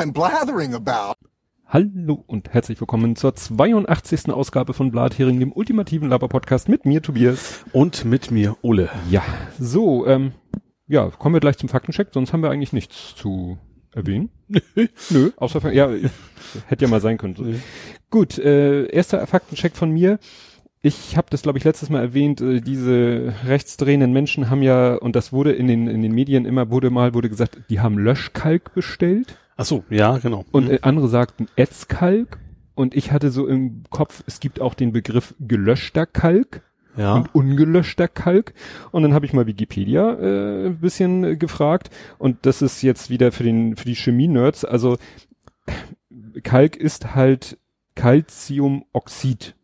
I'm blathering about. Hallo und herzlich willkommen zur 82. Ausgabe von Blathering, dem ultimativen Laber-Podcast mit mir, Tobias. Und mit mir, Ole. Ja, so, ähm, ja, kommen wir gleich zum Faktencheck, sonst haben wir eigentlich nichts zu erwähnen. Nö, außer, ja, hätte ja mal sein können. So. Gut, äh, erster Faktencheck von mir. Ich habe das, glaube ich, letztes Mal erwähnt, äh, diese rechtsdrehenden Menschen haben ja, und das wurde in den, in den Medien immer, wurde mal, wurde gesagt, die haben Löschkalk bestellt. Ach so, ja, genau. Und äh, andere sagten Ätzkalk. Und ich hatte so im Kopf, es gibt auch den Begriff gelöschter Kalk ja. und ungelöschter Kalk. Und dann habe ich mal Wikipedia äh, ein bisschen äh, gefragt. Und das ist jetzt wieder für den für die Chemie-Nerds. Also Kalk ist halt Calciumoxid.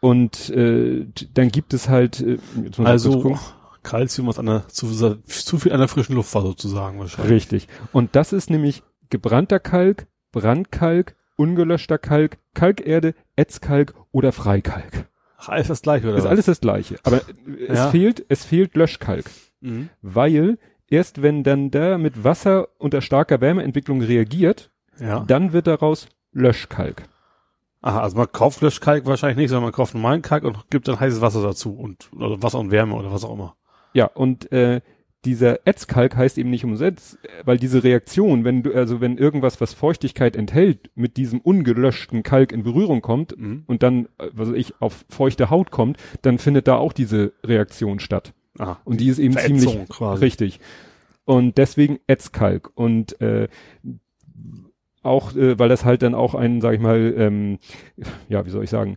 Und äh, dann gibt es halt äh, also. Calcium aus einer zu, zu viel einer frischen Luft war sozusagen wahrscheinlich. Richtig. Und das ist nämlich gebrannter Kalk, Brandkalk, ungelöschter Kalk, Kalkerde, Ätzkalk oder Freikalk. Ach, alles das gleiche, oder? Ist was? alles das gleiche. Aber es Ja. fehlt, es fehlt Löschkalk. Mhm. Weil erst wenn dann der mit Wasser unter starker Wärmeentwicklung reagiert, Ja. dann wird daraus Löschkalk. Aha, also man kauft Löschkalk wahrscheinlich nicht, sondern man kauft normalen Kalk und gibt dann heißes Wasser dazu und oder Wasser und Wärme oder was auch immer. Ja, und äh, dieser Ätzkalk heißt eben nicht umsonst, äh, weil diese Reaktion, wenn du, also wenn irgendwas, was Feuchtigkeit enthält, mit diesem ungelöschten Kalk in Berührung kommt Mhm. und dann, was weiß ich, auf feuchte Haut kommt, dann findet da auch diese Reaktion statt. Aha. Und die ist eben Verätzung ziemlich quasi. richtig. Und deswegen Ätzkalk. Und äh, auch, äh, weil das halt dann auch einen, sag ich mal, ähm, ja, wie soll ich sagen,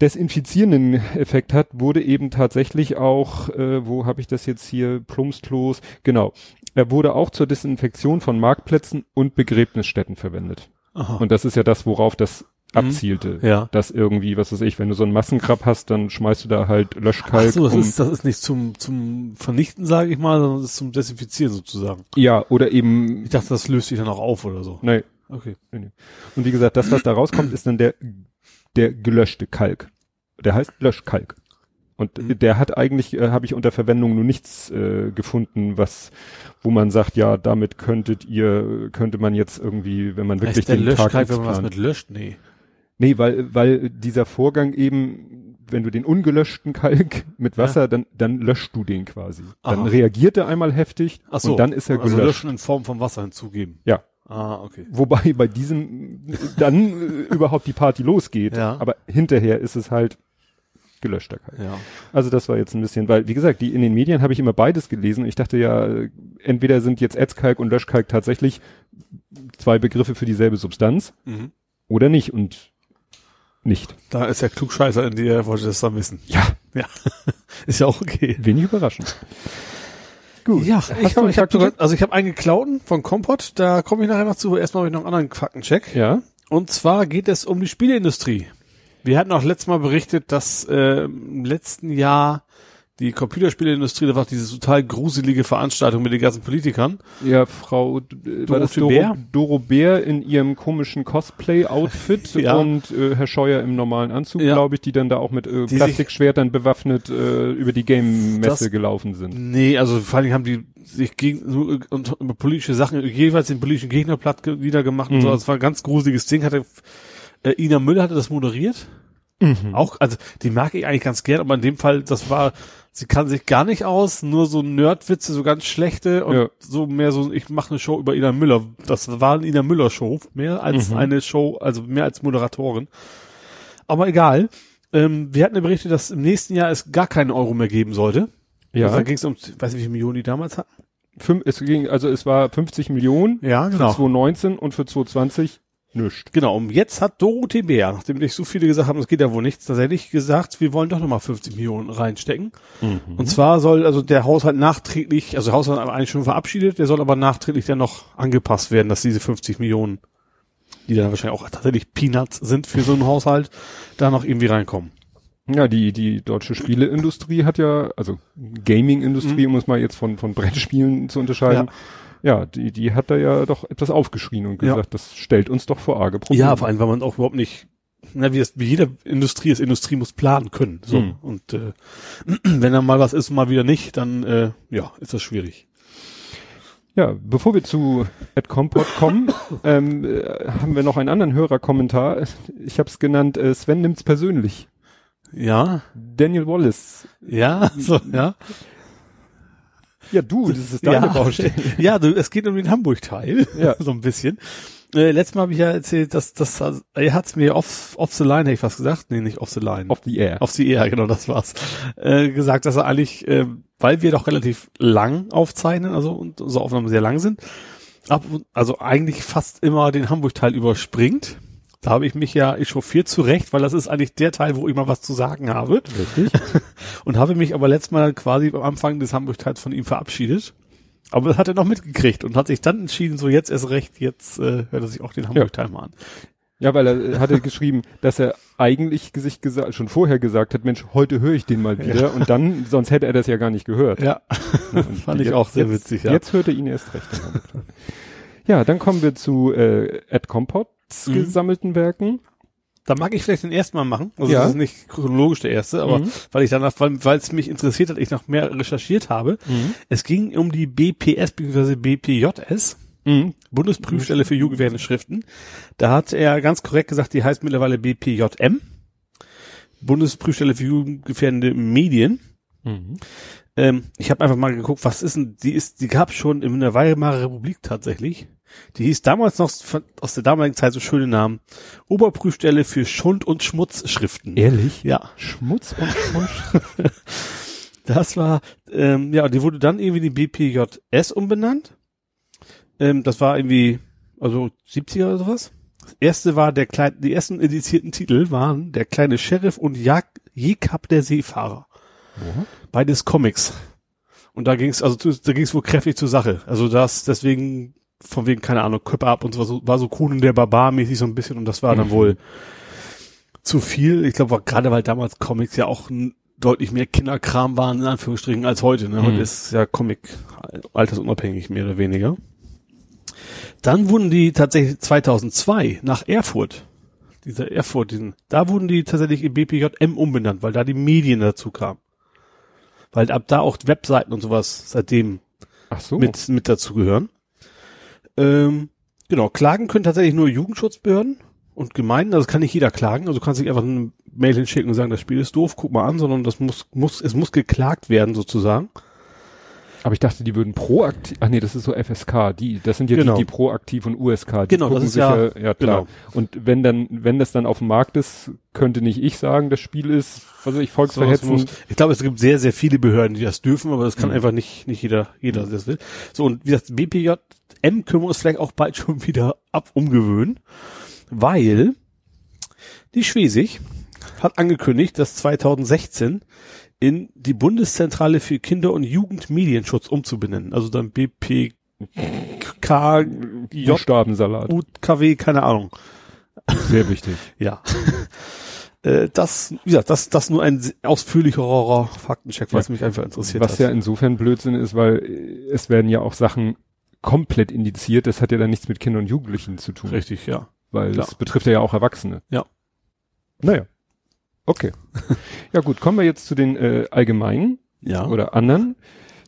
desinfizierenden Effekt hat, wurde eben tatsächlich auch, äh, wo habe ich das jetzt hier, Plumpsklos, genau, er wurde auch zur Desinfektion von Marktplätzen und Begräbnisstätten verwendet. Aha. Und das ist ja das, worauf das Mhm. abzielte. Ja. Dass irgendwie, was weiß ich, wenn du so einen Massengrab hast, dann schmeißt du da halt Löschkalk. Ach so, das um, ist, das ist nicht zum, zum Vernichten, sage ich mal, sondern das ist zum Desinfizieren sozusagen. ja, oder eben, Ich dachte, das löst sich dann auch auf oder so. nee, Okay. Und wie gesagt, das, was da rauskommt, ist dann der, der gelöschte Kalk. Der heißt Löschkalk. Und Mhm. der hat eigentlich, äh, habe ich unter Verwendung nur nichts äh, gefunden, was, wo man sagt, ja, damit könntet ihr, könnte man jetzt irgendwie, wenn man wirklich Heißt der den Tag Löschkalk, wenn man was mit löscht? Nee. Nee, weil, weil dieser Vorgang eben, wenn du den ungelöschten Kalk mit Wasser, dann, dann löscht du den quasi. Dann Aha. reagiert er einmal heftig Ach so. und dann ist er also gelöscht. löschen in Form von Wasser hinzugeben. Ja. Ah, okay. Wobei bei diesem dann äh, überhaupt die Party losgeht. Ja. Aber hinterher ist es halt gelöschter Kalk. Ja. Also das war jetzt ein bisschen, weil, wie gesagt, die in den Medien habe ich immer beides gelesen. Ich dachte ja, äh, entweder sind jetzt Ätzkalk und Löschkalk tatsächlich zwei Begriffe für dieselbe Substanz Mhm. oder nicht und nicht. Da ist der Klugscheißer in dir, wollte das dann wissen. Ja, Ja. ist ja auch okay. wenig überraschend. Gut. Ja, Hast ich habe ich hab Faktencheck? sogar, also ich habe einen geklauten von Kompott, da komme ich nachher noch zu. Erstmal habe ich noch einen anderen Faktencheck. Ja. Und zwar geht es um die Spieleindustrie. Wir hatten auch letztes Mal berichtet, dass äh, im letzten Jahr die Computerspieleindustrie, da war diese total gruselige Veranstaltung mit den ganzen Politikern. Ja, Frau, äh, Dorothee Doro, Bär? Doro Bär in ihrem komischen Cosplay-Outfit Ja. und äh, Herr Scheuer im normalen Anzug, Ja. glaube ich, die dann da auch mit äh, Die Plastikschwertern bewaffnet äh, über die Game-Messe gelaufen sind. Nee, also vor allen Dingen haben die sich gegen und über politische Sachen jeweils den politischen Gegner platt ge- niedergemacht und Mhm. so. Das war ein ganz gruseliges Ding. Hatte äh, Ina Müller hatte das moderiert. Mhm. Auch, also die mag ich eigentlich ganz gern, aber in dem Fall, das war, sie kann sich gar nicht aus, nur so Nerdwitze, so ganz schlechte und Ja. so mehr so, ich mache eine Show über Ina Müller. Das war eine Ina Müller Show, mehr als Mhm. eine Show, also mehr als Moderatorin. Aber egal. Ähm, wir hatten ja berichtet, dass im nächsten Jahr es gar keinen Euro mehr geben sollte. Also Ja, da ging es um, weiß nicht, wie viele Millionen die damals hatten. fünf, es ging, also es war 50 Millionen Ja, für 2019 und für 2020 nichts. Genau, und jetzt hat Dorothee Bär, nachdem nicht so viele gesagt haben, es geht ja wohl nichts, tatsächlich gesagt, wir wollen doch nochmal 50 Millionen reinstecken. Und zwar soll also der Haushalt nachträglich, also der Haushalt aber eigentlich schon verabschiedet, der soll aber nachträglich dann noch angepasst werden, dass diese 50 Millionen, die dann wahrscheinlich auch tatsächlich Peanuts sind für so einen Haushalt, da noch irgendwie reinkommen. Ja, die, die deutsche Spieleindustrie hat ja, also Gaming-Industrie, um es mal jetzt von, von Brettspielen zu unterscheiden, ja. Die, die hat da ja doch etwas aufgeschrien und Ja. gesagt, das stellt uns doch vor arge Probleme. Ja, vor allem, weil man auch überhaupt nicht, na, wie, es, wie jede Industrie ist, Industrie muss planen können. So. Mhm. Und äh, wenn dann mal was ist, mal wieder nicht, dann äh, ja, ist das schwierig. Ja, bevor wir zu AdCompot kommen, ähm, äh, haben wir noch einen anderen Hörerkommentar. Ich habe es genannt, äh, Sven nimmt's persönlich. Ja, Daniel Wallace. ja, so, ja. Ja, du, das ist deine ja. Baustelle. Ja, du, es geht um den Hamburg-Teil. Ja. so ein bisschen. Äh, letztes Mal habe ich ja erzählt, dass das, also, er hat's mir off, off the line, hätte ich was gesagt? Nee, nicht off the line. Off the air. Auf die Ehe, genau, das war's. Äh, gesagt, dass er eigentlich, äh, weil wir doch relativ lang aufzeichnen, also und unsere Aufnahmen sehr lang sind, ab, also eigentlich fast immer den Hamburg-Teil überspringt. Da habe ich mich ja echauffiert zu Recht, weil das ist eigentlich der Teil, wo ich mal was zu sagen habe. Richtig. Und habe mich aber letztes Mal quasi am Anfang des Hamburg-Teils von ihm verabschiedet. Aber das hat er noch mitgekriegt und hat sich dann entschieden, so jetzt erst recht, jetzt äh, hört er sich auch den Hamburg-Teil mal an. Ja, weil er hatte geschrieben, dass er eigentlich sich gesagt, schon vorher gesagt hat, Mensch, heute höre ich den mal wieder und dann, sonst hätte er das ja gar nicht gehört. Ja, Und fand ich jetzt- auch sehr jetzt, witzig, ja. Jetzt hört er ihn erst recht. ja, dann kommen wir zu äh, Ed Mhm. gesammelten Werken. Da mag ich vielleicht den ersten Mal machen. Also Ja. das ist nicht chronologisch der erste, aber Mhm. weil ich danach, weil es mich interessiert hat, ich noch mehr recherchiert habe. Es ging um die BPS bzw. BPJS, Mhm. Bundesprüfstelle für jugendgefährdende Schriften. Da hat er ganz korrekt gesagt, die heißt mittlerweile BPJM, Bundesprüfstelle für jugendgefährdende Medien. Mhm. Ähm, ich habe einfach mal geguckt, was ist denn, die ist, die gab schon in der Weimarer Republik tatsächlich. Die hieß damals noch aus der damaligen Zeit so schöne Namen. Oberprüfstelle für Schund- und Schmutzschriften. Ehrlich? Ja, Schmutz und Schmutz. das war, ähm, ja, die wurde dann irgendwie die BPJS umbenannt. Ähm, das war irgendwie, also 70er oder sowas. Das erste war der kleine, die ersten edizierten Titel waren der kleine Sheriff und Jag Jekab der Seefahrer. Beides Comics. Und da ging's also zu- da ging's wohl kräftig zur Sache. Also das deswegen von wegen keine Ahnung Köpfe ab und so war so, war so Conan der Barbar mäßig so ein bisschen und das war dann Mhm. wohl zu viel. Ich glaube gerade weil damals Comics ja auch deutlich mehr Kinderkram waren in Anführungsstrichen als heute. Ne? Heute Mhm. ist ja Comic altersunabhängig mehr oder weniger. Dann wurden die tatsächlich 2002 nach Erfurt dieser Erfurt, diesen, da wurden die tatsächlich in BPJM umbenannt, weil da die Medien dazu kamen. Weil ab da auch Webseiten und sowas seitdem so. mit, mit dazu gehören. Ähm, genau, klagen können tatsächlich nur Jugendschutzbehörden und Gemeinden, also kann nicht jeder klagen, also du kannst nicht einfach eine Mail hinschicken und sagen, das Spiel ist doof, guck mal an, sondern das muss, muss, es muss geklagt werden sozusagen. Aber ich dachte, die würden proaktiv, ach nee, das ist so FSK, die, das sind ja Genau. die, die proaktiv und USK. Die Genau, das gucken ist ja- ja, ja klar. genau. Und wenn dann, wenn das dann auf dem Markt ist, könnte nicht ich sagen, das Spiel ist, was weiß ich, volksverhetzend. Sowas muss- Ich glaube, es gibt sehr, sehr viele Behörden, die das dürfen, aber das kann Mhm. einfach nicht, nicht jeder, jeder, der das will. So, und wie gesagt, BPJM können wir uns vielleicht auch bald schon wieder ab umgewöhnen, weil die Schwesig hat angekündigt, dass 2016 in die Bundeszentrale für Kinder- und Jugendmedienschutz umzubenennen. Also dann BPK, J, Buchstabensalat. UKW, keine Ahnung. Sehr wichtig. Ja. Äh, das, gesagt, das, das nur ein ausführlicherer Faktencheck, was mich einfach interessiert Was hat. ja insofern Blödsinn ist, weil äh, es werden ja auch Sachen komplett indiziert. Das hat ja dann nichts mit Kindern und Jugendlichen zu tun. Richtig, ja. Weil Klar. es betrifft ja auch Erwachsene. Ja. Naja. Okay. ja gut, kommen wir jetzt zu den äh, allgemeinen Ja. oder anderen.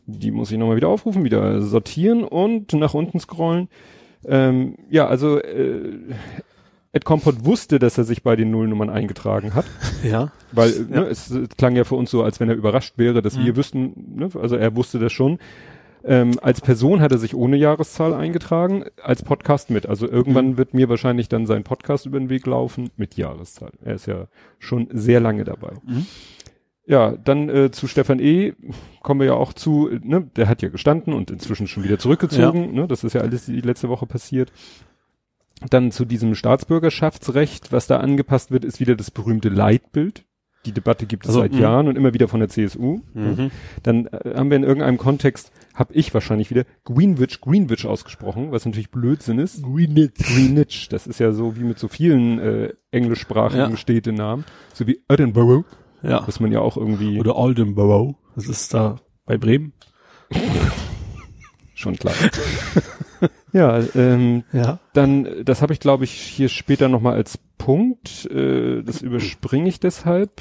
Die muss ich nochmal wieder aufrufen, wieder sortieren und nach unten scrollen. Ähm, ja, also äh, Ed Compot wusste, dass er sich bei den Nullnummern eingetragen hat, ja. weil Ja. ne, es, klang ja für uns so, als wenn er überrascht wäre, dass Mhm. wir wüssten, ne, also er wusste das schon. Ähm, als Person hat er sich ohne Jahreszahl eingetragen, als Podcast mit. Also irgendwann Mhm. wird mir wahrscheinlich dann sein Podcast über den Weg laufen mit Jahreszahl. Er ist ja schon sehr lange dabei. Mhm. Ja, dann äh, zu Stefan E. kommen wir ja auch zu, ne, der hat ja gestanden und inzwischen schon wieder zurückgezogen, ne, das ist ja alles die letzte Woche passiert. Dann zu diesem Staatsbürgerschaftsrecht, was da angepasst wird, ist wieder das berühmte Leitbild. Die Debatte gibt es Also, seit mh. Jahren und immer wieder von der CSU. Mhm. Dann äh, haben wir in irgendeinem Kontext, habe ich wahrscheinlich wieder Greenwich, Greenwich ausgesprochen, was natürlich Blödsinn ist. Greenwich. Greenwich, das ist ja so wie mit so vielen äh, englischsprachigen Ja. Städtenamen, so wie Edinburgh, Ja. was man ja auch irgendwie Oder Oldenburg. Das ist da bei Bremen. schon klar. ja, ähm, Ja. dann, das habe ich glaube ich hier später nochmal als Punkt, äh, das überspringe ich deshalb.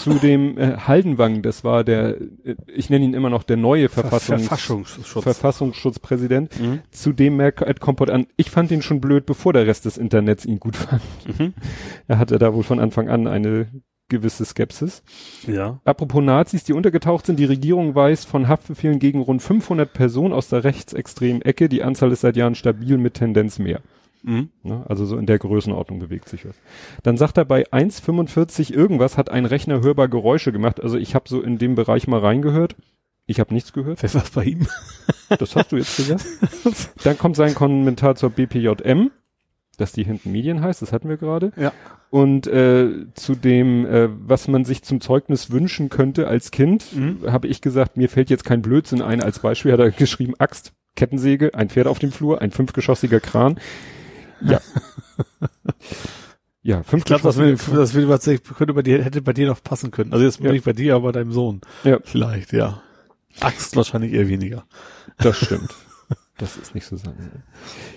Zu dem äh, Haldenwang, das war der, äh, ich nenne ihn immer noch der neue Verfassungs Verfassungsschutz. Verfassungsschutzpräsident, Mhm. zu dem merkt Ed Kompott an, ich fand ihn schon blöd, bevor der Rest des Internets ihn gut fand. Mhm. Er hatte da wohl von Anfang an eine gewisse Skepsis. Ja. Apropos Nazis, die untergetaucht sind, die Regierung weiß von Haftbefehlen gegen rund 500 Personen aus der rechtsextremen Ecke. Die Anzahl ist seit Jahren stabil mit Tendenz mehr. Mhm. Ne? Also so in der Größenordnung bewegt sich was. Dann sagt er, bei 1,45 irgendwas hat ein Rechner hörbar Geräusche gemacht. Also ich habe so in dem Bereich mal reingehört. Ich habe nichts gehört. Wer war's bei ihm? Das hast du jetzt gesagt. Dann kommt sein Kommentar zur BPJM, dass die hinten Medien heißt, das hatten wir gerade. Ja. Und äh, zu dem, äh, was man sich zum Zeugnis wünschen könnte als Kind, Mhm. habe ich gesagt, mir fällt jetzt kein Blödsinn ein. Als Beispiel hat er geschrieben, Axt, Kettensäge, ein Pferd auf dem Flur, ein fünfgeschossiger Kran. Ja. ja, Ich glaube, das, will, das will tatsächlich, könnte bei dir, hätte bei dir noch passen können. Also jetzt Ja. nicht bei dir, aber bei deinem Sohn. Ja. Vielleicht, ja. Axt wahrscheinlich eher weniger. Das stimmt. Das ist nicht so sein.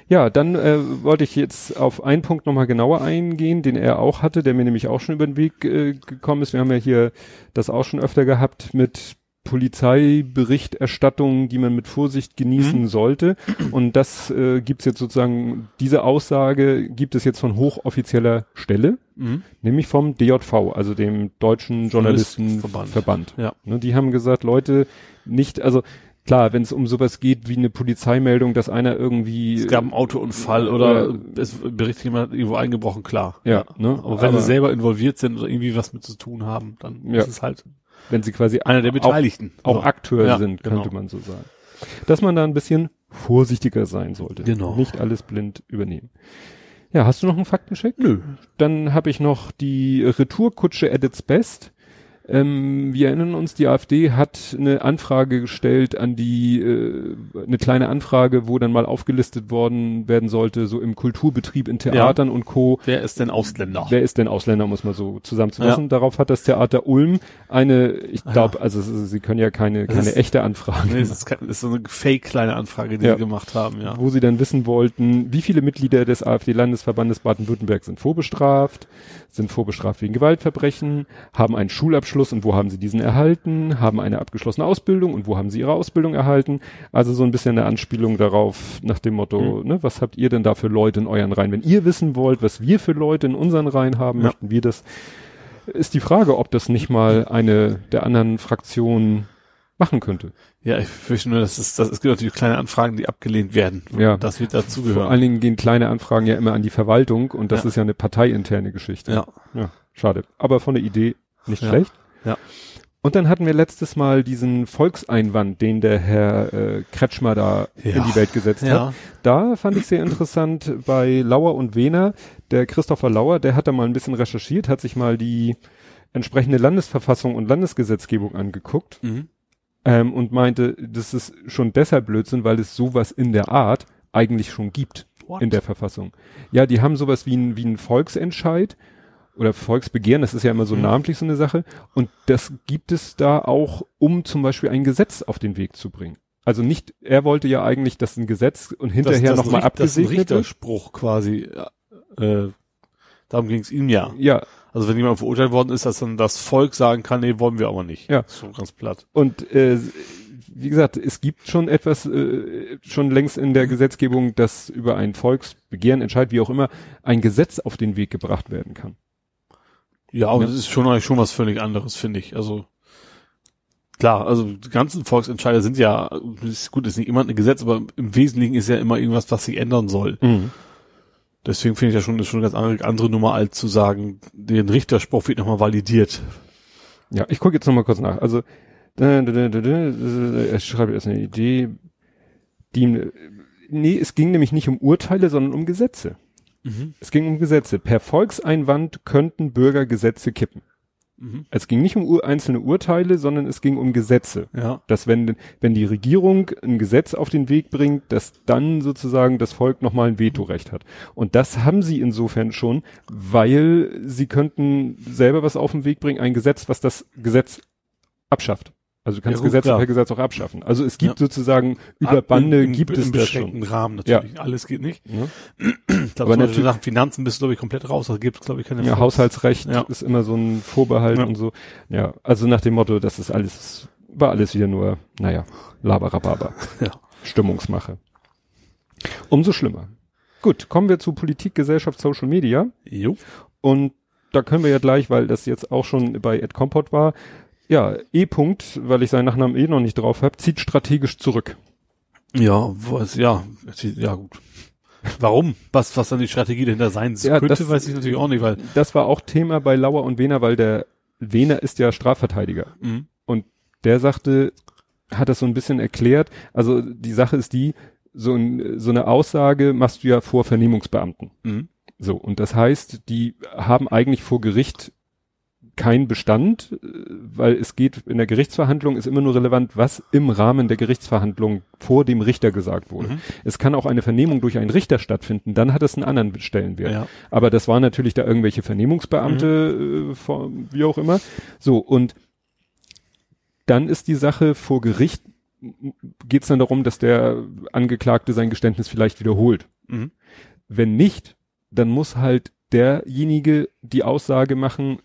Ja, dann äh, wollte ich jetzt auf einen Punkt nochmal genauer eingehen, den er auch hatte, der mir nämlich auch schon über den Weg äh, gekommen ist. Wir haben ja hier das auch schon öfter gehabt mit Polizeiberichterstattungen, die man mit Vorsicht genießen sollte. Und das äh, gibt's jetzt sozusagen, diese Aussage gibt es jetzt von hochoffizieller Stelle, Mhm. nämlich vom DJV, also dem Deutschen Journalistenverband. Journalistenverband. Ja. Ne, die haben gesagt, Leute, nicht, also klar, wenn es um sowas geht wie eine Polizeimeldung, dass einer irgendwie Es gab einen Autounfall oder Äh, es berichtet jemand irgendwo eingebrochen, klar. Ja, ne? Aber wenn Aber- sie selber involviert sind oder irgendwie was mit zu tun haben, dann Ja. ist es halt wenn sie quasi einer der Beteiligten. auch, auch Akteur Ja, sind, genau. könnte man so sagen. Dass man da ein bisschen vorsichtiger sein sollte. Genau. Nicht alles blind übernehmen. Ja, hast du noch einen Faktencheck? Nö. Dann habe ich noch die Retourkutsche at its best. Ähm, wir erinnern uns, die AfD hat eine Anfrage gestellt an die, äh, eine kleine Anfrage, wo dann mal aufgelistet worden werden sollte, so im Kulturbetrieb in Theatern und Co. Wer ist denn Ausländer? Wer ist denn Ausländer, muss man so zusammenzufassen. Darauf hat das Theater Ulm eine, ich glaube, also es ist- sie können ja keine, Das keine ist- echte Anfrage Nee, das ist, das ist so eine fake kleine Anfrage, die Ja. sie gemacht haben, ja. wo sie dann wissen wollten, wie viele Mitglieder des AfD-Landesverbandes Baden-Württemberg sind vorbestraft, sind vorbestraft wegen Gewaltverbrechen, haben einen Schulabschluss und wo haben sie diesen erhalten, haben eine abgeschlossene Ausbildung und wo haben sie ihre Ausbildung erhalten. Also so ein bisschen eine Anspielung darauf nach dem Motto, ne, was habt ihr denn da für Leute in euren Reihen? Wenn ihr wissen wollt, was wir für Leute in unseren Reihen haben, Ja. möchten wir das. Ist die Frage, ob das nicht mal eine der anderen Fraktionen machen könnte. Ja, ich fürchte nur, dass es, das, es gibt natürlich kleine Anfragen, die abgelehnt werden. Ja. Das wird Vor dazugehören. allen Dingen gehen kleine Anfragen ja immer an die Verwaltung und das Ja. ist ja eine parteiinterne Geschichte. Ja. ja. Schade. Aber von der Idee nicht Ja. schlecht. Ja. Und dann hatten wir letztes Mal diesen Volkseinwand, den der Herr äh, Kretschmer da Ja. in die Welt gesetzt Ja. hat. Da fand ich sehr interessant bei Lauer und Wehner. Der Christopher Lauer, der hat da mal ein bisschen recherchiert, hat sich mal die entsprechende Landesverfassung und Landesgesetzgebung angeguckt Mhm. ähm, und meinte, das ist schon deshalb Blödsinn, weil es sowas in der Art eigentlich schon gibt What? in der Verfassung. Ja, die haben sowas wie ein, wie ein Volksentscheid oder Volksbegehren, das ist ja immer so Mhm. namentlich so eine Sache. Und das gibt es da auch, um zum Beispiel ein Gesetz auf den Weg zu bringen. Also nicht, er wollte ja eigentlich, dass ein Gesetz und hinterher nochmal Richt- das ist ein abgesegnet wird. Richterspruch quasi. Äh, darum ging es ihm ja. Ja, Also wenn jemand verurteilt worden ist, dass dann das Volk sagen kann, nee, wollen wir aber nicht. Ja. Schon ganz platt. Und äh, wie gesagt, es gibt schon etwas äh, schon längst in der Gesetzgebung, dass über ein Volksbegehren, Entscheid, wie auch immer, ein Gesetz auf den Weg gebracht werden kann. Ja, aber Ja. das ist schon eigentlich schon was völlig anderes, finde ich. Also klar, also die ganzen Volksentscheider sind ja, ist gut, ist nicht immer ein Gesetz, aber im Wesentlichen ist ja immer irgendwas, was sich ändern soll. Deswegen finde ich das schon, das ist schon eine ganz andere, andere Nummer, als zu sagen, den Richterspruch wird nochmal validiert. Ja, ich gucke jetzt nochmal kurz nach. Also, ich schreibe erst eine Idee. Die, nee, es ging nämlich nicht um Urteile, sondern um Gesetze. Es ging um Gesetze. Per Volkseinwand könnten Bürger Gesetze kippen. Mhm. Es ging nicht um einzelne Urteile, sondern es ging um Gesetze. Ja. dass wenn, wenn die Regierung ein Gesetz auf den Weg bringt, dass dann sozusagen das Volk nochmal ein Vetorecht hat. Und das haben sie insofern schon, weil sie könnten selber was auf den Weg bringen, ein Gesetz, was das Gesetz abschafft. Also du kannst Ja, Gesetze per Gesetz auch abschaffen. Also es gibt Ja. sozusagen über Bande Im- im- gibt im es das beschränkten schon. Rahmen natürlich. Alles geht nicht. Ich glaube, Aber natürlich- nach Finanzen bist du, glaube ich, komplett raus. Da gibt es, glaube ich, keine Ja, Vor- Haushaltsrecht Ja. ist immer so ein Vorbehalt Ja. und so. Ja, also nach dem Motto, das ist alles, war alles wieder nur, naja, Laberababa. Ja. Stimmungsmache. Umso schlimmer. Gut, kommen wir zu Politik, Gesellschaft, Social Media. Jo. Und da können wir ja gleich, weil das jetzt auch schon bei Ed Compot war, ja, E-Punkt, weil ich seinen Nachnamen eh noch nicht drauf habe, zieht strategisch zurück. Ja, was, ja, ja, gut. Warum? Was, was dann die Strategie dahinter sein Ja, könnte, das- weiß ich natürlich auch nicht, weil, Das war auch Thema bei Lauer und Wehner, weil der Wehner ist ja Strafverteidiger. mhm. Und der sagte, hat das so ein bisschen erklärt. Also die Sache ist die, so, ein, so eine Aussage machst du ja vor Vernehmungsbeamten. Mhm. So, und das heißt, die haben eigentlich vor Gericht keinen Bestand, äh, weil es geht in der Gerichtsverhandlung ist immer nur relevant, was im Rahmen der Gerichtsverhandlung vor dem Richter gesagt wurde. Mhm. Es kann auch eine Vernehmung durch einen Richter stattfinden, dann hat es einen anderen Stellenwert. Ja. Aber das waren natürlich da irgendwelche Vernehmungsbeamte, äh, von, wie auch immer. So, und dann ist die Sache vor Gericht, geht es dann darum, dass der Angeklagte sein Geständnis vielleicht wiederholt. Mhm. Wenn nicht, dann muss halt derjenige die Aussage machen,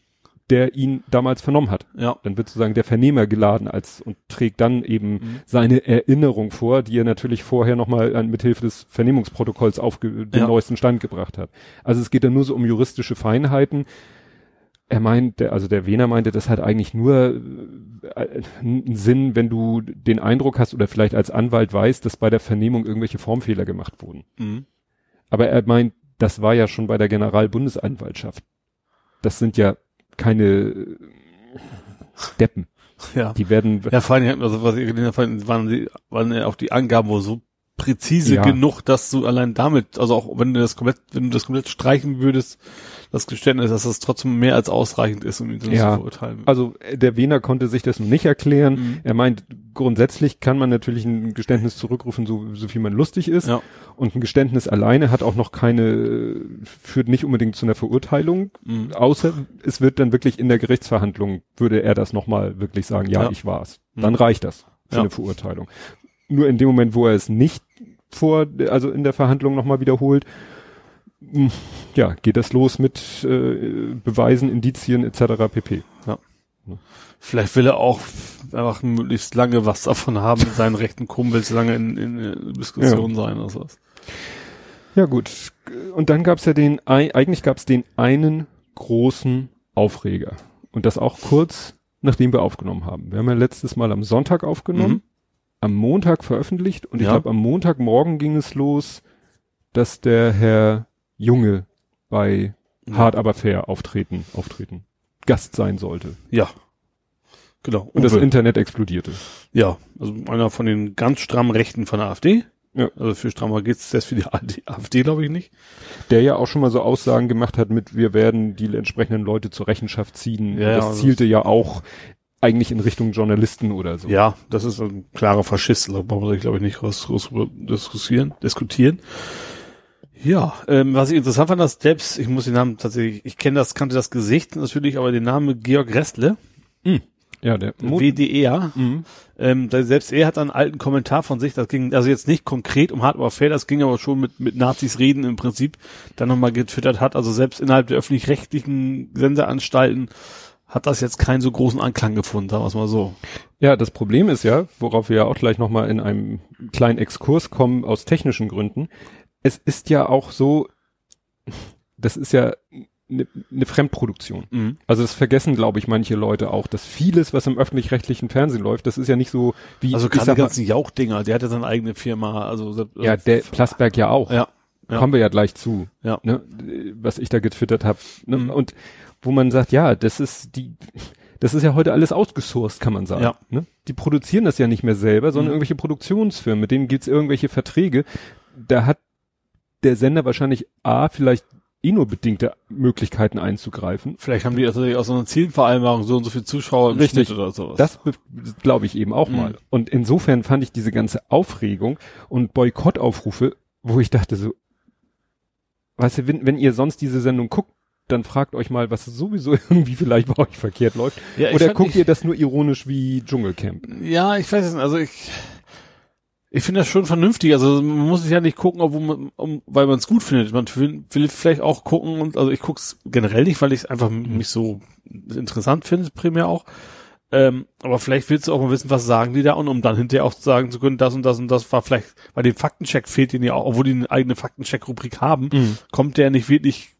der ihn damals vernommen hat. Ja. Dann wird sozusagen der Vernehmer geladen als und trägt dann eben Mhm. seine Erinnerung vor, die er natürlich vorher nochmal mit Hilfe des Vernehmungsprotokolls auf den Ja. neuesten Stand gebracht hat. Also es geht dann nur so um juristische Feinheiten. Er meint, also der Wehner meinte, das hat eigentlich nur äh, einen Sinn, wenn du den Eindruck hast oder vielleicht als Anwalt weißt, dass bei der Vernehmung irgendwelche Formfehler gemacht wurden. Mhm. Aber er meint, das war ja schon bei der Generalbundesanwaltschaft. Das sind ja keine äh, Deppen. Ja. Die werden, Ja, vor allem, also was ich gelesen habe, waren, die, waren ja auch die Angaben wohl so präzise Ja. genug, dass du allein damit, also auch wenn du das komplett, wenn du das komplett streichen würdest, das Geständnis, dass das trotzdem mehr als ausreichend ist, um ihn Ja. zu verurteilen. also äh, der Wiener konnte sich das nicht erklären. Mhm. Er meint, grundsätzlich kann man natürlich ein Geständnis zurückrufen, so, so viel man lustig ist. Ja. Und ein Geständnis alleine hat auch noch keine, führt nicht unbedingt zu einer Verurteilung. Mhm. Außer es wird dann wirklich in der Gerichtsverhandlung, würde er das nochmal wirklich sagen, ja, Ja. ich war's. Mhm. Dann reicht das für eine Verurteilung. Nur in dem Moment, wo er es nicht vor, also in der Verhandlung nochmal wiederholt, mh, ja, geht das los mit äh, Beweisen, Indizien etc. pp. Vielleicht will er auch einfach möglichst lange was davon haben, mit seinen rechten Kumpels lange in, in, Diskussion sein oder sowas. Ja gut. Und dann gab's ja den, ei- eigentlich gab's den einen großen Aufreger. Und das auch kurz, nachdem wir aufgenommen haben. Wir haben ja letztes Mal am Sonntag aufgenommen, Mhm. Am Montag veröffentlicht und ich Ja. glaube am Montagmorgen ging es los, dass der Herr Junge bei Ja. Hard aber fair auftreten, auftreten, Gast sein sollte. Ja. Genau. Und das Uwe. Internet explodierte. Ja, also einer von den ganz strammen Rechten von der AfD. Ja. Also für strammer geht's selbst für die AfD, glaube ich nicht. Der ja auch schon mal so Aussagen gemacht hat mit, wir werden die entsprechenden Leute zur Rechenschaft ziehen. Ja, das also- zielte ja auch eigentlich in Richtung Journalisten oder so. Ja, das ist ein klarer Faschist, da brauchen wir glaube ich, nicht groß, groß diskutieren, diskutieren. Ja, ähm, was ich interessant fand, dass selbst, ich muss den Namen tatsächlich, ich kenne das, kannte das Gesicht natürlich, aber den Namen Georg Restle, Ja, der Mo WDR, Mhm. ähm, selbst er hat einen alten Kommentar von sich, das ging also jetzt nicht konkret um Hard aber fair, das ging aber schon mit, mit Nazis reden im Prinzip, dann nochmal getwittert hat, also selbst innerhalb der öffentlich-rechtlichen Sendeanstalten hat das jetzt keinen so großen Anklang gefunden, sagen wir es mal so. Ja, das Problem ist ja, worauf wir ja auch gleich nochmal in einem kleinen Exkurs kommen aus technischen Gründen. Es ist ja auch so, das ist ja eine ne Fremdproduktion. Mhm. Also das vergessen, glaube ich, manche Leute auch, dass vieles, was im öffentlich-rechtlichen Fernsehen läuft, das ist ja nicht so wie, Also gerade die ganzen Jauchdinger, der hat ja seine eigene Firma, also ja, der Plasberg ja auch. ja, ja. Kommen wir ja gleich zu. Ja. Ne, was ich da getwittert habe. Ne? Mhm. Und wo man sagt, ja, das ist die, das ist ja heute alles outgesourced, kann man sagen. Ja. Ne? Die produzieren das ja nicht mehr selber, sondern Mhm. irgendwelche Produktionsfirmen, mit denen gibt's irgendwelche Verträge. Da hat der Sender wahrscheinlich A, vielleicht eh nur bedingte Möglichkeiten einzugreifen. Vielleicht haben die tatsächlich auch so eine Zielvereinbarung, so und so viel Zuschauer im Richtig. Schnitt oder sowas. Das glaube ich eben auch Mhm. mal. Und insofern fand ich diese ganze Aufregung und Boykottaufrufe, wo ich dachte so, weißt du, wenn, wenn ihr sonst diese Sendung guckt, dann fragt euch mal, was sowieso irgendwie vielleicht bei euch verkehrt läuft. Ja, Oder fand- guckt ich- ihr das nur ironisch wie Dschungelcamp? Ja, ich weiß es nicht. Also ich, ich finde das schon vernünftig. Also man muss sich ja nicht gucken, obwohl man, um, weil man es gut findet. Man will, will vielleicht auch gucken und also ich gucke es generell nicht, weil ich es einfach mich so interessant finde, primär auch. Ähm, aber vielleicht willst du auch mal wissen, was sagen die da und um dann hinterher auch sagen zu können, das und das und das war vielleicht, bei dem Faktencheck fehlt ihnen ja auch, obwohl die eine eigene Faktencheck-Rubrik haben, Mhm. kommt der nicht wirklich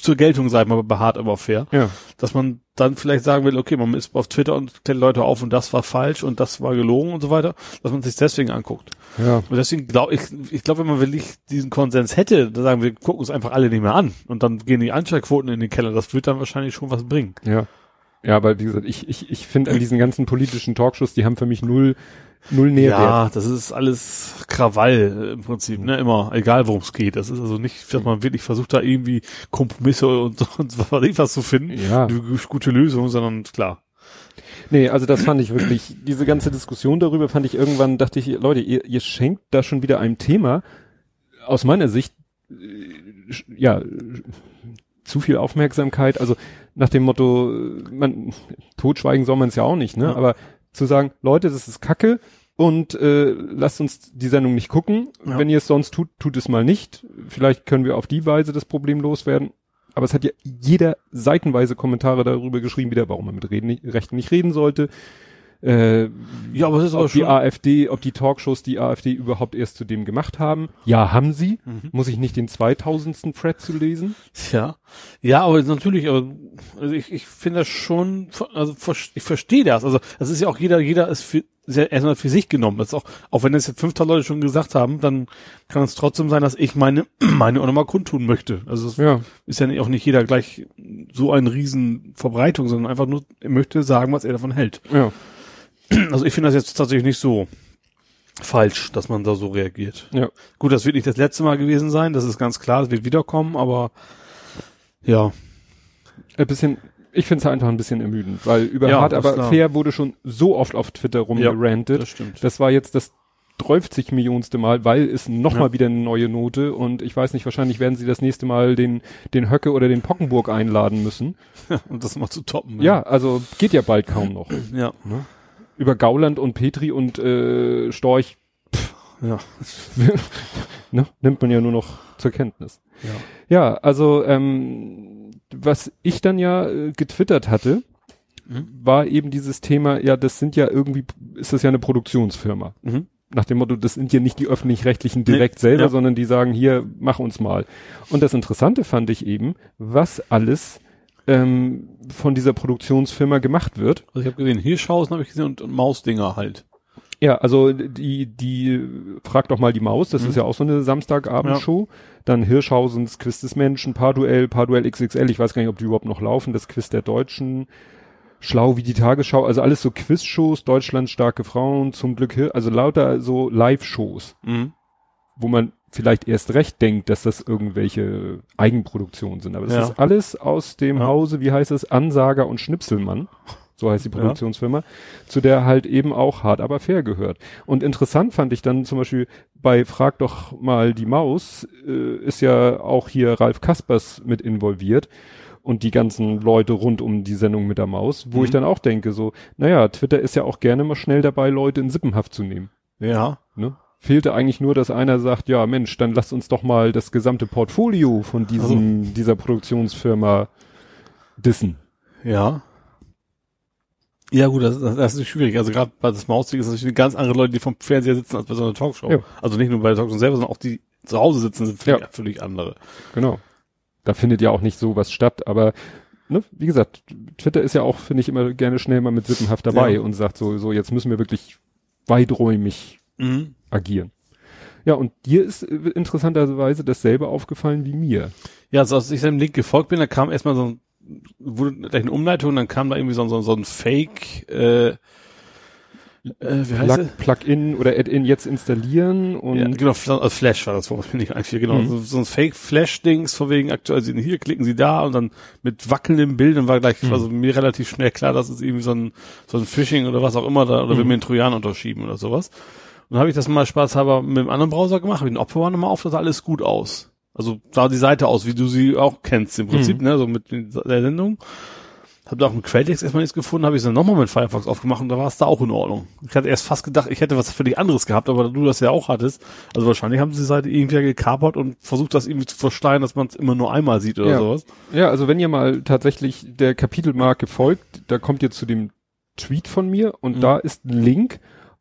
zur Geltung, sagen wir mal, beharrt aber fair Ja. dass man dann vielleicht sagen will, okay, man ist auf Twitter und klärt Leute auf und das war falsch und das war gelogen und so weiter, dass man sich deswegen anguckt. Ja. Und deswegen glaube ich, ich glaube, wenn man wirklich diesen Konsens hätte, dann sagen wir, gucken uns einfach alle nicht mehr an und dann gehen die Anschlagquoten in den Keller. Das wird dann wahrscheinlich schon was bringen. Ja. Ja, aber wie gesagt, ich, ich, ich finde an diesen ganzen politischen Talkshows, die haben für mich null, null Nährwert. Ja, das ist alles Krawall im Prinzip, ne? Immer, egal worum es geht. Das ist also nicht, dass man wirklich versucht, da irgendwie Kompromisse und, und was weiß ich was zu finden. Ja. Eine gute Lösung, sondern klar. Nee, also das fand ich wirklich, diese ganze Diskussion darüber fand ich irgendwann, dachte ich, Leute, ihr, ihr schenkt da schon wieder einem Thema, aus meiner Sicht, äh, ja, zu viel Aufmerksamkeit, also nach dem Motto, äh, man, totschweigen soll man es ja auch nicht, ne, Ja. aber zu sagen, Leute, das ist Kacke und äh, lasst uns die Sendung nicht gucken, Ja. wenn ihr es sonst tut, tut es mal nicht, vielleicht können wir auf die Weise das Problem loswerden, aber es hat ja jeder seitenweise Kommentare darüber geschrieben, wieder, warum man mit Reden nicht, Rechten nicht reden sollte. Äh, Ja, aber es ist aber ob die schon, AfD, ob die Talkshows die AfD überhaupt erst zu dem gemacht haben. Ja, haben sie. Mhm. Muss ich nicht den 2000. Thread zu lesen? Ja, ja, aber natürlich, aber also ich, ich finde das schon, also ich verstehe das. Also das ist ja auch jeder, jeder ist für, ja erstmal für sich genommen. Das ist auch, auch wenn es jetzt 5000 Leute schon gesagt haben, dann kann es trotzdem sein, dass ich meine, meine auch nochmal kundtun möchte. Also es Ja. ist ja auch nicht jeder gleich so eine riesen Verbreitung, sondern einfach nur, er möchte sagen, was er davon hält. Ja. Also ich finde das jetzt tatsächlich nicht so falsch, dass man da so reagiert. Ja. Gut, das wird nicht das letzte Mal gewesen sein, das ist ganz klar, das wird wiederkommen, aber ja. Ein bisschen, ich finde es einfach ein bisschen ermüdend, weil über Ja, hart, aber klar. fair wurde schon so oft auf Twitter rumgerantet. das stimmt. Das war jetzt das 30 Millionste Mal, weil es nochmal Ja. wieder eine neue Note und ich weiß nicht, wahrscheinlich werden sie das nächste Mal den, den Höcke oder den Pockenburg einladen müssen. Und das mal zu toppen. Ja, also geht ja bald kaum noch. Ja. Über Gauland und Petri und äh, Storch Ja. ne, nimmt man ja nur noch zur Kenntnis. Ja. Ja, also ähm, was ich dann ja äh, getwittert hatte, Mhm. war eben dieses Thema, ja, das sind ja irgendwie, ist das ja eine Produktionsfirma. Mhm. Nach dem Motto, das sind ja nicht die öffentlich-rechtlichen direkt Nee, selber, ja. sondern die sagen, hier, mach uns mal. Und das Interessante fand ich eben, was alles ähm, von dieser Produktionsfirma gemacht wird. Also ich habe gesehen, Hirschhausen habe ich gesehen und, und Mausdinger halt. Ja, also die, die, frag doch mal die Maus, das Mhm. ist ja auch so eine Samstagabendshow. Dann Hirschhausens Quiz des Menschen, Parduell, Parduell XXL, ich weiß gar nicht, ob die überhaupt noch laufen, das Quiz der Deutschen, Schlau wie die Tagesschau, also alles so Quizshows, Deutschland starke Frauen, zum Glück, also lauter so Live-Shows, Mhm. wo man vielleicht erst recht denkt, dass das irgendwelche Eigenproduktionen sind. Aber das Ja. ist alles aus dem Ja. Hause, wie heißt es, Ansager und Schnipselmann. So heißt die Ja. Produktionsfirma, zu der halt eben auch hart aber fair gehört. Und interessant fand ich dann zum Beispiel bei Frag doch mal die Maus, äh, ist ja auch hier Ralf Kaspers mit involviert und die ganzen Leute rund um die Sendung mit der Maus, wo Mhm. ich dann auch denke, so, naja, Twitter ist ja auch gerne mal schnell dabei, Leute in Sippenhaft zu nehmen. Ja. Ne? Fehlte eigentlich nur, dass einer sagt, ja Mensch, dann lasst uns doch mal das gesamte Portfolio von diesem, dieser Produktionsfirma dissen. Ja. Ja gut, das, das, das ist schwierig. Also gerade bei das Mausding ist es natürlich ganz andere Leute, die vom Fernseher sitzen als bei so einer Talkshow. Ja. Also nicht nur bei der Talkshow selber, sondern auch die zu Hause sitzen, sind völlig, Ja. völlig andere. Genau. Da findet ja auch nicht sowas statt, aber ne, wie gesagt, Twitter ist ja auch, finde ich, immer gerne schnell mal mit Sippenhaft dabei Ja. und sagt so, so, jetzt müssen wir wirklich weiträumig Mhm. agieren. Ja, und dir ist äh, interessanterweise dasselbe aufgefallen wie mir. Ja, also als ich seinem Link gefolgt bin, da kam erstmal so ein, wurde gleich eine Umleitung, dann kam da irgendwie so, so, so ein Fake, äh, äh, wie heißt es? Plug, Plugin oder Add-in jetzt installieren und Ja, genau, Flash war das, worauf bin ich eigentlich genau. Mhm. So, so ein Fake-Flash-Dings, von wegen aktualisieren, hier klicken Sie da und dann mit wackelndem Bild und war gleich, Mhm. also mir relativ schnell klar, dass es irgendwie so ein, so ein Phishing oder was auch immer da, oder will Mhm. mir einen Trojan unterschieben oder sowas. Und dann habe ich das mal spaßhalber mit einem anderen Browser gemacht, habe ich den Opera nochmal auf, das sah alles gut aus. Also sah die Seite aus, wie du sie auch kennst im Prinzip, Mhm. ne, so mit der Sendung. Hab da auch im Quelltext erstmal nichts gefunden, habe ich es dann nochmal mit Firefox aufgemacht und da war es da auch in Ordnung. Ich hatte erst fast gedacht, ich hätte was völlig anderes gehabt, aber du das ja auch hattest. Also wahrscheinlich haben sie die Seite irgendwie gekapert und versucht das irgendwie zu verstehen, dass man es immer nur einmal sieht oder Ja. sowas. Ja, also wenn ihr mal tatsächlich der Kapitelmarke folgt, da kommt ihr zu dem Tweet von mir und Mhm. da ist ein Link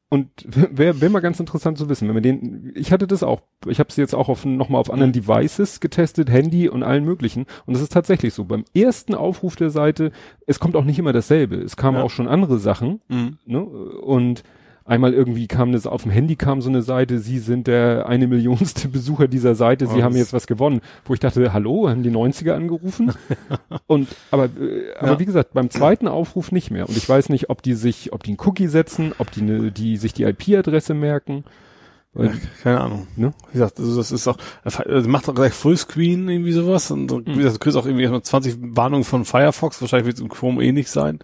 und wäre wär mal ganz interessant zu wissen, wenn man den, ich hatte das auch, ich habe es jetzt auch auf nochmal auf anderen Devices getestet, Handy und allen möglichen und es ist tatsächlich so, beim ersten Aufruf der Seite, es kommt auch nicht immer dasselbe, es kamen Ja. auch schon andere Sachen, Mhm. ne? Und einmal irgendwie kam das, auf dem Handy kam so eine Seite, Sie sind der eine Millionste Besucher dieser Seite, Sie Oh, haben jetzt was gewonnen. Wo ich dachte, hallo, haben die 90er angerufen? Und, aber, äh, aber Ja. wie gesagt, beim zweiten Aufruf nicht mehr. Und ich weiß nicht, ob die sich, ob die einen Cookie setzen, ob die, ne, die sich die IP-Adresse merken. Ja, keine Ahnung. Ne? Wie gesagt, also das ist auch, also macht auch gleich Fullscreen irgendwie sowas und so, wie gesagt, du kriegst auch irgendwie erstmal 20 Warnungen von Firefox, wahrscheinlich wird es im Chrome eh nicht sein.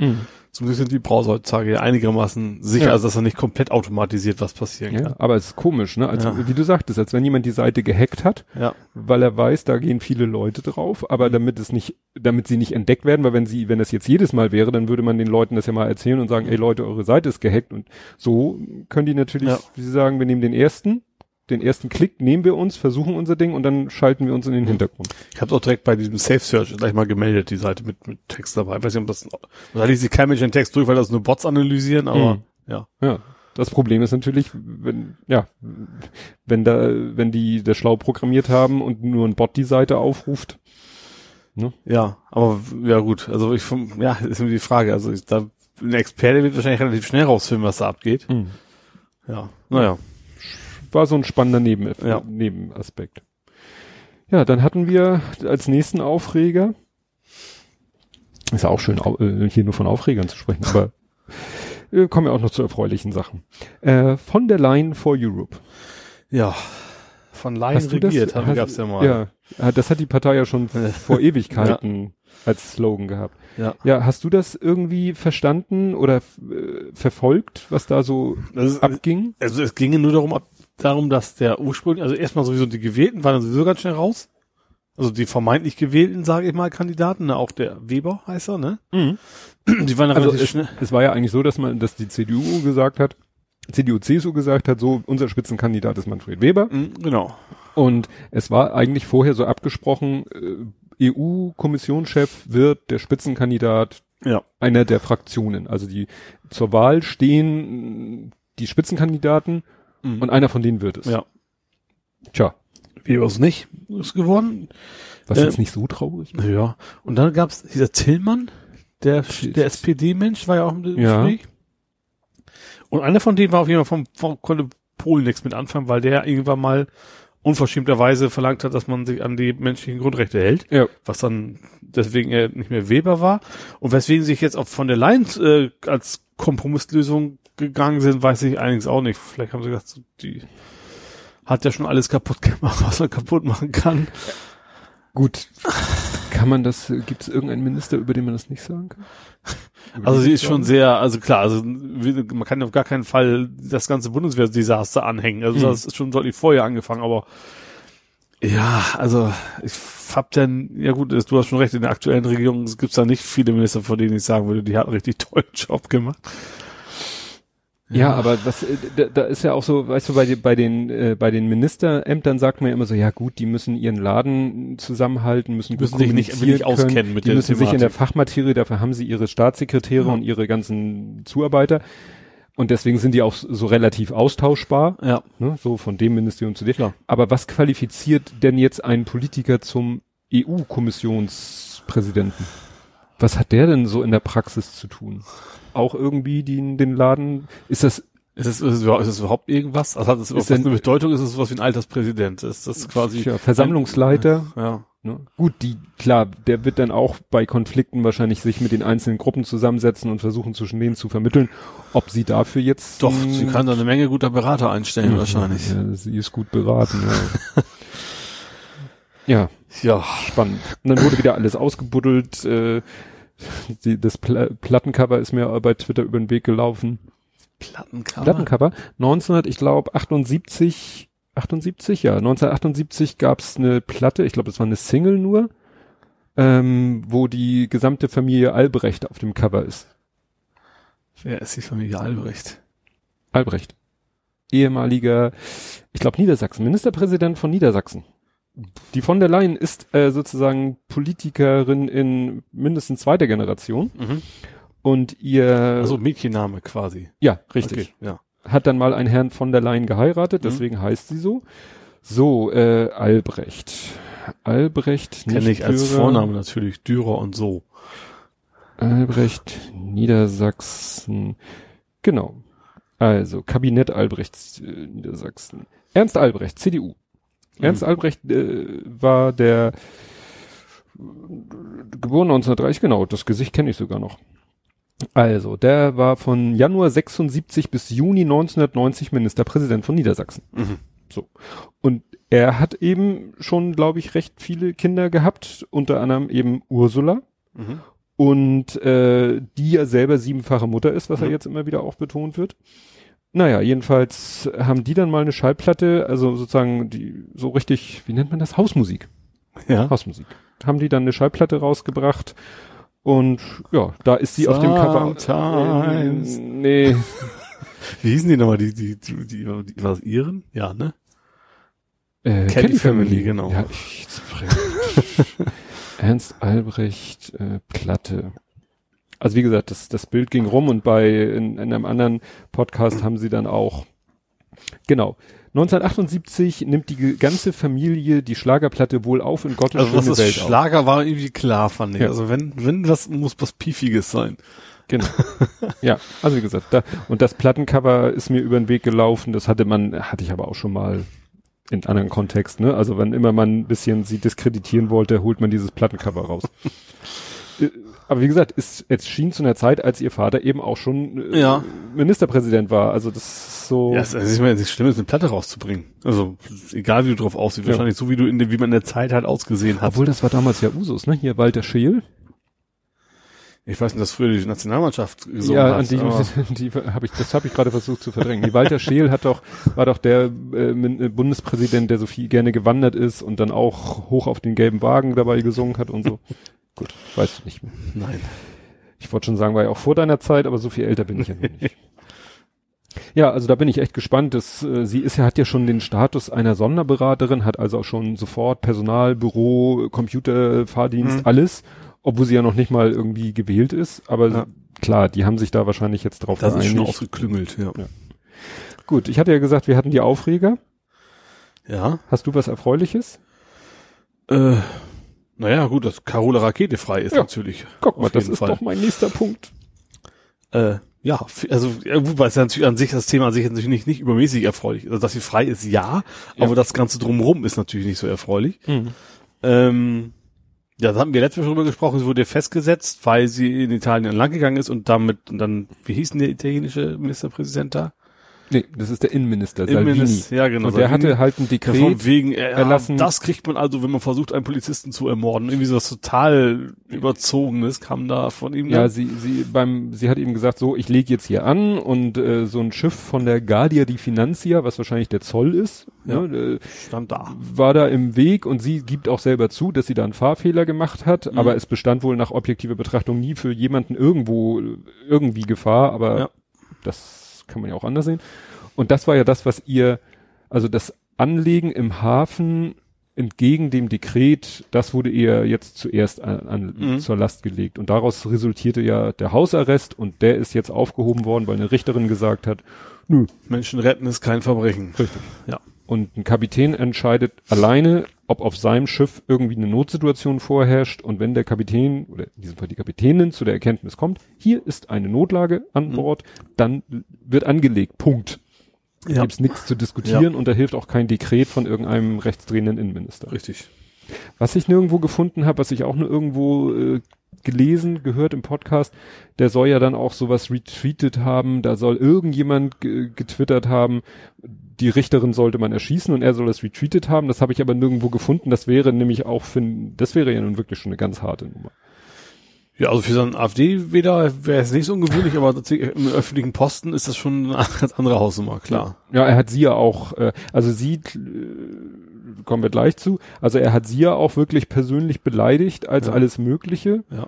Zum Glück sind die Browser heutzutage ja einigermaßen sicher, Ja. also dass er nicht komplett automatisiert was passieren Ja, kann. aber es ist komisch, ne? Also, Ja. wie du sagtest, als wenn jemand die Seite gehackt hat, Ja. weil er weiß, da gehen viele Leute drauf, aber damit es nicht, damit sie nicht entdeckt werden, weil wenn sie, wenn das jetzt jedes Mal wäre, dann würde man den Leuten das ja mal erzählen und sagen, ey Leute, eure Seite ist gehackt und so können die natürlich, Ja. wie sie sagen, wir nehmen den ersten, den ersten Klick nehmen wir uns, versuchen unser Ding und dann schalten wir uns in den Hintergrund. Ich habe auch direkt bei diesem Safe Search gleich mal gemeldet, die Seite mit, mit Text dabei. Ich weiß nicht, ob das, da liest sich kein Mensch den Text durch, weil das nur Bots analysieren, aber Mhm. ja. Ja. Das Problem ist natürlich, wenn, ja, wenn da, wenn die das schlau programmiert haben und nur ein Bot die Seite aufruft. Ja, aber ja gut, also ich ja, ist immer die Frage. Also ich, da ein Experte wird wahrscheinlich relativ schnell rausfinden, was da abgeht. Ja, naja. War so ein spannender Neben Ja. Nebenaspekt. Ja, dann hatten wir als nächsten Aufreger, ist ja auch schön, äh, hier nur von Aufregern zu sprechen, aber wir kommen ja auch noch zu erfreulichen Sachen. Äh, von der Line for Europe. Ja. Von Laien Hast das? regiert, haben hast- gab's ja mal. Ja, ja, das hat die Partei ja schon vor Ewigkeiten als Slogan gehabt. ja. Ja, hast du das irgendwie verstanden oder äh, verfolgt, was da so Das ist, abging? also es ginge nur darum, ab, darum, dass der ursprünglich, also erstmal sowieso die Gewählten waren sowieso ganz schnell raus. Also die vermeintlich gewählten, sage ich mal, Kandidaten, ne, auch der Weber heißt er, ne? Die waren Also relativ es, schnell. es war ja eigentlich so, dass man, dass die CDU gesagt hat, CDU, CSU gesagt hat, so, unser Spitzenkandidat ist Manfred Weber. Mhm, Genau. Und es war eigentlich vorher so abgesprochen, äh, EU-Kommissionschef wird der Spitzenkandidat Ja. einer der Fraktionen. Also die zur Wahl stehen die Spitzenkandidaten Mhm. und einer von denen wird es. Ja. Tja, Weber ist nicht, ist geworden. was Äh, jetzt nicht so traurig. ist. Ja. Und dann gab's dieser Tillmann, der, der SPD-Mensch, war ja auch im Ja. Gespräch. Und einer von denen war auf jeden Fall vom, vom konnte Polen nichts mit anfangen, weil der irgendwann mal unverschämterweise verlangt hat, dass man sich an die menschlichen Grundrechte hält, Ja. was dann deswegen er nicht mehr Weber war. Und weswegen sich jetzt auch von der Leyen äh, als Kompromisslösung gegangen sind, weiß ich allerdings auch nicht. Vielleicht haben sie gesagt, die hat ja schon alles kaputt gemacht, was man kaputt machen kann. Gut. Kann man das, gibt es irgendeinen Minister, über den man das nicht sagen kann? Über Also sie ist schon sehr, also klar, also man kann auf gar keinen Fall das ganze Bundeswehrdesaster anhängen. Also Mhm. das ist schon deutlich vorher angefangen, aber ja, also ich hab dann, ja gut, du hast schon recht, in der aktuellen Regierung gibt's da nicht viele Minister, von denen ich sagen würde, die hat einen richtig tollen Job gemacht. Ja, aber was, äh, da, da ist ja auch so, weißt du, bei, den- bei den, äh, bei den Ministerämtern sagt man ja immer so, ja gut, die müssen ihren Laden zusammenhalten, müssen, Müssen sich nicht- nicht auskennen können, mit die der müssen sich in der Thematik. Fachmaterie, dafür haben sie ihre Staatssekretäre Ja. und ihre ganzen Zuarbeiter. Und deswegen sind die auch so relativ austauschbar, Ja. ne, so von dem Ministerium zu dem. Klar. Aber was qualifiziert denn jetzt einen Politiker zum EU-Kommissionspräsidenten? Was hat der denn so in der Praxis zu tun? Auch irgendwie den, den Laden, ist das Ist es, ist es, überhaupt- ist es überhaupt irgendwas? Also hat es überhaupt denn- eine Bedeutung? Ist es sowas wie ein Alterspräsident? Ist das quasi, ja, Versammlungsleiter? ja. Ne? Gut, die, klar, der wird dann auch bei Konflikten wahrscheinlich sich mit den einzelnen Gruppen zusammensetzen und versuchen zwischen denen zu vermitteln, ob sie dafür jetzt. Doch, sie kann da eine Menge guter Berater einstellen, ja, wahrscheinlich. Ja, sie ist gut beraten, ja. ja, Ja. spannend. Und dann wurde wieder alles ausgebuddelt, äh, die, das Pla Plattencover ist mir bei Twitter über den Weg gelaufen. Plattencover. Plattencover, 1900, ich glaube, 78 78, ja. 1978 gab's eine Platte, ich glaube, das war eine Single nur, ähm, wo die gesamte Familie Albrecht auf dem Cover ist. Wer ist die Familie Albrecht? Albrecht. Ehemaliger, ich glaube, Niedersachsen, Ministerpräsident von Niedersachsen. Die von der Leyen ist äh, sozusagen Politikerin in mindestens zweiter Generation. Mhm. Und ihr, Also Mädchenname quasi. ja, richtig. Okay, ja. hat dann mal einen Herrn von der Leyen geheiratet, Mhm. deswegen heißt sie so. So, äh, Albrecht. Albrecht, Kenne ich als. Vorname natürlich Dürer und so. Albrecht, Niedersachsen. Genau. Also, Kabinett Albrechts, äh, Niedersachsen. Ernst Albrecht, CDU. Ernst Albrecht äh, war der geboren 1930, genau, das Gesicht kenne ich sogar noch. Also, der war von Januar 76 bis Juni 1990 Ministerpräsident von Niedersachsen. Mhm. So. Und er hat eben schon, glaube ich, recht viele Kinder gehabt, unter anderem eben Ursula Mhm. und äh, die ja selber siebenfache Mutter ist, was Mhm. jetzt immer wieder auch betont wird. Naja, jedenfalls haben die dann mal eine Schallplatte, also sozusagen die so richtig, wie nennt man das? Hausmusik. Ja. Hausmusik. Haben die dann eine Schallplatte rausgebracht und ja, da ist sie auf dem Cover. Sometimes. Äh, nee, Wie hießen die nochmal? Die, die, die, die, die war das Iren? Ja, ne? äh, Kelly Family, genau. Ja, ich, Ernst Albrecht äh, Platte. Also wie gesagt, das, das Bild ging rum und bei in, in einem anderen Podcast haben sie dann auch genau 1978 nimmt die ganze Familie die Schlagerplatte wohl auf in Gottes Also das schöne ist Welt auf. Schlager war irgendwie klar, fand ich. Ja. Also wenn, wenn das muss was Piefiges sein. Genau. ja, also wie gesagt, da und das Plattencover ist mir über den Weg gelaufen. Das hatte man, hatte ich aber auch schon mal in anderen Kontext. Ne? Also wenn immer man ein bisschen sie diskreditieren wollte, holt man dieses Plattencover raus. Äh, aber wie gesagt, es, es schien zu einer Zeit, als ihr Vater eben auch schon äh, Ja. Ministerpräsident war. Also das ist so. Ja, es ist, ich meine, es ist schlimm, ist eine Platte rauszubringen. Also egal wie du drauf aussiehst, Ja. wahrscheinlich so wie du in der, wie man in der Zeit halt ausgesehen hat. obwohl das war damals ja Usus, ne? Hier Walter Scheel. Ich weiß nicht, dass früher die Nationalmannschaft gesungen ja, hat. an die, die habe ich, das habe ich gerade versucht zu verdrängen. Die Walter Scheel hat doch, war doch der äh, äh, Bundespräsident, der so viel gerne gewandert ist und dann auch hoch auf den gelben Wagen dabei gesungen hat und so. Gut, weiß ich nicht mehr. Nein. Ich wollte schon sagen, war ja auch vor deiner Zeit, aber so viel älter bin ich ja noch nicht. Ja, also da bin ich echt gespannt. Dass, äh, sie ist ja, hat ja schon den Status einer Sonderberaterin, hat also auch schon sofort Personal, Büro, Computer, Fahrdienst, Mhm. alles, obwohl sie ja noch nicht mal irgendwie gewählt ist. Aber Ja. klar, die haben sich da wahrscheinlich jetzt drauf Das ist schon geeinigt. ausgeklüngelt, ja. Ja. Gut, ich hatte ja gesagt, wir hatten die Aufreger. Ja. Hast du was Erfreuliches? Äh, naja, gut, dass Carola Rakete frei ist Ja. natürlich. Guck mal, das ist Fall. doch mein nächster Punkt. Äh, ja, also wobei es ja natürlich an sich das Thema an sich natürlich nicht, nicht übermäßig erfreulich. ist. Also dass sie frei ist, ja, Ja. aber das Ganze drumherum ist natürlich nicht so erfreulich. Ähm, ja, da haben wir letztes Mal schon drüber gesprochen, sie wurde festgesetzt, weil sie in Italien lang gegangen ist und damit und dann, wie hieß denn der italienische Ministerpräsident da? Nee, das ist der Innenminister, Salvini. Innenminister, ja genau. Und der Salvini. hatte halt ein Dekret. von wegen, äh, erlassen. das kriegt man also, wenn man versucht, einen Polizisten zu ermorden. Irgendwie so was total überzogenes kam da von ihm. Ja, dann. sie, sie beim, sie hat ihm gesagt, so, ich lege jetzt hier an und äh, so ein Schiff von der Guardia di Finanzia, was wahrscheinlich der Zoll ist, Ja. ne, stand da. war da im Weg und sie gibt auch selber zu, dass sie da einen Fahrfehler gemacht hat, Mhm. aber es bestand wohl nach objektiver Betrachtung nie für jemanden irgendwo irgendwie Gefahr, aber Ja. das kann man ja auch anders sehen. Und das war ja das, was ihr, also das Anlegen im Hafen entgegen dem Dekret, das wurde ihr jetzt zuerst an, an Mhm. zur Last gelegt. Und daraus resultierte ja der Hausarrest und der ist jetzt aufgehoben worden, weil eine Richterin gesagt hat, nö, Menschen retten ist kein Verbrechen. Richtig. Ja. Und ein Kapitän entscheidet alleine, ob auf seinem Schiff irgendwie eine Notsituation vorherrscht. Und wenn der Kapitän, oder in diesem Fall die Kapitänin, zu der Erkenntnis kommt, hier ist eine Notlage an Mhm. Bord, dann wird angelegt. Punkt. Da Ja. gibt's nichts zu diskutieren und da hilft auch kein Dekret von irgendeinem rechtsdrehenden Innenminister. Richtig. Was ich nirgendwo gefunden habe, was ich auch nur irgendwo äh, gelesen, gehört im Podcast, der soll ja dann auch sowas retweetet haben, da soll irgendjemand ge- getwittert haben, die Richterin sollte man erschießen und er soll das retweetet haben, das habe ich aber nirgendwo gefunden, das wäre nämlich auch für, das wäre ja nun wirklich schon eine ganz harte Nummer. Ja, also für so einen AfD-Wähler wäre es nicht so ungewöhnlich, aber im öffentlichen Posten ist das schon eine ganz andere Hausnummer, klar. Ja, er hat sie ja auch, äh, also sie, äh, kommen wir gleich zu, also er hat sie ja auch wirklich persönlich beleidigt als Ja. alles Mögliche. Ja.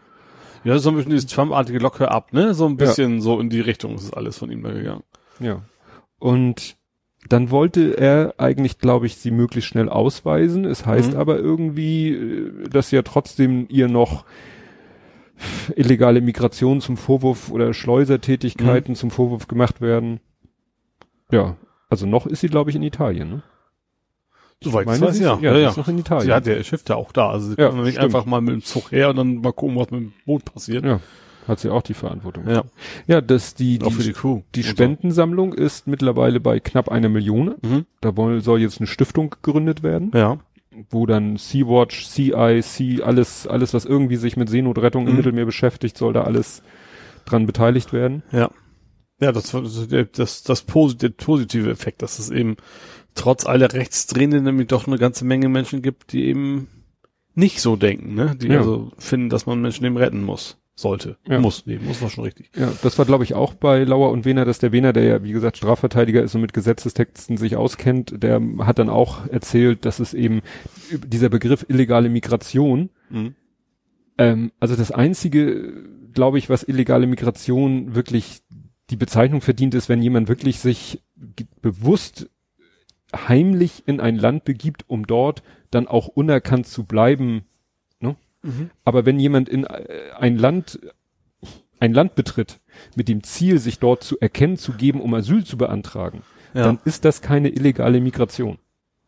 Ja, so ein bisschen dieses Trump-artige Locke ab, ne? So ein bisschen so in die Richtung ist alles von ihm da gegangen. Ja. Und dann wollte er eigentlich, glaube ich, sie möglichst schnell ausweisen. Es heißt Mhm. aber irgendwie, äh, dass ja trotzdem ihr noch illegale Migration zum Vorwurf oder Schleusertätigkeiten Mhm. zum Vorwurf gemacht werden. Ja, also noch ist sie, glaube ich, in Italien. Ne? Soweit ich weiß, ja. Ja, Ja, ist noch in Italien. Ja, der schifft ja auch da. Also Ja, kann nicht einfach mal mit dem Zug her und dann mal gucken, was mit dem Boot passiert. Ja, hat sie auch die Verantwortung. Ja. Ja, dass die, die, die die. Spendensammlung ist mittlerweile bei knapp einer Million. Mhm. Da woll, soll jetzt eine Stiftung gegründet werden. Ja. wo dann Sea-Watch, CI, Sea, alles, alles, was irgendwie sich mit Seenotrettung im Mhm. Mittelmeer beschäftigt, soll da alles dran beteiligt werden. Ja. Ja, das war das, das, der positive Effekt, dass es eben trotz aller Rechtsdrehenden nämlich doch eine ganze Menge Menschen gibt, die eben nicht so denken, ne? Die Ja. also finden, dass man Menschen eben retten muss. Sollte. Ja. Muss. Nee, muss war schon richtig. Ja, das war, glaube ich, auch bei Lauer und Wehner, dass der Wehner, der ja, wie gesagt, Strafverteidiger ist und mit Gesetzestexten sich auskennt, der hat dann auch erzählt, dass es eben dieser Begriff illegale Migration, Mhm. ähm, also das einzige, glaube ich, was illegale Migration wirklich die Bezeichnung verdient, ist, wenn jemand wirklich sich bewusst heimlich in ein Land begibt, um dort dann auch unerkannt zu bleiben. Ne? Mhm. Aber wenn jemand in äh, ein Land, ein Land betritt, mit dem Ziel, sich dort zu erkennen zu geben, um Asyl zu beantragen, Ja. dann ist das keine illegale Migration.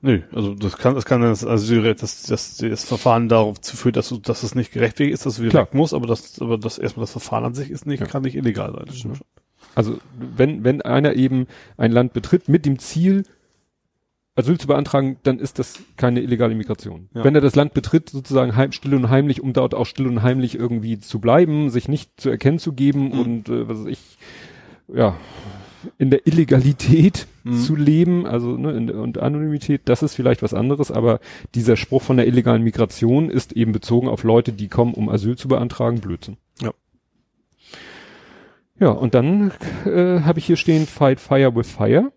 Nö, also das kann, das kann das Asyl, das, das, das Verfahren darauf zu führen, dass dass es nicht gerechtfertigt ist, dass du wieder Klar. weg musst, aber das, aber das erstmal das Verfahren an sich ist nicht, Ja. kann nicht illegal sein. Das stimmt schon. Also wenn, wenn einer eben ein Land betritt mit dem Ziel, Asyl zu beantragen, dann ist das keine illegale Migration. Ja. Wenn er das Land betritt, sozusagen heim, still und heimlich, um dort auch still und heimlich irgendwie zu bleiben, sich nicht zu erkennen zu geben Mhm. und äh, was weiß ich, ja, in der Illegalität Mhm. zu leben, also ne, in, und Anonymität, das ist vielleicht was anderes, aber dieser Spruch von der illegalen Migration ist eben bezogen auf Leute, die kommen, um Asyl zu beantragen, Blödsinn. Ja. Und dann äh, habe ich hier stehen Fight Fire with Fire.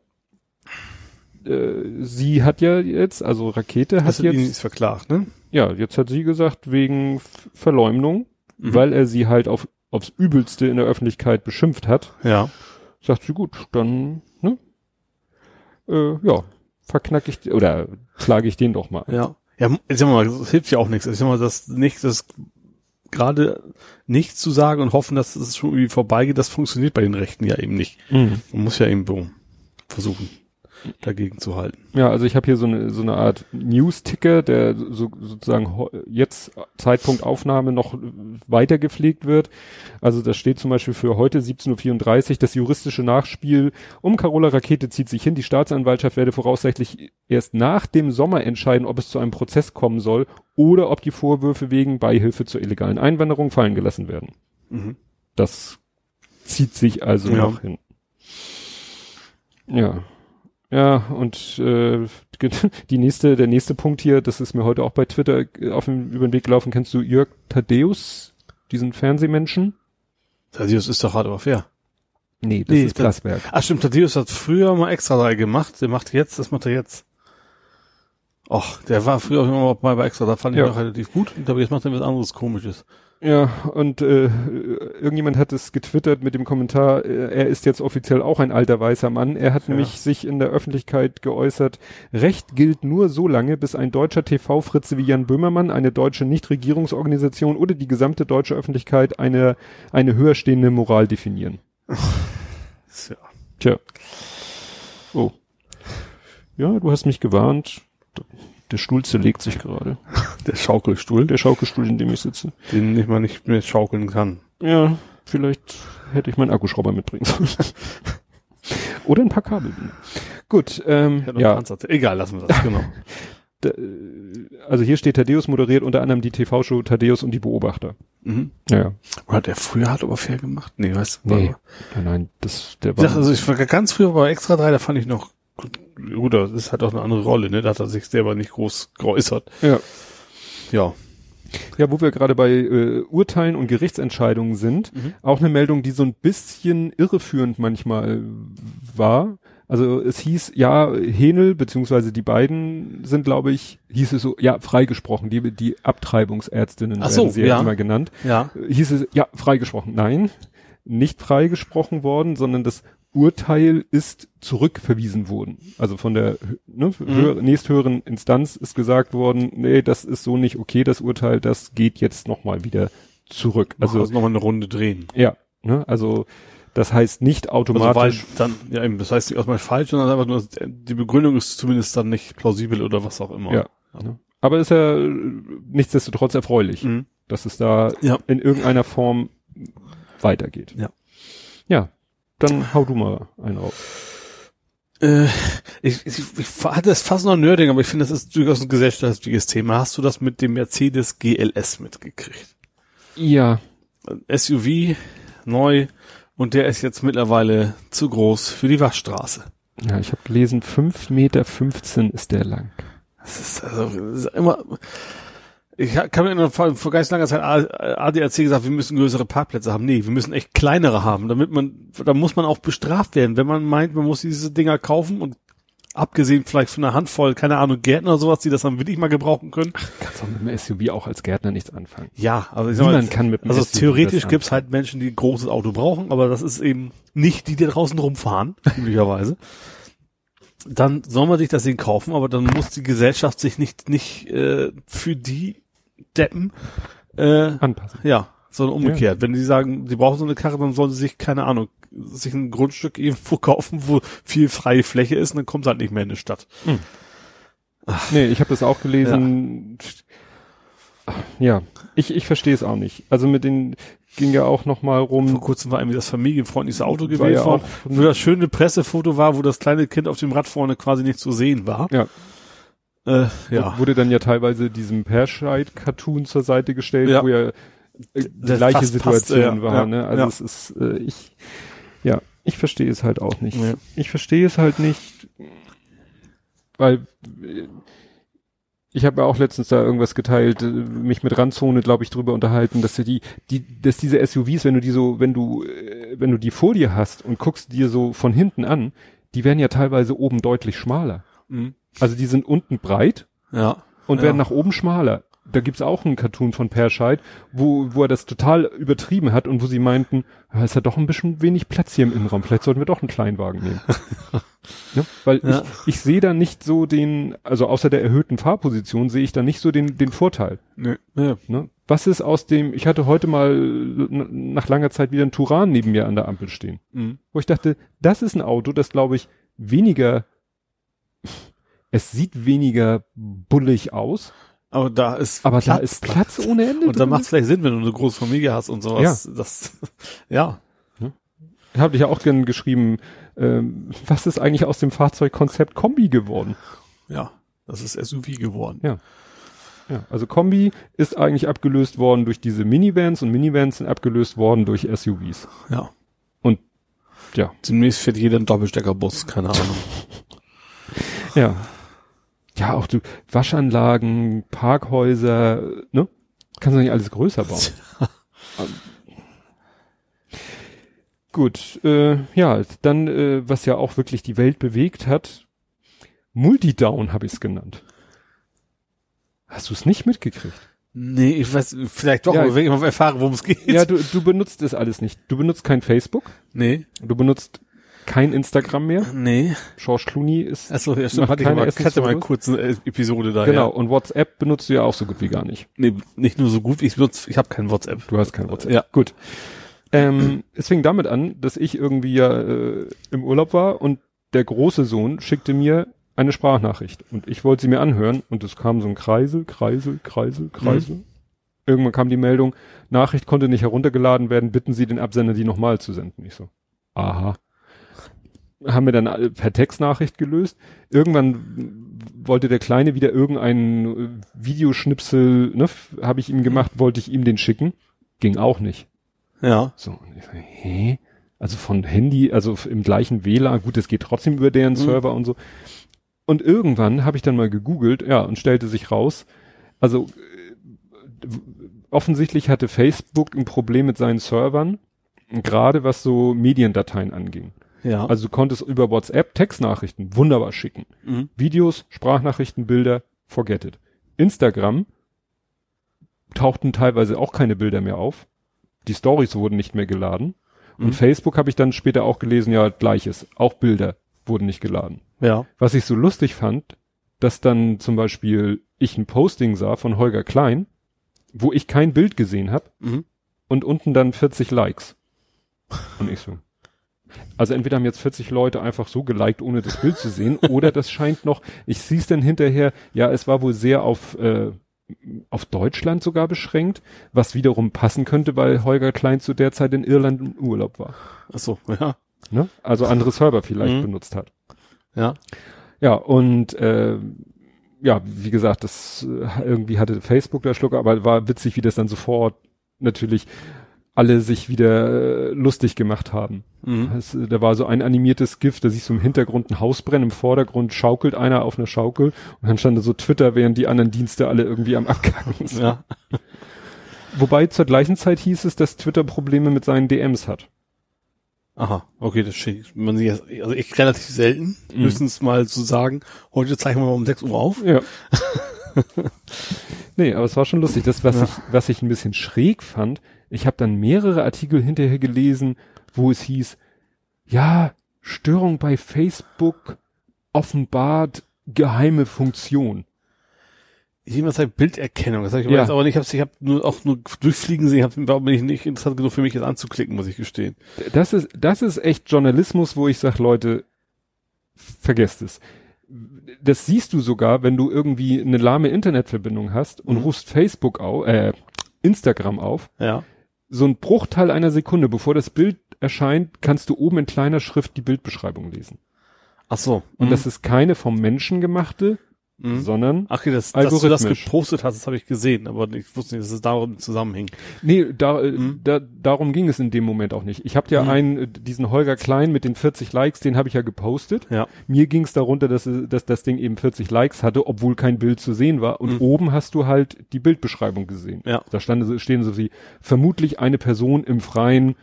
Äh, sie hat ja jetzt, also Rakete hat du ihn jetzt, jetzt verklagt, ne? ja, jetzt hat sie gesagt, wegen Verleumdung, Mhm. weil er sie halt auf, aufs Übelste in der Öffentlichkeit beschimpft hat, Ja. sagt sie, gut, dann, ne, äh, ja, verknack ich, oder klage ich den doch mal. Ja. Ja, ich sag mal, das hilft ja auch nichts. Ich sag mal, das nicht, das gerade nichts zu sagen und hoffen, dass es schon irgendwie vorbeigeht, das funktioniert bei den Rechten ja eben nicht. Mhm. Man muss ja eben versuchen, dagegen zu halten. Ja, also ich habe hier so eine so eine Art News-Ticker, der so, sozusagen jetzt Zeitpunkt Aufnahme noch weiter gepflegt wird. Also das steht zum Beispiel für heute 17.34 Uhr, das juristische Nachspiel um Carola Rakete zieht sich hin. Die Staatsanwaltschaft werde voraussichtlich erst nach dem Sommer entscheiden, ob es zu einem Prozess kommen soll oder ob die Vorwürfe wegen Beihilfe zur illegalen Einwanderung fallen gelassen werden. Mhm. Das zieht sich also Ja. noch hin. Ja. Ja, und äh, die nächste, der nächste Punkt hier, das ist mir heute auch bei Twitter äh, auf dem, über den Weg gelaufen, kennst du Jörg Thaddeus, diesen Fernsehmenschen? Thaddeus ist doch hart aber fair. Nee, das Nee, ist Plasberg. Ach stimmt, Thaddeus hat früher mal extra drei gemacht. Der macht jetzt, das macht er jetzt. Och, der war früher auch immer mal bei extra, da fand ich Ja. noch relativ gut. Aber jetzt macht er was anderes komisches. Ja, und äh, irgendjemand hat es getwittert mit dem Kommentar, äh, er ist jetzt offiziell auch ein alter weißer Mann. Er hat Ja. nämlich sich in der Öffentlichkeit geäußert, Recht gilt nur so lange, bis ein deutscher TV-Fritze wie Jan Böhmermann, eine deutsche Nichtregierungsorganisation oder die gesamte deutsche Öffentlichkeit eine, eine höher stehende Moral definieren. Ja. Tja. Oh. Ja, du hast mich gewarnt. Der Stuhl zerlegt sich gerade. Der Schaukelstuhl, Der Schaukelstuhl, in dem ich sitze. den nicht mal nicht mehr schaukeln kann. Ja, vielleicht hätte ich meinen Akkuschrauber mitbringen sollen. Oder ein paar Kabel. Gut, ähm, Ja, ja. Egal, lassen wir das, genau. d- also hier steht Thaddeus moderiert unter anderem die TV-Show Thaddeus und die Beobachter. mhm. Ja, ja. Oder hat der früher hart aber fair gemacht? Nee, weißt du? Nee. Nein, nein, das, der Ich war, dachte, also ich war ganz früher bei Extra 3, da fand ich noch gut, das ist halt auch eine andere Rolle, ne? Da hat er sich selber nicht groß geäußert. ja. Ja. Ja, wo wir gerade bei äh, Urteilen und Gerichtsentscheidungen sind, Mhm. auch eine Meldung, die so ein bisschen irreführend manchmal war. Also es hieß, ja, Henel, beziehungsweise die beiden sind, glaube ich, hieß es so, ja, freigesprochen, die, die Abtreibungsärztinnen Ach so, werden sie ja ja. immer genannt. Ja. Äh, Hieß es, ja, freigesprochen. Nein, nicht freigesprochen worden, sondern das Urteil ist zurückverwiesen worden. Also von der ne, Mhm. höher, nächsthöheren Instanz ist gesagt worden, nee, das ist so nicht okay, das Urteil, das geht jetzt nochmal wieder zurück. Also, Also, also nochmal eine Runde drehen. ja, ne, also das heißt nicht Also automatisch, dann, ja eben, das heißt nicht erstmal falsch, sondern einfach nur, die Begründung ist zumindest dann nicht plausibel oder was auch immer. ja, ne. aber ist ja äh, nichtsdestotrotz erfreulich, Mhm. dass es da Ja. in irgendeiner Form weitergeht. Ja. Ja, dann hau du mal einen auf. Äh, ich, ich, ich hatte es fast noch Nerding, aber ich finde, das ist durchaus ein gesellschaftliches Thema. Hast du das mit dem Mercedes GLS mitgekriegt? Ja, SUV, neu, und der ist jetzt mittlerweile zu groß für die Waschstraße. Ja, ich habe gelesen, 5,15 Meter ist der lang. Das ist also das ist immer. Ich kann mir erinnern, vor, vor ganz langer Zeit ADAC gesagt, wir müssen größere Parkplätze haben. Nee, wir müssen echt kleinere haben, damit man, da muss man auch bestraft werden, wenn man meint, man muss diese Dinger kaufen und abgesehen vielleicht von einer Handvoll, keine Ahnung, Gärtner oder sowas, die das dann wirklich mal gebrauchen können. Kannst auch mit dem SUV auch als Gärtner nichts anfangen. Ja, aber ich sag mal, kann mit dem also SUV theoretisch gibt's halt Menschen, die ein großes Auto brauchen, aber das ist eben nicht die, die draußen rumfahren, üblicherweise. Dann soll man sich das Ding kaufen, aber dann muss die Gesellschaft sich nicht nicht äh, für die Deppen äh, anpassen. ja, sondern umgekehrt. Wenn die sagen, sie brauchen so eine Karre, dann sollen sie sich, keine Ahnung, sich ein Grundstück irgendwo kaufen, wo viel freie Fläche ist, und dann kommt halt nicht mehr in die Stadt. Nee, ich habe das auch gelesen. Ja, ich, ich verstehe es auch nicht. Also mit den ging ja auch noch mal Vor rum. kurzem war irgendwie das familienfreundlichste Auto gewählt ja worden, wo das schöne Pressefoto war, wo das kleine Kind auf dem Rad vorne quasi nicht zu sehen war. Ja, Äh, ja. wurde dann ja teilweise diesem Perscheid-Cartoon zur Seite gestellt, Ja. wo ja äh, gleiche Situation passt, war. ja, ne? Also es ist, äh, ich, ja, ich verstehe es halt auch nicht. Ich verstehe es halt nicht, weil äh, ich habe ja auch letztens da irgendwas geteilt, äh, mich mit Randzone, glaube ich, drüber unterhalten, dass die, die, dass diese SUVs, wenn du die so, wenn du, äh, wenn du die vor dir hast und guckst dir so von hinten an, die werden ja teilweise oben deutlich schmaler. Mhm. Also die sind unten breit Ja. und Ja. werden nach oben schmaler. Da gibt's auch einen Cartoon von Perscheid, wo, wo er das total übertrieben hat und wo sie meinten, ja, ist ja doch ein bisschen wenig Platz hier im Innenraum, vielleicht sollten wir doch einen Kleinwagen nehmen. ne? Weil Ja. ich, ich sehe da nicht so den, also außer der erhöhten Fahrposition sehe ich da nicht so den, den Vorteil. Nee. Ja. Ne? Was ist aus dem, ich hatte heute mal nach langer Zeit wieder ein Turan neben mir an der Ampel stehen, Mhm. wo ich dachte, das ist ein Auto, das glaube ich weniger, es sieht weniger bullig aus, Aber da ist aber da ist Platz ohne Ende. Und drin. macht es vielleicht Sinn, wenn du eine große Familie hast und sowas. Das, ja. Habe ich ja auch gern geschrieben, ähm, was ist eigentlich aus dem Fahrzeugkonzept Kombi geworden? Ja. Das ist SUV geworden. Ja. Ja, also Kombi ist eigentlich abgelöst worden durch diese Minivans und Minivans sind abgelöst worden durch SUVs. Ja. Und ja, Demnächst fährt jeder ein Doppelsteckerbus, keine Ahnung. ja. Ja, auch du, Waschanlagen, Parkhäuser, ne? Kannst du nicht alles größer bauen. Ähm, Gut, äh, ja, dann, äh, was ja auch wirklich die Welt bewegt hat, Multidown habe ich es genannt. Hast du es nicht mitgekriegt? Nee, ich weiß, vielleicht doch, Ja, aber wenn ich mal erfahre, worum es geht. Ja, du, du benutzt das alles nicht. Du benutzt kein Facebook, nee. du benutzt kein Instagram mehr. Nee. George Clooney ist Achso, ja, stimmt. Hatte ich keine mal, hatte mal kurz eine Episode da. genau Ja. und WhatsApp benutzt du ja auch so gut wie gar nicht. Nee, nicht nur so gut, ich benutze, ich habe kein WhatsApp. Du hast kein WhatsApp. Ja. Gut. Ähm, es fing damit an, dass ich irgendwie ja äh, im Urlaub war und der große Sohn schickte mir eine Sprachnachricht und ich wollte sie mir anhören und es kam so ein Kreisel, Kreisel, Kreisel, Kreisel. Irgendwann kam die Meldung, Nachricht konnte nicht heruntergeladen werden, bitten Sie den Absender, die nochmal zu senden. Ich so, aha. Haben wir dann per Textnachricht gelöst. Irgendwann wollte der Kleine wieder irgendeinen äh, Videoschnipsel, ne, habe ich ihm gemacht, wollte ich ihm den schicken. Ging auch nicht. Ja. So, und ich so, hä? Also von Handy, also im gleichen WLAN, gut, es geht trotzdem über deren Server und so. Und irgendwann habe ich dann mal gegoogelt, ja, und stellte sich raus, also äh, offensichtlich hatte Facebook ein Problem mit seinen Servern, gerade was so Mediendateien anging. Ja. Also du konntest über WhatsApp Textnachrichten wunderbar schicken. mhm. Videos, Sprachnachrichten, Bilder, forget it. Instagram tauchten teilweise auch keine Bilder mehr auf. Die Stories wurden nicht mehr geladen. Und Mhm. Facebook habe ich dann später auch gelesen, ja, gleiches. Auch Bilder wurden nicht geladen. ja. Was ich so lustig fand, dass dann zum Beispiel ich ein Posting sah von Holger Klein, wo ich kein Bild gesehen habe Mhm. und unten dann 40 Likes. Und ich so. Also entweder haben jetzt 40 Leute einfach so geliked, ohne das Bild zu sehen, oder das scheint noch, ich sehe es dann hinterher, ja, es war wohl sehr auf, äh, auf Deutschland sogar beschränkt, was wiederum passen könnte, weil Holger Klein zu der Zeit in Irland im Urlaub war. Ach so, ja. Ne? Also andere Server vielleicht Mhm. benutzt hat. Ja. Ja, und äh, ja, wie gesagt, das äh, irgendwie hatte Facebook der Schlucker, aber war witzig, wie das dann sofort natürlich alle sich wieder äh, lustig gemacht haben. Mhm. Es, äh, da war so ein animiertes Gift, da siehst du im Hintergrund ein Haus brennen, im Vordergrund schaukelt einer auf einer Schaukel und dann stand da so Twitter, während die anderen Dienste alle irgendwie am Abkacken sind. Ja. Wobei zur gleichen Zeit hieß es, dass Twitter Probleme mit seinen DMs hat. Aha, okay, das steht, man sieht jetzt, also ich relativ selten, Mhm. höchstens mal zu sagen, heute zeichnen wir mal um 6 Uhr auf. Ja. nee, aber es war schon lustig. Das, was, Ja. ich, was ich ein bisschen schräg fand, ich habe dann mehrere Artikel hinterher gelesen, wo es hieß, ja, Störung bei Facebook offenbart geheime Funktion. Jemand sagt Bilderkennung, das habe ich aber Ja. jetzt aber nicht, ich habe nur auch nur durchfliegen sehen, hab, war mir nicht interessant genug für mich jetzt anzuklicken, muss ich gestehen. Das ist, das ist echt Journalismus, wo ich sag, Leute, vergesst es. Das siehst du sogar, wenn du irgendwie eine lahme Internetverbindung hast und Mhm. rufst Facebook auf, äh, Instagram auf, Ja. So ein Bruchteil einer Sekunde, bevor das Bild erscheint, kannst du oben in kleiner Schrift die Bildbeschreibung lesen. Ach so. Und Mhm. das ist keine vom Menschen gemachte, Mhm. sondern Ach das, dass du das gepostet hast, das habe ich gesehen, aber ich wusste nicht, dass es darum zusammenhing. nee, da, äh, Mhm. da darum ging es in dem Moment auch nicht. Ich habe ja Mhm. einen, äh, diesen Holger Klein mit den 40 Likes, den habe ich ja gepostet. Ja. Mir ging es darunter, dass, dass das Ding eben 40 Likes hatte, obwohl kein Bild zu sehen war. Und Mhm. oben hast du halt die Bildbeschreibung gesehen. Ja. Da stand, so- stehen so wie, vermutlich eine Person im Freien,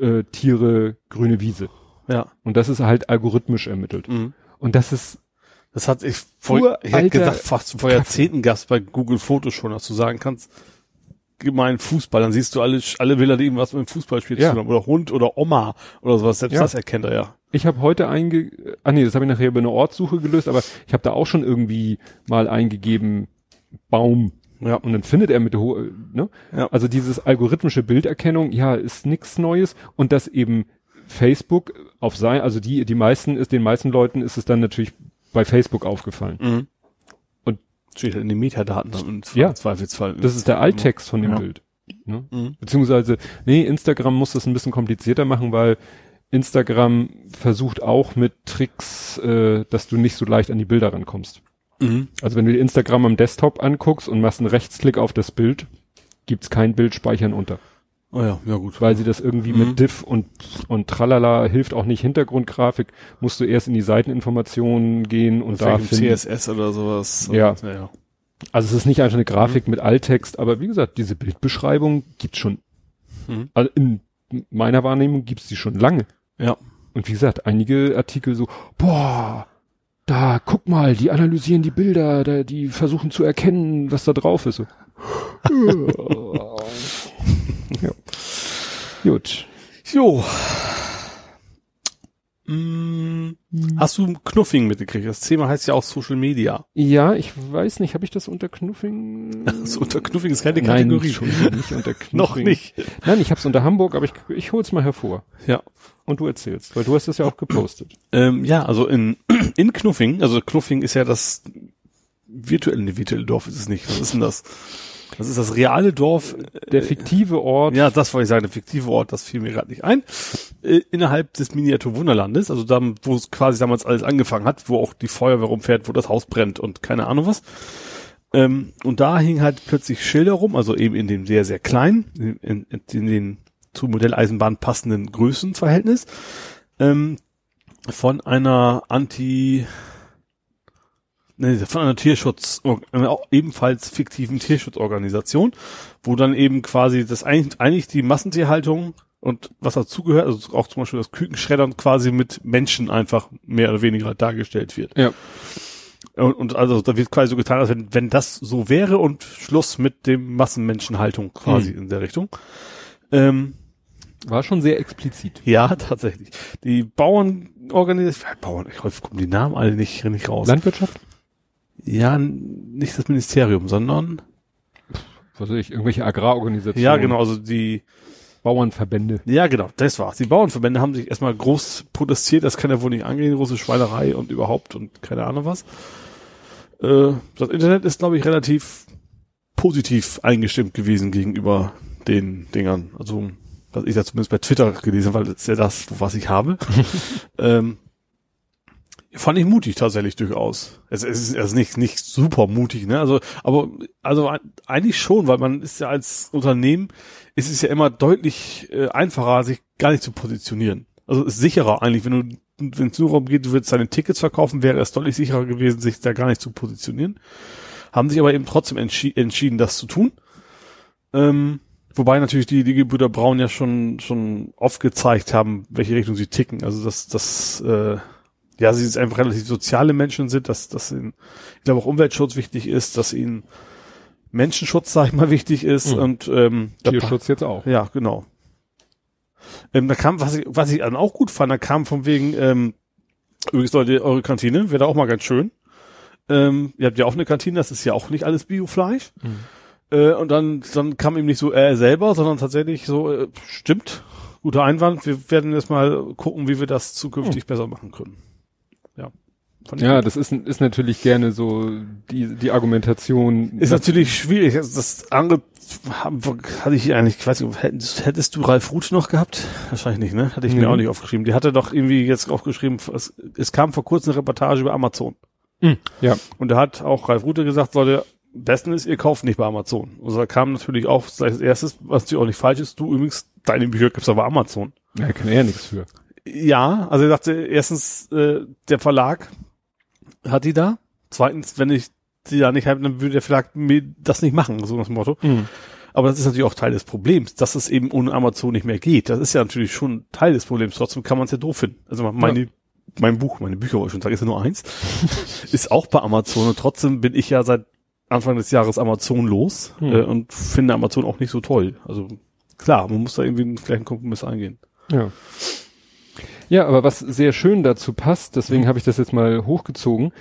äh, Tiere, grüne Wiese. Ja. Und das ist halt algorithmisch ermittelt. Mhm. Und das ist, Das hat ich vor, ich hätte gesagt, fast vor Jahrzehnten Gast bei Google Fotos schon, dass du sagen kannst, einen Fußball, dann siehst du alle, alle Bilder, die irgendwas mit dem Fußballspiel Ja. zu tun haben. Oder Hund oder Oma oder sowas. Selbst Ja. das erkennt er ja. ich habe heute einge, ah nee, das habe ich nachher über eine Ortssuche gelöst, aber ich habe da auch schon irgendwie mal eingegeben, Baum. Ja. Und dann findet er mit, ne? Ja. Also dieses algorithmische Bilderkennung, ja, ist nichts Neues. Und das eben Facebook auf sein, also die, die meisten ist, den meisten Leuten ist es dann natürlich bei Facebook aufgefallen. Mhm. Und- steht halt in den Metadaten dann im Ja. Zweifelsfall. Das ist der Alttext von dem Ja. Bild. Ne? Mhm. Beziehungsweise, nee, Instagram muss das ein bisschen komplizierter machen, weil Instagram versucht auch mit Tricks, äh, dass du nicht so leicht an die Bilder rankommst. Mhm. Also wenn du dir Instagram am Desktop anguckst und machst einen Rechtsklick auf das Bild, gibt's kein Bild speichern unter. Oh ja, ja gut. Weil sie das irgendwie Mhm. mit Diff und, und tralala hilft auch nicht Hintergrundgrafik, musst du erst in die Seiteninformationen gehen und da Vielleicht im finden. CSS oder sowas. Ja. ja, ja. Also es ist nicht einfach eine Grafik mit Alttext, aber wie gesagt, diese Bildbeschreibung gibt's schon. Mhm. Also in meiner Wahrnehmung gibt's die schon lange. Ja. Und wie gesagt, einige Artikel so, boah, da, guck mal, die analysieren die Bilder, da, die versuchen zu erkennen, was da drauf ist. So. ja. Gut. Jo. Mm, hast du Knuffing mitgekriegt? Das Thema heißt ja auch Social Media. Ja, ich weiß nicht, habe ich das unter Knuffing? Also unter Knuffing ist keine Nein, Kategorie. Entschuldigung, nicht unter Knuffing. Noch nicht. Nein, ich habe es unter Hamburg, aber ich, ich hol's mal hervor. Ja. Und du erzählst, weil du hast das ja auch gepostet. Ähm, ja, also in, in Knuffing, also Knuffing ist ja das virtuelle, virtuelle Dorf ist es nicht. Was ist denn das? Das ist das reale Dorf. Der fiktive Ort. Ja, das wollte ich sagen, der fiktive Ort, das fiel mir gerade nicht ein. Äh, innerhalb des Miniatur-Wunderlandes, also da, wo es quasi damals alles angefangen hat, wo auch die Feuerwehr rumfährt, wo das Haus brennt und keine Ahnung was. Ähm, und da hingen halt plötzlich Schilder rum, also eben in dem sehr, sehr kleinen, in, in, in den zu Modelleisenbahn passenden Größenverhältnis, ähm, von einer Anti, nee, von einer Tierschutz, einer auch ebenfalls fiktiven Tierschutzorganisation, wo dann eben quasi das eigentlich, eigentlich die Massentierhaltung und was dazugehört, also auch zum Beispiel das Kükenschreddern quasi mit Menschen einfach mehr oder weniger dargestellt wird. Ja. Und, und also da wird quasi so getan, als wenn, wenn das so wäre und Schluss mit dem Massenmenschenhaltung quasi Hm. in der Richtung. Ähm, War schon sehr explizit. ja, tatsächlich. Die Bauernorganisation, Bauern, ich häufig kommen die Namen alle nicht, nicht raus. Landwirtschaft? Ja, nicht das Ministerium, sondern Was weiß ich, irgendwelche Agrarorganisationen. ja, genau, also die Bauernverbände. Ja, genau, das war's. Die Bauernverbände haben sich erstmal groß protestiert, das kann ja wohl nicht angehen, große Schweinerei und überhaupt und keine Ahnung was. Äh, das Internet ist, glaube ich, relativ positiv eingestimmt gewesen gegenüber den Dingern. Also, was ich da zumindest bei Twitter gelesen habe, weil das ist ja das, was ich habe. ähm, fand ich mutig tatsächlich durchaus. Es, es ist also nicht, nicht super mutig, ne? Also, aber, also eigentlich schon, weil man ist ja als Unternehmen, ist es ja immer deutlich äh, einfacher, sich gar nicht zu positionieren. Also ist sicherer eigentlich, wenn du, wenn es nur darum geht, du willst deine Tickets verkaufen, wäre es deutlich sicherer gewesen, sich da gar nicht zu positionieren. Haben sich aber eben trotzdem entschi entschieden, das zu tun. Ähm, wobei natürlich die, die Gebrüder Braun ja schon, schon oft gezeigt haben, welche Richtung sie ticken. Also dass, dass äh, ja, sie jetzt einfach relativ soziale Menschen sind, dass, dass ihnen, ich glaube auch Umweltschutz wichtig ist, dass ihnen Menschenschutz, sag ich mal, wichtig ist Mhm. und ähm, da- Tierschutz jetzt auch. ja, genau. Ähm, da kam, was ich, was ich dann auch gut fand, da kam von wegen, ähm, übrigens Leute, eure Kantine wäre da auch mal ganz schön. Ähm, ihr habt ja auch eine Kantine, das ist ja auch nicht alles Biofleisch. Mhm. Äh, und dann, dann kam ihm nicht so er selber, sondern tatsächlich so, äh, stimmt, guter Einwand, wir werden jetzt mal gucken, wie wir das zukünftig besser machen können. Ja. Das ist, ist natürlich gerne so die, die Argumentation. Ist natürlich schwierig. Das- Das andere hatte ich eigentlich, ich weiß nicht, hättest, hättest du Ralf Ruth noch gehabt? Wahrscheinlich nicht, ne? Hatte ich Nee. mir auch nicht aufgeschrieben. Die hatte doch irgendwie jetzt aufgeschrieben, es, es kam vor kurzem eine Reportage über Amazon. Hm, ja. Und da hat auch Ralf Rute gesagt, Leute, besten ist, ihr kauft nicht bei Amazon. Und da kam natürlich auch als erstes, was natürlich auch nicht falsch ist, du übrigens, deine Bücher gibt's aber Amazon. Ja, kann er ja nichts für. Ja, also er sagte, erstens, äh, der Verlag hat die da. Zweitens, wenn ich die da nicht habe, dann würde der Verlag mir das nicht machen, so nach dem Motto. Mhm. Aber das ist natürlich auch Teil des Problems, dass es eben ohne Amazon nicht mehr geht. Das ist ja natürlich schon Teil des Problems. Trotzdem kann man es ja doof finden. Also meine, mein Buch, meine Bücher, wollte ich schon sagen, ist ja nur eins, ist auch bei Amazon und trotzdem bin ich ja seit Anfang des Jahres Amazon los Hm. äh, und finde Amazon auch nicht so toll. Also klar, man muss da irgendwie einen- vielleicht einen Kompromiss eingehen. Ja. Ja, aber was sehr schön dazu passt, deswegen habe ich das jetzt mal hochgezogen,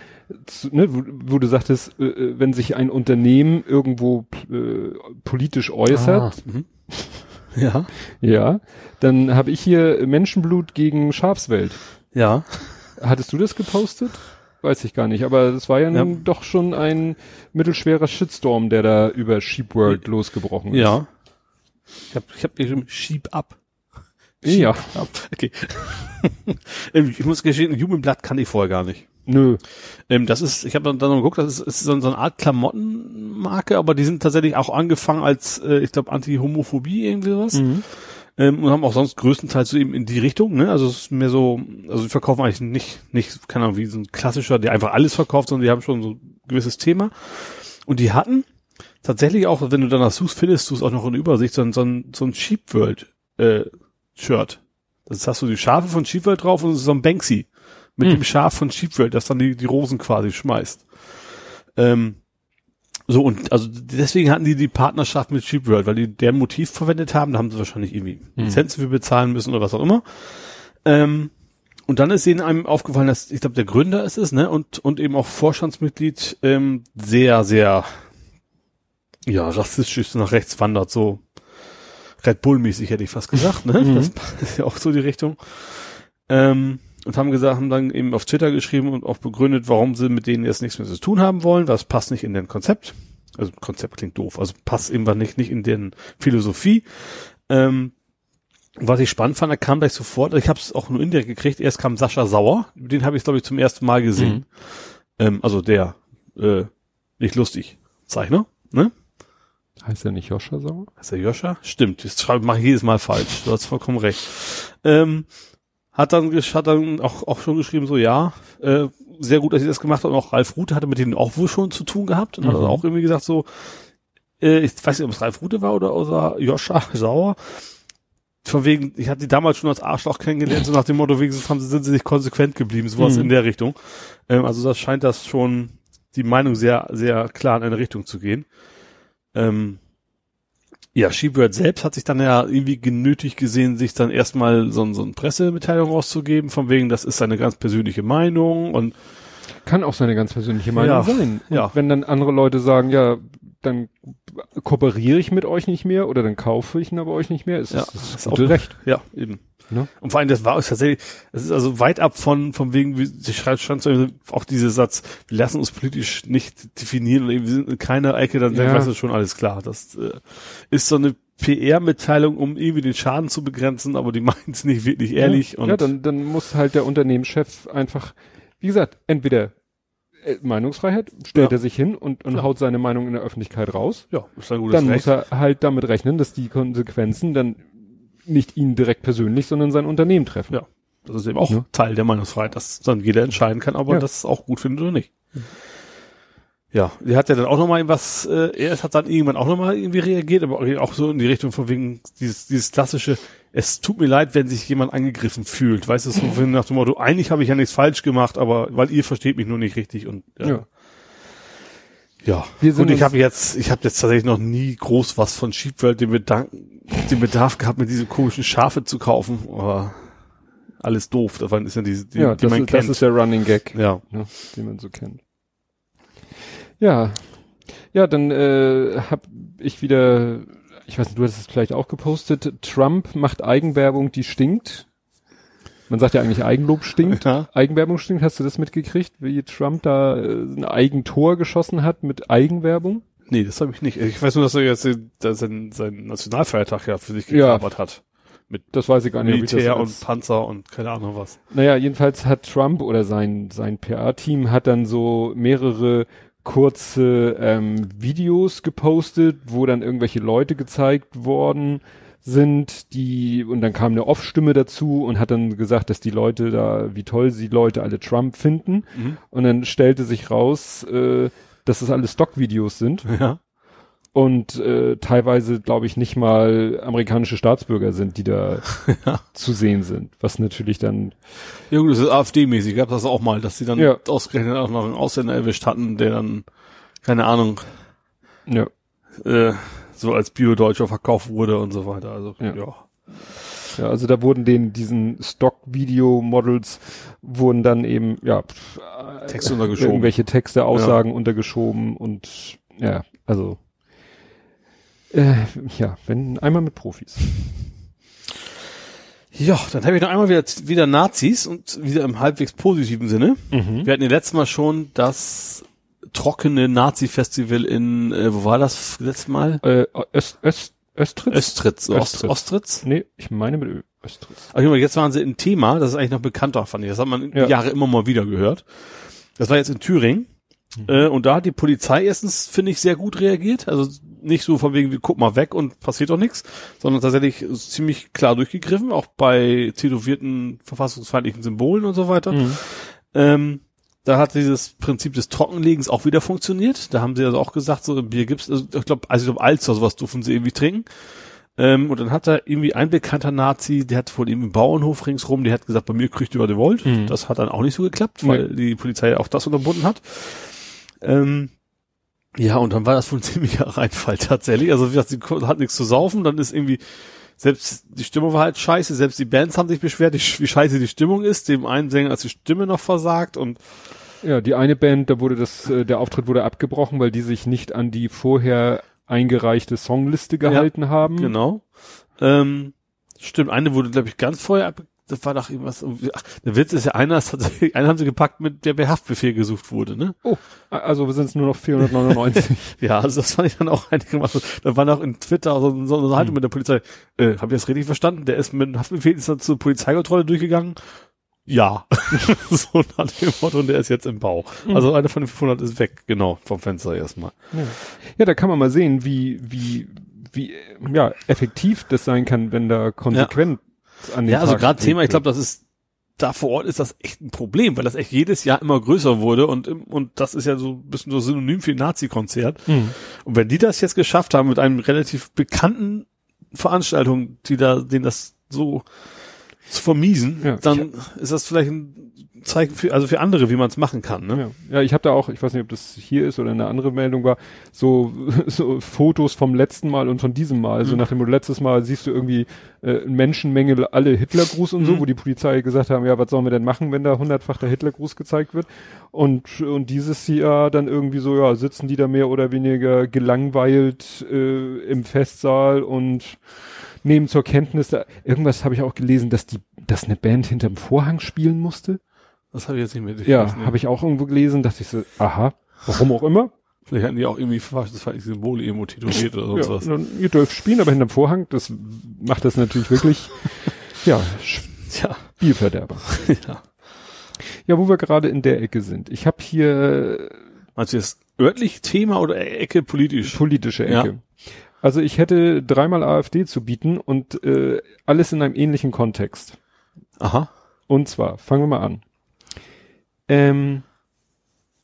zu, ne, wo, wo du sagtest, äh, äh, wenn sich ein Unternehmen irgendwo äh, politisch äußert, Mhm. Ja. ja, dann habe ich hier Menschenblut gegen Schafswelt. Ja. Hattest du das gepostet? Weiß ich gar nicht, aber das war ja, Ja. nun doch schon ein mittelschwerer Shitstorm, der da über Sheepworld losgebrochen ist. Ja. Ich habe ich hab geschrieben, schieb ab. Ja. Okay. Ähm, ich muss gestehen, Human Blood kann ich vorher gar nicht. Nö. Ähm, das ist, ich habe dann, dann noch geguckt, das ist, ist so, so eine Art Klamottenmarke, aber die sind tatsächlich auch angefangen als, äh, ich glaube, Anti-Homophobie irgendwie was. Mhm. Ähm, und haben auch sonst größtenteils so eben in die Richtung, ne? Also es ist mehr so, also die verkaufen eigentlich nicht, nicht, keine Ahnung, wie so ein klassischer, der einfach alles verkauft, sondern die haben schon so ein gewisses Thema. Und die hatten tatsächlich auch, wenn du danach suchst, findest du es auch noch in Übersicht, so ein, so ein, so ein Sheep World äh, Shirt. Das hast du die Schafe von Sheep World drauf und es ist so ein Banksy mit Hm. dem Schaf von Sheep World, das dann die, die Rosen quasi schmeißt. Ähm, so und also deswegen hatten die die Partnerschaft mit Sheep World, weil die deren Motiv verwendet haben, da haben sie wahrscheinlich irgendwie Hm. Lizenzen für bezahlen müssen oder was auch immer. Ähm, und dann ist ihnen einem aufgefallen, dass ich glaube der Gründer ist es, ne, und und eben auch Vorstandsmitglied ähm, sehr sehr ja rassistisch nach rechts wandert, so Red Bull mäßig hätte ich fast gesagt, ne? Mhm. Das ist ja auch so die Richtung. Ähm, und haben gesagt, haben dann eben auf Twitter geschrieben und auch begründet, warum sie mit denen jetzt nichts mehr zu tun haben wollen, was passt nicht in den Konzept. Also Konzept klingt doof, also passt eben nicht, nicht in den Philosophie. Ähm, was ich spannend fand, da kam gleich sofort, ich habe es auch nur indirekt gekriegt, erst kam Sascha Sauer, den habe ich glaube ich zum ersten Mal gesehen. Ähm, also der äh, nicht lustig Zeichner, ne? Heißt er nicht Joscha Sauer? Ist der Joscha? Stimmt, das schreibe mache ich jedes Mal falsch. Du hast vollkommen recht. Ähm, hat dann, hat dann auch, auch schon geschrieben, so ja, äh, sehr gut, dass sie das gemacht hat. Und auch Ralf Rute hatte mit denen auch wohl schon zu tun gehabt und hat Mhm. auch irgendwie gesagt, so, äh, ich weiß nicht, ob es Ralf Rute war oder, oder Joscha Sauer. Von wegen, ich hatte die damals schon als Arschloch kennengelernt, so nach dem Motto, wenigstens haben sie, sind sie nicht konsequent geblieben, sowas Mhm. in der Richtung. Ähm, also das scheint das schon die Meinung sehr, sehr klar in eine Richtung zu gehen. Ähm, ja, Shebird selbst hat sich dann ja irgendwie genötigt gesehen, sich dann erstmal so, so eine Pressemitteilung rauszugeben, von wegen, das ist seine ganz persönliche Meinung und Kann auch seine ganz persönliche Meinung Ja, sein. Und ja. wenn dann andere Leute sagen, ja, dann kooperiere ich mit euch nicht mehr oder dann kaufe ich ihn aber euch nicht mehr, ist Ja, das, das ist gute auch- Recht. ja, eben. Ne? Und vor allem, das war es tatsächlich, es ist also weit ab von, von wegen, wie sie schreibt, stand auch dieser Satz, wir lassen uns politisch nicht definieren und wir sind in keiner Ecke, dann Ja. weißt du schon alles klar. Das äh, ist so eine PR-Mitteilung, um irgendwie den Schaden zu begrenzen, aber die meint es nicht wirklich ehrlich. Ja, und ja dann, dann muss halt der Unternehmenschef einfach, wie gesagt, entweder äh, Meinungsfreiheit, stellt Ja. er sich hin und, und Ja. haut seine Meinung in der Öffentlichkeit raus. ja, ist ein gutes Dann Recht. muss er halt damit rechnen, dass die Konsequenzen dann nicht ihn direkt persönlich, sondern sein Unternehmen treffen. Ja. Das ist eben auch Ja. Teil der Meinungsfreiheit, dass dann jeder entscheiden kann, ob er Ja. das auch gut findet oder nicht. Ja, die hat ja dann auch nochmal was, äh, er hat dann irgendwann auch nochmal irgendwie reagiert, aber auch so in die Richtung von wegen dieses, dieses klassische, es tut mir leid, wenn sich jemand angegriffen fühlt. Weißt du, so nach dem Motto, eigentlich habe ich ja nichts falsch gemacht, aber weil ihr versteht mich nur nicht richtig und ja. Ja. Ja, Wir sind und ich habe jetzt, ich habe jetzt tatsächlich noch nie groß was von Sheepworld den, Bedank den Bedarf gehabt, mir diese komischen Schafe zu kaufen, aber alles doof. Das ist ja diese, die, ja, die man ist, kennt. das ist der Running Gag, ja. ne, den man so kennt. Ja, ja, dann äh, hab ich wieder, ich weiß nicht, du hast es vielleicht auch gepostet, Trump macht Eigenwerbung, die stinkt. Man sagt ja eigentlich Eigenlob stinkt. Ja. Eigenwerbung stinkt. Hast du das mitgekriegt, wie Trump da äh, ein Eigentor geschossen hat mit Eigenwerbung? Nee, das habe ich nicht. Ich weiß nur, dass er jetzt den- dass sein, sein Nationalfeiertag ja für sich Ja. gekapert hat. Das weiß ich gar nicht. Militär und Panzer und keine Ahnung was. Naja, jedenfalls hat Trump oder sein, sein PR-Team hat dann so mehrere kurze ähm, Videos gepostet, wo dann irgendwelche Leute gezeigt worden sind, die, und dann kam eine Off-Stimme dazu und hat dann gesagt, dass die Leute da, wie toll sie Leute alle Trump finden. Mhm. Und dann stellte sich raus, äh, dass das alles Stock-Videos sind Ja. und äh, teilweise, glaube ich, nicht mal amerikanische Staatsbürger sind, die da zu sehen sind. Was natürlich dann Ja gut, das ist AfD-mäßig. Gab das auch mal, dass sie dann Ja. ausgerechnet auch noch einen Ausländer erwischt hatten, der dann, keine Ahnung, ja, äh, so als Bio-Deutscher verkauft wurde und so weiter. Also, Ja. ja. Ja, also da wurden den, diesen Stock-Video-Models wurden dann eben, ja, pf, äh, Texte untergeschoben. Irgendwelche Texte, Aussagen untergeschoben und, ja, also, äh, ja, wenn, einmal mit Profis. Ja, dann habe ich noch einmal wieder, wieder Nazis und wieder im halbwegs positiven Sinne. Mhm. Wir hatten ja letztes Mal schon das trockene Nazi-Festival in, äh, wo war das letztes Mal? Äh, Öst, Öst, Östritz? Östritz, Ost, Östritz. Ostritz. Nee, ich meine mit Ö Östritz. Ach, guck mal, jetzt waren sie in Thema, das ist eigentlich noch bekannter, fand ich. Das hat man Ja. Jahre immer mal wieder gehört. Das war jetzt in Thüringen. Äh, und da hat die Polizei erstens, finde ich, sehr gut reagiert. Also nicht so von wegen, wie guck mal weg und passiert doch nichts, sondern tatsächlich ziemlich klar durchgegriffen, auch bei tätowierten verfassungsfeindlichen Symbolen und so weiter. Mhm. Ähm, da hat dieses Prinzip des Trockenlegens auch wieder funktioniert. Da haben sie also auch gesagt, so Bier gibt's, also ich glaube, also ich glaube, Alster, sowas dürfen sie irgendwie trinken. Ähm, und dann hat da irgendwie ein bekannter Nazi, der hat wohl eben im Bauernhof ringsrum, der hat gesagt, bei mir kriegt ihr, was ihr wollt. Mhm. Das hat dann auch nicht so geklappt, weil die Polizei auch das unterbunden hat. Ähm, ja, und dann war das wohl ein ziemlicher Reinfall tatsächlich. Also wie gesagt, sie hat nichts zu saufen, dann ist irgendwie, selbst die Stimmung war halt scheiße, selbst die Bands haben sich beschwert, wie sch- wie scheiße die Stimmung ist, dem einen Sänger als die Stimme noch versagt und Ja, die eine Band, da wurde das, äh, der Auftritt wurde abgebrochen, weil die sich nicht an die vorher eingereichte Songliste gehalten haben. Genau. Ähm, stimmt, eine wurde, glaube ich, ganz vorher ab. Das war doch irgendwas. Ach, der Witz ist ja, einer ist tatsächlich, einen haben sie gepackt, mit der Haftbefehl gesucht wurde, ne? Oh, also wir sind es nur noch 499. Ja, also das fand ich dann auch einigermaßen. Da war noch in Twitter so, so eine Haltung mit der Polizei. Äh, habt ihr das richtig verstanden? Der ist mit dem Haftbefehl ist dann zur Polizeikontrolle durchgegangen. Ja. so nach dem Motto, und der ist jetzt im Bau. Also einer von den 500 ist weg, genau, vom Fenster erstmal. ja, da kann man mal sehen, wie, wie, wie, ja, effektiv das sein kann, wenn da konsequent an den Ja, also Tag gerade gelegt Thema, ich glaube, das ist da vor Ort ist das echt ein Problem, weil das echt jedes Jahr immer größer wurde und, und das ist ja so ein bisschen so synonym für ein Nazi-Konzert. Mhm. Und wenn die das jetzt geschafft haben mit einem relativ bekannten Veranstaltung, die da, denen das so zu vermiesen, Ja. dann ist das vielleicht ein Zeichen für, also für andere, wie man es machen kann, ne? Ja, ja ich habe da auch, ich weiß nicht, ob das hier ist oder eine andere Meldung war, so, so Fotos vom letzten Mal und von diesem Mal. So nach dem letztes Mal siehst du irgendwie äh, Menschenmenge, alle Hitlergruß und so, Mhm. wo die Polizei gesagt haben, ja, was sollen wir denn machen, wenn da hundertfach der Hitlergruß gezeigt wird? Und, und dieses Jahr dann irgendwie so, ja, sitzen die da mehr oder weniger gelangweilt äh, im Festsaal und nehmen zur Kenntnis, da, irgendwas habe ich auch gelesen, dass die, dass eine Band hinterm Vorhang spielen musste. Das habe ich jetzt nicht mehr. Ja, habe ich auch irgendwo gelesen, dachte ich so, aha, warum auch immer. Vielleicht hatten die auch irgendwie das Symbole irgendwo tätowiert oder sonst Ja, was. dann, ihr dürft spielen, aber hinterm Vorhang, das macht das natürlich wirklich, ja, Tja, Spielverderber. ja. Ja, wo wir gerade in der Ecke sind. Ich habe hier Meinst du jetzt örtlich Thema oder Ecke politisch? politische Ecke. Ja. Also ich hätte dreimal AfD zu bieten und äh, alles in einem ähnlichen Kontext. Aha. Und zwar, fangen wir mal an. Ähm,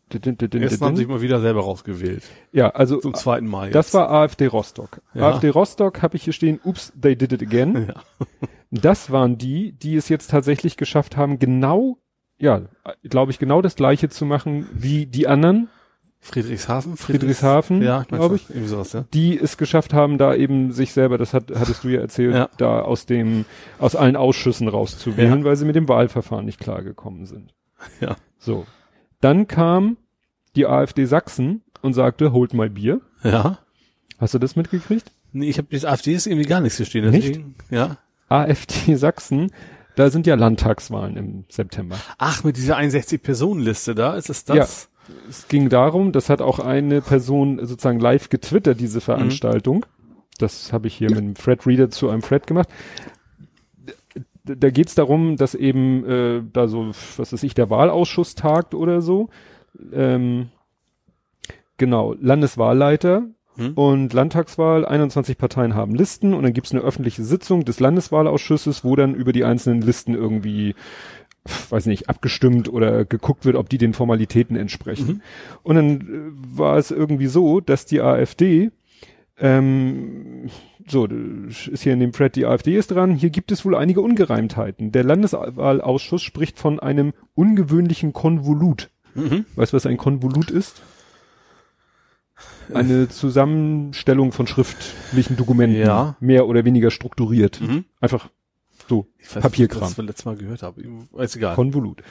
Erst haben sich mal wieder selber rausgewählt. ja, also Zum zweiten Mal. das jetzt. war AfD Rostock. Ja. AfD Rostock habe ich hier stehen, oops, they did it again. Ja. Das waren die, die es jetzt tatsächlich geschafft haben, genau, ja, glaube ich, genau das gleiche zu machen wie die anderen, Friedrichshafen? Friedrichshafen, ja, glaube ich, Irgendwie sowas, ja. die es geschafft haben, da eben sich selber, das hat, hattest du ja erzählt, Ja. da aus dem, aus allen Ausschüssen rauszuwählen, Ja. weil sie mit dem Wahlverfahren nicht klargekommen sind. Ja. So. Dann kam die AfD Sachsen und sagte, holt mal Bier. Ja. Hast du das mitgekriegt? Nee, ich habe jetzt AfD ist irgendwie gar nichts gestehen. Nicht? Deswegen, Ja. AfD Sachsen, da sind ja Landtagswahlen im September. Ach, mit dieser 61-Personen-Liste da, ist es das? Es ging darum, das hat auch eine Person sozusagen live getwittert, diese Veranstaltung. Das habe ich hier mit einem Fred Reader zu einem Fred gemacht. Da, da geht es darum, dass eben äh, da so, was weiß ich, der Wahlausschuss tagt oder so. Ähm, genau, Landeswahlleiter Hm. und Landtagswahl, 21 Parteien haben Listen und dann gibt es eine öffentliche Sitzung des Landeswahlausschusses, wo dann über die einzelnen Listen irgendwie weiß nicht, abgestimmt oder geguckt wird, ob die den Formalitäten entsprechen. Und dann äh, war es irgendwie so, dass die AfD, ähm, so, ist hier in dem Thread, die AfD ist dran, hier gibt es wohl einige Ungereimtheiten. Der Landeswahlausschuss spricht von einem ungewöhnlichen Konvolut. Mhm. Weißt du, was ein Konvolut ist? Eine Zusammenstellung von schriftlichen Dokumenten, Ja. mehr oder weniger strukturiert. Mhm. Einfach so, Ich weiß Papierkram. nicht, was ich letztes Mal gehört habe. Ist egal. Konvolut.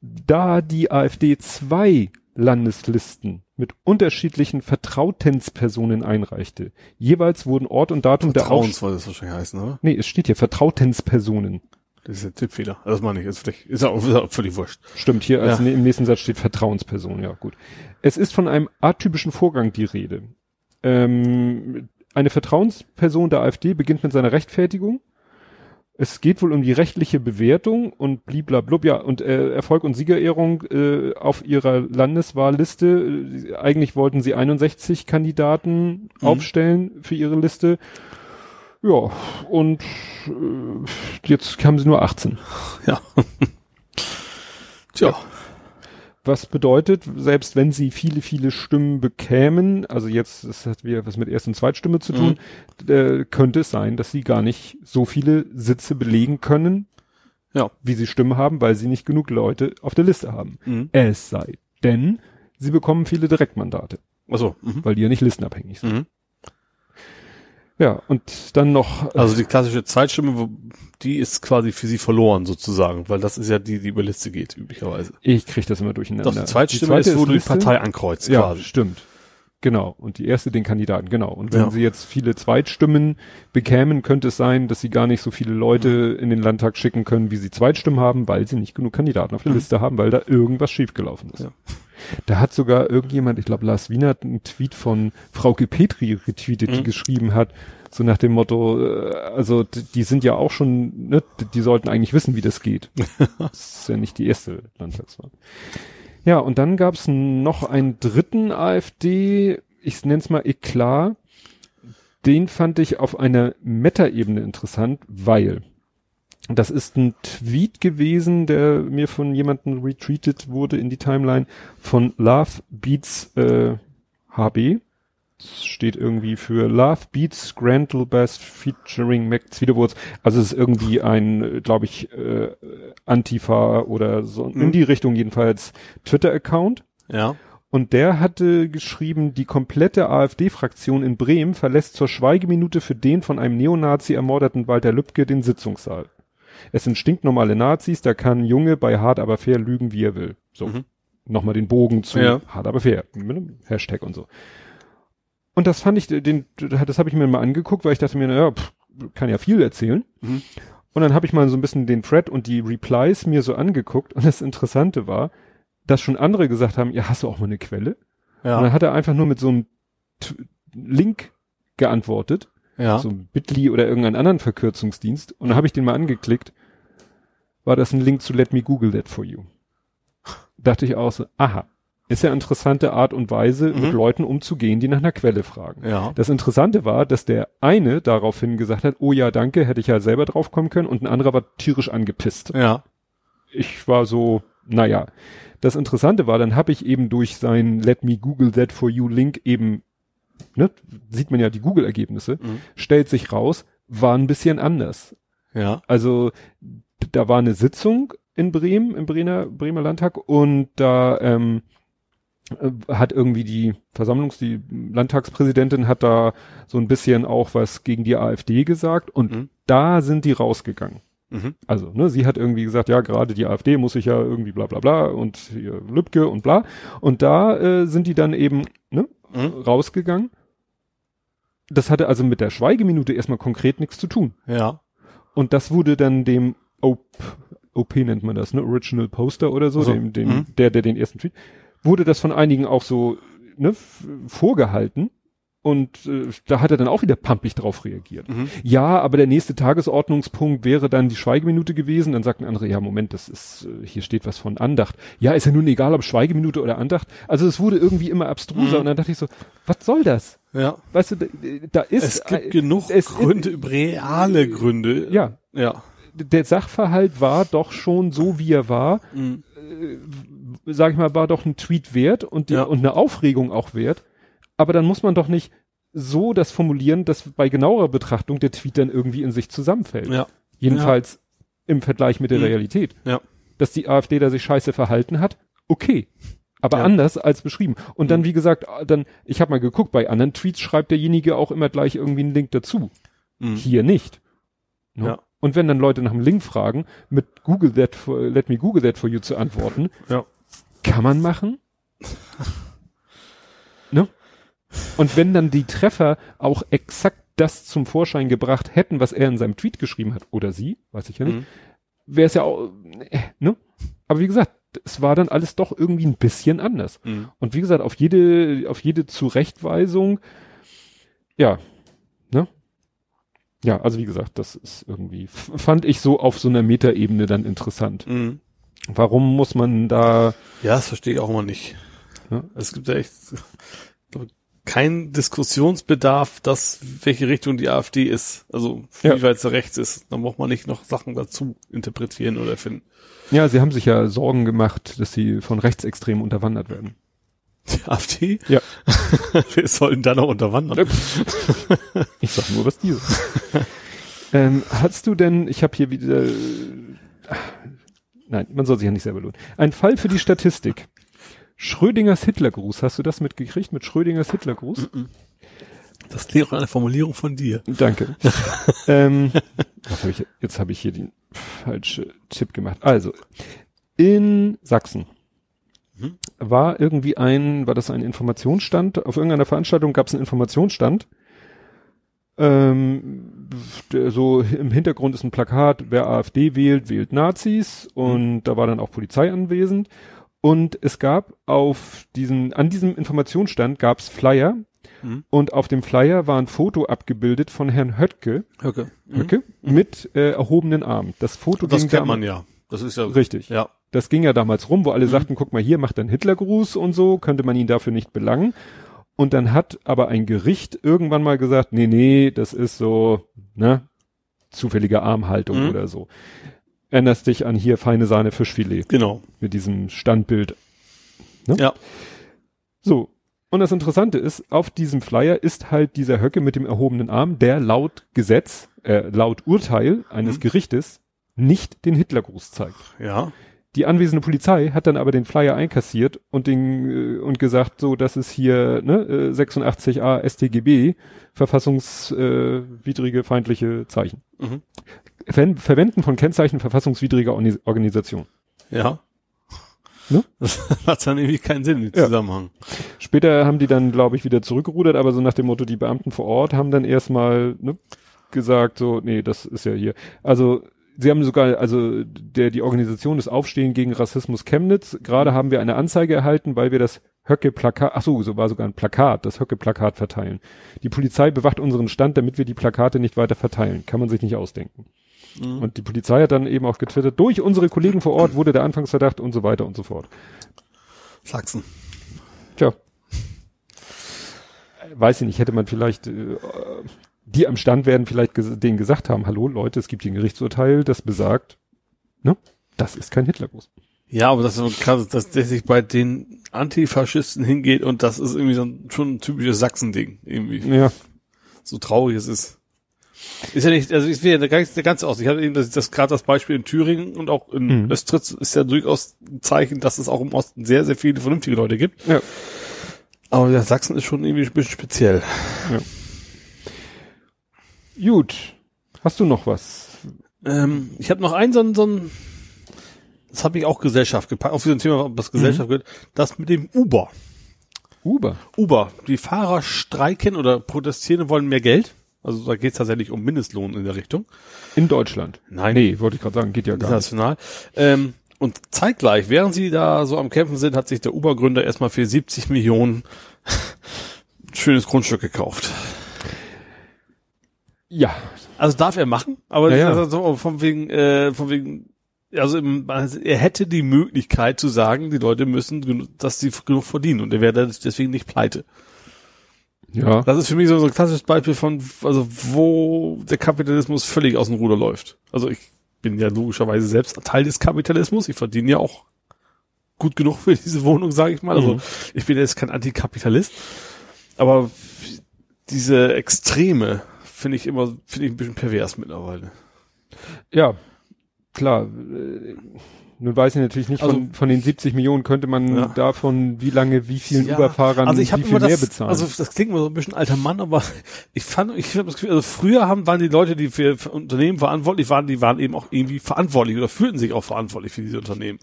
Da die AfD zwei Landeslisten mit unterschiedlichen Vertrautenspersonen einreichte, jeweils wurden Ort und Datum der Aus Vertrauens soll das wahrscheinlich heißen, oder? Nee, es steht hier Vertrautenspersonen. Das ist ein Tippfehler. Also Das meine ich. Ist, ist, auch, ist auch völlig wurscht. Stimmt, hier als Ja. im nächsten Satz steht Vertrauensperson, ja gut. Es ist von einem atypischen Vorgang die Rede. Ähm, eine Vertrauensperson der AfD beginnt mit seiner Rechtfertigung. Es geht wohl um die rechtliche Bewertung und bliblablub, ja, und äh, Erfolg und Siegerehrung äh, auf ihrer Landeswahlliste. Äh, eigentlich wollten sie 61 Kandidaten Mhm. aufstellen für ihre Liste. Ja, und äh, jetzt haben sie nur 18. Ja. Tja. Was bedeutet, selbst wenn sie viele, viele Stimmen bekämen, also jetzt, das hat wieder was mit Erst- und Zweitstimme zu tun, äh, könnte es sein, dass sie gar nicht so viele Sitze belegen können, Ja. wie sie Stimmen haben, weil sie nicht genug Leute auf der Liste haben. Mhm. Es sei denn, sie bekommen viele Direktmandate, Achso. Mhm. weil die ja nicht listenabhängig sind. Ja, und dann noch, Also die klassische Zweitstimme, wo- die ist quasi für sie verloren sozusagen, weil das ist ja die, die über Liste geht, üblicherweise. ich kriege das immer durcheinander. Doch, die Zweitstimme zweite ist, wo du die. Partei ankreuzt Ja, quasi. stimmt. Genau. Und die erste den Kandidaten, genau. Und wenn Ja. sie jetzt viele Zweitstimmen bekämen, könnte es sein, dass sie gar nicht so viele Leute in den Landtag schicken können, wie sie Zweitstimmen haben, weil sie nicht genug Kandidaten auf der Mhm. Liste haben, weil da irgendwas schiefgelaufen ist. Ja. Da hat sogar irgendjemand, ich glaube Lars Wiener, hat einen Tweet von Frauke Petri retweetet, die Mhm. geschrieben hat, so nach dem Motto, äh, also die sind ja auch schon, ne, die sollten eigentlich wissen, wie das geht. das ist ja nicht die erste Landtagswahl. Ja, und dann gab's noch einen dritten AfD, ich nenne es mal Eklat. Den fand ich auf einer Meta-Ebene interessant, weil Das ist ein Tweet gewesen, der mir von jemandem retweetet wurde in die Timeline von Love Beats äh, HB. Das steht irgendwie für Love Beats Grandel Bass featuring Mac Zwiederwurz. Also es ist irgendwie ein, glaube ich, äh, Antifa oder so in Mhm. die Richtung jedenfalls Twitter-Account. Ja. Und der hatte geschrieben, die komplette AfD-Fraktion in Bremen verlässt zur Schweigeminute für den von einem Neonazi ermordeten Walter Lübcke den Sitzungssaal. Es sind stinknormale Nazis, da kann Junge bei hart aber fair lügen, wie er will. So. Mhm. Nochmal den Bogen zu Ja. hart aber fair. Mit einem Hashtag und so. Und das fand ich, den, das habe ich mir mal angeguckt, weil ich dachte mir, naja, pff, kann ja viel erzählen. Mhm. Und dann habe ich mal so ein bisschen den Thread und die Replies mir so angeguckt. Und das Interessante war, dass schon andere gesagt haben, ja, hast du auch mal eine Quelle? Und dann Ja. hat er einfach nur mit so einem T Link geantwortet, Ja. so ein Bitly oder irgendeinen anderen Verkürzungsdienst. Und dann habe ich den mal angeklickt. War das ein Link zu Let Me Google That For You? Dachte ich auch so, aha, ist ja interessante Art und Weise, Mhm. mit Leuten umzugehen, die nach einer Quelle fragen. Ja. Das Interessante war, dass der eine daraufhin gesagt hat, oh ja, danke, hätte ich ja selber drauf kommen können, und ein anderer war tierisch angepisst Ja. ich war so, naja. Das Interessante war, dann habe ich eben durch sein Let me Google that for you Link eben, ne, sieht man ja die Google-Ergebnisse, Mhm. stellt sich raus, war ein bisschen anders. Ja. Also da war eine Sitzung in Bremen, im Bremer, Bremer Landtag und da ähm, äh, hat irgendwie die Versammlungs-, die Landtagspräsidentin hat da so ein bisschen auch was gegen die AfD gesagt und Mhm. da sind die rausgegangen. Mhm. Also, ne, sie hat irgendwie gesagt, ja, gerade die AfD muss sich ja irgendwie bla bla bla und hier Lübcke und bla. Und da äh, sind die dann eben ne, Mhm. rausgegangen. Das hatte also mit der Schweigeminute erstmal konkret nichts zu tun. Ja. Und das wurde dann dem OP, OP nennt man das, ne, Original Poster oder so, Also, dem, dem, mhm. der, der den ersten Tweet, wurde das von einigen auch so ne, vorgehalten. Und äh, da hat er dann auch wieder pampig drauf reagiert. Mhm. Ja, aber der nächste Tagesordnungspunkt wäre dann die Schweigeminute gewesen. Dann sagten andere, ja, Moment, das ist, äh, hier steht was von Andacht. Ja, ist ja nun egal, ob Schweigeminute oder Andacht. Also es wurde irgendwie immer abstruser Mhm. und dann dachte ich so, was soll das? Ja. Weißt du, da, da ist, Es gibt äh, genug es- Gründe, reale Gründe. ja, Ja. der Sachverhalt war doch schon so, wie er war, Mhm. sag ich mal, war doch ein Tweet wert und, die, Ja. und eine Aufregung auch wert. Aber dann muss man doch nicht so das formulieren, dass bei genauerer Betrachtung der Tweet dann irgendwie in sich zusammenfällt. Ja. Jedenfalls im Vergleich mit der Mhm. Realität. Ja. Dass die AfD da sich scheiße verhalten hat, okay. Aber Ja. anders als beschrieben. Und dann, wie gesagt, dann, ich habe mal geguckt, bei anderen Tweets schreibt derjenige auch immer gleich irgendwie einen Link dazu. Mhm. Hier nicht. Ne? Ja. Und wenn dann Leute nach einem Link fragen, mit Google that for, let me Google that for you zu antworten, Ja. kann man machen. ne? Und wenn dann die Treffer auch exakt das zum Vorschein gebracht hätten, was er in seinem Tweet geschrieben hat, oder sie, weiß ich ja nicht, Mhm. wäre es ja auch, äh, ne? Aber wie gesagt, es war dann alles doch irgendwie ein bisschen anders. Mhm. Und wie gesagt, auf jede, auf jede Zurechtweisung, ja, ne? Ja, also wie gesagt, das ist irgendwie, fand ich so auf so einer Metaebene dann interessant. Mhm. Warum muss man da, Ja, das verstehe ich auch immer nicht. Ja. Es gibt ja echt keinen Diskussionsbedarf, dass welche Richtung die AfD ist. Also Ja. wie weit sie rechts ist. Da braucht man nicht noch Sachen dazu interpretieren oder finden. ja, sie haben sich ja Sorgen gemacht, dass sie von Rechtsextremen unterwandert werden. Die AfD? Ja. Wir sollten da noch unterwandern. Ich sag nur, was die ähm, hast du denn, ich habe hier wieder, nein, man soll sich ja nicht selber lohnen. Ein Fall für die Statistik. Schrödingers Hitlergruß, hast du das mitgekriegt mit Schrödingers Hitlergruß? Das klingt auch eine Formulierung von dir. Danke. ähm, hab ich, jetzt habe ich hier den falschen Tipp gemacht. Also, in Sachsen Mhm. war irgendwie ein, war das ein Informationsstand? Auf irgendeiner Veranstaltung gab es einen Informationsstand. Ähm, so im Hintergrund ist ein Plakat, wer AfD wählt, wählt Nazis und da war dann auch Polizei anwesend. Und es gab auf diesen, an diesem Informationsstand gab es Flyer Mhm. und auf dem Flyer war ein Foto abgebildet von Herrn Höttke, Okay. Höcke mit äh, erhobenen Armen. Das Foto Das ging kennt man ja. Das ist ja Richtig. Ja. Das ging ja damals rum, wo alle Mhm. sagten, guck mal hier, macht einen Hitlergruß und so, könnte man ihn dafür nicht belangen. Und dann hat aber ein Gericht irgendwann mal gesagt, nee, nee, das ist so, ne, zufällige Armhaltung Mhm. oder so. Erinnerst dich an hier feine Sahne Fischfilet Genau. mit diesem Standbild. Ne? Ja. So. Und das Interessante ist, auf diesem Flyer ist halt dieser Höcke mit dem erhobenen Arm, der laut Gesetz, äh, laut Urteil eines Mhm. Gerichtes nicht den Hitlergruß zeigt. Ja. Die anwesende Polizei hat dann aber den Flyer einkassiert und den äh, und gesagt, so, das ist hier ne, äh, 86a StGB, verfassungswidrige äh, feindliche Zeichen. Mhm. Ver Verwenden von Kennzeichen verfassungswidriger Orni Organisation. Ja. Ne? Das hat dann irgendwie keinen Sinn im Ja. Zusammenhang. Später haben die dann, glaube ich, wieder zurückgerudert, aber so nach dem Motto, die Beamten vor Ort haben dann erstmal ne, gesagt, so, nee, das ist ja hier. Also sie haben sogar, also der die Organisation des Aufstehen gegen Rassismus Chemnitz, gerade haben wir eine Anzeige erhalten, weil wir das Höcke-Plakat, ach so, so war sogar ein Plakat, das Höcke-Plakat verteilen. Die Polizei bewacht unseren Stand, damit wir die Plakate nicht weiter verteilen. Kann man sich nicht ausdenken. Mhm. Und die Polizei hat dann eben auch getwittert, durch unsere Kollegen vor Ort wurde der Anfangsverdacht und so weiter und so fort. Sachsen. Tja. Weiß ich nicht, hätte man vielleicht, äh, die am Stand werden vielleicht ges denen gesagt haben, hallo Leute, es gibt hier ein Gerichtsurteil, das besagt, ne, das ist kein Hitlergruß. Ja, aber das ist so krass, dass der sich bei den Antifaschisten hingeht und das ist irgendwie so ein, schon ein typisches Sachsen-Ding. Irgendwie. Ja, So traurig es ist. Ist ja nicht, also ich will ja gar nicht der ganze aus. Ich hatte eben das, das gerade das Beispiel in Thüringen und auch in Mhm. Östritz ist ja durchaus ein Zeichen, dass es auch im Osten sehr, sehr viele vernünftige Leute gibt. ja. Aber ja, Sachsen ist schon irgendwie ein bisschen speziell. Gut. Hast du noch was? Ähm, ich habe noch einen so ein, so ein das habe ich auch Gesellschaft gepackt, auf diesem Thema, was Gesellschaft gehört, das mit dem Uber. Uber. Uber. Die Fahrer streiken oder protestieren und wollen mehr Geld. Also da geht es tatsächlich um Mindestlohn in der Richtung. In Deutschland. Nein. Nee, wollte ich gerade sagen, geht ja gar nicht. International. Ähm, und zeitgleich, während sie da so am Kämpfen sind, hat sich der Uber-Gründer erstmal für 70 Millionen schönes Grundstück gekauft. Ja. Also darf er machen, aber Ja, ja. das ist so von wegen, äh, von wegen, also im, also er hätte die Möglichkeit zu sagen, die Leute müssen, dass sie genug verdienen und er wäre deswegen nicht pleite. Ja. Das ist für mich so, so ein klassisches Beispiel von, also wo der Kapitalismus völlig aus dem Ruder läuft. Also ich bin ja logischerweise selbst Teil des Kapitalismus. Ich verdiene ja auch gut genug für diese Wohnung, sage ich mal. Also Mhm. ich bin jetzt kein Antikapitalist, aber diese Extreme finde ich immer, finde ich ein bisschen pervers mittlerweile. Ja. Klar. Nun weiß ich natürlich nicht, Also- von, von den 70 Millionen könnte man Ja. davon, wie lange, wie vielen Ja, Uberfahrern, also ich wie viel immer mehr das, bezahlen. Also das klingt immer so ein bisschen alter Mann, aber ich fand, ich habe das Gefühl, also früher haben waren die Leute, die für, für Unternehmen verantwortlich waren, die waren eben auch irgendwie verantwortlich oder fühlten sich auch verantwortlich für diese Unternehmen.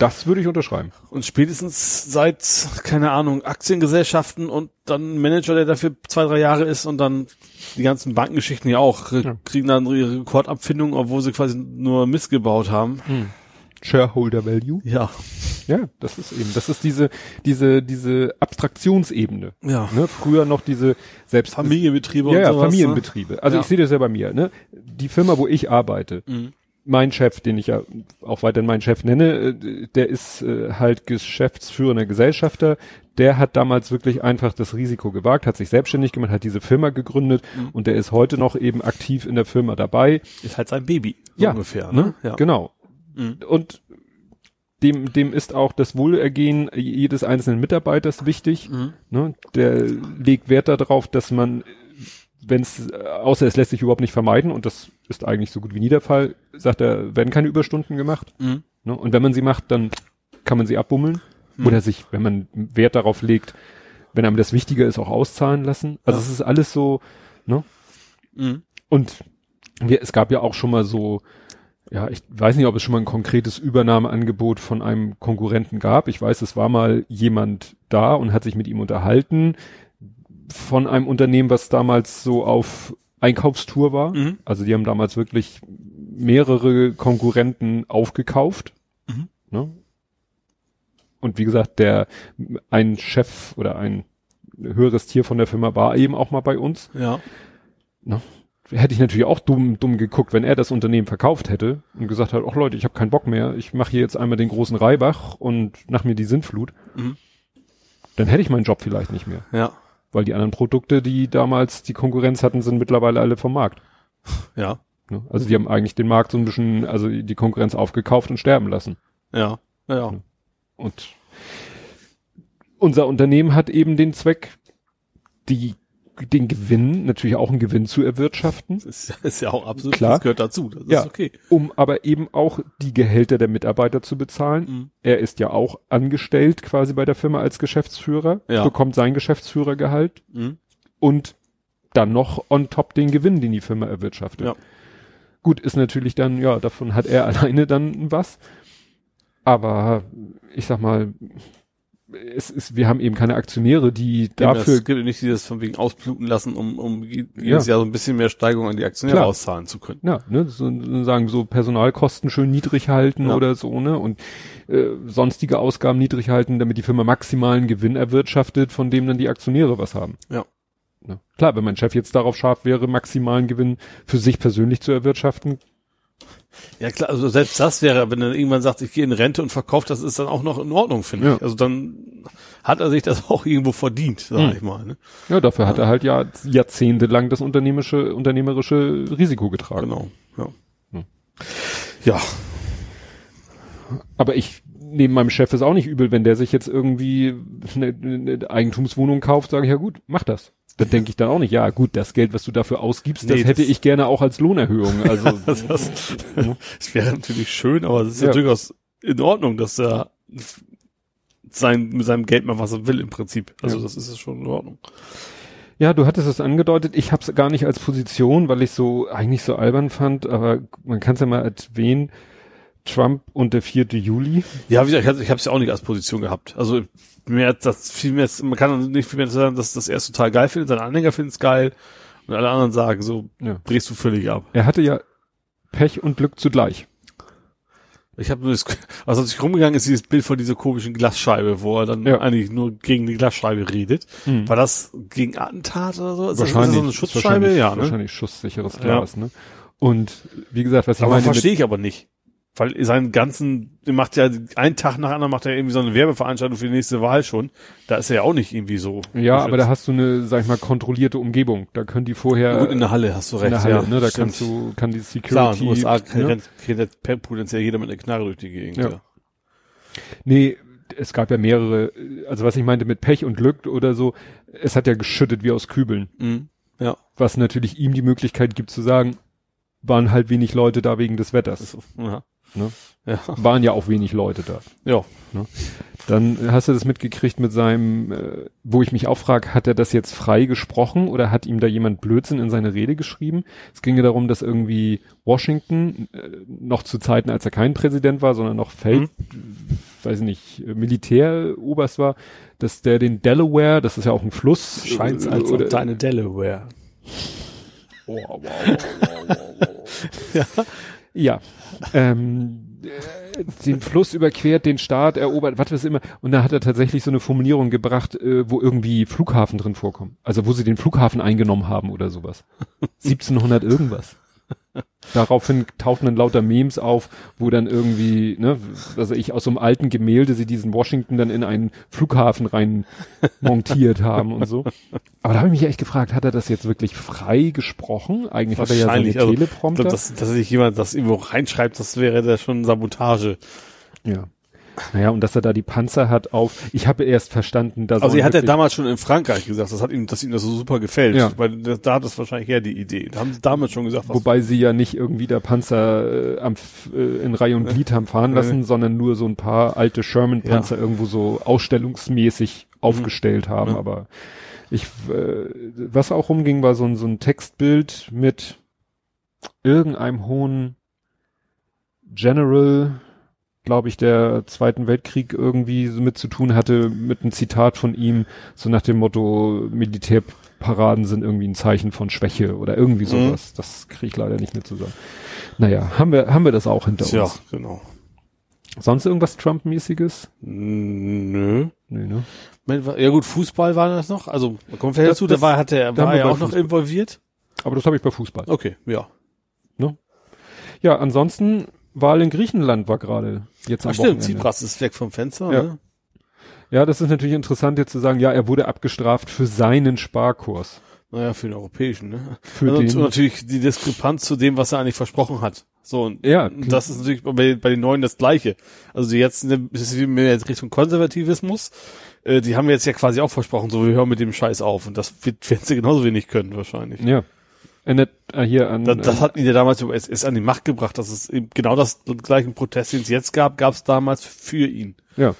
das würde ich unterschreiben. Und spätestens seit, keine Ahnung, Aktiengesellschaften und dann ein Manager, der dafür zwei, drei Jahre ist und dann die ganzen Bankengeschichten ja auch, Ja. kriegen dann ihre Rekordabfindung, obwohl sie quasi nur Mist gebaut haben. Shareholder Value. Ja. Ja, das ist eben, das ist diese, diese, diese Abstraktionsebene. Ja. Ne? Früher noch diese selbst Familienbetriebe ja, und ja, sowas. ne? Familienbetriebe. Also Ja. ich sehe das ja bei mir. Ne? Die Firma, wo ich arbeite, Mhm. mein Chef, den ich ja auch weiterhin meinen Chef nenne, äh, der ist äh, halt geschäftsführender Gesellschafter. Der hat damals wirklich einfach das Risiko gewagt, hat sich selbstständig gemacht, hat diese Firma gegründet Mhm. und der ist heute noch eben aktiv in der Firma dabei. Ist halt sein Baby. So Ja, ungefähr, Ne? ne? Ja. Genau. Mhm. Und dem, dem ist auch das Wohlergehen jedes einzelnen Mitarbeiters wichtig. Mhm. Ne? Der legt Wert darauf, dass man, wenn es, außer es lässt sich überhaupt nicht vermeiden, und das ist eigentlich so gut wie nie der Fall, sagt er, werden keine Überstunden gemacht. Mhm. Ne? Und wenn man sie macht, dann kann man sie abbummeln. Mhm. Oder sich, wenn man Wert darauf legt, wenn einem das wichtiger ist, auch auszahlen lassen. Also Ja. es ist alles so, ne? Mhm. Und wir, es gab ja auch schon mal so, ja, ich weiß nicht, ob es schon mal ein konkretes Übernahmeangebot von einem Konkurrenten gab. Ich weiß, es war mal jemand da und hat sich mit ihm unterhalten von einem Unternehmen, was damals so auf Einkaufstour war. Mhm. Also die haben damals wirklich mehrere Konkurrenten aufgekauft. Mhm. Ne? Und wie gesagt, der ein Chef oder ein höheres Tier von der Firma war eben auch mal bei uns Ja. Hätte ich natürlich auch dumm, dumm geguckt, wenn er das Unternehmen verkauft hätte und gesagt hat, ach Leute, ich habe keinen Bock mehr, ich mache hier jetzt einmal den großen Reibach und nach mir die Sintflut. Mhm. Dann hätte ich meinen Job vielleicht nicht mehr. Ja. Weil die anderen Produkte, die damals die Konkurrenz hatten, sind mittlerweile alle vom Markt. Ja. Ne? Also die haben eigentlich den Markt so ein bisschen, also die Konkurrenz aufgekauft und sterben lassen. Ja, ja. ja. Und unser Unternehmen hat eben den Zweck, die den Gewinn, natürlich auch einen Gewinn zu erwirtschaften. Das ist, ist ja auch absolut, Klar. das gehört dazu. Das Ja. ist okay. um aber eben auch die Gehälter der Mitarbeiter zu bezahlen. Mhm. Er ist ja auch angestellt quasi bei der Firma als Geschäftsführer, Ja. bekommt sein Geschäftsführergehalt Mhm. und dann noch on top den Gewinn, den die Firma erwirtschaftet. Ja. Gut, ist natürlich dann, ja, davon hat er alleine dann was. Aber ich sag mal, es ist, wir haben eben keine Aktionäre, die dafür, Es gibt nicht dieses von wegen ausbluten lassen, um, um jedes Ja. Jahr so ein bisschen mehr Steigerung an die Aktionäre Klar. auszahlen zu können. ja, ne, so, so sagen so Personalkosten schön niedrig halten Ja. oder so, ne, und äh, sonstige Ausgaben niedrig halten, damit die Firma maximalen Gewinn erwirtschaftet, von dem dann die Aktionäre was haben. Ja. Ne? Klar, wenn mein Chef jetzt darauf scharf wäre, maximalen Gewinn für sich persönlich zu erwirtschaften, Ja klar, also selbst das wäre, wenn er irgendwann sagt, ich gehe in Rente und verkauft, das ist dann auch noch in Ordnung, finde Ja. ich. Also dann hat er sich das auch irgendwo verdient, sag Hm. ich mal. Ne? ja, dafür hat er halt ja jahrzehntelang das unternehmerische, unternehmerische Risiko getragen. Genau. Ja. Hm. ja. Aber ich neben meinem Chef ist auch nicht übel, wenn der sich jetzt irgendwie eine, eine Eigentumswohnung kauft, sage ich ja gut, mach das. Dann denke ich dann auch nicht, ja gut, das Geld, was du dafür ausgibst, das Nee, hätte das- ich gerne auch als Lohnerhöhung. Also Das, das, das wäre natürlich schön, aber es ist ja. Ja. durchaus in Ordnung, dass er sein, mit seinem Geld mal was er will im Prinzip. Also Ja. das ist es schon in Ordnung. ja, du hattest es angedeutet, ich habe es gar nicht als Position, weil ich so eigentlich so albern fand, aber man kann es ja mal erwähnen, Trump und der 4. Juli. Ja, wie gesagt, ich habe es ja auch nicht als Position gehabt. Also mir hat das viel mehr, man kann nicht viel mehr sagen, dass das erst total geil findet, seine Anhänger finden es geil und alle anderen sagen, so Ja. drehst du völlig ab. Er hatte ja Pech und Glück zugleich. Ich habe nur das, was natürlich rumgegangen ist, dieses Bild von dieser komischen Glasscheibe, wo er dann Ja. eigentlich nur gegen die Glasscheibe redet. Hm. War das gegen Attentat oder so? Ist das, ist das wahrscheinlich so eine ist Schutzscheibe? wahrscheinlich, Ja, ne? wahrscheinlich schusssicheres Ja. Glas, ne? Und wie gesagt, was ich Aber meine, verstehe ich aber nicht. Weil seinen ganzen, der macht ja einen Tag nach anderen macht er irgendwie so eine Werbeveranstaltung für die nächste Wahl schon. Da ist er ja auch nicht irgendwie so. Ja, aber da geschützt. hast du eine, sag ich mal, kontrollierte Umgebung. Da können die vorher Gut, in der Halle hast du recht. in der Halle, ja, ne, da stimmt. kannst du, kann die Security. Klar, in den USA ne? rennt, rennt per- potenziell jeder mit einer Knarre durch die Gegend. Ja. Ja. Nee, es gab ja mehrere, also was ich meinte mit Pech und Glück oder so, es hat ja geschüttet wie aus Kübeln. Mhm. Ja. Was natürlich ihm die Möglichkeit gibt zu sagen, waren halt wenig Leute da wegen des Wetters. Ja. Ne? Ja. Waren ja auch wenig Leute da. Ja. Dann hast du das mitgekriegt mit seinem, äh, wo ich mich auch frage, hat er das jetzt frei gesprochen oder hat ihm da jemand Blödsinn in seine Rede geschrieben? Es ging ja darum, dass irgendwie Washington äh, noch zu Zeiten, als er kein Präsident war, sondern noch Feld, weiß ich nicht, äh, Militäroberst war, dass der den Delaware, das ist ja auch ein Fluss, Scheint's äh, als oder, ob deine Delaware. Oh, wow, wow, wow, wow, wow. ja. Ähm, äh, den Fluss überquert, den Staat erobert, was weiß immer. Und da hat er tatsächlich so eine Formulierung gebracht, äh, wo irgendwie Flughafen drin vorkommen. Also wo sie den Flughafen eingenommen haben oder sowas. 1700 irgendwas. Daraufhin tauchten dann lauter Memes auf, wo dann irgendwie, ne, also ich aus so einem alten Gemälde sie diesen Washington dann in einen Flughafen rein montiert haben und so. Aber da habe ich mich echt gefragt, hat er das jetzt wirklich frei gesprochen? Eigentlich hat er ja seine Wahrscheinlich, also, Teleprompter. Dass, dass sich jemand das irgendwo reinschreibt, das wäre da schon Sabotage. ja. Naja, und dass er da die Panzer hat auf, ich habe erst verstanden, dass Also, die hat er damals schon in Frankreich gesagt, das hat ihm, dass ihm das so super gefällt. Ja. Weil da da hat das wahrscheinlich her die Idee. Da haben sie damals schon gesagt, was Wobei sie ja nicht irgendwie der Panzer äh, am, äh, in Reihe und Glied haben fahren lassen, sondern nur so ein paar alte Sherman-Panzer irgendwo so ausstellungsmäßig aufgestellt haben. Ja. Aber ich, äh, was auch rumging, war so ein, so ein Textbild mit irgendeinem hohen General, glaube ich, der Zweiten Weltkrieg irgendwie so mit zu tun hatte, mit einem Zitat von ihm, so nach dem Motto, Militärparaden sind irgendwie ein Zeichen von Schwäche oder irgendwie Mhm. sowas. Das kriege ich leider nicht mehr zusammen. Naja, haben wir, haben wir das auch hinter Ja, uns. genau. Sonst irgendwas Trump-mäßiges? Nö. Nee, ne? Ja gut, Fußball war das noch. Also man kommt vielleicht dazu, da war, hat er, haben war er bei auch noch Fußball. involviert. Aber das habe ich bei Fußball. Okay, ja. Ja, ansonsten, Wahl in Griechenland war gerade jetzt am Ach stimmt. Tsipras ist weg vom Fenster. Ja. Ne? Ja, das ist natürlich interessant jetzt zu sagen, ja, er wurde abgestraft für seinen Sparkurs. Naja, für den europäischen, ne? Für und, den- und natürlich die Diskrepanz zu dem, was er eigentlich versprochen hat. So, und Ja, und das ist natürlich bei, bei den Neuen das Gleiche. Also die jetzt, ne, es ist wie mehr jetzt Richtung Konservativismus. Äh, die haben jetzt ja quasi auch versprochen, so, wir hören mit dem Scheiß auf. Und das wird, werden sie genauso wenig können, wahrscheinlich. Ja. Äh, hier an. Das, das äh, hat ihn ja damals über SS an die Macht gebracht, dass es eben genau das den gleichen Protest, den es jetzt gab, gab es damals für ihn. ja.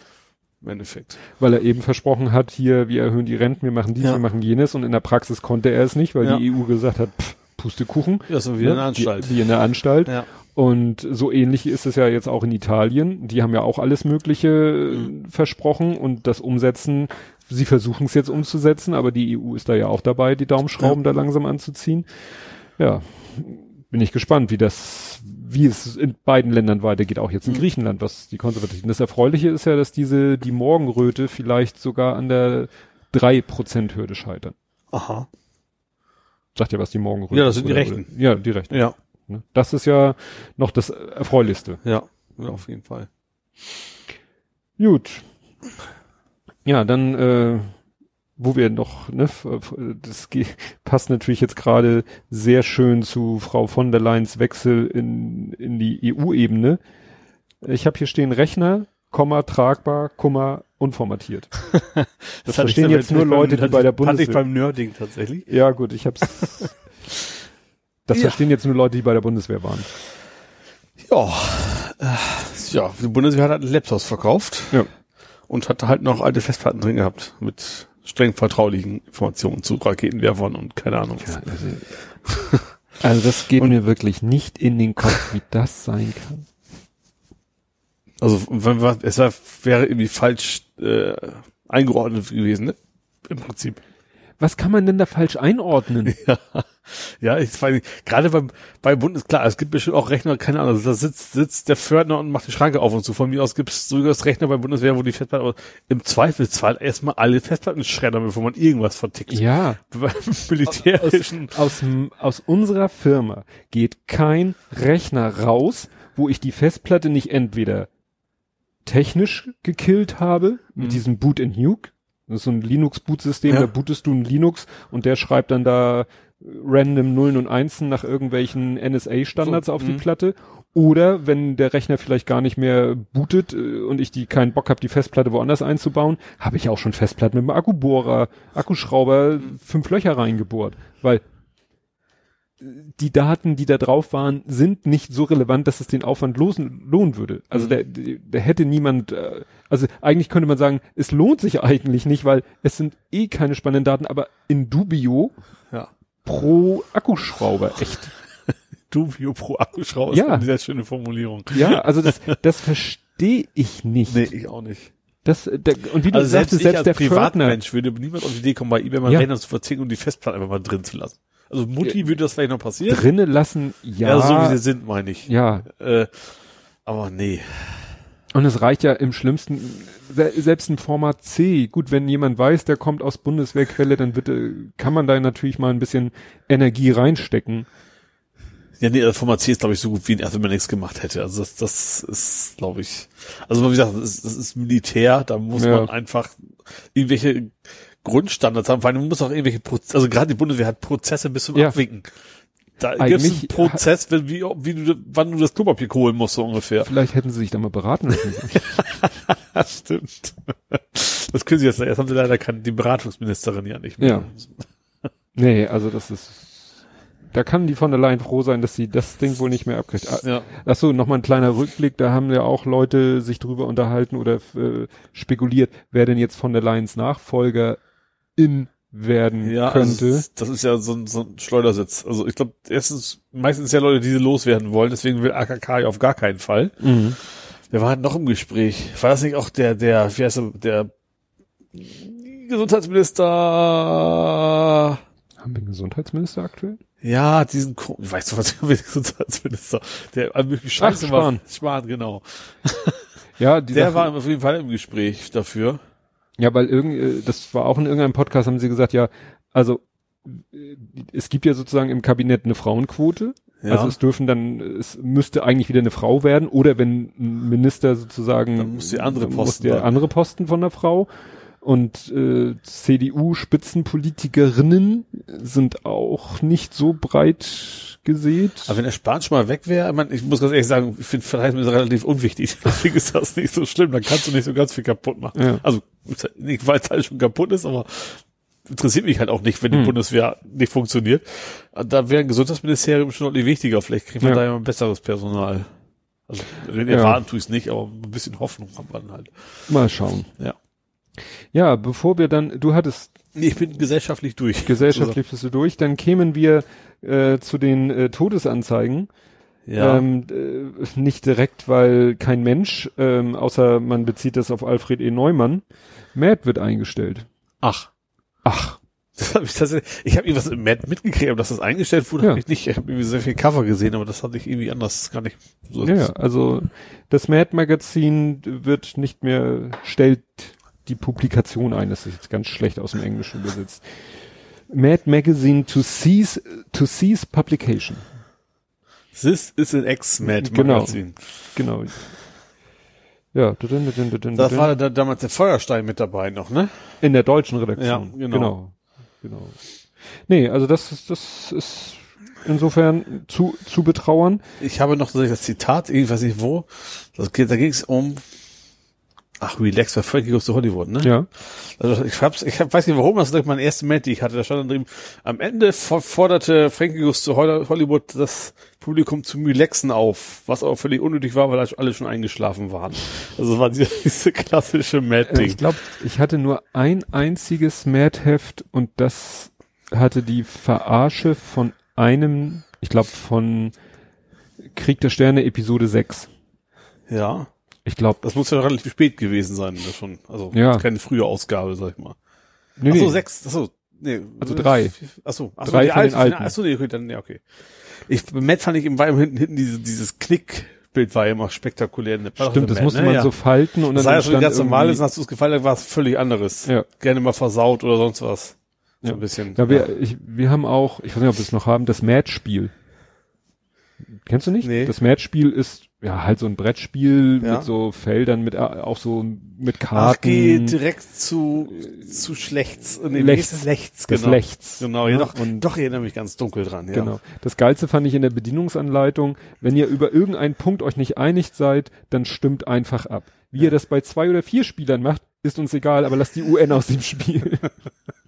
Im Endeffekt. weil er eben versprochen hat, hier, wir erhöhen die Renten, wir machen dies, Ja. wir machen jenes und in der Praxis konnte er es nicht, weil Ja. die EU gesagt hat, pff, Pustekuchen. Ja, so wie in der ne? Anstalt. Wie, wie in der Anstalt. Ja. Und so ähnlich ist es ja jetzt auch in Italien. Die haben ja auch alles Mögliche äh, Mhm. versprochen und das Umsetzen, sie versuchen es jetzt umzusetzen, aber die EU ist da ja auch dabei, die Daumenschrauben da langsam anzuziehen. Ja, bin ich gespannt, wie das, wie es in beiden Ländern weitergeht, auch jetzt in Mhm. Griechenland, was die Konservativen. Das Erfreuliche ist ja, dass diese, die Morgenröte vielleicht sogar an der 3%-Hürde scheitern. Aha. Sagt ja, was die Morgenröte Ja, das sind die Rechten. oder- Ja, die Rechten. Ja. Ne? Das ist ja noch das Erfreulichste. Ja. Ja, auf jeden Fall. Gut. Ja, dann, äh, wo wir noch, ne, das passt natürlich jetzt gerade sehr schön zu Frau von der Leyen's Wechsel in, in die EU-Ebene. Ich habe hier stehen Rechner, Komma, tragbar, Komma, unformatiert. Das ich verstehen jetzt nur beim- Leute, die bei der Hatte ich Bundeswehr. beim Nerding tatsächlich. Ja, gut, ich hab's. Das Ja. verstehen jetzt nur Leute, die bei der Bundeswehr waren. Ja. Äh, ja, die Bundeswehr hat Laptops verkauft. Ja. Und hatte halt noch alte Festplatten drin gehabt mit streng vertraulichen Informationen zu Raketenwerfern und keine Ahnung. was. also, also das geht mir wirklich nicht in den Kopf, wie das sein kann. Also wenn wir, es war, wäre irgendwie falsch äh, eingeordnet gewesen, ne? Im Prinzip. Was kann man denn da falsch einordnen? Ja, ich weiß nicht, gerade beim, bei Bund ist klar, es gibt bestimmt auch Rechner, keine Ahnung, da sitzt, sitzt der Fördner und macht die Schranke auf und zu. Von mir aus gibt es durchaus Rechner bei Bundeswehr, wo die Festplatten, im Zweifelsfall erstmal alle Festplatten schreddern, bevor man irgendwas vertickt. Ja. Beim militärischen. Aus, m- aus unserer Firma geht kein Rechner raus, wo ich die Festplatte nicht entweder technisch gekillt habe, mit Mhm. diesem Boot in Nuke. Das ist so ein Linux-Boot-System, Ja. da bootest du ein Linux und der schreibt dann da random Nullen und Einsen nach irgendwelchen NSA-Standards So, auf die mhm. Platte. Oder wenn der Rechner vielleicht gar nicht mehr bootet äh, und ich die keinen Bock habe, die Festplatte woanders einzubauen, habe ich auch schon Festplatten mit einem Akkubohrer, Akkuschrauber, fünf Löcher reingebohrt. Weil äh, die Daten, die da drauf waren, sind nicht so relevant, dass es den Aufwand losen, lohnen würde. Also Mhm. der, der, hätte niemand, äh, also eigentlich könnte man sagen, es lohnt sich eigentlich nicht, weil es sind eh keine spannenden Daten, aber in dubio Ja. pro Akkuschrauber, echt. Duvio pro Akkuschrauber Ja. ist eine sehr schöne Formulierung. Ja, also das, das verstehe ich nicht. Nee, ich auch nicht. Das, der, und wie du Also selbst, sagtest, ich selbst als der Privatmensch würde niemals auf die Idee kommen, bei eBay mal Ja. Rechner zu verzichten und die Festplatte einfach mal drin zu lassen. Also Mutti würde das vielleicht noch passieren. drinne lassen, ja, Ja, so wie sie sind, meine ich. ja, Äh, aber nee. Und es reicht ja im schlimmsten, se selbst ein Format C. Gut, wenn jemand weiß, der kommt aus Bundeswehrquelle, dann bitte, kann man da natürlich mal ein bisschen Energie reinstecken. Ja, nee, Format C ist, glaube ich, so gut wie erst wenn man nichts gemacht hätte. Also das, das ist, glaube ich, also wie gesagt, das ist, das ist Militär, da muss Ja. man einfach irgendwelche Grundstandards haben, weil man muss auch irgendwelche Prozesse, also gerade die Bundeswehr hat Prozesse bis zum Ja. Abwinken. Da gibt es einen Prozess, wie, wie, wie du, wann du das Klopapier holen musst, so ungefähr. Vielleicht hätten sie sich da mal beraten lassen. Das stimmt. Das können sie jetzt, erst haben sie leider keine, die Beratungsministerin ja nicht mehr. Ja. nee, also das ist, da kann die von der Leyen froh sein, dass sie das Ding wohl nicht mehr abkriegt. Ah, Ja. Ach so, nochmal ein kleiner Rückblick, da haben ja auch Leute sich drüber unterhalten oder äh, spekuliert, wer denn jetzt von der Leyens Nachfolger in werden Ja, könnte. Also, das ist ja so ein, so ein Schleudersitz. Also ich glaube, erstens, meistens ja Leute, die sie loswerden wollen, deswegen will AKK ja auf gar keinen Fall. Mhm. Wer war halt noch im Gespräch? War das nicht auch der, der, wie heißt er, der Gesundheitsminister? Haben wir einen Gesundheitsminister aktuell? Ja, diesen, Ko- weißt du was, der Gesundheitsminister, der all mögliche Scheiße Ach, war. Spahn. Spahn, genau. Ja, die Der Sache- war auf jeden Fall im Gespräch dafür. Ja, weil irgend, äh, das war auch in irgendeinem Podcast, haben sie gesagt, ja, also äh, es gibt ja sozusagen im Kabinett eine Frauenquote. Ja. Also es dürfen dann, es müsste eigentlich wieder eine Frau werden oder wenn ein Minister sozusagen Dann muss die andere muss der andere Posten von der Frau. Und äh, CDU-Spitzenpolitikerinnen sind auch nicht so breit gesät. Aber wenn der Spahn schon mal weg wäre, ich, mein, ich muss ganz ehrlich sagen, ich finde Verteidigung relativ unwichtig. Deswegen ist das nicht so schlimm. Dann kannst du nicht so ganz viel kaputt machen. Ja. Also nicht, weil es halt schon kaputt ist, aber interessiert mich halt auch nicht, wenn die Hm. Bundeswehr nicht funktioniert. Da wäre ein Gesundheitsministerium schon deutlich wichtiger. Vielleicht kriegt man Ja. da ja ein besseres Personal. Also Ja. erwarten tue ich es nicht, aber ein bisschen Hoffnung haben wir dann halt. Mal schauen. Ja. Ja, bevor wir dann, du hattest Nee, ich bin gesellschaftlich durch. gesellschaftlich bist du durch, dann kämen wir äh, zu den äh, Todesanzeigen. Ja. Ähm, äh, nicht direkt, weil kein Mensch, ähm, außer man bezieht das auf Alfred E. Neumann, Matt wird eingestellt. Ach. Ach, Das hab ich tatsächlich, ich habe irgendwas im Mad mitgekriegt, aber dass das eingestellt wurde, Ja. habe ich nicht. Ich habe irgendwie sehr viel Cover gesehen, aber das hatte ich irgendwie anders gar nicht so. ja, also das Mad Magazin wird nicht mehr, stellt die Publikation ein, das ist jetzt ganz schlecht aus dem Englischen übersetzt. Mad Magazine to cease, to cease publication. This is an Ex-Mad Genau. Magazin. Genau. Ja, dudun, Das dudun. war da damals der Feuerstein mit dabei noch, ne? In der deutschen Redaktion. Ja, genau. genau. Genau. Nee, also das ist, das ist insofern zu, zu betrauern. Ich habe noch das Zitat, ich weiß nicht wo, das da ging es um, ach, Relax, bei Frankie Goes to Hollywood, ne? Ja. Also ich hab's, ich hab, weiß nicht warum, das ist mein erste Mail, die ich hatte, da stand dann drin, am Ende for- forderte Frankie Goes to Hol- Hollywood das Publikum zum Relaxen auf, was aber völlig unnötig war, weil alle schon eingeschlafen waren. Also war diese, diese klassische Äh, Mad-Ding. Ich glaube, ich hatte nur ein einziges Mad-Heft und das hatte die Verarsche von einem, ich glaube von Krieg der Sterne Episode 6. Ja, Ich glaube, das muss ja relativ spät gewesen sein, das schon. Also Ja. keine frühe Ausgabe, sag ich mal. nee, Ach so, nee. sechs, ach so, nee. Also drei. Ach so, ach so, Drei die von den alte, alten. Ach so, nee, okay, dann, ja, okay. Ich, Matt fand ich im war hinten, hinten diese, dieses Knickbild war immer spektakulär. War Stimmt, das musste ne? man ja. so falten und Das dann sah ja schon ganz normal ist, hast du es gefallen, dann war es völlig anderes. Ja. Gerne mal versaut oder sonst was. So Ja. ein bisschen. Ja, wir, ich, wir haben auch, ich weiß nicht, ob wir es noch haben, das Match-Spiel. Kennst du nicht? Nee. Das Match-Spiel ist ja halt so ein Brettspiel Ja. mit so Feldern, mit äh, auch so mit Ach, Karten. geh direkt zu, zu schlechts. Nee, Lechts. Lechts, Das genau. Lechts. Genau, ja, Ja, doch, und- doch, erinnere mich ganz dunkel dran, ja. Genau. Das Geilste fand ich in der Bedienungsanleitung, wenn ihr über irgendeinen Punkt euch nicht einig seid, dann stimmt einfach ab. Wie ihr das bei zwei oder vier Spielern macht, ist uns egal, aber lasst die UN aus dem Spiel.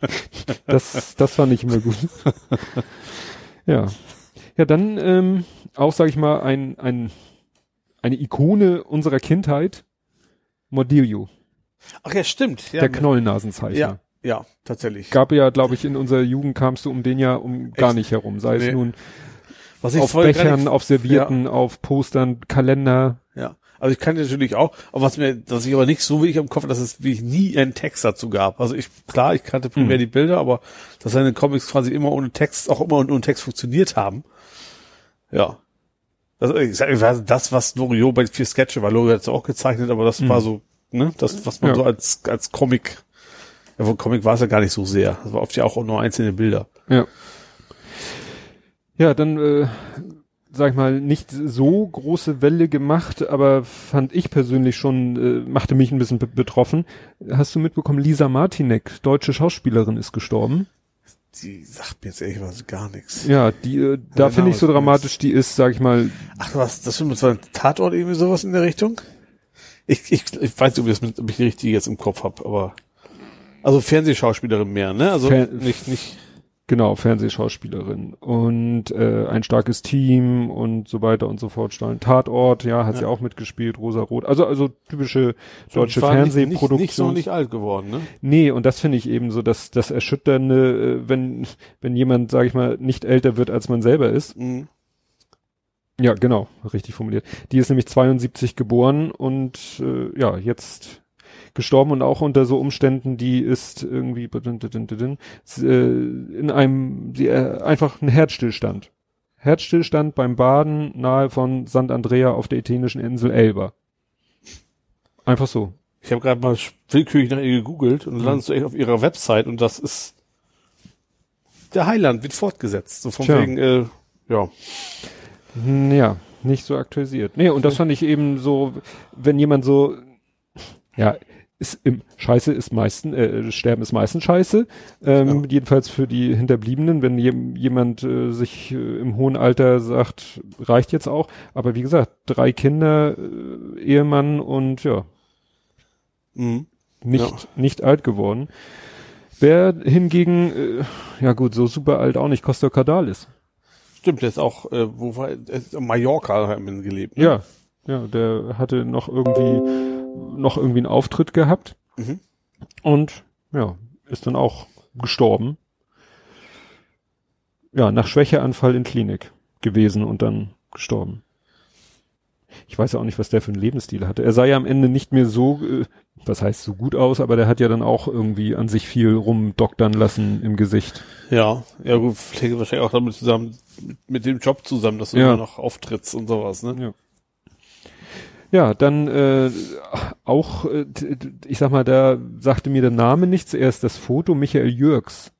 das, das fand ich immer gut. ja. Ja, dann ähm, auch, sag ich mal, ein, ein, eine Ikone unserer Kindheit, Mordillo, Ach ja, stimmt. Ja, der Knollennasenzeichner. ja, ja, tatsächlich. Gab ja, glaube ich, in unserer Jugend kamst du um den ja um gar Echt? nicht herum. Sei Nee. es nun Was ich auf gar Bechern, nicht- auf Servierten, auf Postern, Kalender. Ja. Also ich kann natürlich auch, aber was mir, dass ich aber nicht so wirklich im Kopf, dass es wirklich nie einen Text dazu gab. Also ich, klar, ich kannte primär Mhm. die Bilder, aber dass seine Comics quasi immer ohne Text, auch immer ohne Text funktioniert haben. Ja. Weiß, das, was Loriot bei vier Sketche war, Loriot hat es auch gezeichnet, aber das war so, ne, das, was man Mhm. Ja. so als, als Comic, ja, wohl Comic war es ja gar nicht so sehr. Das war oft ja auch nur einzelne Bilder. Ja. Ja, dann, äh, sag ich mal, nicht so große Welle gemacht, aber fand ich persönlich schon, äh, machte mich ein bisschen be betroffen. Hast du mitbekommen, Lisa Martinek, deutsche Schauspielerin, ist gestorben? Die sagt mir jetzt ehrlich was gar nichts. Ja, die, äh, da finde ich so ist dramatisch, die ist, sag ich mal, Ach, was, das für so ein Tatort irgendwie sowas in der Richtung? Ich, ich, ich weiß nicht, ob ich, das mit, ob ich die richtige jetzt im Kopf habe, aber also Fernsehschauspielerin mehr, ne? Also Fer- nicht, nicht. Genau, Fernsehschauspielerin und äh, ein starkes Team und so weiter und so fort. Stahlen. Tatort, ja, hat sie Ja. auch mitgespielt, Rosa Rot. Also also typische deutsche nicht- Fernsehproduktion. Nicht, nicht so nicht alt geworden, ne? Nee, und das finde ich eben so, dass das Erschütternde, äh, wenn wenn jemand, sage ich mal, nicht älter wird, als man selber ist. Mhm. Ja, genau, richtig formuliert. Die ist nämlich 72 geboren und äh, ja, jetzt gestorben und auch unter so Umständen, die ist irgendwie äh, in einem die, äh, einfach ein Herzstillstand. Herzstillstand beim Baden nahe von Sant Andrea auf der italienischen Insel Elba. Einfach so. Ich habe gerade mal willkürlich nach ihr gegoogelt Mhm. und landest du echt auf ihrer Website und das ist der Heiland wird fortgesetzt. So von Tja. wegen, äh, ja. Hm, Ja, nicht so aktualisiert. Nee, und das fand ich eben so, wenn jemand so, ja, ist im Scheiße ist meistens, äh, Sterben ist meistens Scheiße. Ähm, Ja. Jedenfalls für die Hinterbliebenen, wenn jem, jemand äh, sich äh, im hohen Alter sagt, reicht jetzt auch. Aber wie gesagt, drei Kinder, äh, Ehemann und ja, Mhm. nicht, Ja. nicht alt geworden. Wer hingegen, äh, ja gut, so super alt auch nicht, Costa Cardalis. Stimmt, der ist auch, äh, wo war, ist in Mallorca haben gelebt. Ne? Ja, ja, der hatte noch irgendwie, noch irgendwie einen Auftritt gehabt Mhm. und ja, ist dann auch gestorben. Ja, nach Schwächeanfall in Klinik gewesen und dann gestorben. Ich weiß ja auch nicht, was der für einen Lebensstil hatte. Er sah ja am Ende nicht mehr so, äh, was heißt so gut aus, aber der hat ja dann auch irgendwie an sich viel rumdoktern lassen im Gesicht. Ja, ja gut, pflege wahrscheinlich auch damit zusammen, mit, dem Job zusammen, dass du Ja. immer noch auftrittst und sowas, ne? Ja. Ja, dann äh, auch, äh, ich sag mal, da sagte mir der Name nichts, erst das Foto Michael Jürgs.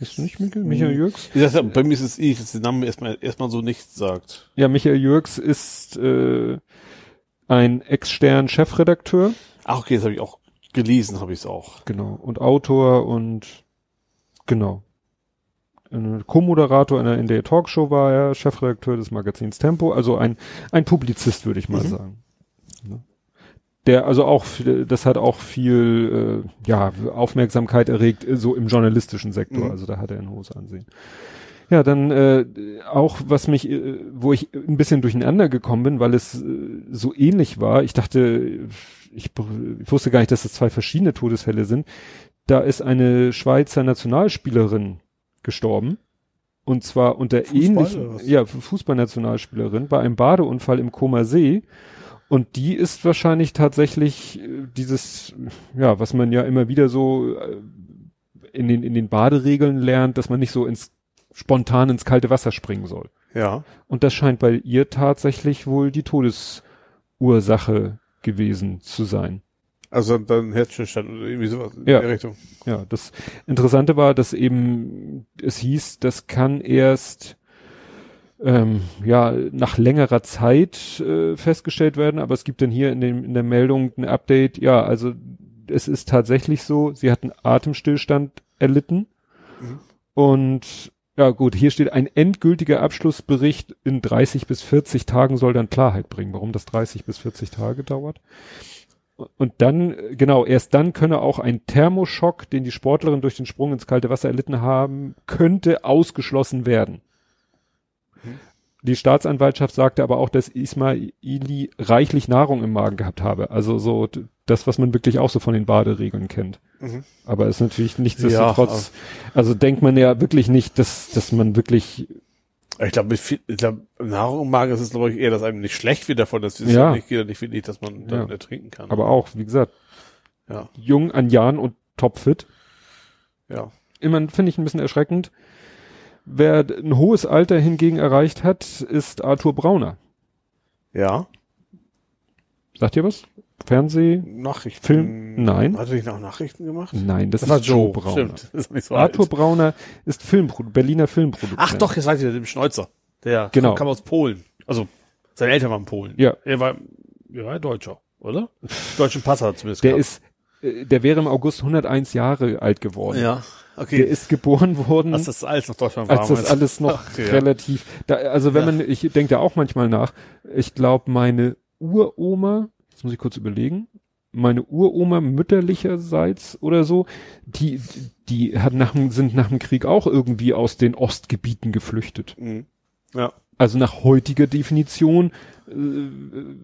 Ist nicht Michael, Michael Jürgs? Wie gesagt, bei mir ist es eh, dass der Name erstmal, erstmal so nichts sagt. Ja, Michael Jürgs ist äh, ein Ex-Stern-Chefredakteur, Ach, okay, das habe ich auch gelesen, habe ich es auch. genau, und Autor und genau. Co-Moderator in der, in der Talkshow war er, Chefredakteur des Magazins Tempo, also ein, ein Publizist, würde ich mal Mhm. sagen. Ne? Der also auch, das hat auch viel äh, ja, Aufmerksamkeit erregt, äh, so im journalistischen Sektor, Mhm. also da hat er ein hohes Ansehen. Ja, dann äh, auch, was mich, äh, wo ich ein bisschen durcheinander gekommen bin, weil es äh, so ähnlich war. Ich dachte, ich, ich wusste gar nicht, dass es zwei verschiedene Todesfälle sind. Da ist eine Schweizer Nationalspielerin gestorben. Und zwar unter Fußball ähnlichen, ja, Fußballnationalspielerin bei einem Badeunfall im Koma See. Und die ist wahrscheinlich tatsächlich äh, dieses, ja, was man ja immer wieder so äh, in den, in den Baderegeln lernt, dass man nicht so ins, spontan ins kalte Wasser springen soll. Ja. Und das scheint bei ihr tatsächlich wohl die Todesursache gewesen zu sein. Also dann Herzstillstand oder irgendwie sowas in Ja. der Richtung. Ja, das Interessante war, dass eben es hieß, das kann erst ähm, ja nach längerer Zeit äh, festgestellt werden, aber es gibt dann hier in, dem, in der Meldung ein Update. Ja, also es ist tatsächlich so, sie hat einen Atemstillstand erlitten Mhm. und ja gut, hier steht ein endgültiger Abschlussbericht in 30 bis 40 Tagen soll dann Klarheit bringen, warum das 30 bis 40 Tage dauert. Und dann, genau, erst dann könne auch ein Thermoschock, den die Sportlerin durch den Sprung ins kalte Wasser erlitten haben, könnte ausgeschlossen werden. Mhm. Die Staatsanwaltschaft sagte aber auch, dass Ismaili reichlich Nahrung im Magen gehabt habe. Also so das, was man wirklich auch so von den Baderegeln kennt. Mhm. Aber ist natürlich nichtsdestotrotz, Ja, also denkt man ja wirklich nicht, dass, dass man wirklich, Ich glaube, ich glaube, Nahrung im Magen ist es, glaube ich, eher, dass einem nicht schlecht wird davon, dass es Ja. nicht, geht ja nicht wirklich, dass man dann Ja. ertrinken kann. aber auch, wie gesagt, ja, jung an Jahren und topfit. ja. immer finde ich ein bisschen erschreckend. Wer ein hohes Alter hingegen erreicht hat, ist Arthur Brauner. Ja. Sagt ihr was? Fernseh? Nachrichten. Film? Nein. Hat er nicht noch Nachrichten gemacht? Nein, das, Das war ist Joe. Brauner. Stimmt. Das ist nicht so Arthur alt. Brauner ist Filmpro Berliner Filmproduzent. Ach doch, jetzt weiß ich, dem Schneuzer. Der Genau. kam aus Polen. Also, seine Eltern waren Polen. Ja. Er war, ja, war Deutscher, oder? Deutschen Pass hat er zumindest Der gehabt. ist, äh, der wäre im August 101 Jahre alt geworden. ja, Der okay. ist geboren worden, Als das alles noch Deutschland war. als das alles noch Ach, ja. relativ, da, also wenn Ja. man, ich denke da auch manchmal nach, ich glaube meine Uroma, jetzt muss ich kurz überlegen, meine Uroma mütterlicherseits oder so, die, die hat nach, sind nach dem Krieg auch irgendwie aus den Ostgebieten geflüchtet. Mhm. Ja. Also nach heutiger Definition äh,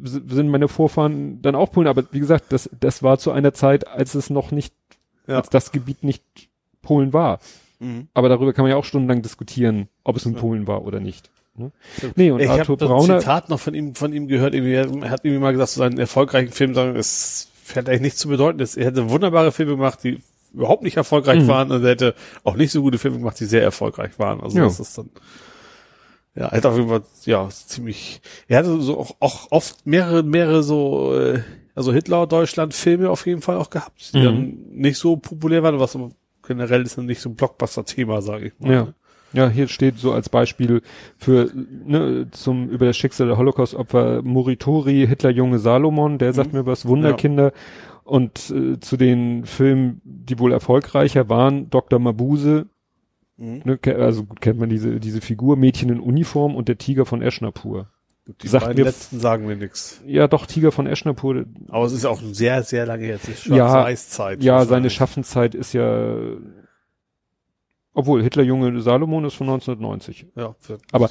sind meine Vorfahren dann auch Polen, aber wie gesagt, das, das war zu einer Zeit, als es noch nicht, Ja. als das Gebiet nicht Polen war. Mhm. Aber darüber kann man ja auch stundenlang diskutieren, ob es in Ja. Polen war oder nicht. Ne? Nee, und ich Arthur habe das Brauner, Zitat noch von ihm, von ihm gehört. Irgendwie, er hat irgendwie mal gesagt, so seinen erfolgreichen Film sagen, es hat eigentlich nichts zu bedeuten. Er hätte wunderbare Filme gemacht, die überhaupt nicht erfolgreich Mhm. waren und er hätte auch nicht so gute Filme gemacht, die sehr erfolgreich waren. Also Ja. das ist dann, ja, er hat auf jeden Fall, ja, ziemlich, er hatte so auch, auch oft mehrere, mehrere so, äh, also Hitler-Deutschland-Filme auf jeden Fall auch gehabt, die Mhm. dann nicht so populär waren, was generell ist dann nicht so ein Blockbuster-Thema, sage ich mal. Ja. Ja, hier steht so als Beispiel für ne, zum über das Schicksal der Holocaust-Opfer Moritori, Hitlerjunge Salomon, der sagt Mhm. mir was, Wunderkinder. Und äh, zu den Filmen, die wohl erfolgreicher waren, Dr. Mabuse, Mhm. ne, also gut kennt man diese diese Figur, Mädchen in Uniform und der Tiger von Eschnapur. Die Sagt beiden mir- letzten sagen mir nichts. Ja, doch Tiger von Eschnapur. Aber es ist auch sehr, sehr lange jetzt. Ja, Schwarz-Weiß-Zeit. Ja, seine. Schaffenszeit ist ja, obwohl Hitlerjunge Salomon ist von 1990. Ja, Aber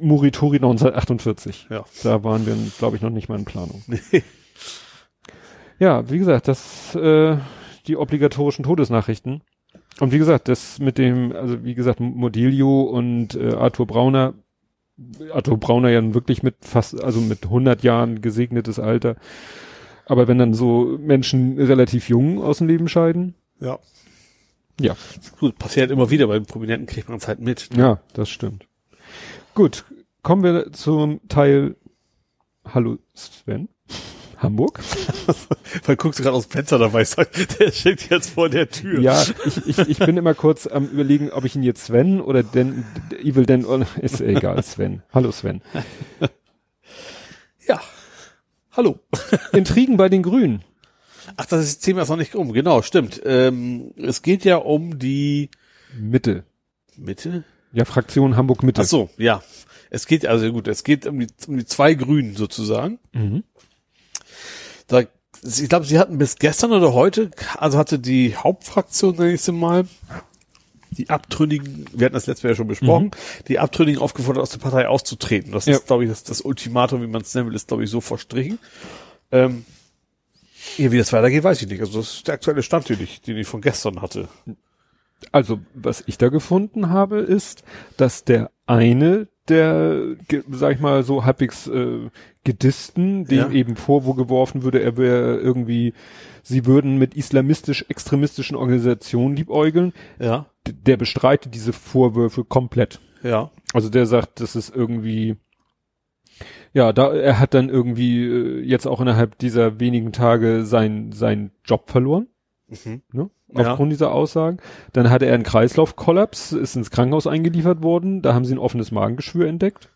Muritori 1948. ja. Da waren wir, glaube ich, noch nicht mal in Planung. Nee. Ja, wie gesagt, das, äh, die obligatorischen Todesnachrichten. Und wie gesagt, das mit dem, also wie gesagt, Modilio und äh, Arthur Brauner, Arthur Brauner ja wirklich mit fast, also mit 100 Jahren gesegnetes Alter. Aber wenn dann so Menschen relativ jung aus dem Leben scheiden, Ja. Ja. Gut, passiert immer wieder, bei den Prominenten kriegt man es halt mit. ja, das stimmt. Gut, kommen wir zum Teil Hallo Sven. Hamburg. Weil guckst du gerade aus dem Fenster dabei, sagt, der steht jetzt vor der Tür. Ja, ich, ich, ich bin immer kurz am überlegen, ob ich ihn jetzt Sven oder Den, Evil Den, oder- ist egal, Sven. Hallo Sven. Ja. Hallo. Intrigen bei den Grünen. Ach, das ist, Thema ist noch nicht um. Genau, stimmt. Ähm, es geht ja um die Mitte. Mitte. Ja, Fraktion Hamburg Mitte. Ach so, ja. Es geht also gut, es geht um die, um die zwei Grünen sozusagen. Mhm. Da, ich glaube, sie hatten bis gestern oder heute, also hatte die Hauptfraktion, sie mal, die Abtrünnigen, wir hatten das letzte Mal ja schon besprochen, die Abtrünnigen aufgefordert, aus der Partei auszutreten. Das Ja. ist, glaube ich, das, das Ultimatum, wie man es nennen will, ist, glaube ich, so verstrichen. Ähm, ja, wie das weitergeht, weiß ich nicht. Also das ist der aktuelle Stand, den ich, den ich von gestern hatte. Also, was ich da gefunden habe, ist, dass der eine der, sag ich mal, so halbwegs äh, Gedisten, dem Ja. eben vorgeworfen würde, er wäre irgendwie, sie würden mit islamistisch-extremistischen Organisationen liebäugeln, Ja, der bestreitet diese Vorwürfe komplett. ja, Also der sagt, das ist irgendwie, ja, da er hat dann irgendwie äh, jetzt auch innerhalb dieser wenigen Tage sein sein Job verloren, mhm. ne? Ja. Aufgrund dieser Aussagen. Dann hatte er einen Kreislaufkollaps, ist ins Krankenhaus eingeliefert worden. Da haben sie ein offenes Magengeschwür entdeckt.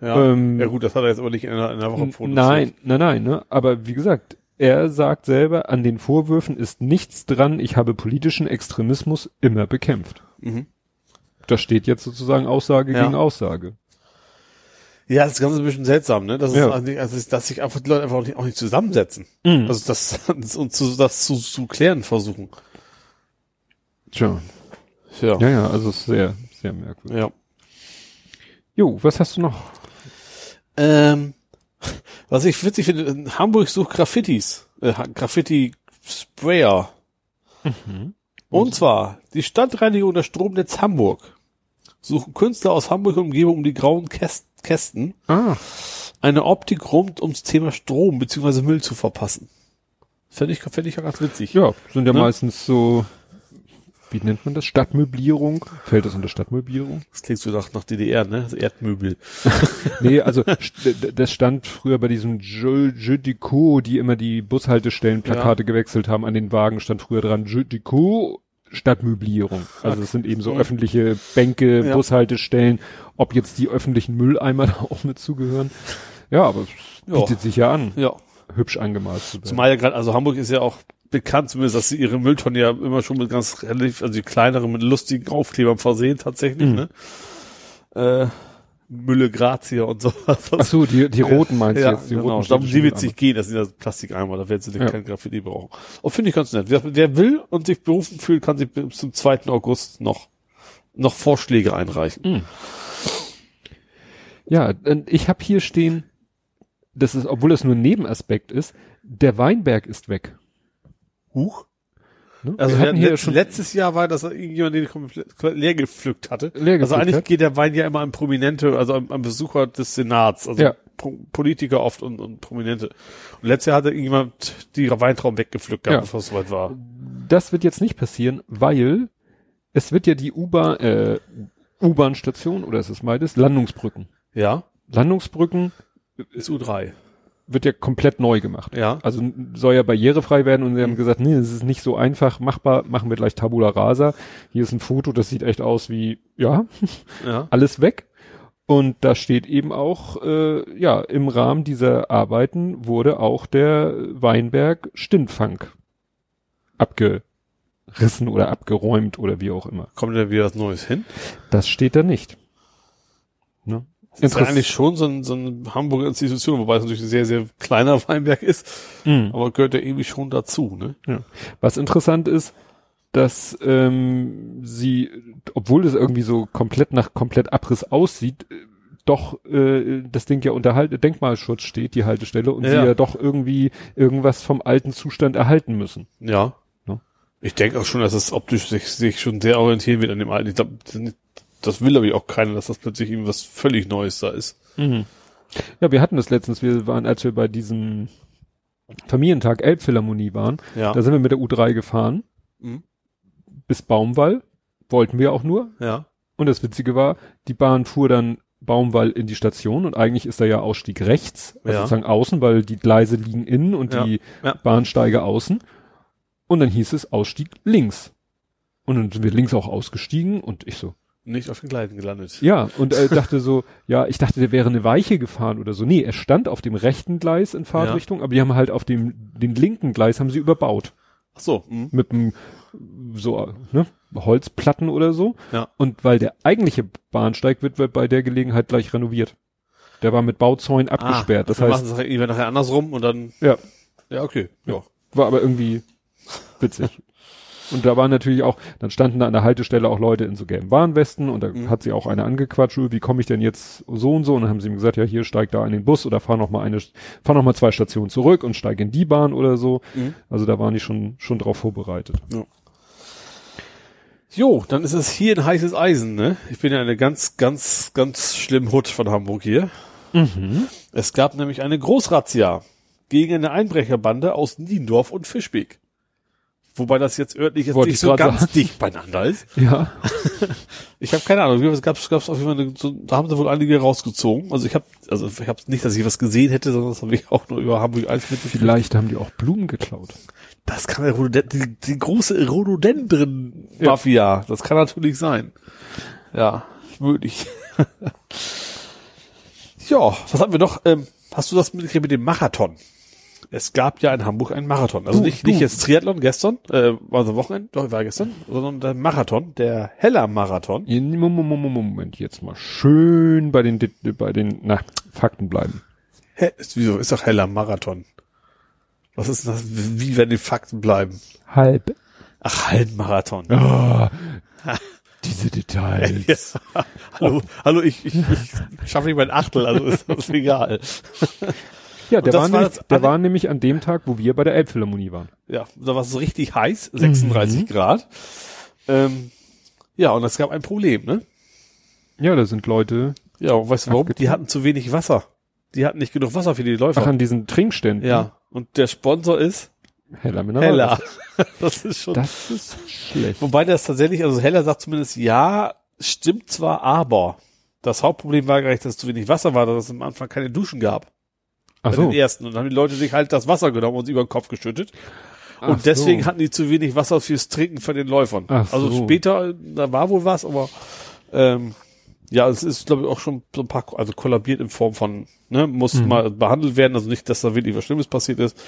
ja. Ähm, ja gut, das hat er jetzt aber nicht in einer, in einer Woche produziert. Nein, nein, nein. Ne? Aber wie gesagt, er sagt selber, an den Vorwürfen ist nichts dran. Ich habe politischen Extremismus immer bekämpft. Mhm. Da steht jetzt sozusagen Aussage Ja. gegen Aussage. Ja, das ist ganz ein bisschen seltsam, ne? Das ist Ja. also, nicht- also dass sich einfach die Leute einfach auch nicht, auch nicht zusammensetzen. Mhm. Also das und zu, das zu, zu klären versuchen. Tja. Ja. Ja, ja, also ist sehr, sehr merkwürdig. ja. Jo, was hast du noch? Ähm, was ich witzig finde, in Hamburg sucht Graffitis, äh, Graffiti-Sprayer. Und zwar die Stadtreinigung der Stromnetz Hamburg. Suchen Künstler aus Hamburg und Umgebung um die grauen Käst Kästen Ah, eine Optik rund ums Thema Strom bzw. Müll zu verpassen. Fände ich, fände ich ja ganz witzig. ja, sind ja Ne? meistens so, wie nennt man das? Stadtmöblierung? Fällt das unter Stadtmöblierung? Das klingt so nach, nach DDR, ne? Also Erdmöbel. Nee, also das stand früher bei diesem Jeu, Jeu de Co, die immer die Bushaltestellenplakate gewechselt haben. An den Wagen stand früher dran Jeu de Co, Stadtmöblierung. Also es sind eben so öffentliche Bänke, Ja. Bushaltestellen, ob jetzt die öffentlichen Mülleimer da auch mit zugehören. Ja, aber es Ja. bietet sich ja an, Ja. hübsch angemalt zu werden. Zumal ja gerade, also Hamburg ist ja auch bekannt zumindest, dass sie ihre Mülltonnen ja immer schon mit ganz relativ, also die kleineren mit lustigen Aufklebern versehen tatsächlich, Mhm. ne? Äh, Mülle Grazia und sowas. Ach so, die, die roten meinst du ja, jetzt? Die genau. roten Darum, die wird sich gehen, das sind ja Plastikeimer, da werden sie Ja. kein Graffiti brauchen. Und finde ich ganz nett. Wer, wer will und sich berufen fühlt, kann sich bis zum 2. August noch, noch Vorschläge einreichen. Mhm. Ja, ich habe hier stehen, das ist, obwohl das nur ein Nebenaspekt ist, der Weinberg ist weg. Huch. Ne? Also wir wir letzt, schon letztes Jahr war, dass irgendjemand den komplett leer gepflückt hatte. Leer also gepflückt eigentlich hat. geht der Wein ja immer an Prominente, also an, an Besucher des Senats, also Ja. Politiker oft und, und Prominente. Und letztes Jahr hatte irgendjemand die Weintraum weggepflückt, gehabt, Ja. bevor es soweit war. das wird jetzt nicht passieren, weil es wird ja die U-Bahn, äh, U-Bahn-Station oder ist es beides? Landungsbrücken. Ja, Landungsbrücken ist U3. Wird ja komplett neu gemacht. Ja. Also soll ja barrierefrei werden und sie haben gesagt, nee, es ist nicht so einfach machbar, machen wir gleich Tabula Rasa. Hier ist ein Foto, das sieht echt aus wie, ja, Ja. alles weg. Und da steht eben auch, äh, ja, im Rahmen dieser Arbeiten wurde auch der Weinberg Stintfang abgerissen oder abgeräumt oder wie auch immer. Kommt da wieder was Neues hin? Das steht da nicht. Ne? Das ist ja eigentlich schon so ein, so eine Hamburger Institution, wobei es natürlich ein sehr, sehr kleiner Weinberg ist, Mhm. aber gehört ja irgendwie schon dazu, ne? Ja. Was interessant ist, dass ähm, sie, obwohl es irgendwie so komplett nach komplett Abriss aussieht, äh, doch äh, das Ding ja unter Halt- Denkmalschutz steht, die Haltestelle, und Ja. sie ja doch irgendwie irgendwas vom alten Zustand erhalten müssen. Ja. Ja. Ich denke auch schon, dass es optisch sich, sich schon sehr orientieren wird an dem alten. Ich glaube, das will aber auch keiner, dass das plötzlich irgendwas völlig Neues da ist. Ja, wir hatten das letztens, wir waren, als wir bei diesem Familientag Elbphilharmonie waren, Ja. da sind wir mit der U3 gefahren, Mhm. bis Baumwall, wollten wir auch nur, Ja. Und das Witzige war, die Bahn fuhr dann Baumwall in die Station und eigentlich ist da ja Ausstieg rechts, also Ja. sozusagen außen, weil die Gleise liegen innen und Ja. die Ja. Bahnsteige außen. Und dann hieß es Ausstieg links. Und dann sind wir links auch ausgestiegen und ich so, Nicht auf den Gleisen gelandet. ja, und äh, dachte so, ja, ich dachte, der wäre eine Weiche gefahren oder so. Nee, er stand auf dem rechten Gleis in Fahrtrichtung, aber die haben halt auf dem den linken Gleis haben sie überbaut Ach so. Mhm. mit einem so ne, Holzplatten oder so. Ja. Und weil der eigentliche Bahnsteig wird, wird bei der Gelegenheit gleich renoviert. Der war mit Bauzäunen abgesperrt. das wir heißt, machen es irgendwie nachher andersrum und dann. ja, Ja, okay. Ja. war aber irgendwie witzig. Und da waren natürlich auch, dann standen da an der Haltestelle auch Leute in so gelben Warnwesten und da Mhm. hat sie auch eine angequatscht, "Oh, wie komme ich denn jetzt so und so? Und dann haben sie ihm gesagt, ja, hier steig da in den Bus oder fahr noch mal eine, fahr noch mal zwei Stationen zurück und steig in die Bahn oder so. Mhm. Also da waren die schon, schon drauf vorbereitet. Jo, dann ist es hier ein heißes Eisen, ne? Ich bin ja eine ganz, ganz, ganz schlimm Hut von Hamburg hier. Mhm. Es gab nämlich eine Großrazzia gegen eine Einbrecherbande aus Niendorf und Fischbeck. Wobei das jetzt örtlich jetzt Wollte nicht ich so ganz sagen. dicht beieinander ist. Ja. Ich habe keine Ahnung, es gab es auf jeden Fall eine, so, da haben sie wohl einige rausgezogen. Also ich habe also ich habe nicht, dass ich was gesehen hätte, sondern das habe ich auch nur über Hamburg 1 mitgekriegt. Vielleicht haben die auch Blumen geklaut. Das kann der Rhododend die, die große Rhododendren-Mafia. Das kann natürlich sein. Ja, möglich. ja, was hatten wir noch? Ähm, hast du das mitgekriegt mit dem Marathon? Es gab ja in Hamburg einen Marathon. Also Du, nicht, du. nicht jetzt Triathlon gestern, äh, war so Wochenende, doch, war gestern, sondern der Marathon, der Heller Marathon. Moment, jetzt mal schön bei den, bei den, na, Fakten bleiben. Hä, ist, wieso ist doch Heller Marathon? Was ist das? Wie werden die Fakten bleiben? Halb. Ach, Halbmarathon. Ah, diese Details. Ja. Hallo, hallo, ich, ich, ich schaffe nicht mein Achtel, also ist das egal. Ja, der, war, war nämlich, das der war nämlich an dem Tag, wo wir bei der Elbphilharmonie waren. Ja, da war es richtig heiß, 36 Grad. Ähm, ja, und es gab ein Problem, ne? Ja, da sind Leute, Ja, und weißt du warum? Die hatten zu wenig Wasser. Die hatten nicht genug Wasser für die Läufer. ach, an diesen Trinkständen. ja, und der Sponsor ist Heller Mineralwasser. Heller. Das ist schon. Das ist schlecht. Wobei das tatsächlich, also Heller sagt zumindest, ja, stimmt zwar, aber das Hauptproblem war gar nicht, dass es zu wenig Wasser war, dass es am Anfang keine Duschen gab. Ach so. den ersten. Und dann haben die Leute sich halt das Wasser genommen und sie über den Kopf geschüttet. Ach Und deswegen so. hatten die zu wenig Wasser fürs Trinken von den Läufern. Ach also so. später, da war wohl was, aber ähm, ja, es ist, glaube ich, auch schon so ein paar, also kollabiert in Form von, ne, muss Mhm. mal behandelt werden, also nicht, dass da wirklich was Schlimmes passiert ist.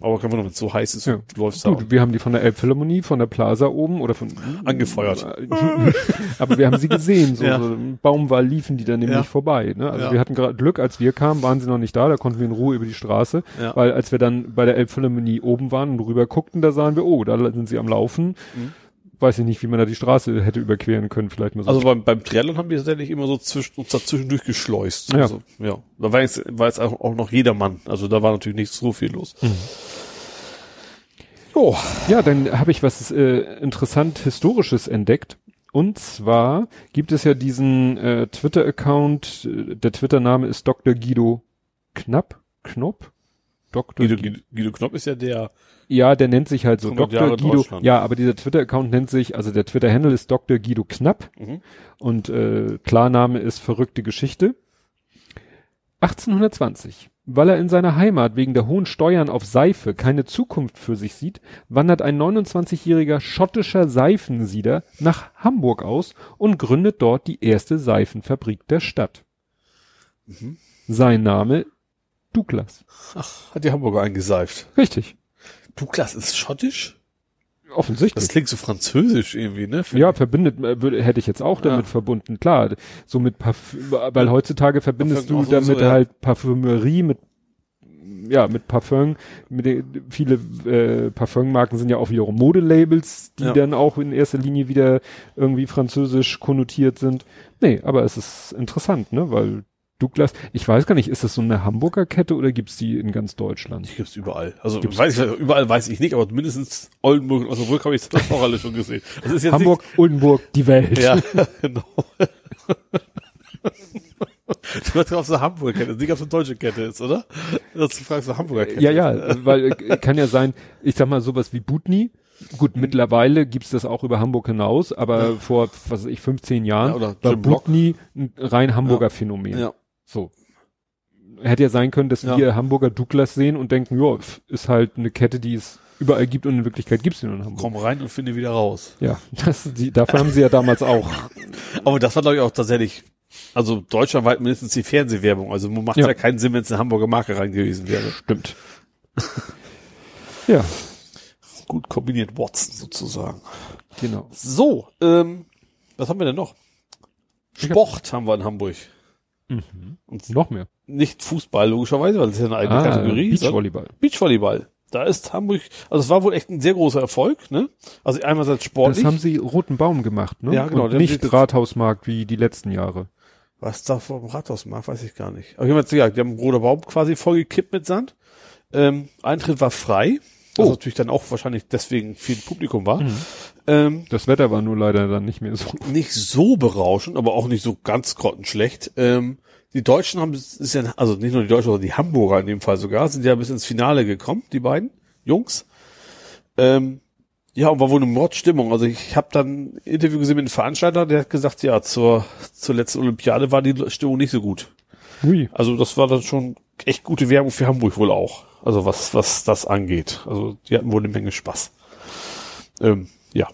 Aber kann man noch, wenn es so heiß ist, Ja. läuft's da. Gut, wir haben die von der Elbphilharmonie, von der Plaza oben oder von Angefeuert. Aber wir haben sie gesehen, so, Ja. so im Baumwall liefen die dann nämlich Ja. vorbei. Ne? Also Ja. wir hatten gerade Glück, als wir kamen, waren sie noch nicht da, da konnten wir in Ruhe über die Straße. Weil als wir dann bei der Elbphilharmonie oben waren und rüber guckten, da sahen wir, oh, da sind sie am Laufen. Mhm. Weiß ich nicht, wie man da die Straße hätte überqueren können, vielleicht mal so. Also beim, beim Triathlon haben wir tatsächlich immer so zwischen, uns dazwischen durchgeschleust. Ja. Also, ja. Da war jetzt, war jetzt auch, auch noch jedermann. Also da war natürlich nicht so viel los. Mhm. Oh, Ja, dann habe ich was äh, interessant Historisches entdeckt. Und zwar gibt es ja diesen äh, Twitter-Account, äh, der Twitter-Name ist Dr. Guido Knapp, Knopp? Dr. Guido, Guido, Guido Knopp ist ja der, Ja, der nennt sich halt so 100 Dr. Guido. Ja, aber dieser Twitter-Account nennt sich, also der Twitter-Handle ist Dr. Guido Knapp Mhm. und äh, Klarname ist verrückte Geschichte. 1820 Weil er in seiner Heimat wegen der hohen Steuern auf Seife keine Zukunft für sich sieht, wandert ein 29-jähriger schottischer Seifensieder nach Hamburg aus und gründet dort die erste Seifenfabrik der Stadt. Mhm. Sein Name Douglas. Ach, hat die Hamburger eingeseift. Richtig. Douglas ist schottisch? Offensichtlich. Das klingt so französisch irgendwie, ne? Ja, verbindet, äh, würde, hätte ich jetzt auch damit Ja. verbunden, klar. So mit Parfüm, weil heutzutage verbindest Parfüm du auch so, damit ja. halt Parfümerie mit, ja, mit Parfüm, mit viele äh, Parfümmarken sind ja auch wiederum Modelabels, die Ja. dann auch in erster Linie wieder irgendwie französisch konnotiert sind. Nee, aber es ist interessant, ne, weil Douglas, ich weiß gar nicht, ist das so eine Hamburger Kette oder gibt's die in ganz Deutschland? Die gibt's überall. Also weiß ich, überall weiß ich nicht, aber mindestens Oldenburg und Osnabrück habe ich das auch alle schon gesehen. Hamburg, Oldenburg, die Welt. Nicht, ja, genau. Du hast auf so eine Hamburger Kette, nicht auf so eine deutsche Kette ist, oder? Dass du fragst, so Hamburger Kette. Ja, ja, weil äh, kann ja sein, ich sag mal sowas wie Butni. Gut, mittlerweile gibt's das auch über Hamburg hinaus, aber vor, was weiß ich, 15 Jahren Ja, war. Butni ein rein Hamburger Phänomen. Ja. So. Hätte ja sein können, dass Ja. wir Hamburger Douglas sehen und denken, ja, ist halt eine Kette, die es überall gibt und in Wirklichkeit gibt's sie nur in Hamburg. Komm rein und finde wieder raus. Ja, das, die, dafür haben sie ja damals auch. Aber das war, glaube ich, auch tatsächlich, also deutschlandweit mindestens die Fernsehwerbung. Also macht ja. Ja. keinen Sinn, wenn es eine Hamburger Marke rein gewesen wäre. Stimmt. ja, Gut kombiniert Watson sozusagen. genau. So, ähm, was haben wir denn noch? Sport haben wir in Hamburg. Und Noch mehr. nicht Fußball, logischerweise, weil das ist ja eine eigene Kategorie. sondern Beachvolleyball. Beachvolleyball. Da ist Hamburg, also es war wohl echt ein sehr großer Erfolg, ne? Also einerseits sportlich. Das haben sie Roten Baum gemacht, ne? Ja, genau, Und nicht Rathausmarkt wie die letzten Jahre. Was da vom Rathaus macht, weiß ich gar nicht. Aber jemand gesagt, die haben einen roter Baum quasi vollgekippt mit Sand. Ähm, Eintritt war frei. Was Oh. natürlich dann auch wahrscheinlich deswegen viel Publikum war. Ähm, Das Wetter war nur leider dann nicht mehr so. nicht so berauschend, aber auch nicht so ganz grottenschlecht. Ähm, die Deutschen haben, ist ja, also nicht nur die Deutschen, sondern die Hamburger in dem Fall sogar, sind ja bis ins Finale gekommen, die beiden Jungs. Ähm, ja, und war wohl eine Mordstimmung. Also ich habe dann ein Interview gesehen mit einem Veranstalter, der hat gesagt, ja, zur, zur letzten Olympiade war die Stimmung nicht so gut. Hui. Also das war dann schon echt gute Werbung für Hamburg wohl auch. Also was, was das angeht. Also die hatten wohl eine Menge Spaß. Ähm, ja.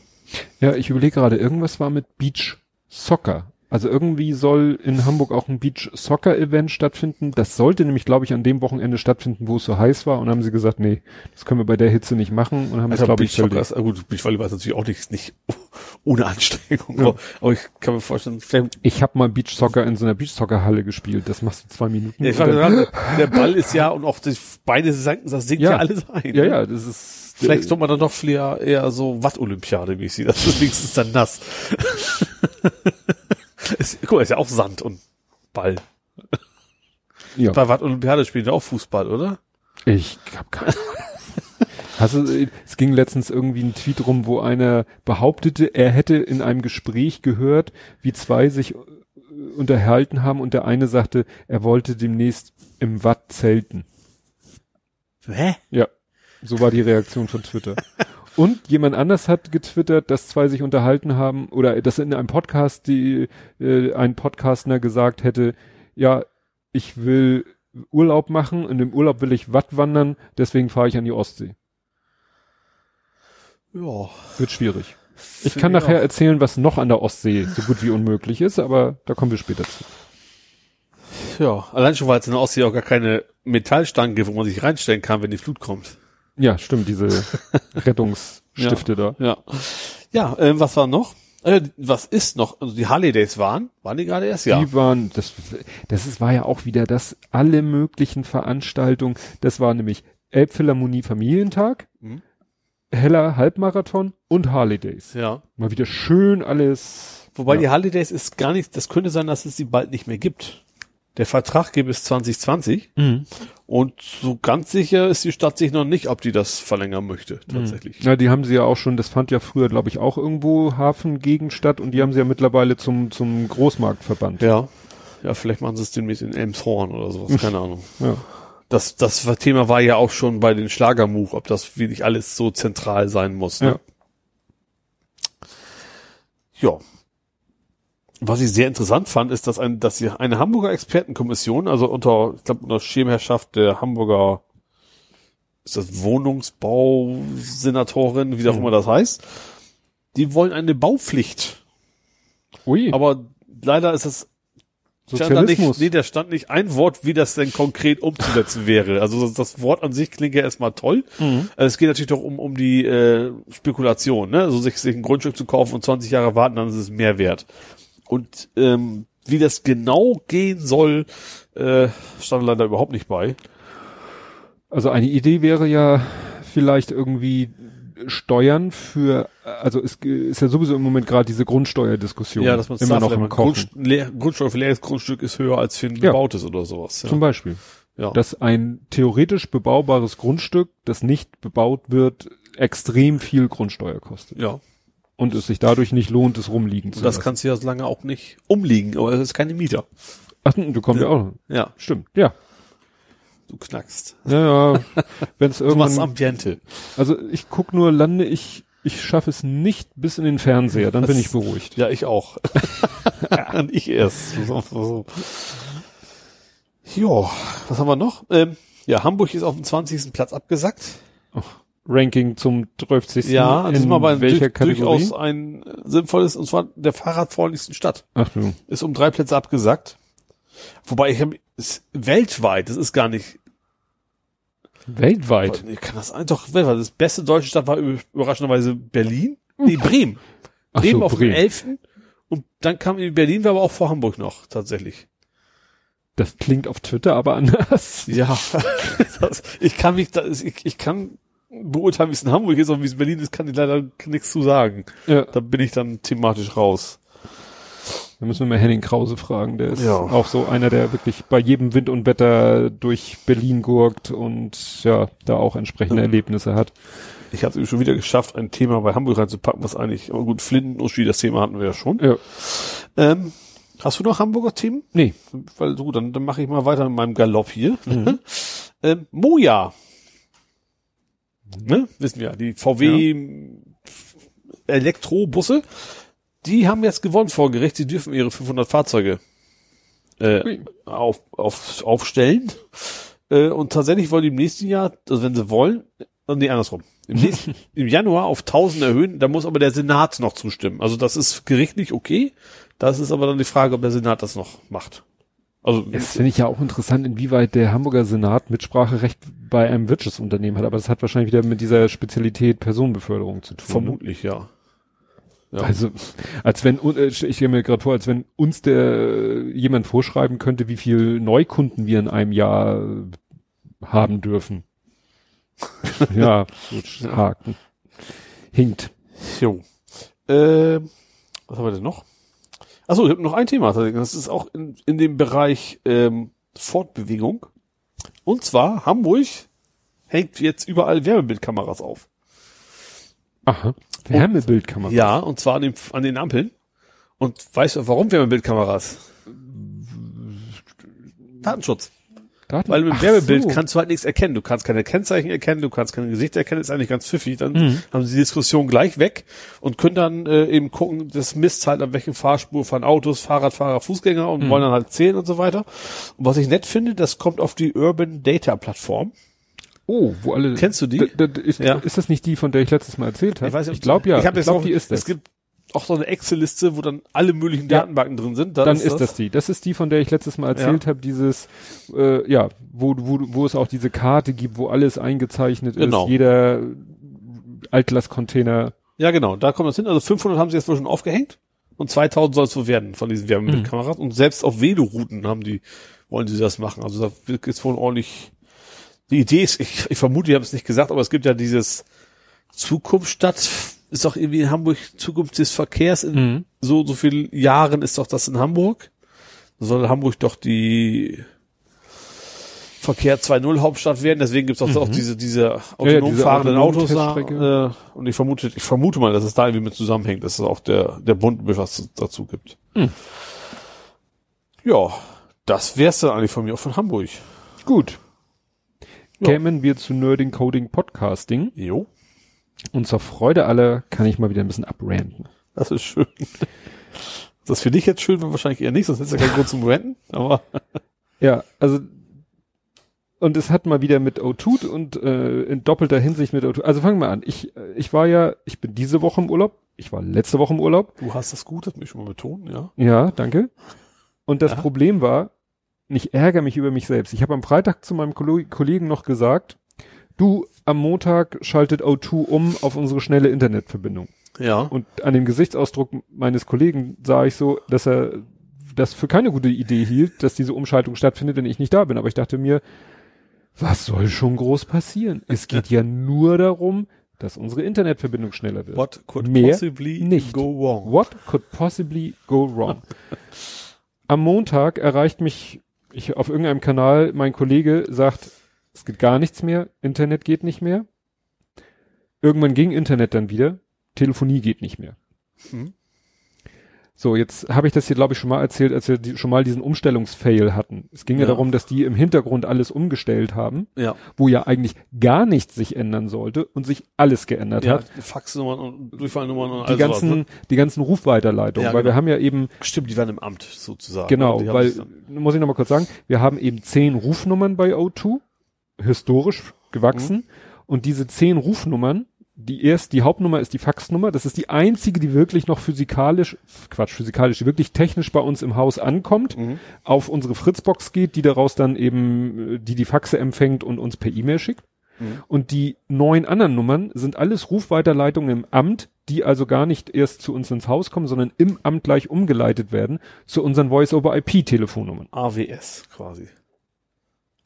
Ja, ich überlege gerade, irgendwas war mit Beach Soccer. Also irgendwie soll in Hamburg auch ein Beach Soccer Event stattfinden. Das sollte nämlich, glaube ich, an dem Wochenende stattfinden, wo es so heiß war. Und dann haben sie gesagt, nee, das können wir bei der Hitze nicht machen. Und haben es, Also glaube ich, verlegt. ist, gut, Beachvolleyball ist natürlich auch nicht, nicht ohne Anstrengung. Aber, aber ich kann mir vorstellen, Ich habe mal Beach Soccer in so einer Beach Soccer Halle gespielt. Das machst du zwei Minuten. ja, ich war dann- der Ball ist ja und auch die Beine sanken, das sinkt ja, Ja. alles ein. ja, ja, das ist. Vielleicht tut man dann doch eher, eher so Watt-Olympiade-mäßig. Das ist wenigstens dann nass. ist, guck mal, ist ja auch Sand und Ball. ja. Bei Watt-Olympiade spielen die auch Fußball, oder? Ich hab keine Ahnung. Hast du, es ging letztens irgendwie ein Tweet rum, wo einer behauptete, er hätte in einem Gespräch gehört, wie zwei sich äh, unterhalten haben und der eine sagte, er wollte demnächst im Watt zelten. Hä? Ja, so war die Reaktion von Twitter. Und jemand anders hat getwittert, dass zwei sich unterhalten haben oder dass in einem Podcast die äh, ein Podcaster gesagt hätte, ja, ich will Urlaub machen, in dem Urlaub will ich Watt wandern, deswegen fahre ich an die Ostsee. Ja. Wird schwierig. Ich kann nachher auch. erzählen, was noch an der Ostsee so gut wie unmöglich ist, aber da kommen wir später zu. Ja, allein schon, weil es in der Ostsee auch gar keine Metallstangen gibt, wo man sich reinstellen kann, wenn die Flut kommt. Ja, stimmt, diese Rettungsstifte da. Ja. Ja, ähm, was war noch? Äh, was ist noch? Also die Harley Days waren? Waren die gerade erst? Ja. Die waren, das, das ist, war ja auch wieder das, alle möglichen Veranstaltungen. Das war nämlich Elbphilharmonie Familientag, Mhm. Heller Halbmarathon und Harley Days. Ja. Mal wieder schön alles. Wobei ja. die Harley Days ist gar nicht, das könnte sein, dass es die bald nicht mehr gibt. Der Vertrag gibt es 2020 Mhm. und so ganz sicher ist die Stadt sich noch nicht, ob die das verlängern möchte, tatsächlich. Ja, die haben sie ja auch schon, das fand ja früher, glaube ich, auch irgendwo Hafengegend statt und die haben sie ja mittlerweile zum, zum Großmarkt verbannt. Ja. Ja, vielleicht machen sie es demnächst in Elmshorn oder sowas, keine Ahnung. Ja. Das, das Thema war ja auch schon bei den Schlagermove, ob das wirklich alles so zentral sein muss. Ne? Ja. Ja. Was ich sehr interessant fand, ist, dass, ein, dass sie eine Hamburger Expertenkommission, also unter, ich glaube, unter Schirmherrschaft der Hamburger, ist das Wohnungsbausenatorin, wie auch immer das heißt, die wollen eine Baupflicht. Ui, Aber leider ist das stand da nicht, nee, da stand nicht ein Wort, wie das denn konkret umzusetzen wäre. Also das, das Wort an sich klingt ja erstmal toll. Mhm. Also es geht natürlich doch um, um die äh, Spekulation, ne? Also sich, sich ein Grundstück zu kaufen und 20 Jahre warten, dann ist es mehr wert. Und ähm, wie das genau gehen soll, äh, stand leider überhaupt nicht bei. Also eine Idee wäre ja vielleicht irgendwie Steuern für, also es ist ja sowieso im Moment gerade diese Grundsteuerdiskussion Ja, dass man immer noch im Kochen. Grund, Grundsteuer für leeres Grundstück ist höher als für ein Ja. gebautes oder sowas. Ja. Zum Beispiel. ja. Dass ein theoretisch bebaubares Grundstück, das nicht bebaut wird, extrem viel Grundsteuer kostet. ja. Und es sich dadurch nicht lohnt, es rumliegen zu Und das lassen. kannst du ja so lange auch nicht umliegen, aber es ist keine Mieter. Ach, du kommst ja auch. Ja, Stimmt, ja. du knackst. Ja, ja. Wenn es Du machst irgendwann, Ambiente. also ich guck nur, lande ich, ich schaffe es nicht bis in den Fernseher, dann bin Das- ich beruhigt. Ja, ich auch. Und ich erst. So, so, so. Jo, was haben wir noch? Ähm, ja, Hamburg ist auf dem 20. Platz abgesackt. Ranking zum 30. Ja, das in ist mal bei welcher durch, Kategorie? durchaus ein äh, sinnvolles, und zwar der fahrradfreundlichsten Stadt. Ach du. Ist um drei Plätze abgesackt. Wobei ich habe weltweit, das ist gar nicht, Weltweit. nee, kann das sein? Doch, weltweit. Das beste deutsche Stadt war über- überraschenderweise Berlin. Nee, Bremen. Ach Bremen so, auf Bremen. dem 11. Und dann kam in Berlin, war aber auch vor Hamburg noch, tatsächlich. Das klingt auf Twitter aber anders. Ja, das, ich kann mich da, ich, ich kann beurteilen, wie es in Hamburg ist, aber wie es in Berlin ist, kann ich leider nichts zu sagen. Ja. Da bin ich dann thematisch raus. Da müssen wir mal Henning Krause fragen. Der ist Ja. auch so einer, der wirklich bei jedem Wind und Wetter durch Berlin gurkt und ja, da auch entsprechende Ja. Erlebnisse hat. Ich habe es schon wieder geschafft, ein Thema bei Hamburg reinzupacken, was eigentlich, aber gut, Flinten, Uschi, das Thema hatten wir ja schon. Ja. Ähm, hast du noch Hamburger Themen? Nee. Weil so, dann, dann mache ich mal weiter mit meinem Galopp hier. Mhm. ähm, Moja. Ne? Wissen wir, die VW Elektrobusse, die haben jetzt gewonnen vor Gericht. Sie dürfen ihre 500 Fahrzeuge äh, auf, auf, aufstellen. Äh, und tatsächlich wollen die im nächsten Jahr, also wenn sie wollen, äh, nee, andersrum. Im, nächsten, Im Januar auf 1000 erhöhen, da muss aber der Senat noch zustimmen. Also das ist gerichtlich okay. Das ist aber dann die Frage, ob der Senat das noch macht. Also Das finde ich ja auch interessant, inwieweit der Hamburger Senat Mitspracherecht bei einem Wirtschaftsunternehmen hat. Aber das hat wahrscheinlich wieder mit dieser Spezialität Personenbeförderung zu tun. ne? vermutlich, ja. ja. Also, als wenn, äh, ich stelle mir gerade vor, als wenn uns der äh, jemand vorschreiben könnte, wie viel Neukunden wir in einem Jahr äh, haben dürfen. ja, gut, Haken. Hinkt. Jo. Ähm, was haben wir denn noch? Achso, ich habe noch ein Thema. Das ist auch in, in dem Bereich ähm, Fortbewegung. Und zwar Hamburg hängt jetzt überall Wärmebildkameras auf. Aha. Wärmebildkamera. Ja, und zwar an den, an den Ampeln. Und weißt du, warum Wärmebildkameras? Datenschutz. Daten- Weil mit dem Ach Wärmebild so. kannst du halt nichts erkennen. Du kannst keine Kennzeichen erkennen, du kannst keine Gesichter erkennen, ist eigentlich ganz pfiffig. Dann Mhm. haben sie die Diskussion gleich weg und können dann äh, eben gucken, das misst halt an welchen Fahrspur fahren Autos, Fahrradfahrer, Fußgänger und Mhm. wollen dann halt zählen und so weiter. Und was ich nett finde, das kommt auf die Urban Data Plattform. Oh, wo alle. Kennst du die? Ist, Ja. ist das nicht die, von der ich letztes Mal erzählt habe? Ich weiß nicht, ich glaube ja. Ich, hab jetzt glaub, auch, die ist das. Es gibt auch so eine Excel-Liste, wo dann alle möglichen Ja. Datenbanken drin sind. Da Dann ist das. die. Das ist die, von der ich letztes Mal erzählt habe, dieses, äh, ja, wo, wo, wo es auch diese Karte gibt, wo alles eingezeichnet Genau. ist, jeder Altglascontainer. Ja, genau, da kommt das hin. Also 500 haben sie jetzt wohl schon aufgehängt und 2000 soll es wohl werden von diesen Mhm. Wärmebildkameras. Und selbst auf Velorouten haben die, wollen sie das machen. Also da jetzt wohl ordentlich, die Idee ist, ich, ich vermute, die haben es nicht gesagt, aber es gibt ja dieses Zukunftsstadt, ist doch irgendwie in Hamburg Zukunft des Verkehrs in Mhm. so, so vielen Jahren ist doch das in Hamburg. Da soll Hamburg doch die Verkehr 2.0 Hauptstadt werden, deswegen gibt es auch, auch diese, diese autonom diese fahrenden Autos da. Äh, und ich vermute, ich vermute mal, dass es da irgendwie mit zusammenhängt, dass es auch der, der Bund was dazu gibt. Hm. Ja, das wär's dann eigentlich von mir, auch von Hamburg. Gut. Ja. Kämen wir zu Nerding Coding Podcasting. Jo, Und zur Freude aller kann ich mal wieder ein bisschen abranten. das ist schön. Das finde ich jetzt schön, aber wahrscheinlich eher nicht, sonst ist ja kein Grund zum Renten, aber. Ja, also und es hat mal wieder mit O2 und äh, in doppelter Hinsicht mit O2. Also fangen wir an. Ich, äh, ich war ja, ich bin diese Woche im Urlaub. Ich war letzte Woche im Urlaub. Du hast das gut, das mich schon mal betonen, ja. Ja, danke. Und das Ja. Problem war, ich ärgere mich über mich selbst. Ich habe am Freitag zu meinem Kollegen noch gesagt, du, am Montag schaltet O2 um auf unsere schnelle Internetverbindung. Ja. Und an dem Gesichtsausdruck meines Kollegen sah ich so, dass er das für keine gute Idee hielt, dass diese Umschaltung stattfindet, wenn ich nicht da bin. Aber ich dachte mir, was soll schon groß passieren? Es geht ja nur darum, dass unsere Internetverbindung schneller wird. What could Mehr possibly nicht. go wrong? What could possibly go wrong? Am Montag erreicht mich ich auf irgendeinem Kanal, mein Kollege sagt, es geht gar nichts mehr, Internet geht nicht mehr. Irgendwann ging Internet dann wieder, Telefonie geht nicht mehr. Hm. So, jetzt habe ich das hier, glaube ich, schon mal erzählt, als wir die, schon mal diesen Umstellungsfail hatten. Es ging ja. Ja. darum, dass die im Hintergrund alles umgestellt haben, Ja. wo ja eigentlich gar nichts sich ändern sollte und sich alles geändert Ja, hat. Faxnummern und Durchfallnummern und Die all ganzen, sowas, ne? die ganzen Rufweiterleitungen, Ja, weil wir genau. haben ja eben Stimmt, die waren im Amt sozusagen. Genau, weil, muss ich nochmal kurz sagen, wir haben eben zehn Rufnummern bei O2, historisch gewachsen, Mhm. und diese zehn Rufnummern, die erst, die Hauptnummer ist die Faxnummer, das ist die einzige, die wirklich noch physikalisch, Quatsch, physikalisch, die wirklich technisch bei uns im Haus ankommt, Mhm. auf unsere Fritzbox geht, die daraus dann eben, die die Faxe empfängt und uns per E-Mail schickt. Mhm. Und die neun anderen Nummern sind alles Rufweiterleitungen im Amt, die also gar nicht erst zu uns ins Haus kommen, sondern im Amt gleich umgeleitet werden zu unseren Voice-over-IP-Telefonnummern. AWS quasi.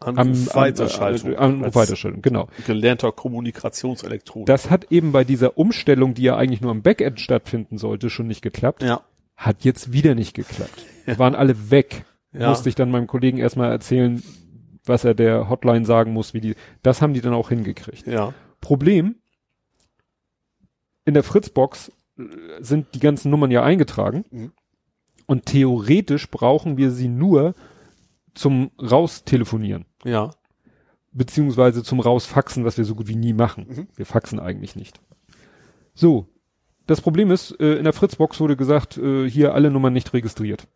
Am, Anrufweiterschaltung. Am, äh, Anrufweiterschaltung, genau. Gelernter Kommunikationselektronik. Das hat eben bei dieser Umstellung, die ja eigentlich nur am Backend stattfinden sollte, schon nicht geklappt. ja. Hat jetzt wieder nicht geklappt. Waren alle weg. Ja. Musste ich dann meinem Kollegen erstmal erzählen, was er der Hotline sagen muss, wie die, das haben die dann auch hingekriegt. Ja. Problem, in der Fritzbox äh, sind die ganzen Nummern ja eingetragen Mhm. und theoretisch brauchen wir sie nur zum Raustelefonieren, Ja. beziehungsweise zum Rausfaxen, was wir so gut wie nie machen. Mhm. Wir faxen eigentlich nicht. So, das Problem ist, äh, in der Fritzbox wurde gesagt, äh, hier alle Nummern nicht registriert.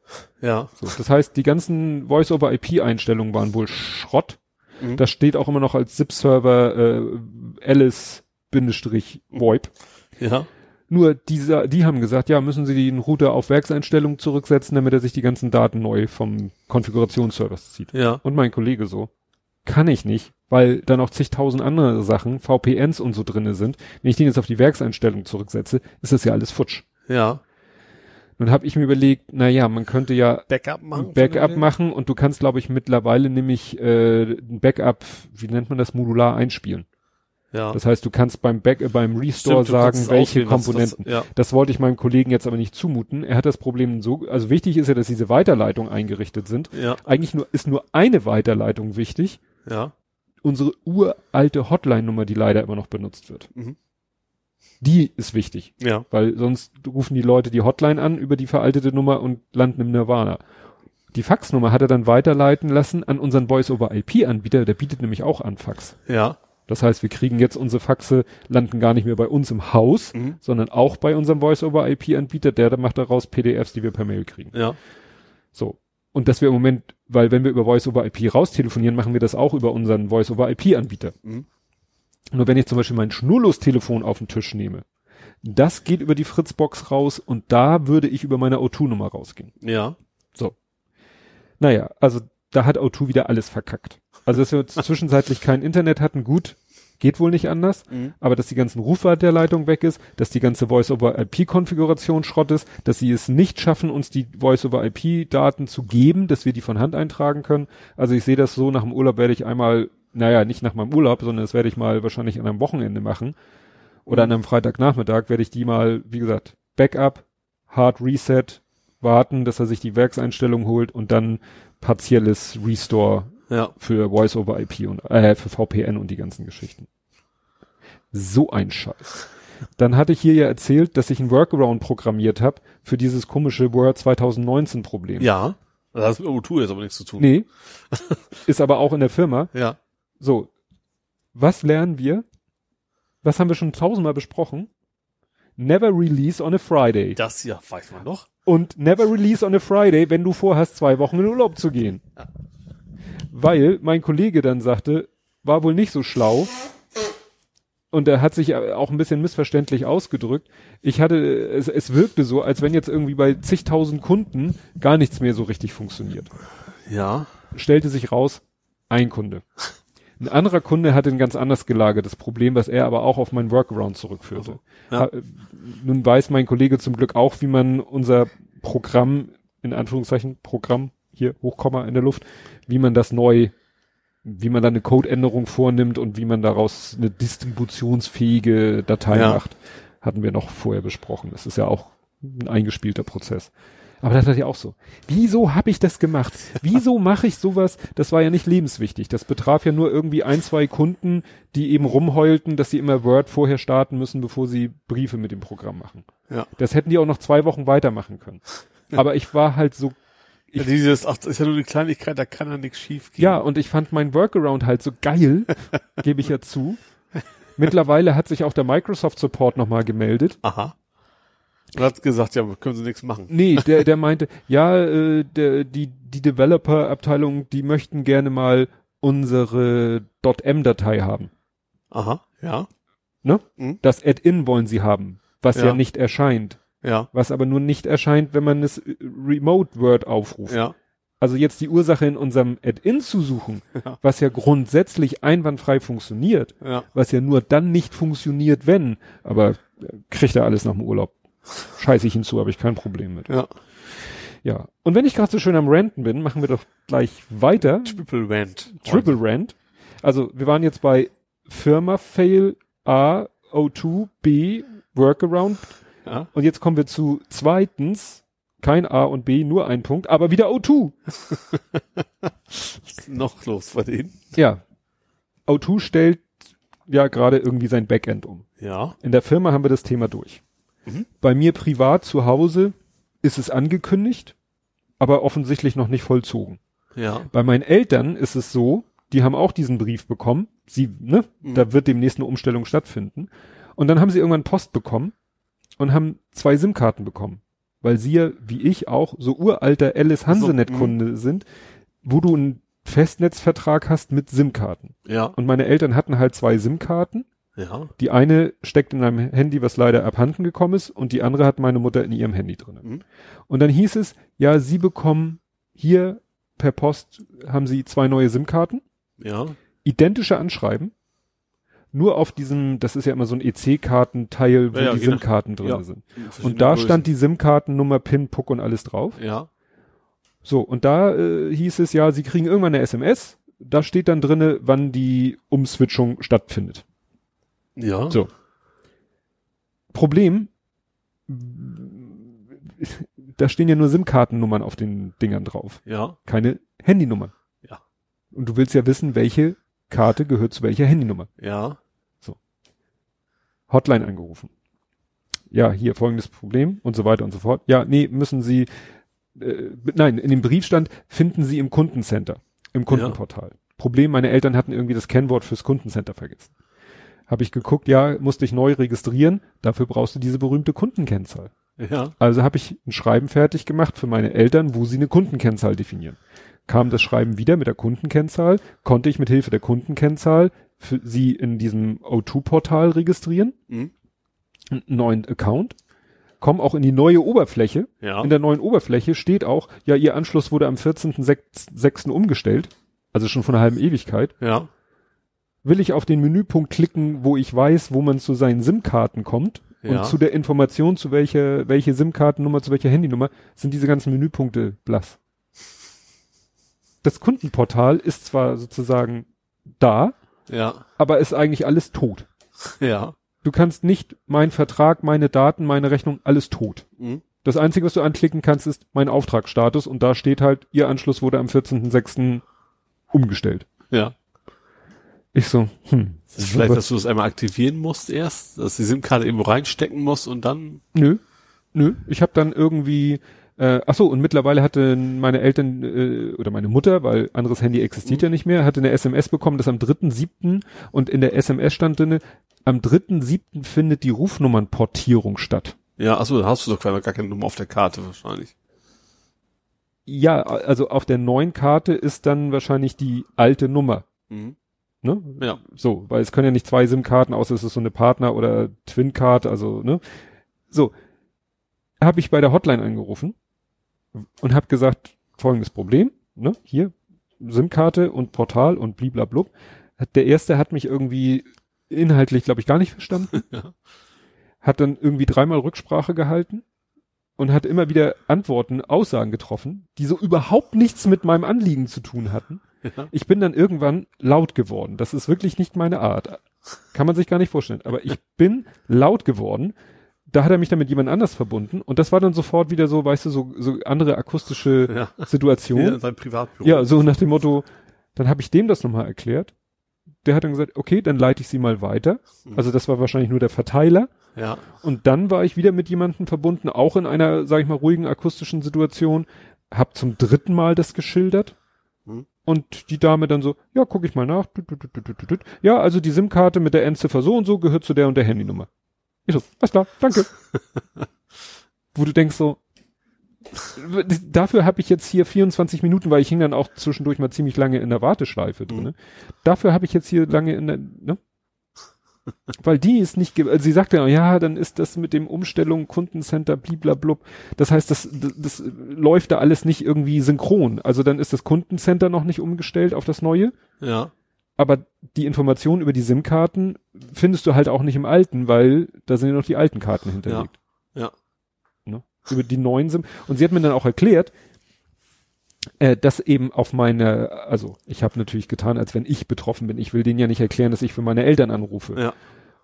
Ja. So, das heißt, die ganzen Voice-over-IP-Einstellungen waren wohl Schrott. Mhm. Das steht auch immer noch als ZIP-Server äh, Alice-VoIP. Ja. Nur dieser, die haben gesagt, ja, müssen Sie den Router auf Werkseinstellungen zurücksetzen, damit er sich die ganzen Daten neu vom Konfigurationsservice zieht. Ja. Und mein Kollege so, kann ich nicht, weil da noch zigtausend andere Sachen, VPNs und so drinne sind. Wenn ich den jetzt auf die Werkseinstellung zurücksetze, ist das ja alles futsch. Ja. Nun habe ich mir überlegt, na ja, man könnte ja Backup machen. ein Backup machen und du kannst, glaube ich, mittlerweile nämlich äh, ein Backup, wie nennt man das, modular einspielen. Ja. Das heißt, du kannst beim Back, äh, beim Restore Stimmt, sagen, welche Komponenten. Was, ja. Das wollte ich meinem Kollegen jetzt aber nicht zumuten. Er hat das Problem so, also wichtig ist ja, dass diese Weiterleitungen eingerichtet sind. Ja. Eigentlich nur, ist nur eine Weiterleitung wichtig. Ja. Unsere uralte Hotline-Nummer, die leider immer noch benutzt wird. Mhm. Die ist wichtig, Ja. weil sonst rufen die Leute die Hotline an über die veraltete Nummer und landen im Nirvana. Die Faxnummer hat er dann weiterleiten lassen an unseren Voice-over-IP-Anbieter, der bietet nämlich auch an Fax. Ja. Das heißt, wir kriegen jetzt unsere Faxe, landen gar nicht mehr bei uns im Haus, Mhm. sondern auch bei unserem Voice-over-IP-Anbieter, der macht daraus PDFs, die wir per Mail kriegen. Ja. So. Und dass wir im Moment, weil wenn wir über Voice-over-IP raustelefonieren, machen wir das auch über unseren Voice-over-IP-Anbieter. Mhm. Nur wenn ich zum Beispiel mein Schnurlos-Telefon auf den Tisch nehme, das geht über die Fritzbox raus und da würde ich über meine O2-Nummer rausgehen. Ja. So. Naja, also da hat O2 wieder alles verkackt. Also dass wir zwischenzeitlich kein Internet hatten, gut, geht wohl nicht anders. Mhm. Aber dass die ganzen Rufweiterleitung weg ist, dass die ganze Voice-over-IP-Konfiguration Schrott ist, dass sie es nicht schaffen, uns die Voice-over-IP-Daten zu geben, dass wir die von Hand eintragen können. Also ich sehe das so, nach dem Urlaub werde ich einmal, naja, nicht nach meinem Urlaub, sondern das werde ich mal wahrscheinlich an einem Wochenende machen. Oder an einem Freitagnachmittag werde ich die mal, wie gesagt, Backup, Hard Reset, warten, dass er sich die Werkseinstellung holt und dann partielles Restore Ja. für Voice over IP und äh, für VPN und die ganzen Geschichten. So ein Scheiß. Dann hatte ich hier ja erzählt, dass ich ein Workaround programmiert habe für dieses komische Word 2019 Problem. Ja. Das hat mit O2 jetzt aber nichts zu tun. Nee. Ist aber auch in der Firma. Ja. So. Was lernen wir? Was haben wir schon tausendmal besprochen? Never release on a Friday. Das ja, weiß man noch. Und never release on a Friday, wenn du vorhast, zwei Wochen in Urlaub zu gehen. Weil mein Kollege dann sagte, war wohl nicht so schlau. Und er hat sich auch ein bisschen missverständlich ausgedrückt. Ich hatte, es, es wirkte so, als wenn jetzt irgendwie bei zigtausend Kunden gar nichts mehr so richtig funktioniert. Ja. Stellte sich raus, ein Kunde. Ein anderer Kunde hatte ein ganz anders gelagertes Problem, was er aber auch auf mein Workaround zurückführte. Ja. Ha- Nun weiß mein Kollege zum Glück auch, wie man unser Programm, in Anführungszeichen Programm, hier Hochkomma in der Luft, wie man das neu, wie man da eine Codeänderung vornimmt und wie man daraus eine distributionsfähige Datei Ja. macht. Hatten wir noch vorher besprochen. Das ist ja auch ein eingespielter Prozess. Aber das hat ja auch so. Wieso habe ich das gemacht? Wieso mache ich sowas? Das war ja nicht lebenswichtig. Das betraf ja nur irgendwie ein, zwei Kunden, die eben rumheulten, dass sie immer Word vorher starten müssen, bevor sie Briefe mit dem Programm machen. Ja. Das hätten die auch noch zwei Wochen weitermachen können. Aber ich war halt so, ja dieses, ach, das ist ja nur eine Kleinigkeit, da kann ja nichts schief gehen. ja, und ich fand mein Workaround halt so geil, gebe ich ja zu. Mittlerweile hat sich auch der Microsoft Support nochmal gemeldet. Aha. Hat gesagt, ja, können sie nichts machen. Nee, der, der meinte, ja, äh, der, die, die Developer-Abteilung, die möchten gerne mal unsere .m-Datei haben. Aha, ja, Ne? Mhm. Das Add-in wollen sie haben, was ja. Ja. nicht erscheint. ja, Was aber nur nicht erscheint, wenn man es äh, Remote Word aufruft. ja, Also jetzt die Ursache in unserem Add-in zu suchen, Ja. was ja grundsätzlich einwandfrei funktioniert, ja. was ja nur dann nicht funktioniert, wenn, aber äh, kriegt er alles nach dem Urlaub. Scheiße ich hinzu, habe ich kein Problem mit. Ja. Ja. Und wenn ich gerade so schön am Ranten bin, machen wir doch gleich weiter. Triple Rant. Triple Rant. Also wir waren jetzt bei Firma Fail A, O2, B, Workaround. Ja. Und jetzt kommen wir zu zweitens, kein A und B, nur ein Punkt, aber wieder O2. Was ist noch los bei denen? Ja. O2 stellt ja gerade irgendwie sein Backend um. Ja. In der Firma haben wir das Thema durch. Mhm. Bei mir privat zu Hause ist es angekündigt, aber offensichtlich noch nicht vollzogen. Ja. Bei meinen Eltern ist es so, die haben auch diesen Brief bekommen. Sie, ne, Mhm. da wird demnächst eine Umstellung stattfinden. Und dann haben sie irgendwann Post bekommen und haben zwei SIM-Karten bekommen. Weil sie ja, wie ich auch, so uralter Alice Hansenet-Kunde sind, wo du einen Festnetzvertrag hast mit SIM-Karten. Ja. Und meine Eltern hatten halt zwei SIM-Karten. Ja. Die eine steckt in einem Handy, was leider abhanden gekommen ist, und die andere hat meine Mutter in ihrem Handy drin. Mhm. Und dann hieß es, ja, sie bekommen hier per Post haben sie zwei neue SIM-Karten, Ja. identische Anschreiben, nur auf diesem, das ist ja immer so ein EC-Kartenteil, wo Ja, ja, die genau. SIM-Karten drin Ja. sind. Und da stand die SIM-Kartennummer, PIN, Puck und alles drauf. Ja. So, und da äh, hieß es ja, sie kriegen irgendwann eine SMS, da steht dann drinne, wann die Umswitchung stattfindet. Ja. So. Problem, da stehen ja nur SIM-Kartennummern auf den Dingern drauf, Ja. keine Handynummer. Ja. Und du willst ja wissen, welche Karte gehört zu welcher Handynummer. Ja. Hotline angerufen. Ja, hier folgendes Problem und so weiter und so fort. Ja, nee, müssen Sie, äh, nein, in dem Brief stand, finden Sie im Kundencenter, im Kundenportal. Problem, meine Eltern hatten irgendwie das Kennwort fürs Kundencenter vergessen. Habe ich geguckt, ja, musste ich neu registrieren, dafür brauchst du diese berühmte Kundenkennzahl. Ja. Also habe ich ein Schreiben fertig gemacht für meine Eltern, wo sie eine Kundenkennzahl definieren. Kam das Schreiben wieder mit der Kundenkennzahl, konnte ich mit Hilfe der Kundenkennzahl für sie in diesem O2-Portal registrieren, Mhm. einen neuen Account, komme auch in die neue Oberfläche. Ja. In der neuen Oberfläche steht auch, ja, ihr Anschluss wurde am 14.06. umgestellt, also schon von einer halben Ewigkeit. Ja. Will ich auf den Menüpunkt klicken, wo ich weiß, wo man zu seinen SIM-Karten kommt Ja. und zu der Information, zu welcher, welche SIM-Kartennummer, zu welcher Handynummer, sind diese ganzen Menüpunkte blass. Das Kundenportal ist zwar sozusagen da, Ja. aber ist eigentlich alles tot. Ja. Du kannst nicht mein Vertrag, meine Daten, meine Rechnung, alles tot. Mhm. Das Einzige, was du anklicken kannst, ist mein Auftragsstatus und da steht halt, Ihr Anschluss wurde am 14.06. umgestellt. Ja. Ich so, hm. Das ist vielleicht, dass du das einmal aktivieren musst erst, dass die SIM-Karte irgendwo reinstecken muss und dann. Nö, nö. Ich habe dann irgendwie, äh, ach so, und mittlerweile hatten meine Eltern äh, oder meine Mutter, weil anderes Handy existiert ja nicht mehr, hatte eine SMS bekommen, das am 3.7. und in der SMS stand drinne, am 3.7. findet die Rufnummernportierung statt. Ja, achso, da hast du doch gar keine Nummer auf der Karte wahrscheinlich. Ja, also auf der neuen Karte ist dann wahrscheinlich die alte Nummer. Mhm. Ne? Ja. So, weil es können ja nicht zwei SIM-Karten, außer es ist so eine Partner- oder Twin-Card, also, ne? So. Habe ich bei der Hotline angerufen und habe gesagt, folgendes Problem, ne? Hier, SIM-Karte und Portal und bliblablub. Der erste hat mich irgendwie inhaltlich, glaube ich, gar nicht verstanden. Ja. Hat dann irgendwie dreimal Rücksprache gehalten und hat immer wieder Antworten, Aussagen getroffen, die so überhaupt nichts mit meinem Anliegen zu tun hatten. Ja. Ich bin dann irgendwann laut geworden. Das ist wirklich nicht meine Art. Kann man sich gar nicht vorstellen. Aber ich bin laut geworden. Da hat er mich dann mit jemand anders verbunden und das war dann sofort wieder so, weißt du, so, so andere akustische Ja. Situation. Wieder in seinem Privatbüro. Ja, so nach dem Motto, dann habe ich dem das nochmal erklärt. Der hat dann gesagt, okay, dann leite ich sie mal weiter. Also das war wahrscheinlich nur der Verteiler. Ja. Und dann war ich wieder mit jemandem verbunden, auch in einer, sag ich mal, ruhigen akustischen Situation. Hab zum dritten Mal das geschildert. Und die Dame dann so, ja, guck ich mal nach. Ja, also die SIM-Karte mit der Endziffer so und so gehört zu der und der Handynummer. Ich so, alles klar, danke. Wo du denkst so, dafür habe ich jetzt hier 24 Minuten, weil ich hing dann auch zwischendurch mal ziemlich lange in der Warteschleife drin. Mhm. Dafür habe ich jetzt hier lange in der, ne? Weil die ist nicht, also sie sagte ja, ja, dann ist das mit dem Umstellung Kundencenter bliblablub. Das heißt, das, das, das läuft da alles nicht irgendwie synchron. Also dann ist das Kundencenter noch nicht umgestellt auf das neue. Ja. Aber die Informationen über die SIM-Karten findest du halt auch nicht im alten, weil da sind ja noch die alten Karten hinterlegt. Ja. Ne? Über die neuen SIM. Und sie hat mir dann auch erklärt, äh, dass eben auf meine, also ich habe natürlich getan, als wenn ich betroffen bin. Ich will denen ja nicht erklären, dass ich für meine Eltern anrufe. Ja.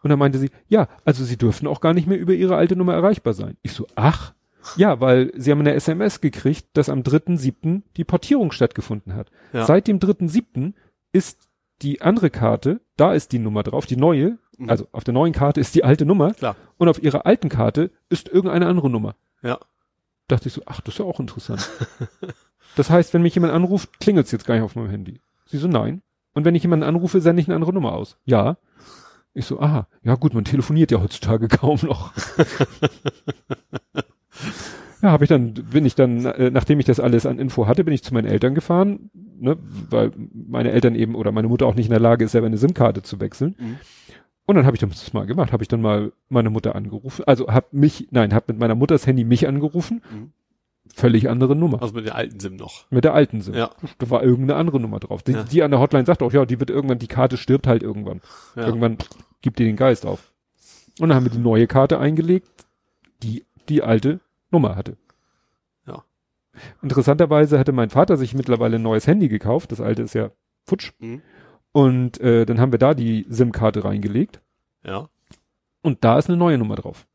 Und dann meinte sie, ja, also sie dürfen auch gar nicht mehr über ihre alte Nummer erreichbar sein. Ich so, ach, ja, weil sie haben eine SMS gekriegt, dass am 3.7. die Portierung stattgefunden hat. Ja. Seit dem 3.7. ist die andere Karte, da ist die Nummer drauf, die neue, Mhm. also auf der neuen Karte ist die alte Nummer Klar. und auf ihrer alten Karte ist irgendeine andere Nummer. Ja. Dachte ich so, ach, das ist ja auch interessant. das heißt, wenn mich jemand anruft, klingelt es jetzt gar nicht auf meinem Handy. Sie so, nein. Und wenn ich jemanden anrufe, sende ich eine andere Nummer aus. Ja. Ich so, aha, ja gut, man telefoniert ja heutzutage kaum noch. ja, habe ich dann, bin ich dann, äh, nachdem ich das alles an Info hatte, bin ich zu meinen Eltern gefahren, ne, weil meine Eltern eben oder meine Mutter auch nicht in der Lage ist, selber eine SIM-Karte zu wechseln. Mhm. Und dann habe ich das mal gemacht, habe ich dann mal meine Mutter angerufen, also habe mich, nein, habe mit meiner Mutters Handy mich angerufen, Mhm. Völlig andere Nummer. Also mit der alten SIM noch. Mit der alten SIM. Ja. Da war irgendeine andere Nummer drauf. Die, Ja. die an der Hotline sagt auch, ja, die wird irgendwann, die Karte stirbt halt irgendwann. Ja. Irgendwann gibt die den Geist auf. Und dann haben wir die neue Karte eingelegt, die die alte Nummer hatte. Ja. Interessanterweise hatte mein Vater sich mittlerweile ein neues Handy gekauft. Das alte ist ja futsch. Mhm. Und äh, dann haben wir da die SIM-Karte reingelegt. Ja. Und da ist eine neue Nummer drauf.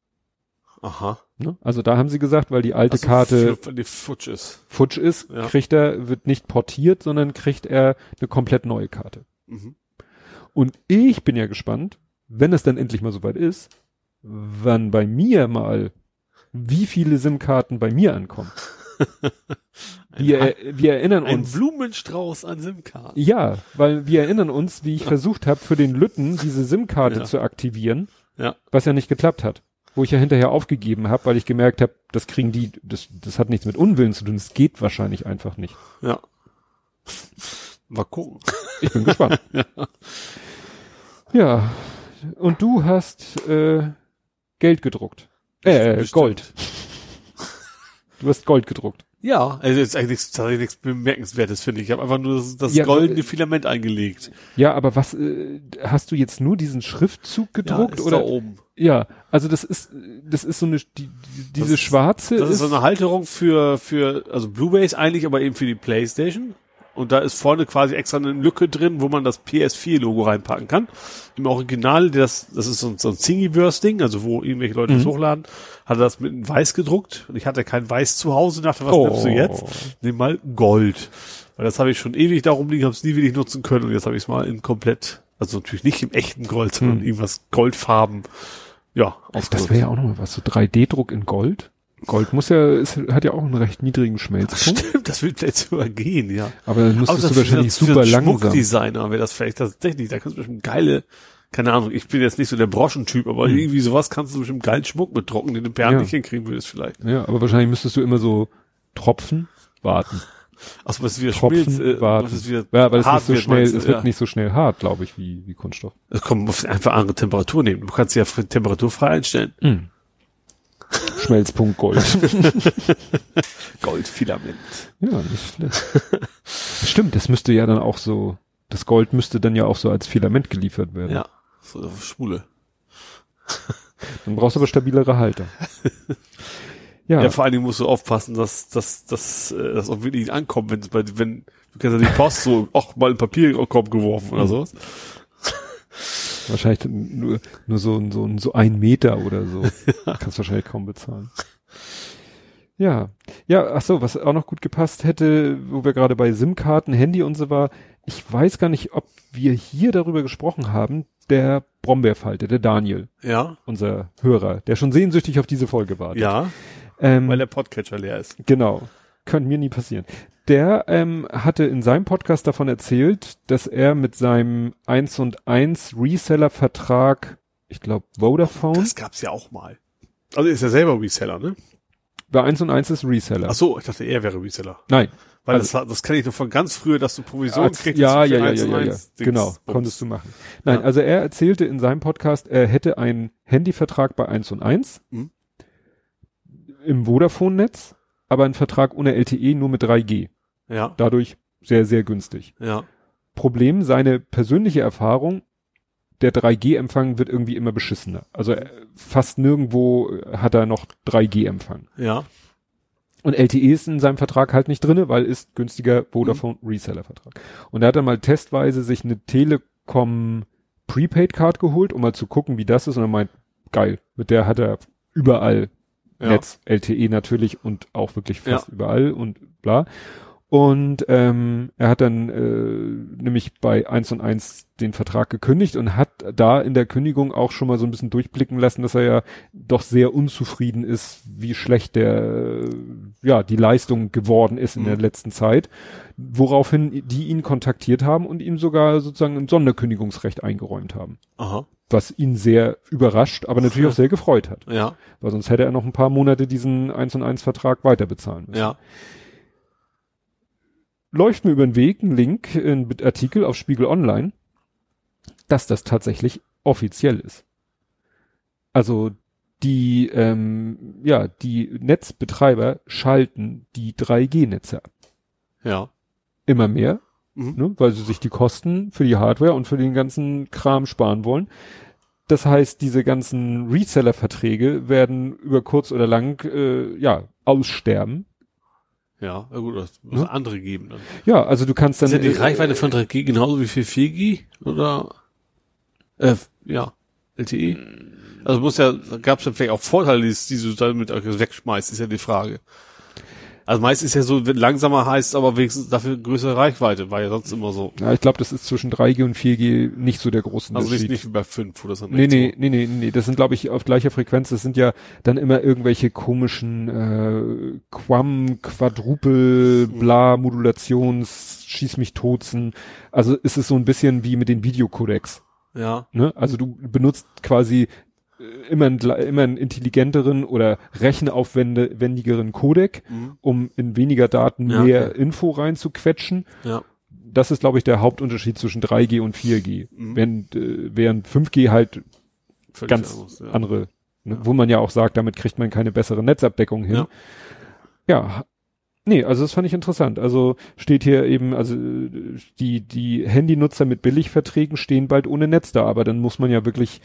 Aha. Ne? Also da haben sie gesagt, weil die alte Also Karte die futsch ist. futsch ist, Ja. kriegt er, wird nicht portiert, sondern kriegt er eine komplett neue Karte. Mhm. Und ich bin ja gespannt, wenn es dann endlich mal soweit ist, wann bei mir mal, wie viele SIM-Karten bei mir ankommen. Wir, Ein, wir erinnern ein uns. Blumenstrauß an SIM-Karten. Ja, weil wir erinnern uns, wie ich versucht habe, für den Lütten diese SIM-Karte Ja. zu aktivieren, Ja. was ja nicht geklappt hat. Wo ich ja hinterher aufgegeben habe, weil ich gemerkt habe, das kriegen die, das, das hat nichts mit Unwillen zu tun, es geht wahrscheinlich einfach nicht. Ja. Mal gucken. Ich bin gespannt. ja, und du hast äh, Geld gedruckt. Äh, Bestimmt. Gold. Du hast Gold gedruckt. Ja, also ist eigentlich nichts, tatsächlich nichts Bemerkenswertes, finde ich. Ich habe einfach nur das, das Ja, goldene äh, Filament eingelegt. Ja, aber was, äh, hast du jetzt nur diesen Schriftzug gedruckt ist oder? da oben. Ja, also das ist, das ist so eine, die, die, diese ist- schwarze Das ist so eine Halterung für, für, also Blu-rays eigentlich, aber eben für die Playstation. Und da ist vorne quasi extra eine Lücke drin, wo man das PS4-Logo reinpacken kann. Im Original, das, das ist so, ein- so ein Thingiverse-Ding, also wo irgendwelche Leute das hochladen, hat er das mit einem Weiß gedruckt. Und ich hatte kein Weiß zu Hause, dachte, was Oh. nimmst du jetzt? Nimm mal Gold. Weil das habe ich schon ewig darum liegen, habe es nie wirklich nutzen können. Und jetzt habe ich es mal in komplett, also natürlich nicht im echten Gold, sondern irgendwas Goldfarben. Ja, das wäre ja auch noch mal was, so 3D-Druck in Gold. Gold muss ja, es hat ja auch einen recht niedrigen Schmelzpunkt. Stimmt, das wird vielleicht sogar gehen, ja. Aber dann müsstest Aber du wahrscheinlich für, super für langsam. Schmuckdesigner wäre das vielleicht tatsächlich, da kannst du bestimmt geile, keine Ahnung, ich bin jetzt nicht so der Broschentyp, aber Hm. irgendwie sowas kannst du bestimmt geilen Schmuck mit trocken, den du Perlen Ja. nicht hinkriegen würdest vielleicht. Ja, aber wahrscheinlich müsstest du immer so Tropfen warten. Achso, was wieder Tropfen schmilzt, äh, warten. was wieder Ja, weil es hart nicht so wird, schnell, es wird ja. nicht so schnell hart, glaube ich, wie, wie Kunststoff. Es kommt muss einfach andere Temperatur nehmen. Du kannst ja temperaturfrei einstellen. Schmelzpunkt Gold. Goldfilament. ja, nicht schlecht. Stimmt, das müsste ja dann auch so, das Gold müsste dann ja auch so als Filament geliefert werden. Ja, so schwule. Dann brauchst du aber stabilere Halter. Ja, Ja. vor allen Dingen musst du aufpassen, dass, dass, dass, äh, das auch wirklich ankommt, wenn es bei, wenn, du kannst ja die Post so, auch mal ein Papierkorb geworfen oder sowas. wahrscheinlich nur, nur so, so, so ein Meter oder so. Kannst wahrscheinlich kaum bezahlen. Ja, ja, ach so, was auch noch gut gepasst hätte, wo wir gerade bei SIM-Karten, Handy und so war, ich weiß gar nicht, ob wir hier darüber gesprochen haben, der Brombeerfalte, der Daniel, Ja, unser Hörer, der schon sehnsüchtig auf diese Folge wartet. ja, ähm, weil der Podcatcher leer ist. Genau. Könnte mir nie passieren. Der ähm, hatte in seinem Podcast davon erzählt, dass er mit seinem 1 und 1 Reseller-Vertrag, ich glaube Vodafone, Das gab's ja auch mal. Also ist ja selber Reseller, ne? bei 1 und 1 ist Reseller. Ach so, ich dachte, er wäre Reseller. Nein. Weil Also- das, das kenne ich noch von ganz früher, dass du Provision Als, kriegst. ja, ja, ja, ja, ja, ja. Genau, Bums. konntest du machen. Nein, Ja. also er erzählte in seinem Podcast, er hätte einen Handyvertrag bei 1 und 1 Mhm. Im Vodafone-Netz, aber einen Vertrag ohne LTE nur mit 3G. Ja, Dadurch sehr, sehr günstig. ja, Problem, seine persönliche Erfahrung, der 3G-Empfang wird irgendwie immer beschissener. Also äh, fast nirgendwo äh, hat er noch 3G-Empfang. ja, Und LTE ist in seinem Vertrag halt nicht drinne, weil ist günstiger Vodafone Reseller Vertrag. Und er hat dann mal testweise sich eine Telekom Prepaid Card geholt, um mal zu gucken, wie das ist. Und er meint, geil, mit der hat er überall Ja. Netz, LTE natürlich und auch wirklich fast Ja. überall und bla. Und ähm, er hat dann äh, nämlich bei 1 und 1 den Vertrag gekündigt und hat da in der Kündigung auch schon mal so ein bisschen durchblicken lassen, dass er ja doch sehr unzufrieden ist, wie schlecht der ja die Leistung geworden ist in der Mhm. letzten Zeit, woraufhin die ihn kontaktiert haben und ihm sogar sozusagen ein Sonderkündigungsrecht eingeräumt haben, aha, was ihn sehr überrascht, aber natürlich auch sehr gefreut hat, ja, weil sonst hätte er noch ein paar Monate diesen 1 und 1 Vertrag weiter bezahlen müssen. Ja, läuft mir über den Weg ein Link, ein Artikel auf Spiegel Online, dass das tatsächlich offiziell ist. Also die, ähm, ja, die Netzbetreiber schalten die 3G-Netze ab. ja, Immer mehr, mhm. ne, weil sie sich die Kosten für die Hardware und für den ganzen Kram sparen wollen. Das heißt, diese ganzen Reseller-Verträge werden über kurz oder lang, äh, ja, aussterben. ja, gut, das muss Ne? andere geben dann. Ja, also du kannst dann. Ist ja die äh, Reichweite von 3G genauso wie für 4G? Oder, äh, ja, LTE? Also muss ja, da gab es ja vielleicht auch Vorteile, die, die du damit wegschmeißt, ist ja die Frage. Also meist ist ja so, langsamer heißt, aber wenigstens dafür größere Reichweite, war ja sonst immer so. Ja, ich glaube, das ist zwischen 3G und 4G nicht so der große Also Unterschied. nicht, nicht wie bei 5, wo das dann nee, nee, nee, nee, nee, das sind glaube ich auf gleicher Frequenz, das sind ja dann immer irgendwelche komischen äh, Quam, Quadrupel, Mhm. bla, Modulations, Schieß mich totzen. Also ist es so ein bisschen wie mit den Videocodecs. so. Ja, Ne? Also du benutzt quasi immer einen, immer einen intelligenteren oder rechenaufwendigeren Codec, Mhm. um in weniger Daten Ja, mehr okay. Info reinzuquetschen ja, das ist, glaube ich, der Hauptunterschied zwischen 3G und 4G. Mhm. Während, äh, während 5G halt völlig ganz anderes, ja. andere, ne, wo man ja auch sagt, damit kriegt man keine bessere Netzabdeckung hin. Ja. Ja. Nee, also das fand ich interessant. Also steht hier eben, also äh, die, die Handynutzer mit Billigverträgen stehen bald ohne Netz da, aber dann muss man ja wirklich,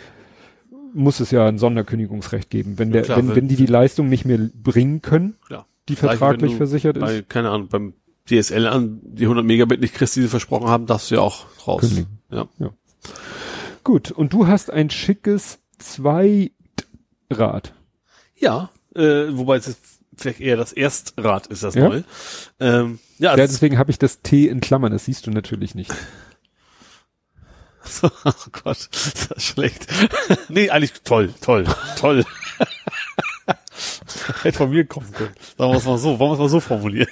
muss es ja ein Sonderkündigungsrecht geben. Wenn Ja, der, klar, wenn, wenn- wenn die die Leistung nicht mehr bringen können, Klar. die vertraglich du versichert ist, Bei, keine Ahnung, beim DSL an die 100 Megabit nicht kriegst, die sie versprochen haben, darfst du ja auch raus. Kündigen. Ja. Gut, und du hast ein schickes Zweirad. Ja, äh, wobei es jetzt vielleicht eher das Erstrad ist, das Ja? neue. Ähm, ja, Ja, deswegen habe ich das T in Klammern, das siehst du natürlich nicht. oh Gott, ist das schlecht. nee, eigentlich toll, toll, toll. Hätte von mir kommen können. Sagen wir es mal so, wollen wir es mal so formulieren.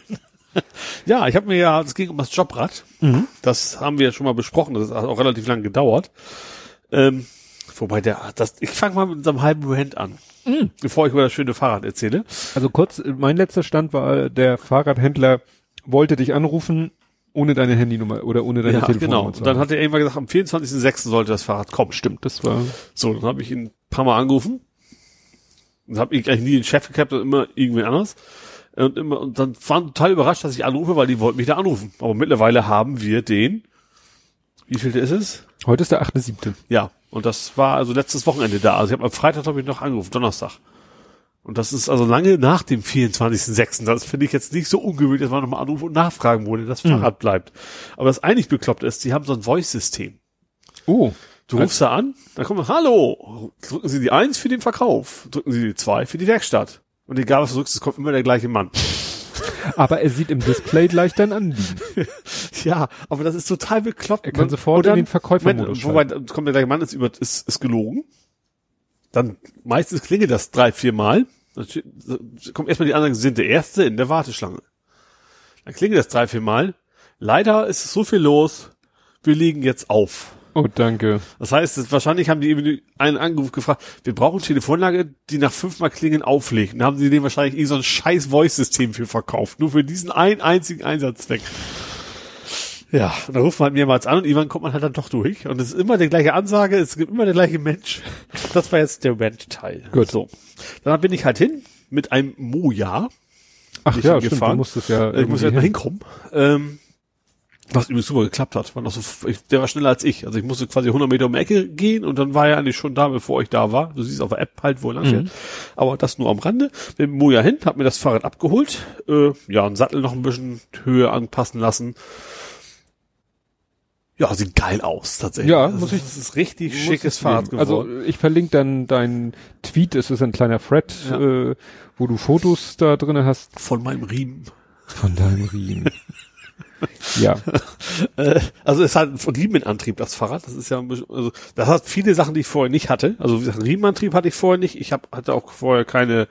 ja, ich habe mir ja, es ging um das Jobrad. Mhm. Das haben wir ja schon mal besprochen, das hat auch relativ lang gedauert. Ähm, wobei der, das, ich fange mal mit unserem halben Rant an, Mhm. bevor ich über das schöne Fahrrad erzähle. Also kurz, mein letzter Stand war, der Fahrradhändler wollte dich anrufen, ohne deine Handynummer oder ohne deine Ja, Telefonnummer genau. Und dann hat er irgendwann gesagt, am 24.06. sollte das Fahrrad kommen. Stimmt, das war, So, dann habe ich ihn ein paar Mal angerufen. Und habe ich eigentlich nie den Chef gehabt, sondern immer irgendwen anders. Und immer, und dann waren total überrascht, dass ich anrufe, weil die wollten mich da anrufen. Aber mittlerweile haben wir den, wie viel ist es? heute ist der 8.7. Ja. Und das war also letztes Wochenende da. Also ich habe am Freitag habe ich noch angerufen, Donnerstag. Und das ist also lange nach dem 24.06. Das finde ich jetzt nicht so ungewöhnlich, dass man nochmal anrufen und nachfragen, wo denn das Fahrrad bleibt. Aber das eigentlich bekloppt ist, die haben so ein Voice-System. Oh. Du rufst da an, dann kommt, hallo, drücken Sie die Eins für den Verkauf, drücken Sie die Zwei für die Werkstatt. Und egal was du drückst, es kommt immer der gleiche Mann. Aber er sieht im Display gleich dein Anliegen. Ja, aber das ist total bekloppt. Er kann Man- sofort dann- in den Verkäufermodus Moment, Wobei, kommt der gleiche Mann, ist, über, ist, ist gelogen. Dann meistens klingelt das drei, vier Mal. Dann kommt erstmal die anderen, Sie sind der Erste in der Warteschlange. Dann klingelt das drei, vier Mal. Leider ist so viel los, wir legen jetzt auf. Oh, danke. Das heißt, wahrscheinlich haben die irgendwie einen Anruf gefragt, wir brauchen Telefonlage, die nach fünfmal Klingeln auflegt. Und da haben sie denen wahrscheinlich irgendwie so ein scheiß Voice-System für verkauft. Nur für diesen einen einzigen Einsatzzweck. Ja, und dann ruft man halt mehrmals an und irgendwann kommt man halt dann doch durch. Und es ist immer die gleiche Ansage, es gibt immer der gleiche Mensch. Das war jetzt der Rant-Teil. Gut. So. Dann bin ich halt hin mit einem Moja. Ach Ich ja, stimmt, gefahren. du musstest ja Ich muss ja mal hin. hinkommen. Ähm, was übrigens super geklappt hat. War noch so, ich, der war schneller als ich. Also ich musste quasi 100 Meter um die Ecke gehen und dann war er eigentlich schon da, bevor ich da war. Du siehst auf der App halt, wo er lang fährt. Aber das nur am Rande. Mit Moja hin, hab mir das Fahrrad abgeholt. Äh, ja, einen Sattel noch ein bisschen Höhe anpassen lassen. Ja, sieht geil aus, tatsächlich. Ja, das muss ist, ich- Das ist richtig schickes es Fahrrad geben. geworden. Also ich verlinke dann deinen Tweet, es ist ein kleiner Thread, Ja. äh, wo du Fotos da drinne hast von meinem Riemen. von deinem Riemen. ja, Äh, also es hat einen Riemenantrieb, das Fahrrad. Das ist ja ein bisschen, also das hat viele Sachen, die ich vorher nicht hatte. Also wie gesagt, Riemenantrieb hatte ich vorher nicht. Ich hab, hatte auch vorher keine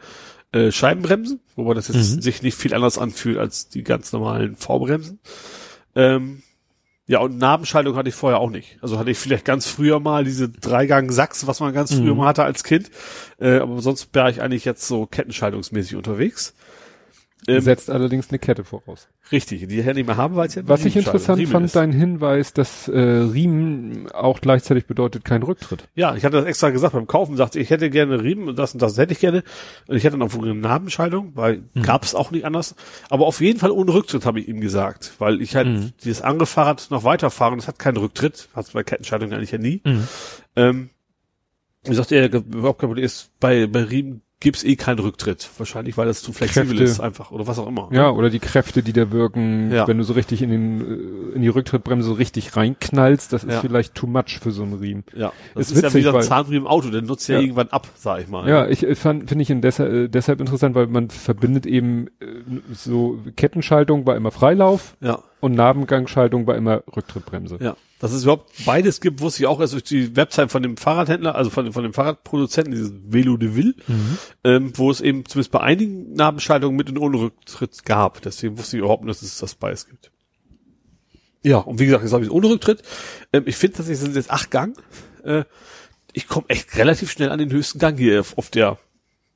äh, Scheibenbremsen, wobei das jetzt sich nicht viel anders anfühlt als die ganz normalen V-Bremsen. Ähm, ja, und Nabenschaltung hatte ich vorher auch nicht. Also hatte ich vielleicht ganz früher mal diese Dreigang-Sachs, was man ganz früher mal hatte als Kind. Äh, aber sonst wäre ich eigentlich jetzt so kettenschaltungsmäßig unterwegs. Ähm, setzt allerdings eine Kette voraus. richtig, die ich ja nicht mehr habe, weil es ja Was ich interessant Riemen fand, ist. dein Hinweis, dass äh, Riemen auch gleichzeitig bedeutet kein Rücktritt. Ja, ich hatte das extra gesagt beim Kaufen, sagte ich hätte gerne Riemen und das und das hätte ich gerne. Und ich hätte dann auch eine Nabenschaltung, weil gab es auch nicht anders. Aber auf jeden Fall ohne Rücktritt, habe ich ihm gesagt. Weil ich halt dieses andere Fahrrad noch weiterfahren, das hat keinen Rücktritt, hat bei Kettenschaltung eigentlich ja nie. Ähm, ich sagte, er überhaupt kein Problem ist, bei, bei Riemen gibt's eh keinen Rücktritt. Wahrscheinlich, weil das zu flexibel Kräfte. ist einfach oder was auch immer. Ja, oder die Kräfte, die da wirken, Ja. wenn du so richtig in den äh, in die Rücktrittbremse richtig reinknallst, das ist Ja. vielleicht too much für so einen Riemen. Ja, das Ist ist, ja witzig, wie so ein Zahnriemen im Auto, der nutzt ja, Ja. irgendwann ab, sag ich mal. Ja, ich fand finde ich ihn deshalb, äh, deshalb interessant, weil man verbindet eben äh, so Kettenschaltung war immer Freilauf ja. Und Nabengangschaltung war immer Rücktrittbremse. Ja, dass es überhaupt beides gibt, wusste ich auch erst durch die Website von dem Fahrradhändler, also von, dem- von dem Fahrradproduzenten, dieses Velo de Ville, ähm, wo es eben zumindest bei einigen Nabenschaltungen mit und ohne Rücktritt gab. Deswegen wusste ich überhaupt nicht, dass es das beides gibt. Ja, und wie gesagt, jetzt habe ich es ohne Rücktritt. Ähm, ich finde tatsächlich, es sind jetzt acht Gang. Äh, ich komme echt relativ schnell an den höchsten Gang hier auf, auf der,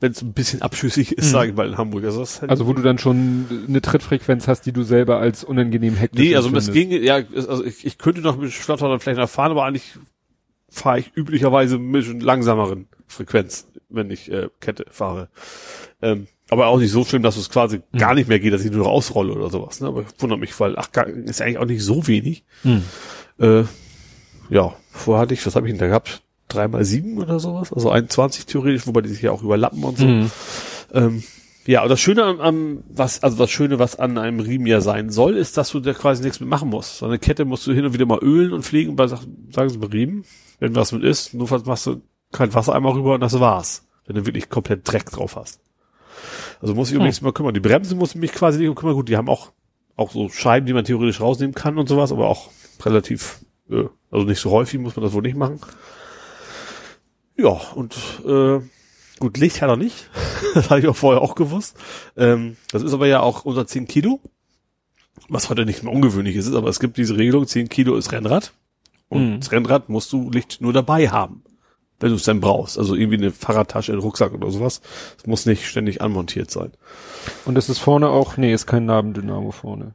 wenn es ein bisschen abschüssig ist, sage ich mal in Hamburg. Also, das Also wo du dann schon eine Trittfrequenz hast, die du selber als unangenehm hektisch Nee, also empfindest. ging, ja, es- also ich, ich könnte noch mit Schlotter dann vielleicht noch fahren, aber eigentlich fahre ich üblicherweise mit langsameren Frequenz, wenn ich äh, Kette fahre. Ähm, aber auch nicht so schlimm, dass es quasi Hm. gar nicht mehr geht, dass ich nur noch ausrolle oder sowas. Ne? Aber ich wundere mich, weil ach, ist eigentlich auch nicht so wenig. Hm. Äh, ja, vorher hatte ich, was habe ich denn da gehabt? Drei mal sieben oder sowas? Also 21 theoretisch, wobei die sich ja auch überlappen und so. Mhm. Ähm, ja, und das Schöne am, am was, also das Schöne, was an einem Riemen ja sein soll, ist, dass du da quasi nichts mit machen musst. So eine Kette musst du hin und wieder mal ölen und pflegen, bei sagen sie bei Riemen, wenn was mit ist, nur machst du kein Wasser einmal rüber und das war's. Wenn du wirklich komplett Dreck drauf hast. Also muss ich um nichts mehr kümmern. Die Bremse muss ich mich quasi nicht kümmern. Gut, die haben auch, auch so Scheiben, die man theoretisch rausnehmen kann und sowas, aber auch relativ, äh, also nicht so häufig muss man das wohl nicht machen. Ja, und äh, gut, Licht hat er nicht. das habe ich auch vorher auch gewusst. Ähm, das ist aber ja auch unter 10 Kilo, was heute nicht mehr ungewöhnlich ist, aber es gibt diese Regelung, 10 Kilo ist Rennrad. Und Mhm. das Rennrad musst du Licht nur dabei haben, wenn du es dann brauchst. Also irgendwie eine Fahrradtasche, ein Rucksack oder sowas. Es muss nicht ständig anmontiert sein. Und es ist vorne auch, nee, ist kein Nabendynamo vorne.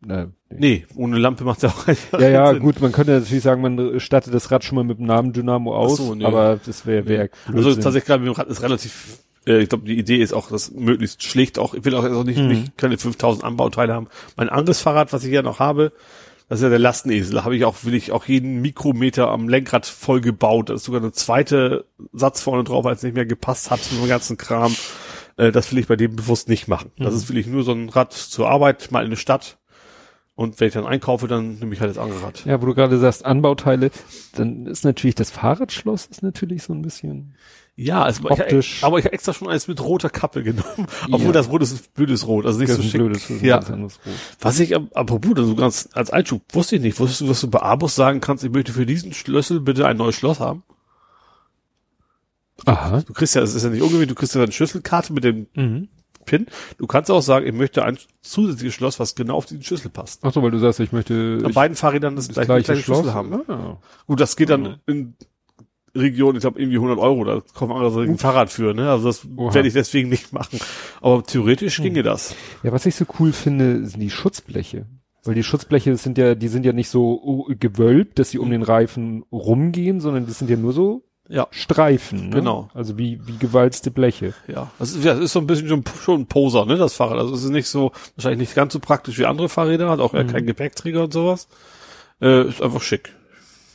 Nee. Nee. Nee, ohne Lampe macht ja auch einfach Ja, ja, Sinn. gut, man könnte natürlich sagen, man stattet das Rad schon mal mit dem Nabendynamo aus, so, nee. aber das wäre wär Also Blödsinn. tatsächlich gerade mit dem Rad ist relativ, äh, ich glaube, die Idee ist auch, dass möglichst schlicht auch, ich will auch, auch nicht, Mhm. nicht keine 5000 Anbauteile haben. Mein anderes Fahrrad, was ich ja noch habe, das ist ja der Lastenesel. Da habe ich auch, will ich auch jeden Mikrometer am Lenkrad voll gebaut. Da ist sogar eine zweite Satz vorne drauf, als nicht mehr gepasst hat mit dem ganzen Kram. Äh, das will ich bei dem bewusst nicht machen. Das ist will ich nur so ein Rad zur Arbeit, mal in eine Stadt. Und wenn ich dann einkaufe, dann nehme ich halt das andere Rad. Ja, wo du gerade sagst, Anbauteile, dann ist natürlich das Fahrradschloss ist natürlich so ein bisschen. Ja, also Optisch. Ich, aber ich habe extra schon eins mit roter Kappe genommen. Obwohl Ja. das Rot ist, ist blödes Rot. Also nicht Das so ist ein schick. blödes, ein ja. Was ich, apropos, also ganz als Einschub, wusste ich nicht. Wusstest du, dass du bei Abus sagen kannst, ich möchte für diesen Schlüssel bitte ein neues Schloss haben? Aha. Du kriegst ja, es ist ja nicht ungewöhnlich, du kriegst ja eine Schlüsselkarte mit dem Mhm. PIN. Du kannst auch sagen, ich möchte ein zusätzliches Schloss, was genau auf diesen Schlüssel passt. Ach so, weil du sagst, ich möchte An ich, beiden Fahrrädern das, das gleiche, gleiche Schloss Schlüssel haben. Ah. Gut, das geht dann in Region, ich glaube irgendwie 100 Euro, da kommt andere ein Fahrrad für, ne? Also das werde ich deswegen nicht machen. Aber theoretisch ginge das. Ja, was ich so cool finde, sind die Schutzbleche. Weil die Schutzbleche sind ja, die sind ja nicht so oh, gewölbt, dass sie um den Reifen rumgehen, sondern das sind ja nur so Ja. Streifen. Ne? Genau. Also wie, wie gewalzte Bleche. Ja, das ist, ja, das ist so ein bisschen schon, schon ein Poser, ne, das Fahrrad. Also es ist nicht so, wahrscheinlich nicht ganz so praktisch wie andere Fahrräder, hat auch eher keinen Gepäckträger und sowas. Äh, ist einfach schick.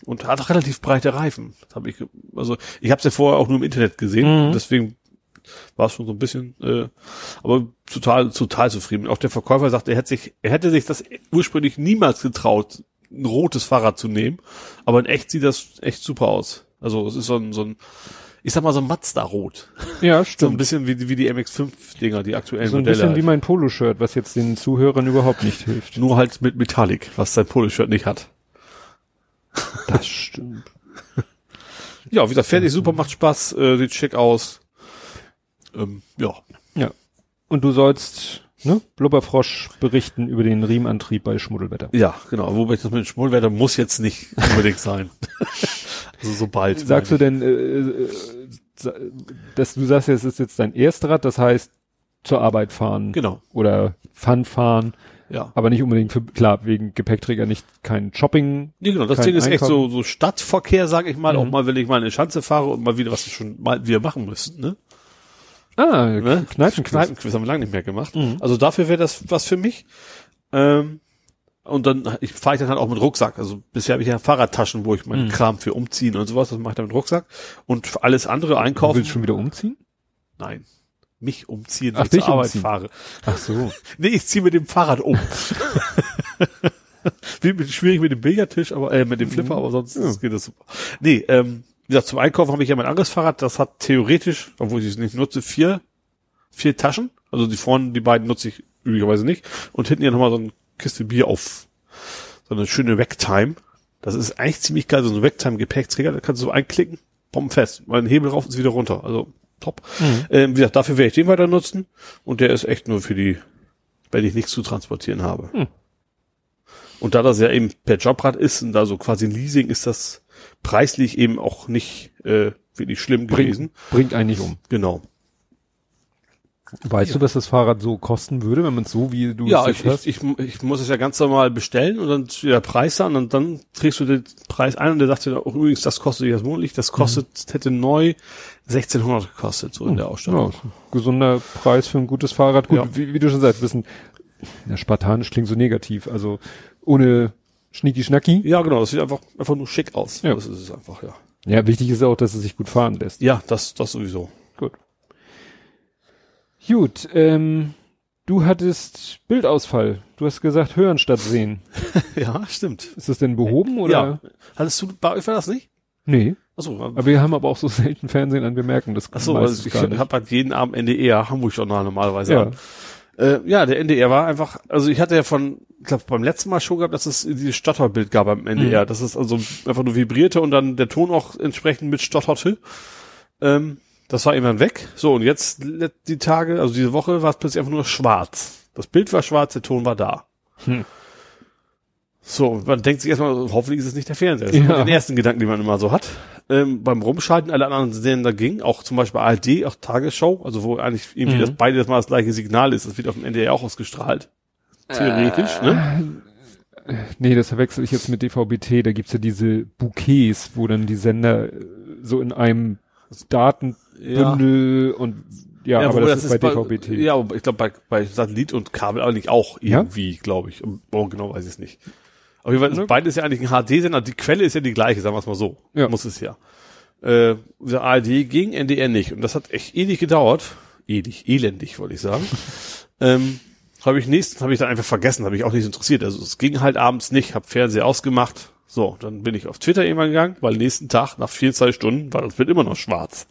Und hat relativ breite Reifen. Das hab ich, also ich habe es ja vorher auch nur im Internet gesehen, Mhm. deswegen war es schon so ein bisschen, äh, aber total, total zufrieden. Auch der Verkäufer sagt, er hätte sich, er hätte sich das ursprünglich niemals getraut, ein rotes Fahrrad zu nehmen, aber in echt sieht das echt super aus. Also es ist so ein, so ein, ich sag mal so ein Mazda-Rot. Ja, So ein stimmt. bisschen wie, wie die MX5-Dinger, die aktuellen So ein Modelle. bisschen wie halt. mein Poloshirt, was jetzt den Zuhörern überhaupt nicht hilft. Nur halt mit Metallic, was sein Poloshirt nicht hat. Das stimmt. Ja, wie gesagt, fertig, super, macht Spaß, äh, sieht schick aus. Ähm, ja. Ja. Und du sollst, ne, Blubberfrosch berichten über den Riemenantrieb bei Schmuddelwetter. Ja, genau. Wobei das mit dem Schmolwerder muss jetzt nicht unbedingt sein. also sobald. Sagst du denn, äh, äh, dass du sagst, es ist jetzt dein Erstrad, das heißt zur Arbeit fahren Genau. oder Fun fahren, Ja. aber nicht unbedingt für, klar, wegen Gepäckträger nicht kein Shopping. Nee, genau. Das Ding ist echt so, Einkaufen. so Stadtverkehr, sag ich mal. Mhm. Auch mal, wenn ich mal in eine Schanze fahre und mal wieder, was wir schon mal wir machen müssten, ne? Ah, ne? Kneipenquiz. Kneipenquiz haben wir lange nicht mehr gemacht. Mhm. Also dafür wäre das was für mich. Ähm, und dann ich fahre ich dann halt auch mit Rucksack. Also bisher habe ich ja Fahrradtaschen, wo ich meinen Mhm. Kram für umziehen und sowas. Das mache ich dann mit Rucksack. Und für alles andere Du einkaufen. willst schon wieder umziehen? Nein. Mich umziehen, wenn ich zur Arbeit umziehen. fahre. Ach so. Nee, ich ziehe mit dem Fahrrad um. Schwierig mit dem Billardtisch, aber äh, mit dem Flipper, aber sonst Ja. geht das super. Nee, ähm, wie gesagt, zum Einkaufen habe ich ja mein anderes Fahrrad, das hat theoretisch, obwohl ich es nicht nutze, vier, vier Taschen. Also die vorne, die beiden nutze ich üblicherweise nicht. Und hinten ja nochmal so eine Kiste Bier auf so eine schöne Wecktime. Das ist eigentlich ziemlich geil, so ein Wecktime-Gepäckträger, da kannst du so einklicken, bombenfest. Mal einen Hebel rauf ist wieder runter. Also top. Ähm, wie gesagt, dafür werde ich den weiter nutzen. Und der ist echt nur für die, wenn ich nichts zu transportieren habe. Hm. Und da das ja eben per Jobrad ist und da so quasi ein Leasing ist das preislich eben auch nicht äh, wirklich schlimm gewesen. Bringt, bringt eigentlich um. Genau. Weißt du, was das Fahrrad so kosten würde, wenn man es so wie du Ja, es ich, jetzt ich, ich, ich muss es ja ganz normal bestellen und dann steht der Preis an und dann trägst du den Preis ein und der sagt dir auch übrigens, das kostet jetzt monatlich, das kostet, hätte neu 1600 gekostet, so in der Ja, Ausstattung. ist ein gesunder Preis für ein gutes Fahrrad. Gut, Ja. wie, wie du schon sagst, wissen, ja, spartanisch klingt so negativ. Also ohne Schnicki-Schnacki. Ja, genau, das sieht einfach, einfach nur schick aus. Ja. Das ist es einfach, ja. Ja, wichtig ist auch, dass es sich gut fahren lässt. Ja, das, das sowieso. Gut. Gut, ähm, du hattest Bildausfall. Du hast gesagt, hören statt sehen. Ja, stimmt. Ist das denn behoben oder? Ja. Hattest du, bei euch war das nicht? Nee. Achso, Aber wir haben aber auch so selten Fernsehen an, wir merken das Achso, meistens also ich habe halt jeden Abend NDR, Hamburg-Journal normalerweise Ja. an. Äh, ja, der NDR war einfach, also ich hatte ja von, ich glaube beim letzten Mal schon gehabt, dass es dieses Stotterbild gab beim NDR, Mhm. dass es also einfach nur vibrierte und dann der Ton auch entsprechend mit stotterte. Ähm, Das war irgendwann weg. So, und jetzt die Tage, also diese Woche war es plötzlich einfach nur schwarz. Das Bild war schwarz, der Ton war da. Hm. So, man denkt sich erstmal, hoffentlich ist es nicht der Fernseher. Das ja. ist den ersten Gedanken, den man immer so hat. Ähm, beim Rumschalten alle anderen Sender ging, auch zum Beispiel ARD, auch Tagesschau, also wo eigentlich irgendwie mhm. das beides mal das gleiche Signal ist. Das wird auf dem NDR auch ausgestrahlt. Theoretisch, äh, ne? Nee, das verwechsel ich jetzt mit DVB-T. Da gibt's ja diese Bouquets, wo dann die Sender so in einem Datenbündel ja. und ja, ja aber das, das, ist bei DVB-T. Ja, ich glaube bei, bei Satellit und Kabel eigentlich auch irgendwie, ja? glaube ich. Oh, genau weiß ich es nicht. Auf jeden Fall ist ne? beides ja eigentlich ein HD-Sender. Die Quelle ist ja die gleiche, sagen wir es mal so. Ja. Muss es ja. Äh, der ARD ging, NDR nicht. Und das hat echt ewig gedauert. Ewig, elendig, wollte ich sagen. ähm, habe ich nächsten, habe ich dann einfach vergessen, habe ich auch nicht interessiert. Also es ging halt abends nicht, habe Fernseher ausgemacht. So, dann bin ich auf Twitter irgendwann gegangen, weil nächsten Tag, nach 24 Stunden, war das Bild immer noch schwarz.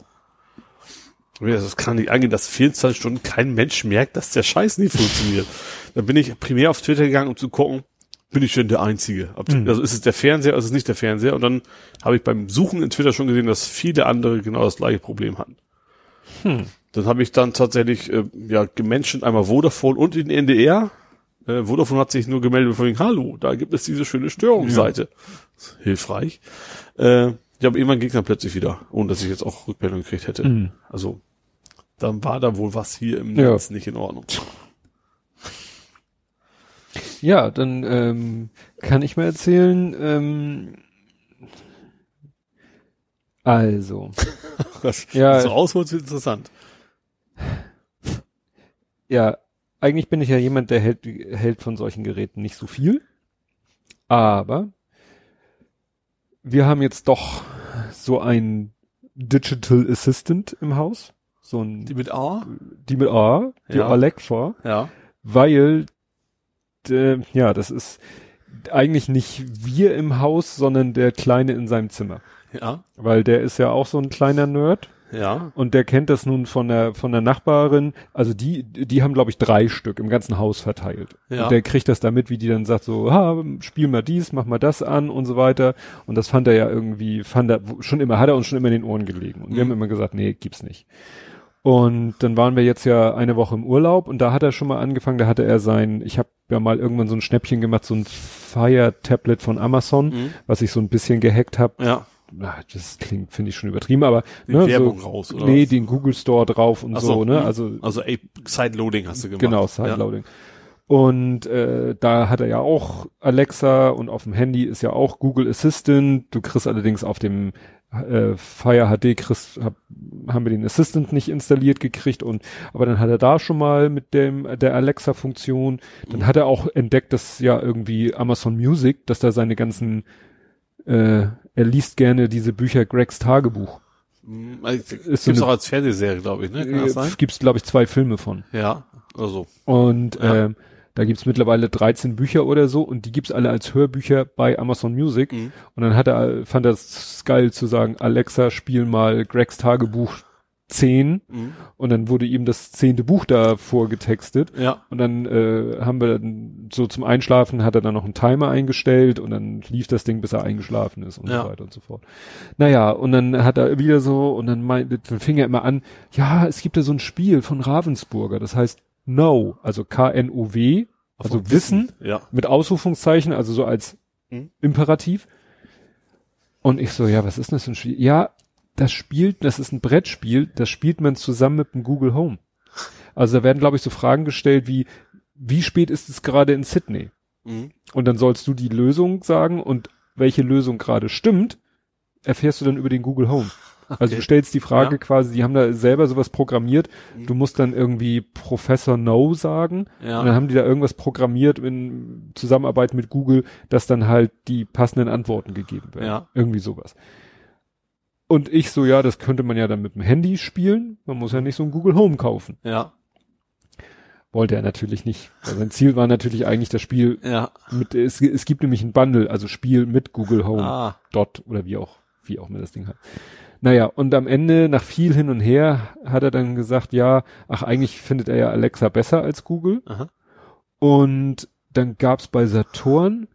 Das kann nicht angehen, dass 24 Stunden kein Mensch merkt, dass der Scheiß nicht funktioniert. Dann bin ich primär auf Twitter gegangen, um zu gucken, bin ich denn der Einzige? Mhm. Also ist es der Fernseher, ist es nicht der Fernseher? Und dann habe ich beim Suchen in Twitter schon gesehen, dass viele andere genau das gleiche Problem hatten. Hm. Dann habe ich dann tatsächlich äh, ja gemenschen einmal Vodafone und den NDR. Äh, Vodafone hat sich nur gemeldet von wegen, hallo, da gibt es diese schöne Störungsseite. Ja. Hilfreich. Äh, ich habe irgendwann Gegner plötzlich wieder, ohne dass ich jetzt auch Rückmeldung gekriegt hätte. Mhm. Also dann war da wohl was hier im Netz ja. nicht in Ordnung. Ja, dann ähm, kann ich mal erzählen. Ähm, also. Was, ja, so ausholt, ist interessant. Ja, eigentlich bin ich ja jemand, der hält, hält von solchen Geräten nicht so viel. Aber wir haben jetzt doch so ein Digital Assistant im Haus. So ein, die mit A? Die mit A, die ja. Alexa. Ja. Weil äh, ja, das ist eigentlich nicht wir im Haus, sondern der Kleine in seinem Zimmer. Ja. Weil der ist ja auch so ein kleiner Nerd. Ja. Und der kennt das nun von der von der Nachbarin. Also die die haben glaube ich drei Stück im ganzen Haus verteilt. Ja. Und der kriegt das damit, wie die dann sagt so, ha, spiel mal dies, mach mal das an und so weiter. Und das fand er ja irgendwie, fand er schon immer, hat er uns schon immer in den Ohren gelegen. Und mhm. wir haben immer gesagt, nee, gibt's nicht. Und dann waren wir jetzt ja eine Woche im Urlaub und da hat er schon mal angefangen, da hatte er sein, ich habe ja mal irgendwann so ein Schnäppchen gemacht, so ein Fire-Tablet von Amazon, mhm. was ich so ein bisschen gehackt habe. Ja. Na, das klingt, finde ich schon übertrieben, aber die ne, Werbung so, raus, oder? Nee, was? den Google Store drauf und so, so, ne? Mhm. Also, also ey, Sideloading hast du gemacht. Genau, Sideloading. Ja. Und äh, da hat er ja auch Alexa und auf dem Handy ist ja auch Google Assistant. Du kriegst allerdings auf dem äh, Fire HD kriegst, hab, haben wir den Assistant nicht installiert gekriegt und aber dann hat er da schon mal mit dem der Alexa Funktion, dann mhm. hat er auch entdeckt, dass ja irgendwie Amazon Music, dass da seine ganzen äh, er liest gerne diese Bücher Gregs Tagebuch. Mhm, also, ist so auch als Fernsehserie, glaube ich, ne? Kann das sein? Gibt's glaube ich zwei Filme von. Ja, also. Und ja. ähm, da gibt's mittlerweile 13 Bücher oder so und die gibt's alle als Hörbücher bei Amazon Music. Mhm. Und dann hat er, fand er es geil zu sagen, Alexa, spiel mal Gregs Tagebuch 10 mhm. und dann wurde ihm das zehnte Buch da vorgetextet. Ja. Und dann äh, haben wir dann so zum Einschlafen hat er dann noch einen Timer eingestellt und dann lief das Ding, bis er eingeschlafen ist und ja. so weiter und so fort. Naja, und dann hat er wieder so und dann, meint, dann fing er immer an, ja, es gibt ja so ein Spiel von Ravensburger, das heißt know, also K-N-O-W, also Wissen, Wissen, ja. mit Ausrufungszeichen, also so als hm? Imperativ. Und ich so, ja, was ist das für ein Spiel? Ja, das spielt, das ist ein Brettspiel, das spielt man zusammen mit dem Google Home. Also da werden, glaube ich, so Fragen gestellt wie, wie spät ist es gerade in Sydney? Mhm. Und dann sollst du die Lösung sagen und welche Lösung gerade stimmt, erfährst du dann über den Google Home. Okay. Also du stellst die Frage ja. quasi, die haben da selber sowas programmiert, mhm. du musst dann irgendwie Professor No sagen ja. und dann haben die da irgendwas programmiert in Zusammenarbeit mit Google, dass dann halt die passenden Antworten gegeben werden. Ja. Irgendwie sowas. Und ich so, ja, das könnte man ja dann mit dem Handy spielen, man muss ja nicht so ein Google Home kaufen. Ja. Wollte er natürlich nicht. Weil sein Ziel war natürlich eigentlich das Spiel ja. mit, es, es gibt nämlich ein Bundle, also Spiel mit Google Home. Ah. Dot oder wie auch, wie auch man das Ding hat. Naja, und am Ende, nach viel hin und her, hat er dann gesagt, ja, ach, eigentlich findet er ja Alexa besser als Google. Aha. Und dann gab's bei Saturn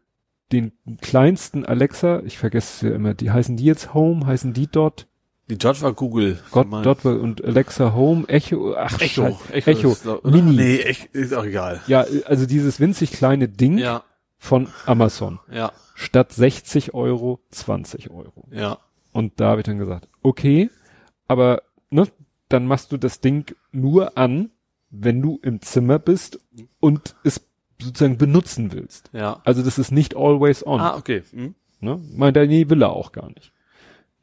den kleinsten Alexa, ich vergesse es ja immer, die heißen die jetzt Home, heißen die dort? Die dort war Google. Gott, dort war, und Alexa Home, Echo, ach, Echo. Scheiße, Echo, ist doch- Mini. Nee, Echo ist auch egal. Ja, also dieses winzig kleine Ding Ja, von Amazon. ja, Statt 60 Euro, 20 Euro. ja. Und da habe ich dann gesagt, okay, aber ne, dann machst du das Ding nur an, wenn du im Zimmer bist und es sozusagen benutzen willst. Ja. Also das ist nicht always on. Ah, okay. Hm? Ne? Meint er, nee, will er auch gar nicht.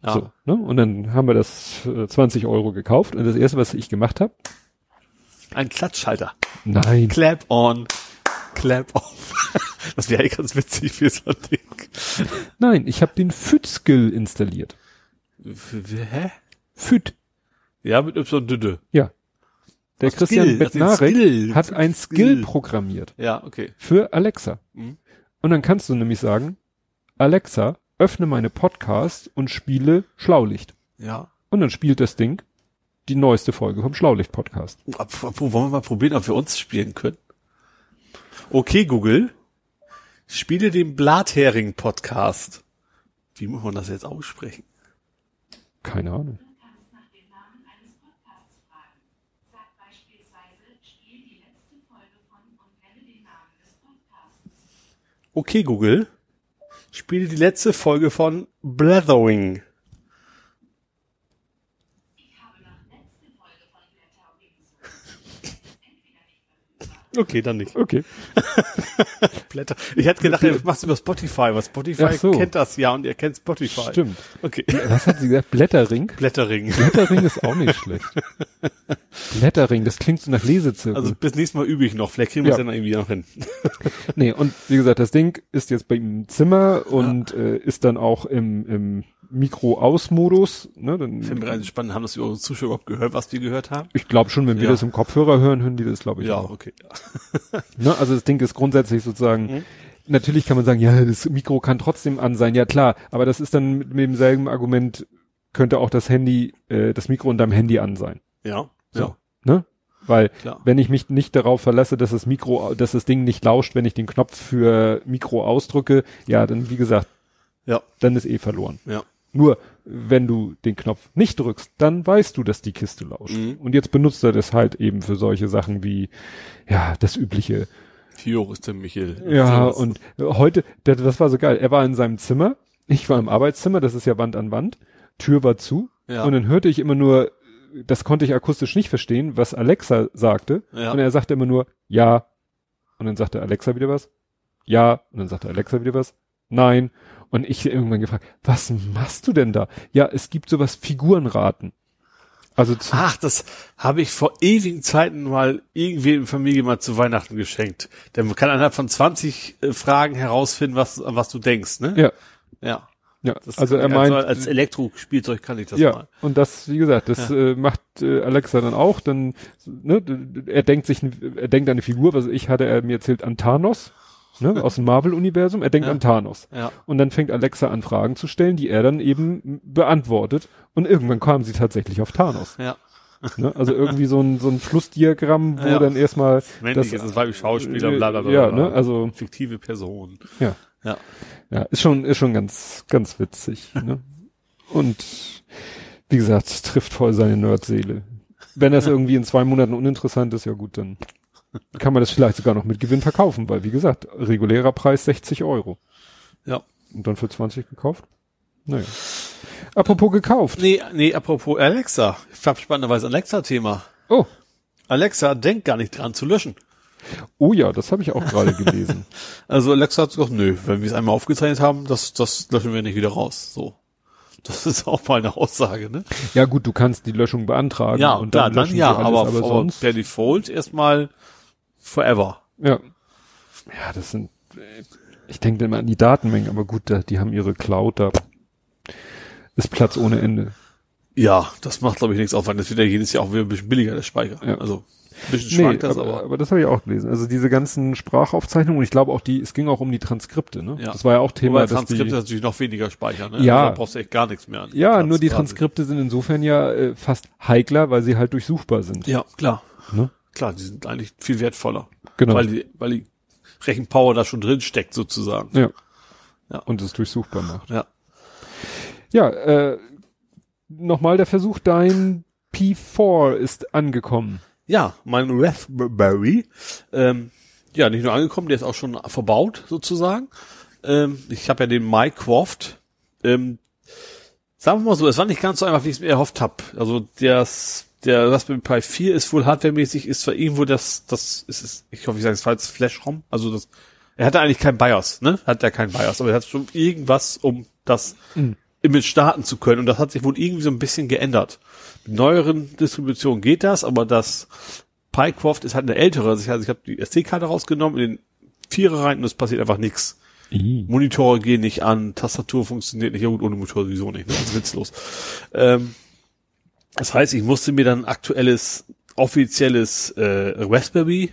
Ja. So, ne? Und dann haben wir das äh, 20 Euro gekauft und das erste, was ich gemacht habe, Ein Klatschschalter. nein, Clap on. Clap off. Das wäre eigentlich ganz witzig für so ein Ding. nein, ich habe den Füt-Skill installiert. Hä? Füt, Ja, mit Y Düdde. ja. Der Ach, Christian Skill, Bednarek hat ein Skill. Skill programmiert Ja, okay. für Alexa. Mhm. Und dann kannst du nämlich sagen, Alexa, öffne meine Podcast und spiele Schlaulicht. Ja. Und dann spielt das Ding die neueste Folge vom Schlaulicht-Podcast. Apropos, wollen wir mal probieren, ob wir uns spielen können? Okay, Google. Spiele den Blathering-Podcast. Wie muss man das jetzt aussprechen? Keine Ahnung. Du kannst nach dem Namen eines Podcasts fragen. Sag beispielsweise, spiel die letzte Folge von und nenne den Namen des Podcasts. Okay, Google. Spiele die letzte Folge von Blathering. Ich habe nach letzte Folge von Blätter Wings. Ist entweder nicht verfügbar. Okay, dann nicht. Okay. Blätter. Ich hätte gedacht, er macht über Spotify, weil Spotify so. kennt das ja und er kennt Spotify. Stimmt. Okay. Was hat sie gesagt? Blätterring? Blättering. Blätterring ist auch nicht schlecht. Blätterring, das klingt so nach Lesezirkel. Also bis nächstes Mal übe ich noch. Vielleicht kriegen wir es Ja. dann irgendwie noch hin. nee, und wie gesagt, das Ding ist jetzt bei ihm im Zimmer und äh, ist dann auch im, im Mikro-Aus-Modus. Ne, dann, Finde ich spannend. Haben das die Zuschauer überhaupt gehört, was wir gehört haben? ich glaube schon, wenn wir Ja. das im Kopfhörer hören, hören die das, glaube ich, Ja, auch. okay. Ja. Ne? Also das Ding ist grundsätzlich sozusagen, Mhm. natürlich kann man sagen, ja, das Mikro kann trotzdem an sein, ja klar, aber das ist dann mit, mit demselben Argument, könnte auch das Handy, äh, das Mikro in deinem Handy an sein. Ja. So. Ja. Ne? Weil Klar. wenn ich mich nicht darauf verlasse, dass das Mikro, dass das Ding nicht lauscht, wenn ich den Knopf für Mikro ausdrücke, ja, dann wie gesagt, Ja. dann ist eh verloren. Ja. Nur wenn du den Knopf nicht drückst, dann weißt du, dass die Kiste lauscht. Mhm. Und jetzt benutzt er das halt eben für solche Sachen wie, ja, das übliche, hoch ist der Michael? ja, und heute, das, das war so geil. Er war in seinem Zimmer, ich war im Arbeitszimmer, das ist ja Wand an Wand, Tür war zu, Ja. und dann hörte ich immer nur, das konnte ich akustisch nicht verstehen, was Alexa sagte. Ja. Und er sagte immer nur, ja. Und dann sagte Alexa wieder was, ja. Und dann sagte Alexa wieder was, nein. Und ich irgendwann gefragt, was machst du denn da? Ja, es gibt sowas Figurenraten. Also Ach, das habe ich vor ewigen Zeiten mal irgendwie in Familie mal zu Weihnachten geschenkt. Denn man kann innerhalb von 20 äh, Fragen herausfinden, was, an was du denkst, ne? ja, Ja. ja. Das also er meint, als Elektrospielzeug kann ich das ja, mal. und das, wie gesagt, das Ja. äh, macht äh, Alexa dann auch. Dann, ne, er denkt sich, er denkt an eine Figur, was ich hatte er mir erzählt, an Thanos, ne, aus dem Marvel-Universum. Er denkt Ja. an Thanos. Ja. Und dann fängt Alexa an, Fragen zu stellen, die er dann eben beantwortet. Und irgendwann kam sie tatsächlich auf Thanos. Ja. Ne? Also irgendwie so ein, so ein Flussdiagramm, wo Ja. dann erstmal Männlich ist es weiblich Schauspieler, bla bla bla. Ja, bla. ne, also Fiktive Person. ja. Ja. Ja, ist schon, ist schon ganz, ganz witzig. Ne? Und wie gesagt, trifft voll seine Nerdseele. Wenn das irgendwie in zwei Monaten uninteressant ist, ja gut, dann kann man das vielleicht sogar noch mit Gewinn verkaufen, weil wie gesagt, regulärer Preis 60 Euro. Ja. Und dann für 20 gekauft? Naja. Apropos gekauft. Nee, nee, apropos Alexa. Ich hab spannenderweise Alexa-Thema. Oh. Alexa denkt gar nicht dran zu löschen. Oh ja, das habe ich auch gerade gelesen. Also Alexa hat gesagt, nö, wenn wir es einmal aufgezeichnet haben, das, das löschen wir nicht wieder raus. So. Das ist auch mal eine Aussage, ne? Ja gut, du kannst die Löschung beantragen. Ja, und dann dann löschen ja, alles, aber, aber, aber sonst. per Default erstmal forever. Ja. Ja, das sind, ich denke immer an die Datenmengen, aber gut, die haben ihre Cloud, da ist Platz ohne Ende. Ja, das macht glaube ich nichts auf, weil das wird ja jedes Jahr auch wieder ein bisschen billiger, der Speicher. Ja. Also ein bisschen Nee, schwankt das, aber, aber, aber das habe ich auch gelesen. Also diese ganzen Sprachaufzeichnungen, und ich glaube auch die, es ging auch um die Transkripte, ne? Ja. Das war ja auch Thema, Wobei dass Transkript die, natürlich noch weniger Speicher, ne? Ja. Also da brauchst du echt gar nichts mehr an. ja, Platz nur die quasi. Transkripte sind insofern ja äh, fast heikler, weil sie halt durchsuchbar sind. Ja, klar. Ne? Klar, die sind eigentlich viel wertvoller. Genau. Weil die, weil die Rechenpower da schon drin steckt, sozusagen. Ja. Ja. Und es durchsuchbar macht. Ja. Ja, äh, nochmal der Versuch, dein P4 ist angekommen. Ja, mein Raspberry, ähm, ja, nicht nur angekommen, der ist auch schon verbaut, sozusagen. Ähm, ich habe ja den Mycroft, ähm, sagen wir mal so, es war nicht ganz so einfach, wie ich es mir erhofft habe. Also das, der Raspberry Pi 4 ist wohl hardwaremäßig, ist zwar irgendwo das, das ist, ist ich hoffe, ich sage es falsch, Flash-ROM, also das, er hatte eigentlich kein BIOS, ne? Hat ja kein BIOS, aber er hat schon irgendwas, um das Mhm. Image starten zu können und das hat sich wohl irgendwie so ein bisschen geändert. Mit neueren Distributionen geht das, aber das PyCroft ist halt eine ältere. Also ich, also ich habe die SD-Karte rausgenommen, in den Vierer rein und es passiert einfach nichts. Monitore gehen nicht an, Tastatur funktioniert nicht, ja gut, ohne Monitor sowieso nicht, ne? das ist witzlos. Ähm, das heißt, ich musste mir dann aktuelles, offizielles äh, Raspberry,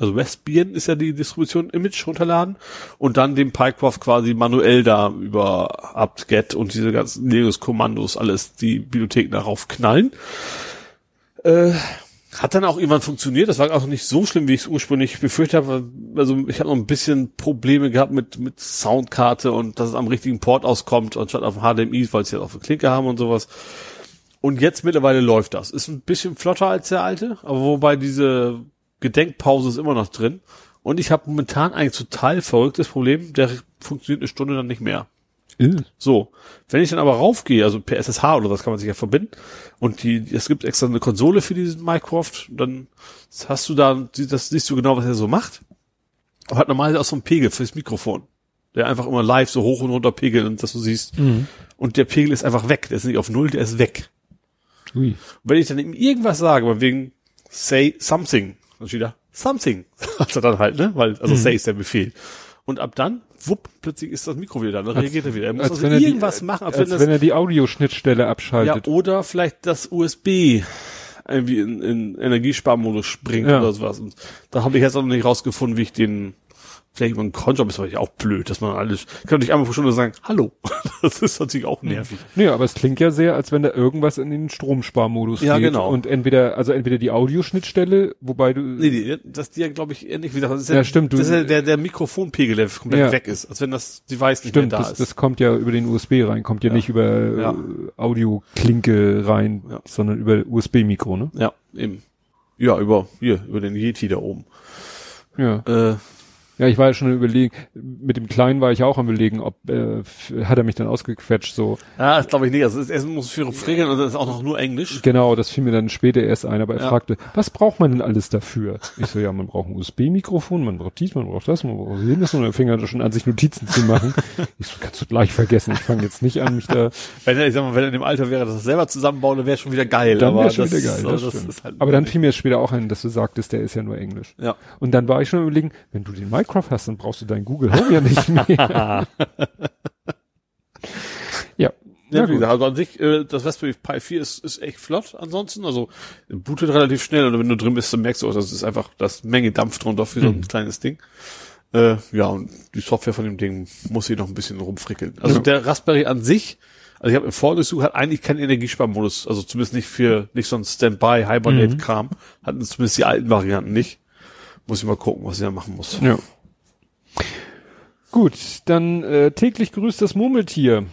also Raspbian ist ja die Distribution Image runterladen und dann den PyCroft quasi manuell da über apt-get und diese ganzen Linux-Kommandos alles die Bibliothek darauf knallen. Äh, hat dann auch irgendwann funktioniert. Das war auch nicht so schlimm, wie ich es ursprünglich befürchtet habe. Also ich habe noch ein bisschen Probleme gehabt mit mit Soundkarte und dass es am richtigen Port auskommt, anstatt auf HDMI, weil sie jetzt auf der Klinke haben und sowas. Und jetzt mittlerweile läuft das. Ist ein bisschen flotter als der alte, aber wobei diese Gedenkpause ist immer noch drin. Und ich habe momentan eigentlich total verrücktes Problem, der funktioniert eine Stunde dann nicht mehr. So, wenn ich dann aber raufgehe, also per SSH oder das kann man sich ja verbinden und die, es gibt extra eine Konsole für diesen Minecraft, dann hast du da, das siehst du genau, was er so macht. Aber hat normalerweise auch so einen Pegel fürs Mikrofon, der einfach immer live so hoch und runter pegelt und dass du siehst. Und der Pegel ist einfach weg, der ist nicht auf Null, der ist weg. Ui. Und wenn ich dann ihm irgendwas sage, mal wegen say something, dann steht da something, hat er dann halt, ne, weil, also say ist der Befehl. Und ab dann, wupp, plötzlich ist das Mikro wieder da, dann reagiert er wieder. Er muss Als also er die- irgendwas machen, als, Als wenn das, wenn er die Audioschnittstelle abschaltet. ja, oder vielleicht das USB irgendwie in, in Energiesparmodus springt Ja. oder sowas. Und da habe ich jetzt auch noch nicht rausgefunden, wie ich den vielleicht über einen Cronjob ist natürlich auch blöd, dass man alles, ich kann nicht einmal pro Stunde sagen, hallo. Das ist natürlich auch nervig. Nee, aber es klingt ja sehr, als wenn da irgendwas in den Stromsparmodus Ja, geht. genau. Und entweder, also entweder die Audioschnittstelle, wobei du, Nee, die, das die ja, glaube ich, ähnlich wie gesagt, das ist Ja, stimmt, du- Das ist ja der, der Mikrofonpegel, der komplett Ja. weg ist, als wenn das Device nicht stimmt, mehr da das, ist. das kommt ja über den USB rein, kommt ja, Ja. nicht über Ja. äh, Audioklinke rein, Ja. sondern über USB-Mikro, ne? ja, eben. Ja, über, hier, über den Yeti da oben. Ja. Äh, Ja, ich war ja schon überlegen, mit dem Kleinen war ich auch am überlegen, ob, äh, hat er mich dann ausgequetscht, so. ja, das glaube ich nicht. Also, es muss für Regeln und das ist auch noch nur Englisch. Genau, das fiel mir dann später erst ein, aber er Ja. fragte, was braucht man denn alles dafür? Ich so, ja, man braucht ein USB-Mikrofon, man braucht dies, man braucht das, man braucht jenes, und er fing dann schon an, sich Notizen zu machen. Ich so, kannst du gleich vergessen, ich fange jetzt nicht an, mich da, Wenn er, ich sag mal, wenn er in dem Alter wäre, dass er selber zusammenbauen, dann wäre schon wieder geil. dann aber wäre schon das, wieder geil, also das das stimmt. ist halt aber dann fiel mir später auch ein, dass du sagtest, der ist ja nur Englisch. ja. Und dann war ich schon überlegen, wenn du den Minecraft hast, dann brauchst du deinen Google Home ja nicht mehr. ja. Ja, Ja, wie gut. gesagt, also an sich, äh, das Raspberry Pi 4 ist, ist echt flott ansonsten. Also bootet relativ schnell und wenn du drin bist, dann merkst du auch, das ist einfach, das Menge Dampf drunter für so Mhm. ein kleines Ding. Äh, ja, und die Software von dem Ding muss hier noch ein bisschen rumfrickeln. Also Ja. der Raspberry an sich, also ich habe im Vorgesucht, hat eigentlich keinen Energiesparmodus, also zumindest nicht für, nicht so ein Standby, Hibernate-Kram, hatten zumindest die alten Varianten nicht. Muss ich mal gucken, was ich da machen muss. Ja. Gut, dann äh, täglich grüßt das Murmeltier.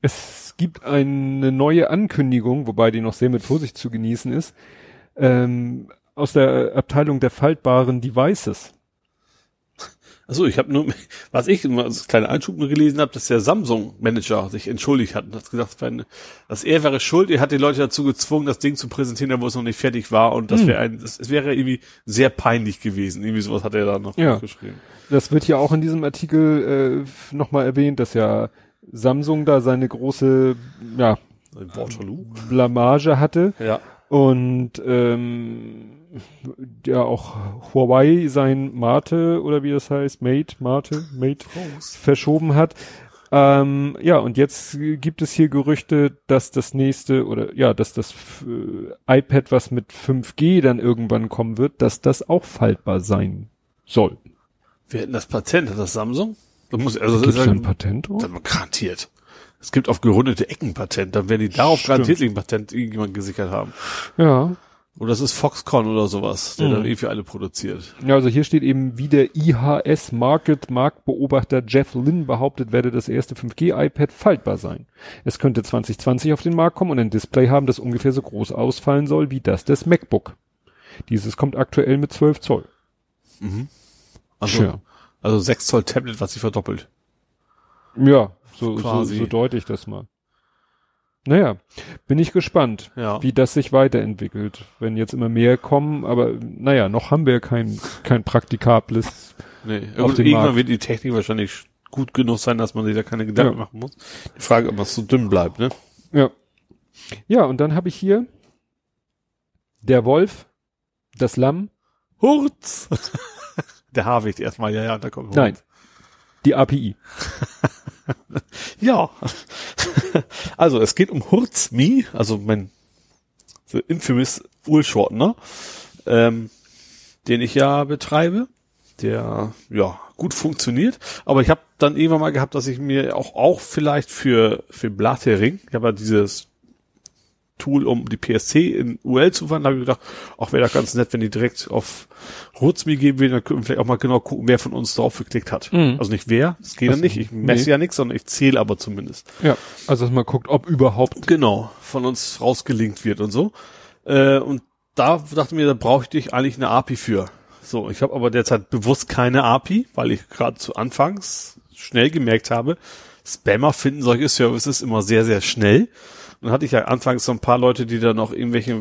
Es gibt eine neue Ankündigung, wobei die noch sehr mit Vorsicht zu genießen ist, ähm, aus der Abteilung der faltbaren Devices. Also ich habe nur, was ich immer als kleiner Einschub nur gelesen habe, dass der Samsung-Manager sich entschuldigt hat und hat gesagt, dass er wäre schuld, er hat die Leute dazu gezwungen, das Ding zu präsentieren, wo es noch nicht fertig war und das wäre ein, das, es wäre irgendwie sehr peinlich gewesen. Irgendwie sowas hat er da noch Ja. geschrieben. Das wird ja auch in diesem Artikel äh, nochmal erwähnt, dass ja Samsung da seine große ja, Waterloo. Blamage hatte. Ja. Und ähm, ja auch Huawei sein Mate oder wie das heißt, Mate, Mate, Mate verschoben hat. Ähm, ja, und jetzt gibt es hier Gerüchte, dass das nächste oder ja, dass das äh, iPad, was mit 5G dann irgendwann kommen wird, dass das auch faltbar sein soll. Wir hätten das Patent, hat das Samsung? Das muss, also das Gibt ist es da ein ein Patent drauf? Das garantiert. Es gibt auf gerundete Ecken Patent, dann werden die darauf Stimmt. garantiert ein Patent irgendjemand gesichert haben. Ja. Oder das ist Foxconn oder sowas, der Mhm. dann eh für alle produziert. Ja, also hier steht eben, wie der IHS Market Marktbeobachter Jeff Lynn behauptet, werde das erste 5G iPad faltbar sein. Es könnte 2020 auf den Markt kommen und ein Display haben, das ungefähr so groß ausfallen soll wie das des MacBook. Dieses kommt aktuell mit 12 Zoll. Also, Tja. also 6 Zoll Tablet, was sich verdoppelt. Ja, so, so, so deute ich das mal. Naja, bin ich gespannt, Ja. wie das sich weiterentwickelt. Wenn jetzt immer mehr kommen, aber naja, noch haben wir kein, kein praktikables. Nee, Auf irgendwann Markt. wird die Technik wahrscheinlich gut genug sein, dass man sich da keine Gedanken Ja. machen muss. Die Frage, ob es so dünn bleibt, ne? Ja. Ja, und dann habe ich hier der Wolf, das Lamm, Hurz! Der Haarwicht erstmal, ja, ja, da kommt Hurz. nein, die API. Ja. Also, es geht um Hurzmi, also mein the infamous Urshortener, ähm, den ich ja betreibe, der ja gut funktioniert. Aber ich habe dann irgendwann mal gehabt, dass ich mir auch auch vielleicht für für Blattering, ich habe ja dieses Tool, um die PSC in UL zu wandeln, habe ich gedacht, auch wäre das ganz nett, wenn die direkt auf Hurzmi geben will, dann können wir vielleicht auch mal genau gucken, wer von uns drauf geklickt hat. Mhm. Also nicht wer, das geht ja Ach so, nicht, ich messe nee. ja nichts, sondern ich zähle aber zumindest. Ja, also dass man guckt, ob überhaupt. Genau, von uns rausgelinkt wird und so. Äh, und da dachte ich mir, da bräuchte ich eigentlich eine API für. So, ich habe aber derzeit bewusst keine API, weil ich gerade zu Anfangs schnell gemerkt habe, Spammer finden solche Services immer sehr, sehr schnell. Dann hatte ich ja anfangs so ein paar Leute, die dann auch irgendwelche,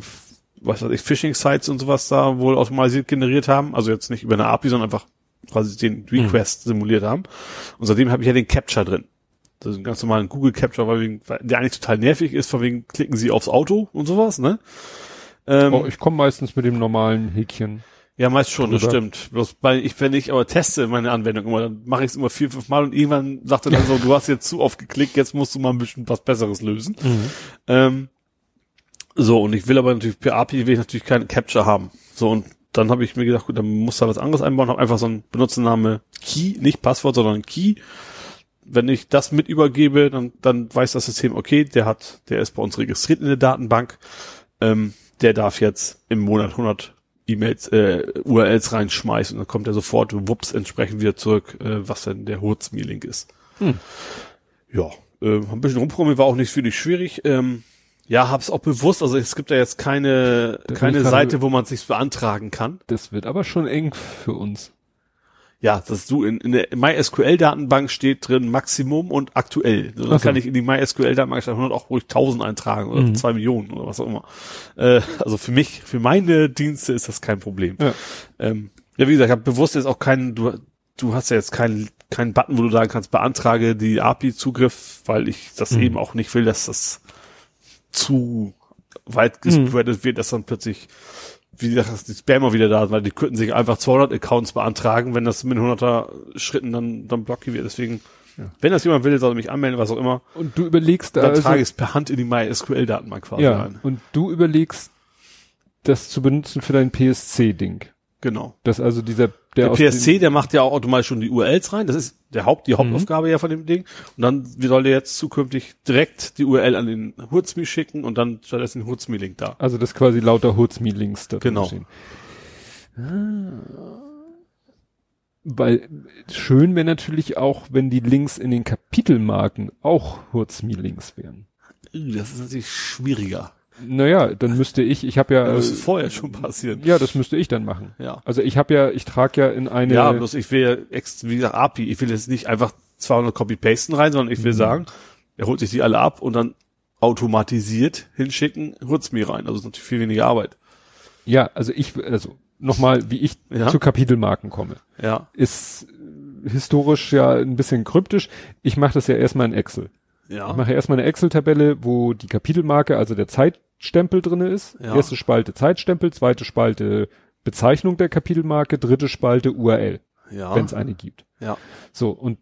was weiß ich, Phishing-Sites und sowas da wohl automatisiert generiert haben. Also jetzt nicht über eine API, sondern einfach quasi den Request simuliert haben. Und seitdem habe ich ja den Capture drin. Das ist ein ganz normalen Google Capture, weil, wegen, der eigentlich total nervig ist, von wegen klicken Sie aufs Auto und sowas, ne? Ähm, Oh, ich komme meistens mit dem normalen Häkchen. Ja, meist schon, das drüber. stimmt. Bloß weil ich, wenn ich aber teste meine Anwendung immer, dann mache ich es immer vier, fünf Mal und irgendwann sagt er dann so, du hast jetzt zu oft geklickt, jetzt musst du mal ein bisschen was Besseres lösen. Ähm, so, und ich will aber natürlich per API will ich natürlich keine Capture haben. So, und dann habe ich mir gedacht, gut, dann muss da was anderes einbauen, habe einfach so einen Benutzername Key, nicht Passwort, sondern Key. Wenn ich das mit übergebe, dann, dann weiß das System, okay, der hat, der ist bei uns registriert in der Datenbank, ähm, der darf jetzt im Monat 100 E-Mails, äh, URLs reinschmeißen und dann kommt er sofort, wups, entsprechend wieder zurück, äh, was denn der Hurzmi-Link ist. Hm. Ja, äh, ein bisschen rumprogrammiert, war auch nicht wirklich schwierig. Ähm, ja, hab's auch bewusst, also es gibt ja jetzt keine, Das keine Seite, wo man sich beantragen kann. Das wird aber schon eng für uns. Ja, dass du in, in der MySQL-Datenbank steht drin Maximum und aktuell. So, dann so. kann ich in die MySQL-Datenbank statt 100 auch ruhig 1000 eintragen oder Mhm. zwei Millionen oder was auch immer. Äh, also für mich, für meine Dienste ist das kein Problem. Ja. Ähm, ja, wie gesagt, ich habe bewusst jetzt auch keinen, du, du hast ja jetzt keinen keinen Button, wo du sagen kannst, beantrage die API-Zugriff, weil ich das Mhm. eben auch nicht will, dass das zu weit Mhm. gespreadet wird, dass dann plötzlich wie gesagt, dass die Spammer wieder da sind, weil die könnten sich einfach 200 Accounts beantragen, wenn das mit 100er Schritten dann, dann blockiert wird. Deswegen, wenn das jemand will, soll er mich anmelden, was auch immer. Und du überlegst Dann also, trage ich es per Hand in die MySQL-Datenbank quasi ja, rein. und du überlegst, das zu benutzen für dein PSC-Ding. Genau. Das also dieser, der, Der PSC, der macht ja auch automatisch schon die URLs rein. Das ist der Haupt, die Mhm. Hauptaufgabe ja von dem Ding. Und dann soll der jetzt zukünftig direkt die URL an den Hurzmi schicken und dann stattdessen den Hurzmi-Link da. Also das quasi lauter Hurzmi-Links da drin Genau. stehen. Ah. Weil schön wäre natürlich auch, wenn die Links in den Kapitelmarken auch Hurzmi-Links wären. Das ist natürlich schwieriger. Naja, dann müsste ich, ich habe ja, Das muss vorher schon passieren. ja, das müsste ich dann machen. Ja. Also ich habe ja, ich trage ja in eine, Ja, bloß ich will ja ex, wie gesagt, API. Ich will jetzt nicht einfach 200 Copy-Pasten rein, sondern ich will Mhm. sagen, er holt sich die alle ab und dann automatisiert hinschicken, Hurzmi rein. Also ist natürlich viel weniger Arbeit. ja, also ich, also nochmal, wie ich Ja. zu Kapitelmarken komme, Ja. ist historisch ja ein bisschen kryptisch. Ich mache das ja erstmal in Excel. Ja. Ich mache erstmal eine Excel-Tabelle, wo die Kapitelmarke, also der Zeitstempel drinne ist. Ja. Erste Spalte Zeitstempel, zweite Spalte Bezeichnung der Kapitelmarke, dritte Spalte URL, ja. wenn es eine gibt. ja. So, und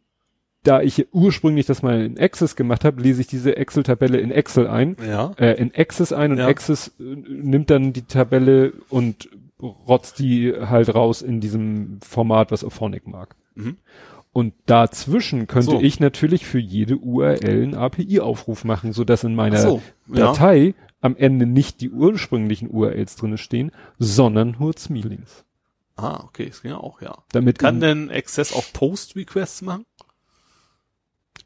da ich ursprünglich das mal in Access gemacht habe, lese ich diese Excel-Tabelle in Excel ein, Ja. äh, in Access ein und Ja. Access äh, nimmt dann die Tabelle und rotzt die halt raus in diesem Format, was Auphonic mag. Mhm. Und dazwischen könnte So. ich natürlich für jede URL einen API-Aufruf machen, so dass in meiner so, ja. Datei am Ende nicht die ursprünglichen URLs drinne stehen, sondern Hurzmi-Links. Ah, okay, das ging ja auch, ja. Damit Kann denn Access auch Post-Requests machen?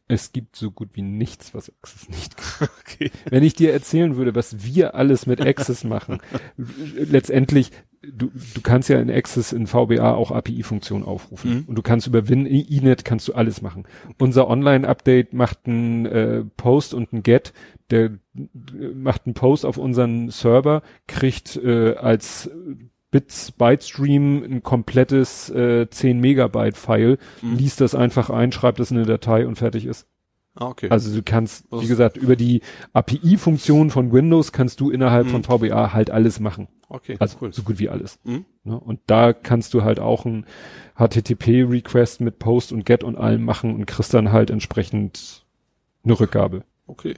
es gibt so gut wie nichts, was Access nicht kann. Okay. Wenn ich dir erzählen würde, was wir alles mit Access machen, letztendlich, du, du kannst ja in Access in VBA auch API-Funktionen aufrufen. Mhm. Und du kannst über Win, Inet kannst du alles machen. Unser Online-Update macht ein äh, Post und ein Get, der äh, macht einen Post auf unseren Server, kriegt äh, als Bits Byte-Stream ein komplettes äh, 10 Megabyte File, Mhm. liest das einfach ein, schreibt das in eine Datei und fertig ist. Ah, okay. Also du kannst, wie gesagt, über die API-Funktion von Windows kannst du innerhalb Mhm. von VBA halt alles machen. Okay, Also cool. so gut wie alles. Mhm. Ne? Und da kannst du halt auch ein HTTP-Request mit Post und Get und allem machen und kriegst dann halt entsprechend eine Rückgabe. Okay,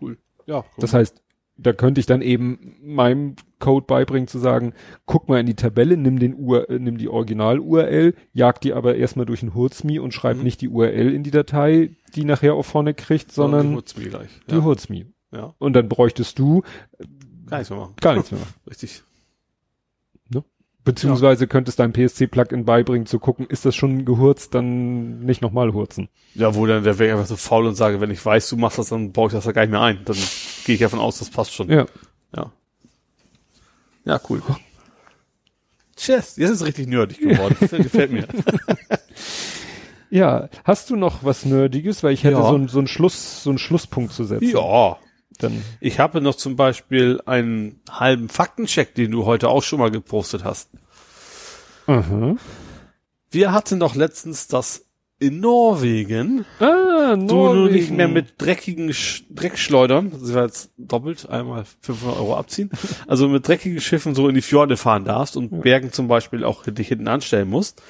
cool. Ja, Das heißt, da könnte ich dann eben meinem Code beibringen zu sagen, guck mal in die Tabelle, nimm den Ur, äh, nimm die Original-URL, jag die aber erstmal durch ein Hurzmi und schreib Mhm. nicht die URL in die Datei, die nachher auch vorne kriegt, sondern die mir gleich. die Ja. Hurzmi. ja, Und dann bräuchtest du gar nichts mehr machen. gar nichts mehr machen. Richtig. Beziehungsweise könntest dein PSC-Plugin beibringen zu gucken, ist das schon gehurzt, dann nicht nochmal hurzen. Ja, wo dann, der wäre einfach so faul und sage, wenn ich weiß, du machst das, dann baue ich das da gar nicht mehr ein. Dann gehe ich davon aus, das passt schon. Ja. Ja. Ja, cool. Tschüss. Jetzt ist es richtig nerdig geworden. Das gefällt mir. Ja, hast du noch was Nerdiges? Weil ich hätte Ja. so, ein- so einen Schluss, so einen Schlusspunkt zu setzen. Ja. Dann, Ich habe noch zum Beispiel einen halben Faktencheck, den du heute auch schon mal gepostet hast. aha. Wir hatten doch letztens das in Norwegen, Ah, du nur Norwegen. nicht mehr mit dreckigen Sch Dreckschleudern, das war jetzt doppelt, einmal 500 Euro abziehen, also mit dreckigen Schiffen so in die Fjorde fahren darfst und Bergen zum Beispiel auch dich hinten anstellen musst.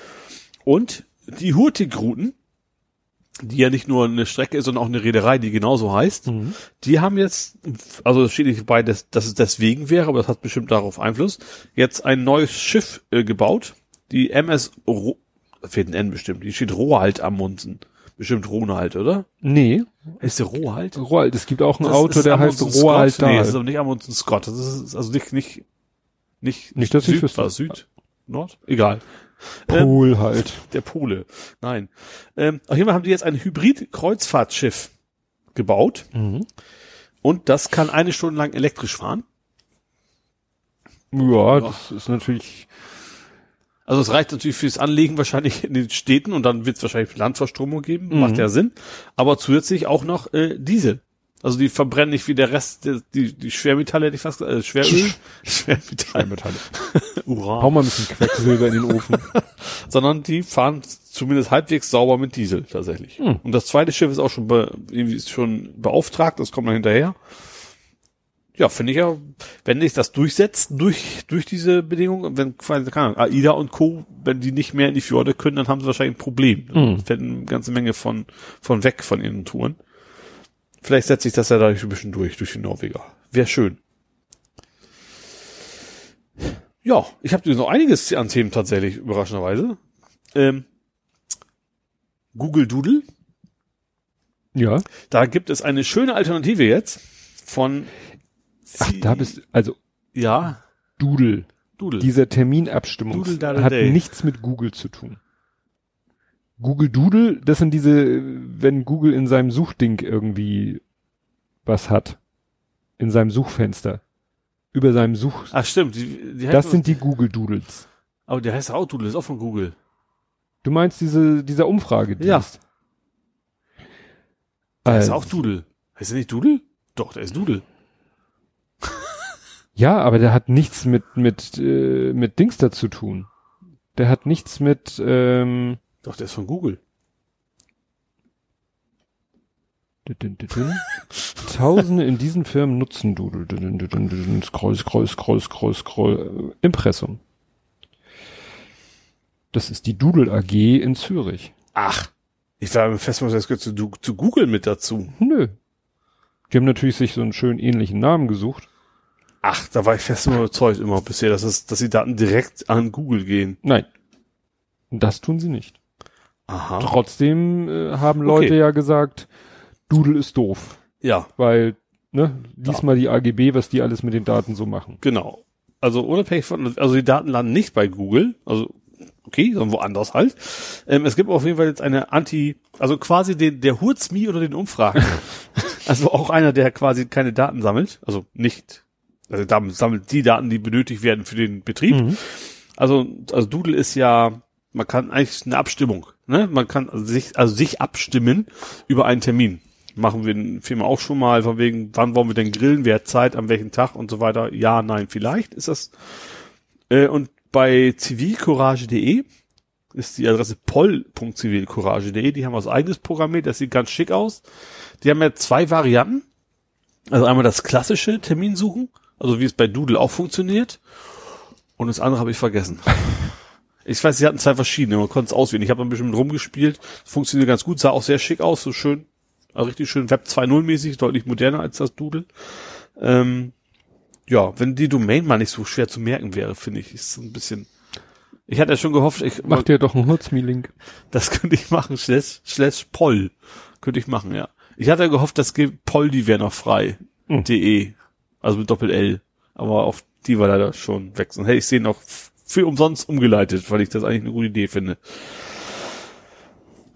Und die Hurtigruten, die ja nicht nur eine Strecke ist, sondern auch eine Reederei, die genauso heißt, Mhm. die haben jetzt, also es steht nicht bei, dass, dass es deswegen wäre, aber das hat bestimmt darauf Einfluss, jetzt ein neues Schiff äh, gebaut, die MS, Ro fehlt ein N bestimmt, die steht Rohalt am Munzen. Bestimmt Ronald, oder? Nee, Heißt der Rohalt? Roald, es gibt auch ein Das Auto, ist der Amundsen heißt Roald Scott. Nee, das ist aber nicht Amundsen Scott. Das ist also nicht, nicht, nicht, Nicht, dass ich Süd, wüsste. war Süd, Nord? Egal. Ähm, Pol halt. der Pole. Nein. Ähm, auf jeden Fall haben die jetzt ein Hybrid-Kreuzfahrtschiff gebaut Mhm. und das kann eine Stunde lang elektrisch fahren. Ja, das ist natürlich, Also es reicht natürlich fürs Anlegen wahrscheinlich in den Städten und dann wird es wahrscheinlich Landverstromung geben, macht ja Sinn. Aber zusätzlich auch noch äh, Diesel. Also die verbrennen nicht wie der Rest, die, die Schwermetalle hätte ich fast gesagt, äh, Schweröl, Schwermetalle, Uran, hau mal ein bisschen Quecksilber in den Ofen. sondern die fahren zumindest halbwegs sauber mit Diesel tatsächlich. Und das zweite Schiff ist auch schon, be, irgendwie ist schon beauftragt, das kommt dann hinterher. Ja, finde ich ja, wenn sich das durchsetzt durch, durch diese Bedingungen, wenn quasi, keine Ahnung, AIDA und Co., wenn die nicht mehr in die Fjorde können, dann haben sie wahrscheinlich ein Problem. Dann Mhm. fällt eine ganze Menge von, von weg von ihren Touren. Vielleicht setzt sich das ja dadurch ein bisschen durch, durch die Norweger. Wäre schön. Ja, ich habe noch einiges an Themen tatsächlich, überraschenderweise. Ähm, Google Doodle. Ja. Da gibt es eine schöne Alternative jetzt von Ach, da bist, also ja Doodle. Doodle. Dieser Terminabstimmung Doodle hat nichts mit Google zu tun. Google Doodle, das sind diese, wenn Google in seinem Suchding irgendwie was hat. In seinem Suchfenster. Über seinem Such, Ach stimmt, die, die das sind die Google Doodles. aber der heißt auch Doodle, ist auch von Google. Du meinst diese, dieser Umfragedienst? Ja. Der Also, auch Doodle. Heißt der nicht Doodle? Doch, der ist Doodle. Ja, aber der hat nichts mit, mit, äh, mit Dings da zu tun. Der hat nichts mit, ähm, Doch, der ist von Google. Tausende in diesen Firmen nutzen Doodle. Scroll, scroll, scroll, scroll, scroll. Impressum. Das ist die Doodle AG in Zürich. Ach. Ich war mir fest, das gehört zu, zu Google mit dazu. Nö. Die haben natürlich sich so einen schönen ähnlichen Namen gesucht. Ach, da war ich fest überzeugt immer bisher, dass, es, dass die Daten direkt an Google gehen. Nein. Das tun sie nicht. Aha. Trotzdem äh, haben Leute Okay. ja gesagt, Doodle ist doof. Ja. Weil ne, lies Ja. mal die AGB, was die alles mit den Daten so machen. Genau. Also unabhängig von, also die Daten landen nicht bei Google, also okay, sondern woanders halt. Ähm, es gibt auf jeden Fall jetzt eine Anti, also quasi den, der Hurzmi oder den Umfragen. also auch einer, der quasi keine Daten sammelt, also nicht, also damit sammelt die Daten, die benötigt werden für den Betrieb. Mhm. Also, also Doodle ist ja, man kann eigentlich eine Abstimmung, ne? Man kann sich, also sich abstimmen über einen Termin. Machen wir in Firma auch schon mal, von wegen, wann wollen wir denn grillen, wer hat Zeit, an welchem Tag und so weiter. Ja, nein, vielleicht ist das. Äh, und bei zivilcourage.de ist die Adresse poll.zivilcourage.de, die haben was eigenes programmiert, das sieht ganz schick aus. Die haben ja zwei Varianten. Also einmal das klassische Terminsuchen, also wie es bei Doodle auch funktioniert. Und das andere habe ich vergessen. Ich weiß, sie hatten zwei verschiedene, man konnte es auswählen. Ich habe ein bisschen rumgespielt, funktioniert ganz gut, sah auch sehr schick aus, so schön, richtig schön Web 2.0 mäßig, deutlich moderner als das Doodle. Ähm, ja, wenn die Domain mal nicht so schwer zu merken wäre, finde ich, ist so ein bisschen. Ich hatte ja schon gehofft, ich Mach dir doch einen Hurzmi-Link. das könnte ich machen, slash, slash poll. Könnte ich machen, ja. Ich hatte ja gehofft, das gibt poll, die wäre noch frei. Hm. De. Also mit Doppel L. Aber auf die war leider schon weg. Sonst hätte ich sie noch für umsonst umgeleitet, weil ich das eigentlich eine gute Idee finde.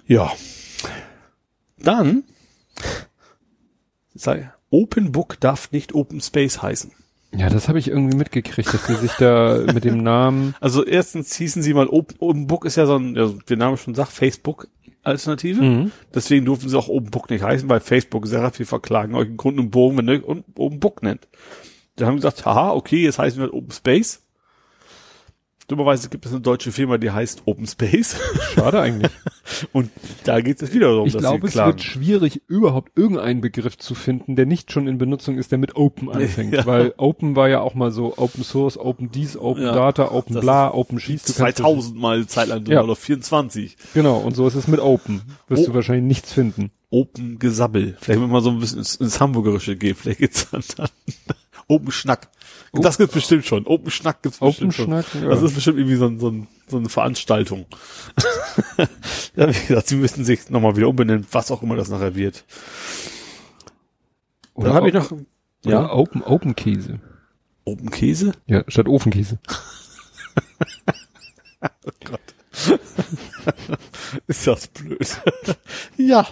Ja. Dann, sag, Open Book darf nicht Open Space heißen. Ja, das habe ich irgendwie mitgekriegt, dass sie sich da mit dem Namen, Also erstens hießen sie mal Open, Open Book ist ja so ein, ja, der Name schon sagt, Facebook Alternative. Mhm. Deswegen durften sie auch Open Book nicht heißen, weil Facebook sagt, wir verklagen euch in Grund und Bogen, wenn ihr euch Open Book nennt. Da haben wir gesagt, haha, okay, jetzt heißen wir Open Space. Dummerweise gibt es eine deutsche Firma, die heißt Open Space. schade eigentlich. Und da geht es wieder darum, Ich dass glaube, es wird schwierig, überhaupt irgendeinen Begriff zu finden, der nicht schon in Benutzung ist, der mit Open anfängt. Ja. Weil Open war ja auch mal so Open Source, Open dies, Open Ja. Data, Open Das bla, Open kannst- 2000 mal eine Zeit lang Ja. oder 24. Genau, und so ist es mit Open. Wirst Oh. du wahrscheinlich nichts finden. Open Gesabbel. Vielleicht wenn man so ein bisschen ins, ins Hamburgerische geht, vielleicht geht's dann, dann Open Schnack. Das gibt's bestimmt schon. Open Schnack gibt's Open bestimmt schon. Schnack, ja. Das ist bestimmt irgendwie so, ein, so, ein, so eine Veranstaltung. ja, wie gesagt, sie müssen sich nochmal wieder umbenennen, was auch immer das nachher wird. Oder Dann habe ich noch Oder ja, Open, Open Käse. Open Käse. Ja, statt Ofenkäse. Ist das blöd. ja,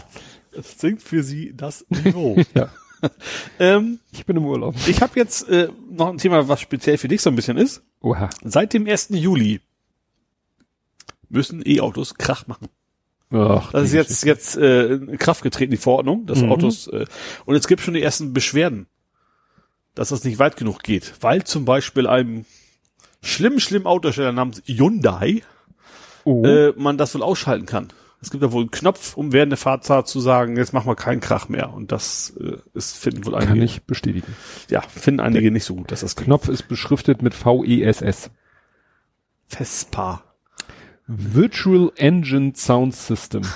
das sinkt für sie das Niveau. Ja. ähm, Ich bin im Urlaub. ich habe jetzt äh, noch ein Thema, was speziell für dich so ein bisschen ist. Oha. Seit dem 1. Juli müssen E-Autos Krach machen. Ach, Das ist jetzt jetzt äh, in Kraft getreten, die Verordnung, dass Mhm. Autos äh, und es gibt schon die ersten Beschwerden, dass das nicht weit genug geht, weil zum Beispiel einem schlimmen, schlimmen Autosteller namens Hyundai Oh. äh, man das wohl ausschalten kann. Es gibt da wohl einen Knopf, um während der Fahrzeit zu sagen, jetzt machen wir keinen Krach mehr. Und das äh, ist, finden wohl kann einige, ich bestätigen. ja, finden einige nicht so gut, dass das Knopf ist beschriftet mit VESS. Vespa. Virtual Engine Sound System.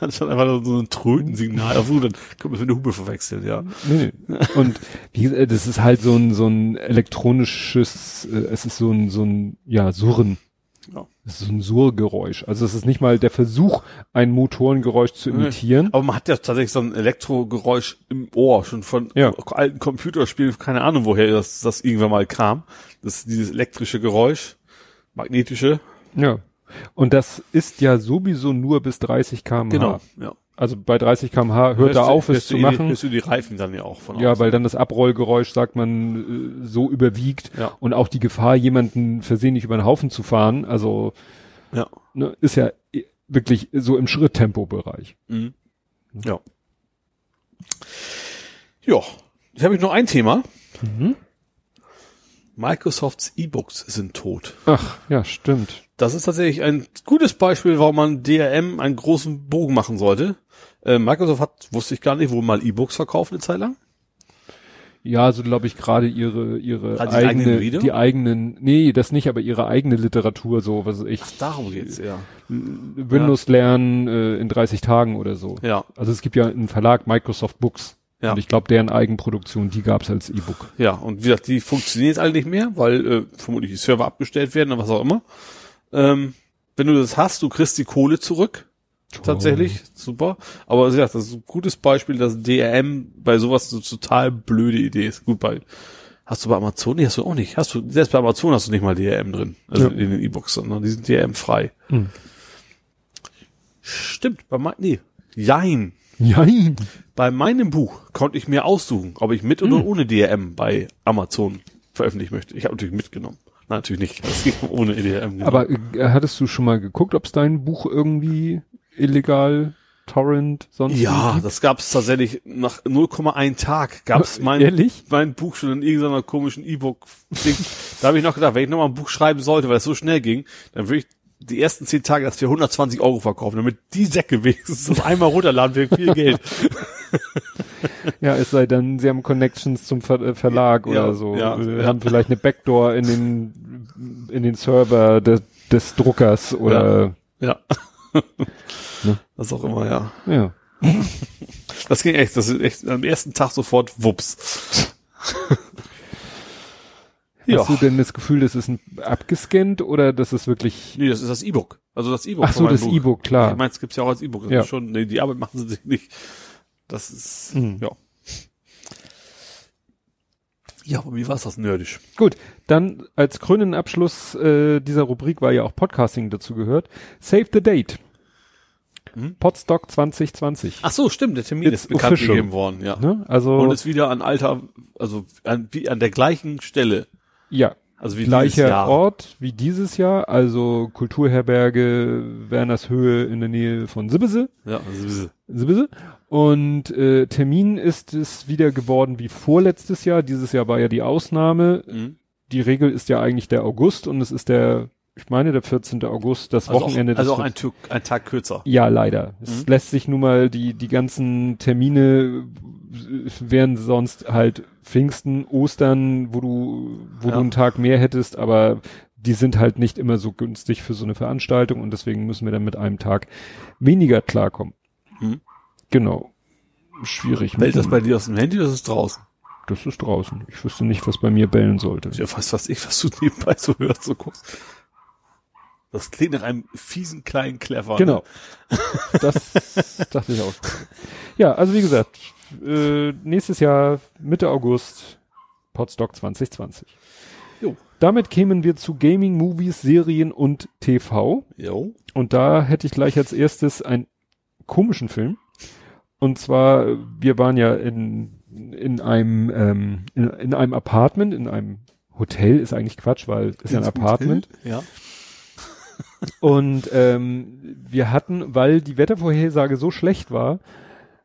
Das ist schon einfach so ein Trötensignal. Obwohl, dann können wir es mit der Hupe verwechseln, ja. Nee, nee. Und wie gesagt, das ist halt so ein, so ein elektronisches, äh, es ist so ein, so ein, ja, Surren. Ja. Es ist so ein Surrgeräusch. Also es ist nicht mal der Versuch, ein Motorengeräusch zu imitieren. Aber man hat ja tatsächlich so ein Elektrogeräusch im Ohr, schon von Ja. alten Computerspielen, keine Ahnung, woher das, das irgendwann mal kam. Das ist dieses elektrische Geräusch, magnetische. Ja. Und das ist ja sowieso nur bis 30 km/h. Genau, ja. Also bei 30 km/h hört er auf, es zu machen. Hörst du die Reifen dann ja auch von Ja, außen. weil dann das Abrollgeräusch, sagt man, äh, so überwiegt Ja. und auch die Gefahr, jemanden versehentlich über den Haufen zu fahren, also Ja. ne, ist ja eh wirklich so im Schritttempo-Bereich. Mhm. Ja. Ja. Jetzt habe ich noch ein Thema. Mhm. Microsofts E-Books sind tot. Ach, ja, stimmt. Das ist tatsächlich ein gutes Beispiel, warum man DRM einen großen Bogen machen sollte. Äh, Microsoft hat, wusste ich gar nicht, wohl mal E-Books verkauft eine Zeit lang. Ja, so glaube ich gerade ihre ihre Also die eigenen eigene Reader? die eigenen nee, das nicht, aber ihre eigene Literatur so, was ich Darum geht's, ja. Windows lernen äh, in 30 Tagen oder so. Ja, Also es gibt ja einen Verlag Microsoft Books Ja. und ich glaube deren Eigenproduktion, die gab's als E-Book. ja. Und wie gesagt, die funktionieren jetzt alle nicht mehr, weil äh, vermutlich die Server abgestellt werden oder was auch immer. Ähm, wenn du das hast, du kriegst die Kohle zurück, tatsächlich, super. Aber wie gesagt, das ist ein gutes Beispiel, dass DRM bei sowas eine total blöde Idee ist. Gut, bei, hast du bei Amazon? Nee, hast du auch nicht. Hast du, selbst bei Amazon hast du nicht mal DRM drin. Also Ja. in den E-Books, sondern die sind DRM frei. Hm. Stimmt, bei mein, nee, jein. Jein. Bei meinem Buch konnte ich mir aussuchen, ob ich mit oder ohne DRM bei Amazon veröffentlichen möchte. Ich habe natürlich mitgenommen. Nein, natürlich nicht. Das ging ohne DRM. genau. Aber äh, hattest du schon mal geguckt, ob es dein Buch irgendwie illegal, Torrent, sonst ja, gibt? das gab es tatsächlich nach 0,1 Tag gab es mein, Ehrlich? mein Buch schon in irgendeiner komischen E-Book-Ding. da habe ich noch gedacht, wenn ich noch mal ein Buch schreiben sollte, weil es so schnell ging, dann würde ich die ersten zehn Tage das für 120 Euro verkaufen, damit die Säcke wenigstens das einmal runterladen für viel Geld. Ja, es sei denn, sie haben Connections zum Ver äh, Verlag Ja, oder so. ja, äh, ja. Haben vielleicht eine Backdoor in den, in den Server de, des Druckers oder, ja. Ne? Was auch immer, ja. ja. Das ging echt, das ist echt am ersten Tag sofort wups. Hast du denn das Gefühl, das ist ein abgescannt oder das ist wirklich, Nee, das ist das E-Book. Also das E-Book. ach so, das. E-Book, klar. Ich meine, es gibt's ja auch als E-Book. Ja. schon, nee, die Arbeit machen sie sich nicht. Das ist, Mhm. ja. Ja, aber wie war's das nerdisch? Gut, dann als krönenden Abschluss äh, dieser Rubrik, weil ja auch Podcasting dazu gehört, Save the Date. Hm? Podstock 2020. Ach so, stimmt, der Termin It's ist bekannt official. gegeben worden, ja. Ne? Also, Und ist wieder an alter, also an, wie an der gleichen Stelle. ja, Also wie dieses gleicher. Ort wie dieses Jahr, also Kulturherberge Wernershöhe in der Nähe von Sibbese. Ja, also, Sibbese. Und äh, Termin ist es wieder geworden wie vorletztes Jahr. Dieses Jahr war ja die Ausnahme. mhm. Die Regel ist ja eigentlich der August und es ist der, ich meine, der 14. August, das also Wochenende auch, also auch ein, Tag- ein Tag kürzer. Ja, leider. Es Mhm. lässt sich nun mal die, die ganzen Termine äh, wären sonst halt Pfingsten, Ostern, wo du, wo Ja. du einen Tag mehr hättest, aber die sind halt nicht immer so günstig für so eine Veranstaltung und deswegen müssen wir dann mit einem Tag weniger klarkommen. Mhm. Genau. Schwierig. Bellt das bei dir aus dem Handy oder ist es draußen? Das ist draußen. Ich wüsste nicht, was bei mir bellen sollte. Ja, fast was ich, was du nebenbei so hörst, so guckst. Das klingt nach einem fiesen kleinen Clever. Genau. Das dachte ich auch. Ja, also wie gesagt, äh, nächstes Jahr, Mitte August, Podstock 2020. Jo. Damit kämen wir zu Gaming, Movies, Serien und TV. Jo. Und da hätte ich gleich als erstes einen komischen Film. Und zwar, wir waren ja in, in einem, ähm, in, in einem Apartment, in einem Hotel ist eigentlich Quatsch, weil es ist ja ein Apartment. Ja. Und ähm, wir hatten, weil die Wettervorhersage so schlecht war,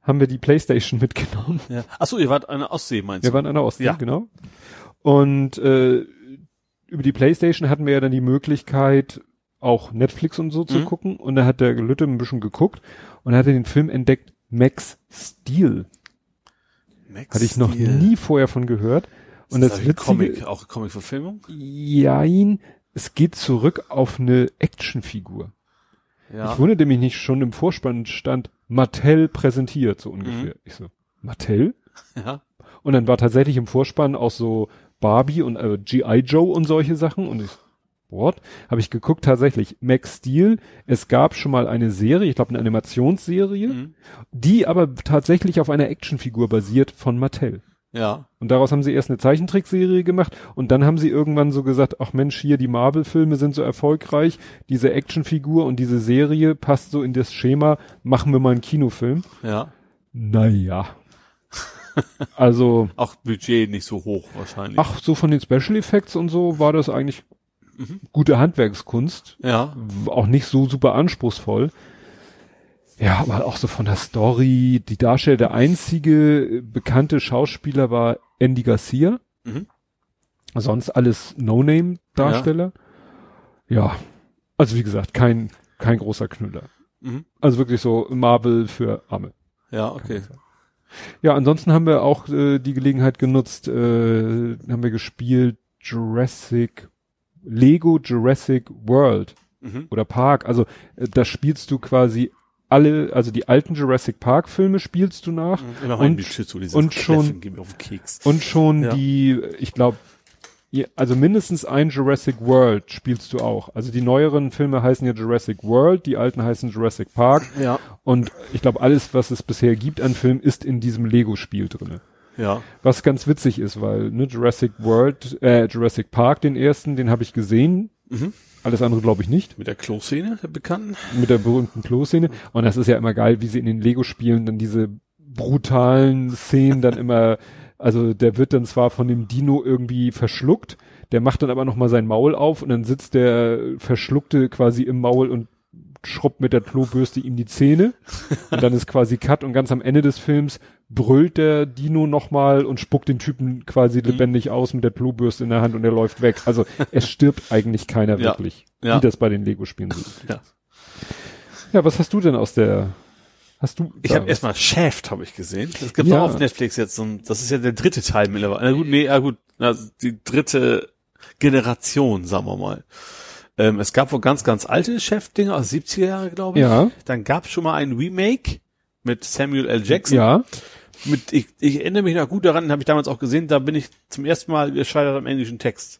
haben wir die Playstation mitgenommen. ja. Ach so, ihr wart an der Ostsee, meinst Wir du? waren an der Ostsee, Ja. genau. Und äh, über die Playstation hatten wir ja dann die Möglichkeit, auch Netflix und so zu Mhm. gucken. Und da hat der Lütte ein bisschen geguckt und hatte den Film entdeckt, Max Steel. Max Hatte ich noch Steel. nie vorher von gehört. Und Ist das ein Witzige, Comic, auch Comic-Verfilmung? jein, es geht zurück auf eine Actionfigur. Ja. Ich wunderte mich nicht, schon im Vorspann stand Mattel präsentiert, so ungefähr. Mhm. Ich so, Mattel? ja. Und dann war tatsächlich im Vorspann auch so Barbie und äh, G.I. Joe und solche Sachen und ich, what? Habe ich geguckt, tatsächlich, Max Steel, es gab schon mal eine Serie, ich glaube eine Animationsserie, Mhm. die aber tatsächlich auf einer Actionfigur basiert von Mattel. Ja. Und daraus haben sie erst eine Zeichentrickserie gemacht und dann haben sie irgendwann so gesagt, ach Mensch, hier die Marvel-Filme sind so erfolgreich, diese Actionfigur und diese Serie passt so in das Schema, machen wir mal einen Kinofilm. Ja. Naja. also, Auch Budget nicht so hoch wahrscheinlich. ach, so von den Special Effects und so war das eigentlich Mhm. gute Handwerkskunst. Ja. Auch nicht so super anspruchsvoll. Ja, aber auch so von der Story, die Darsteller, der einzige äh, bekannte Schauspieler war Andy Garcia. Mhm. Sonst alles No-Name-Darsteller. Ja. Also wie gesagt, kein, kein großer Knüller. Mhm. Also wirklich so Marvel für Arme. Ja, okay. Ja, ansonsten haben wir auch äh, die Gelegenheit genutzt, äh, haben wir gespielt Jurassic, Lego Jurassic World Mhm. oder Park. Also äh, da spielst du quasi alle, also die alten Jurassic Park Filme spielst du nach Immer Und- und schon- und schon Ja. die, ich glaube, also mindestens ein Jurassic World spielst du auch. Also die neueren Filme heißen ja Jurassic World, die alten heißen Jurassic Park. Ja. Und ich glaube, alles, was es bisher gibt an Filmen, ist in diesem Lego-Spiel drinne. Ja. Was ganz witzig ist, weil ne, Jurassic World, äh, Jurassic Park, den ersten, den habe ich gesehen. Mhm. Alles andere glaube ich nicht. Mit der Kloszene, der bekannten. Mit der berühmten Klo-Szene. Und das ist ja immer geil, wie sie in den Lego-Spielen dann diese brutalen Szenen dann immer, also der wird dann zwar von dem Dino irgendwie verschluckt, der macht dann aber nochmal sein Maul auf und dann sitzt der Verschluckte quasi im Maul und schrubbt mit der Klobürste ihm die Zähne und dann ist quasi Cut und ganz am Ende des Films brüllt der Dino nochmal und spuckt den Typen quasi lebendig aus mit der Klobürste in der Hand und er läuft weg. Also es stirbt eigentlich keiner Ja. wirklich, Ja. wie das bei den Lego-Spielen so ist. Ja. Ja, was hast du denn aus der, hast du? Ich habe erstmal Shaft, habe ich gesehen. Das gibt Ja. auch auf Netflix jetzt so ein, das ist ja der dritte Teil mittlerweile. Na gut, nee, ja gut, na, die dritte Generation, sagen wir mal. Ähm, es gab wohl ganz, ganz alte Chef-Dinger aus 70er Jahre, glaube ich. Ja. Dann gab es schon mal ein Remake mit Samuel L. Jackson. Ja, Mit, ich, ich erinnere mich noch gut daran, habe ich damals auch gesehen, da bin ich zum ersten Mal gescheitert am englischen Text.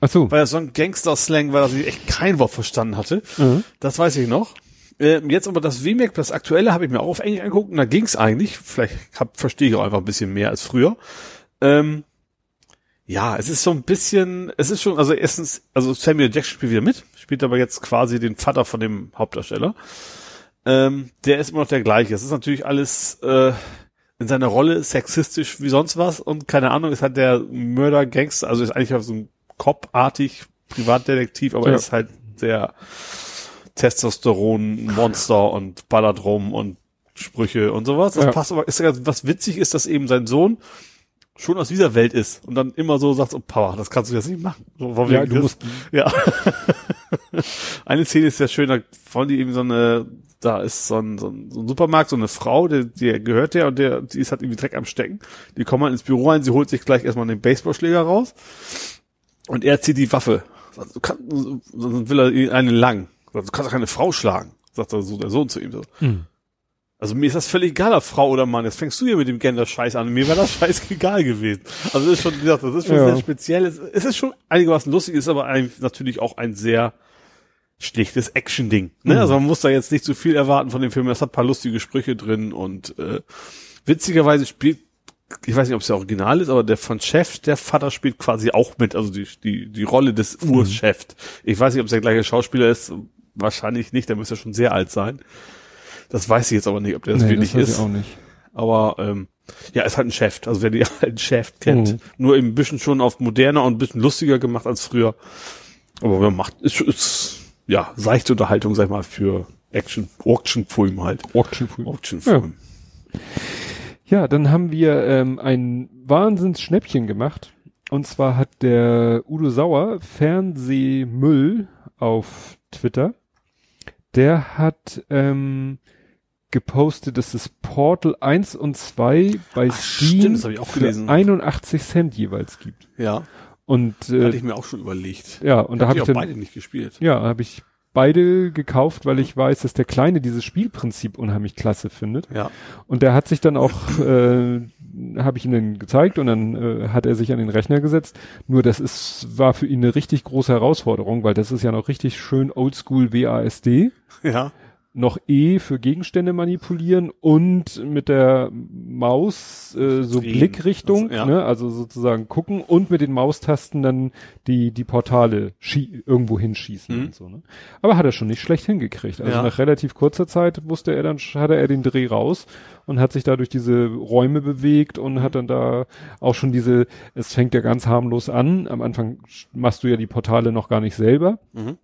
ach so. Weil das so ein Gangster-Slang war, dass ich echt kein Wort verstanden hatte. Mhm. Das weiß ich noch. Ähm, jetzt aber das Remake, das aktuelle, habe ich mir auch auf Englisch angeguckt und da ging's eigentlich. Vielleicht hab, verstehe ich auch einfach ein bisschen mehr als früher. Ähm, ja, es ist so ein bisschen, es ist schon, also erstens, also Samuel Jackson spielt wieder mit, spielt aber jetzt quasi den Vater von dem Hauptdarsteller. Ähm, der ist immer noch der gleiche. Es ist natürlich alles äh, in seiner Rolle sexistisch wie sonst was und keine Ahnung, ist halt der Mörder-Gangster, also ist eigentlich so ein Cop-artig Privatdetektiv, aber Ja. er ist halt sehr Testosteron-Monster und ballert rum und Sprüche und sowas. Das Ja. passt aber, ist was witzig ist, dass eben sein Sohn schon aus dieser Welt ist und dann immer so sagt, oh Papa, das kannst du jetzt nicht machen. So, von Ja, du das- musst, ja. eine Szene ist sehr schön, da wollen die eben so eine, da ist so ein, so ein, so ein Supermarkt, so eine Frau, der, der gehört der und der, die ist halt irgendwie Dreck am Stecken. Die kommen halt ins Büro rein, sie holt sich gleich erstmal den Baseballschläger raus und er zieht die Waffe. Sagt, Du kannst, sonst will er einen lang. Sagt, Du kannst doch keine Frau schlagen, sagt er so der Sohn zu ihm so. Hm. Also mir ist das völlig egal, ob Frau oder Mann. Jetzt fängst du hier mit dem Gender-Scheiß an. Mir wäre das Scheiß egal gewesen. Also das ist schon, wie gesagt, das ist schon Ja. sehr speziell. Es, ist schon einigermaßen lustig, ist aber ein, natürlich auch ein sehr schlichtes Action-Ding. Ne? Mhm. Also man muss da jetzt nicht zu viel erwarten von dem Film. Es hat ein paar lustige Sprüche drin und äh, witzigerweise spielt, ich weiß nicht, ob es der Original ist, aber der von Chef, der Vater spielt quasi auch mit, also die, die, die Rolle des Mhm. Urchefs. Ich weiß nicht, ob es der gleiche Schauspieler ist. Wahrscheinlich nicht, der müsste schon sehr alt sein. Das weiß ich jetzt aber nicht, ob der das nee, wirklich das weiß ist. ich auch nicht. Aber ähm, ja, ist halt ein Chef. Also wer die alten Chef kennt, Mhm. nur eben ein bisschen schon auf moderner und ein bisschen lustiger gemacht als früher. Aber wer macht, ist, ist ja seichte Unterhaltung, sag ich mal, für Action, Action-Film halt. Auction-Film. Action-Film. Ja, dann haben wir ähm, ein Wahnsinnsschnäppchen gemacht. Und zwar hat der Udo Sauer Fernsehmüll auf Twitter. Der hat ähm, gepostet, dass es Portal 1 und 2 bei Ach, Steam stimmt, das hab ich auch für gelesen. 81 Cent jeweils gibt. Ja, Und äh, hatte ich mir auch schon überlegt. ja, und da Hab habe ich ich auch dann beide nicht gespielt. ja, habe ich beide gekauft, weil ich weiß, dass der Kleine dieses Spielprinzip unheimlich klasse findet. Ja. Und der hat sich dann auch, äh, habe ich ihm dann gezeigt und dann äh, hat er sich an den Rechner gesetzt. Nur das ist, war für ihn eine richtig große Herausforderung, weil das ist ja noch richtig schön oldschool WASD. Ja. Noch E für Gegenstände manipulieren und mit der Maus äh, so Drehen. Blickrichtung, Also, ja. ne, also sozusagen gucken und mit den Maustasten dann die die Portale schie irgendwo hinschießen Mhm. und so. Ne? Aber hat er schon nicht schlecht hingekriegt. Also Ja. nach relativ kurzer Zeit wusste er dann, hatte er den Dreh raus und hat sich da durch diese Räume bewegt und hat dann da auch schon diese, es fängt ja ganz harmlos an. Am Anfang machst du ja die Portale noch gar nicht selber Mhm.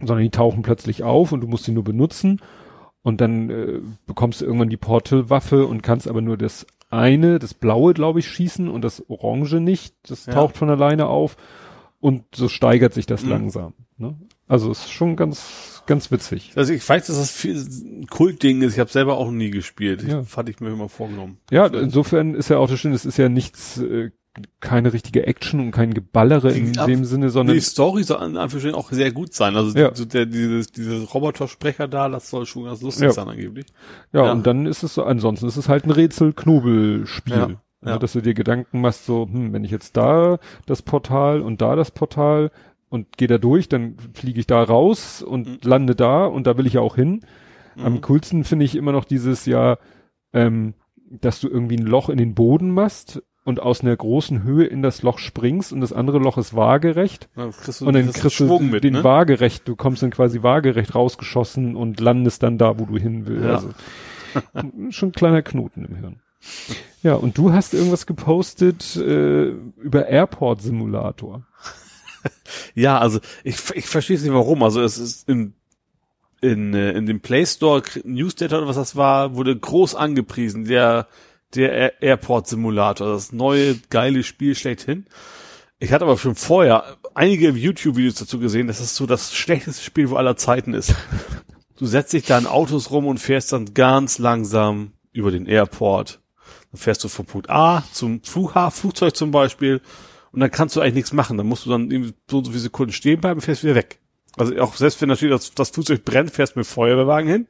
Sondern die tauchen plötzlich auf und du musst sie nur benutzen und dann äh, bekommst du irgendwann die Portal-Waffe und kannst aber nur das eine, das blaue, glaube ich, schießen und das orange nicht. Das Ja. taucht von alleine auf und so steigert sich das Mhm. langsam. Ne? Also ist schon ganz, ganz witzig. Also ich weiß, dass das viel ein Kultding ist. Ich habe selber auch nie gespielt. Ja. Ich, hatte ich mir immer vorgenommen. Ja, insofern ist ja auch das Schöne, es ist ja nichts, äh, keine richtige Action und kein Geballere in Ja, dem Sinne, sondern die Story soll an Anführungsstrichen auch sehr gut sein. Also Ja. so der, dieses, dieses Robotersprecher da, das soll schon ganz lustig Ja. sein angeblich. ja, ja. und dann ist es so, ansonsten ist es halt ein Rätsel-Knobelspiel. Ja. Ja. dass du dir Gedanken machst, so, hm, wenn ich jetzt da das Portal und da das Portal und gehe da durch, dann fliege ich da raus und mhm. lande da und da will ich ja auch hin. Mhm. Am coolsten finde ich immer noch dieses ja, ähm, dass du irgendwie ein Loch in den Boden machst und aus einer großen Höhe in das Loch springst und das andere Loch ist waagerecht. Ja, und dann kriegst du mit, den ne? waagerecht, du kommst dann quasi waagerecht rausgeschossen und landest dann da, wo du hin willst. Ja. Also, schon ein kleiner Knoten im Hirn. Ja, und du hast irgendwas gepostet äh, über Airport Simulator. ja, also ich, ich verstehe es nicht warum. Also es ist in in, äh, in dem Play Store Newsletter oder was das war, wurde groß angepriesen, der der Airport Simulator, das neue geile Spiel schlechthin. Ich hatte aber schon vorher einige YouTube-Videos dazu gesehen, dass es so das schlechteste Spiel wo aller Zeiten ist. Du setzt dich da in Autos rum und fährst dann ganz langsam über den Airport. Dann fährst du vom Punkt A zum Flughafen, Flugzeug zum Beispiel, und dann kannst du eigentlich nichts machen. Dann musst du dann irgendwie so und so viele Sekunden stehen bleiben und fährst wieder weg. Also auch selbst wenn natürlich das, das Flugzeug brennt, fährst du mit Feuerwehrwagen hin.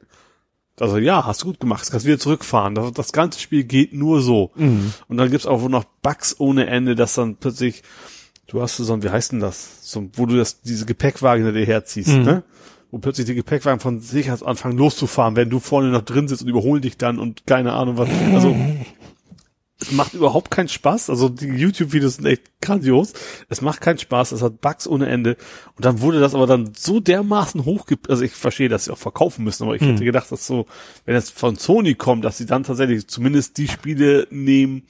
Also ja, hast du gut gemacht, kannst wieder zurückfahren. Das, das ganze Spiel geht nur so. Mhm. Und dann gibt's auch noch Bugs ohne Ende, dass dann plötzlich, du hast so ein, wie heißt denn das? So, wo du das, diese Gepäckwagen hinter dir herziehst, mhm. ne? Wo plötzlich die Gepäckwagen von sich anfangen loszufahren, wenn du vorne noch drin sitzt und überholen dich dann und keine Ahnung was. Also es macht überhaupt keinen Spaß. Also die YouTube-Videos sind echt grandios. Es macht keinen Spaß. Es hat Bugs ohne Ende. Und dann wurde das aber dann so dermaßen hochge... Also ich verstehe, dass sie auch verkaufen müssen, aber ich hm. hätte gedacht, dass so, wenn es von Sony kommt, dass sie dann tatsächlich zumindest die Spiele nehmen,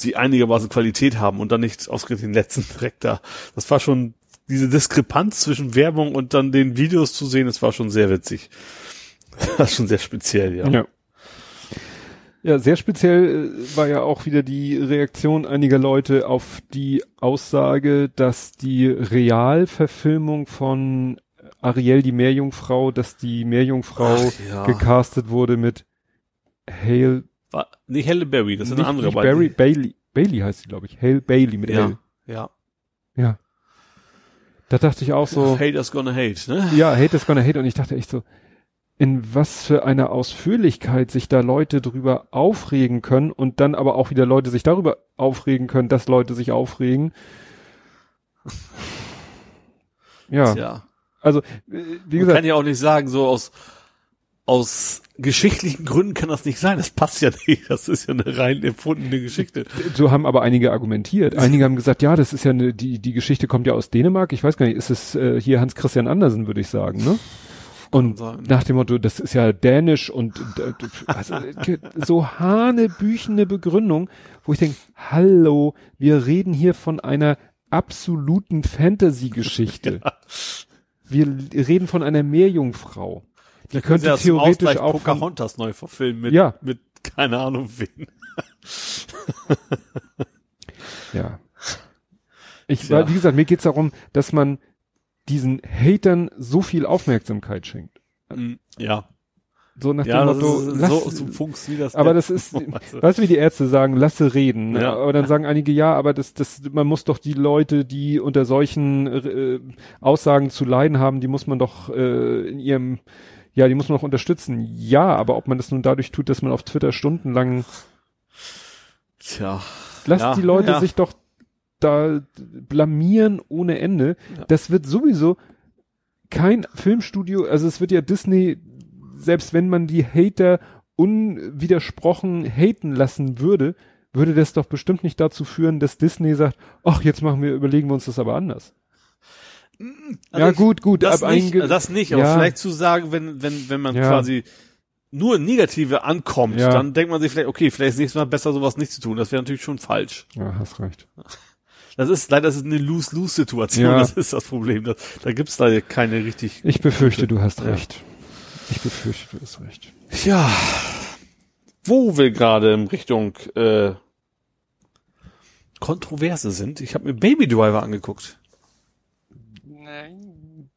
die einigermaßen Qualität haben und dann nicht ausgerechnet den letzten direkt da. Das war schon diese Diskrepanz zwischen Werbung und dann den Videos zu sehen, das war schon sehr witzig. Das ist schon sehr speziell, ja. ja. Ja, sehr speziell äh, war ja auch wieder die Reaktion einiger Leute auf die Aussage, dass die Realverfilmung von Ariel die Meerjungfrau, dass die Meerjungfrau ja. gecastet wurde mit Hale. War nicht Halle Berry, das ist eine andere. Barry, Bailey, Bailey heißt sie, glaube ich. Hale Bailey mit ja, L. Ja. Ja. Da dachte ich auch so. Hate is gonna hate, ne? Ja, hate is gonna hate. Und ich dachte echt so, in was für einer Ausführlichkeit sich da Leute drüber aufregen können und dann aber auch wieder Leute sich darüber aufregen können, dass Leute sich aufregen. Ja. Tja. Also, wie gesagt. Man kann ja auch nicht sagen, so aus, aus geschichtlichen Gründen kann das nicht sein. Das passt ja nicht. Das ist ja eine rein erfundene Geschichte. So haben aber einige argumentiert. Einige haben gesagt, ja, das ist ja eine, die, die Geschichte kommt ja aus Dänemark. Ich weiß gar nicht, ist es äh, hier Hans Christian Andersen, würde ich sagen, ne? Und nach dem Motto, das ist ja dänisch und äh, also, so hanebüchene Begründung, wo ich denke, hallo, wir reden hier von einer absoluten Fantasy-Geschichte. Ja. Wir reden von einer Meerjungfrau. Die könnte ja theoretisch auch Pocahontas neu verfilmen mit, ja. mit keine Ahnung wen. ja. Ich, ja. wie gesagt, mir geht's darum, dass man diesen Hatern so viel Aufmerksamkeit schenkt. Mm, ja. So nach ja, dem Motto, lass, so, so funktioniert das. Aber das ist, weißt du, wie die Ärzte sagen, lasse reden. Ja. Aber dann sagen einige, ja, aber das, das, man muss doch die Leute, die unter solchen äh, Aussagen zu leiden haben, die muss man doch äh, in ihrem, ja, die muss man doch unterstützen. Ja, aber ob man das nun dadurch tut, dass man auf Twitter stundenlang Tja. Lasst ja, die Leute ja. sich doch da blamieren ohne Ende. Ja. Das wird sowieso kein Filmstudio, also es wird ja Disney, selbst wenn man die Hater unwidersprochen haten lassen würde, würde das doch bestimmt nicht dazu führen, dass Disney sagt, ach, jetzt machen wir, überlegen wir uns das aber anders. Also ja, ich, gut, gut. Das, nicht, das nicht, aber ja. vielleicht zu sagen, wenn, wenn, wenn man ja. quasi nur Negative ankommt, ja. dann denkt man sich vielleicht, okay, vielleicht ist nächstes Mal besser, sowas nicht zu tun. Das wäre natürlich schon falsch. Ja, hast recht. Das ist leider das ist eine Lose-Lose-Situation, ja. das ist das Problem. Das, da gibt's da keine richtig. Ich befürchte, du hast ja. recht. Ich befürchte, du hast recht. Ja. Wo wir gerade in Richtung äh, Kontroverse sind, ich habe mir Baby Driver angeguckt.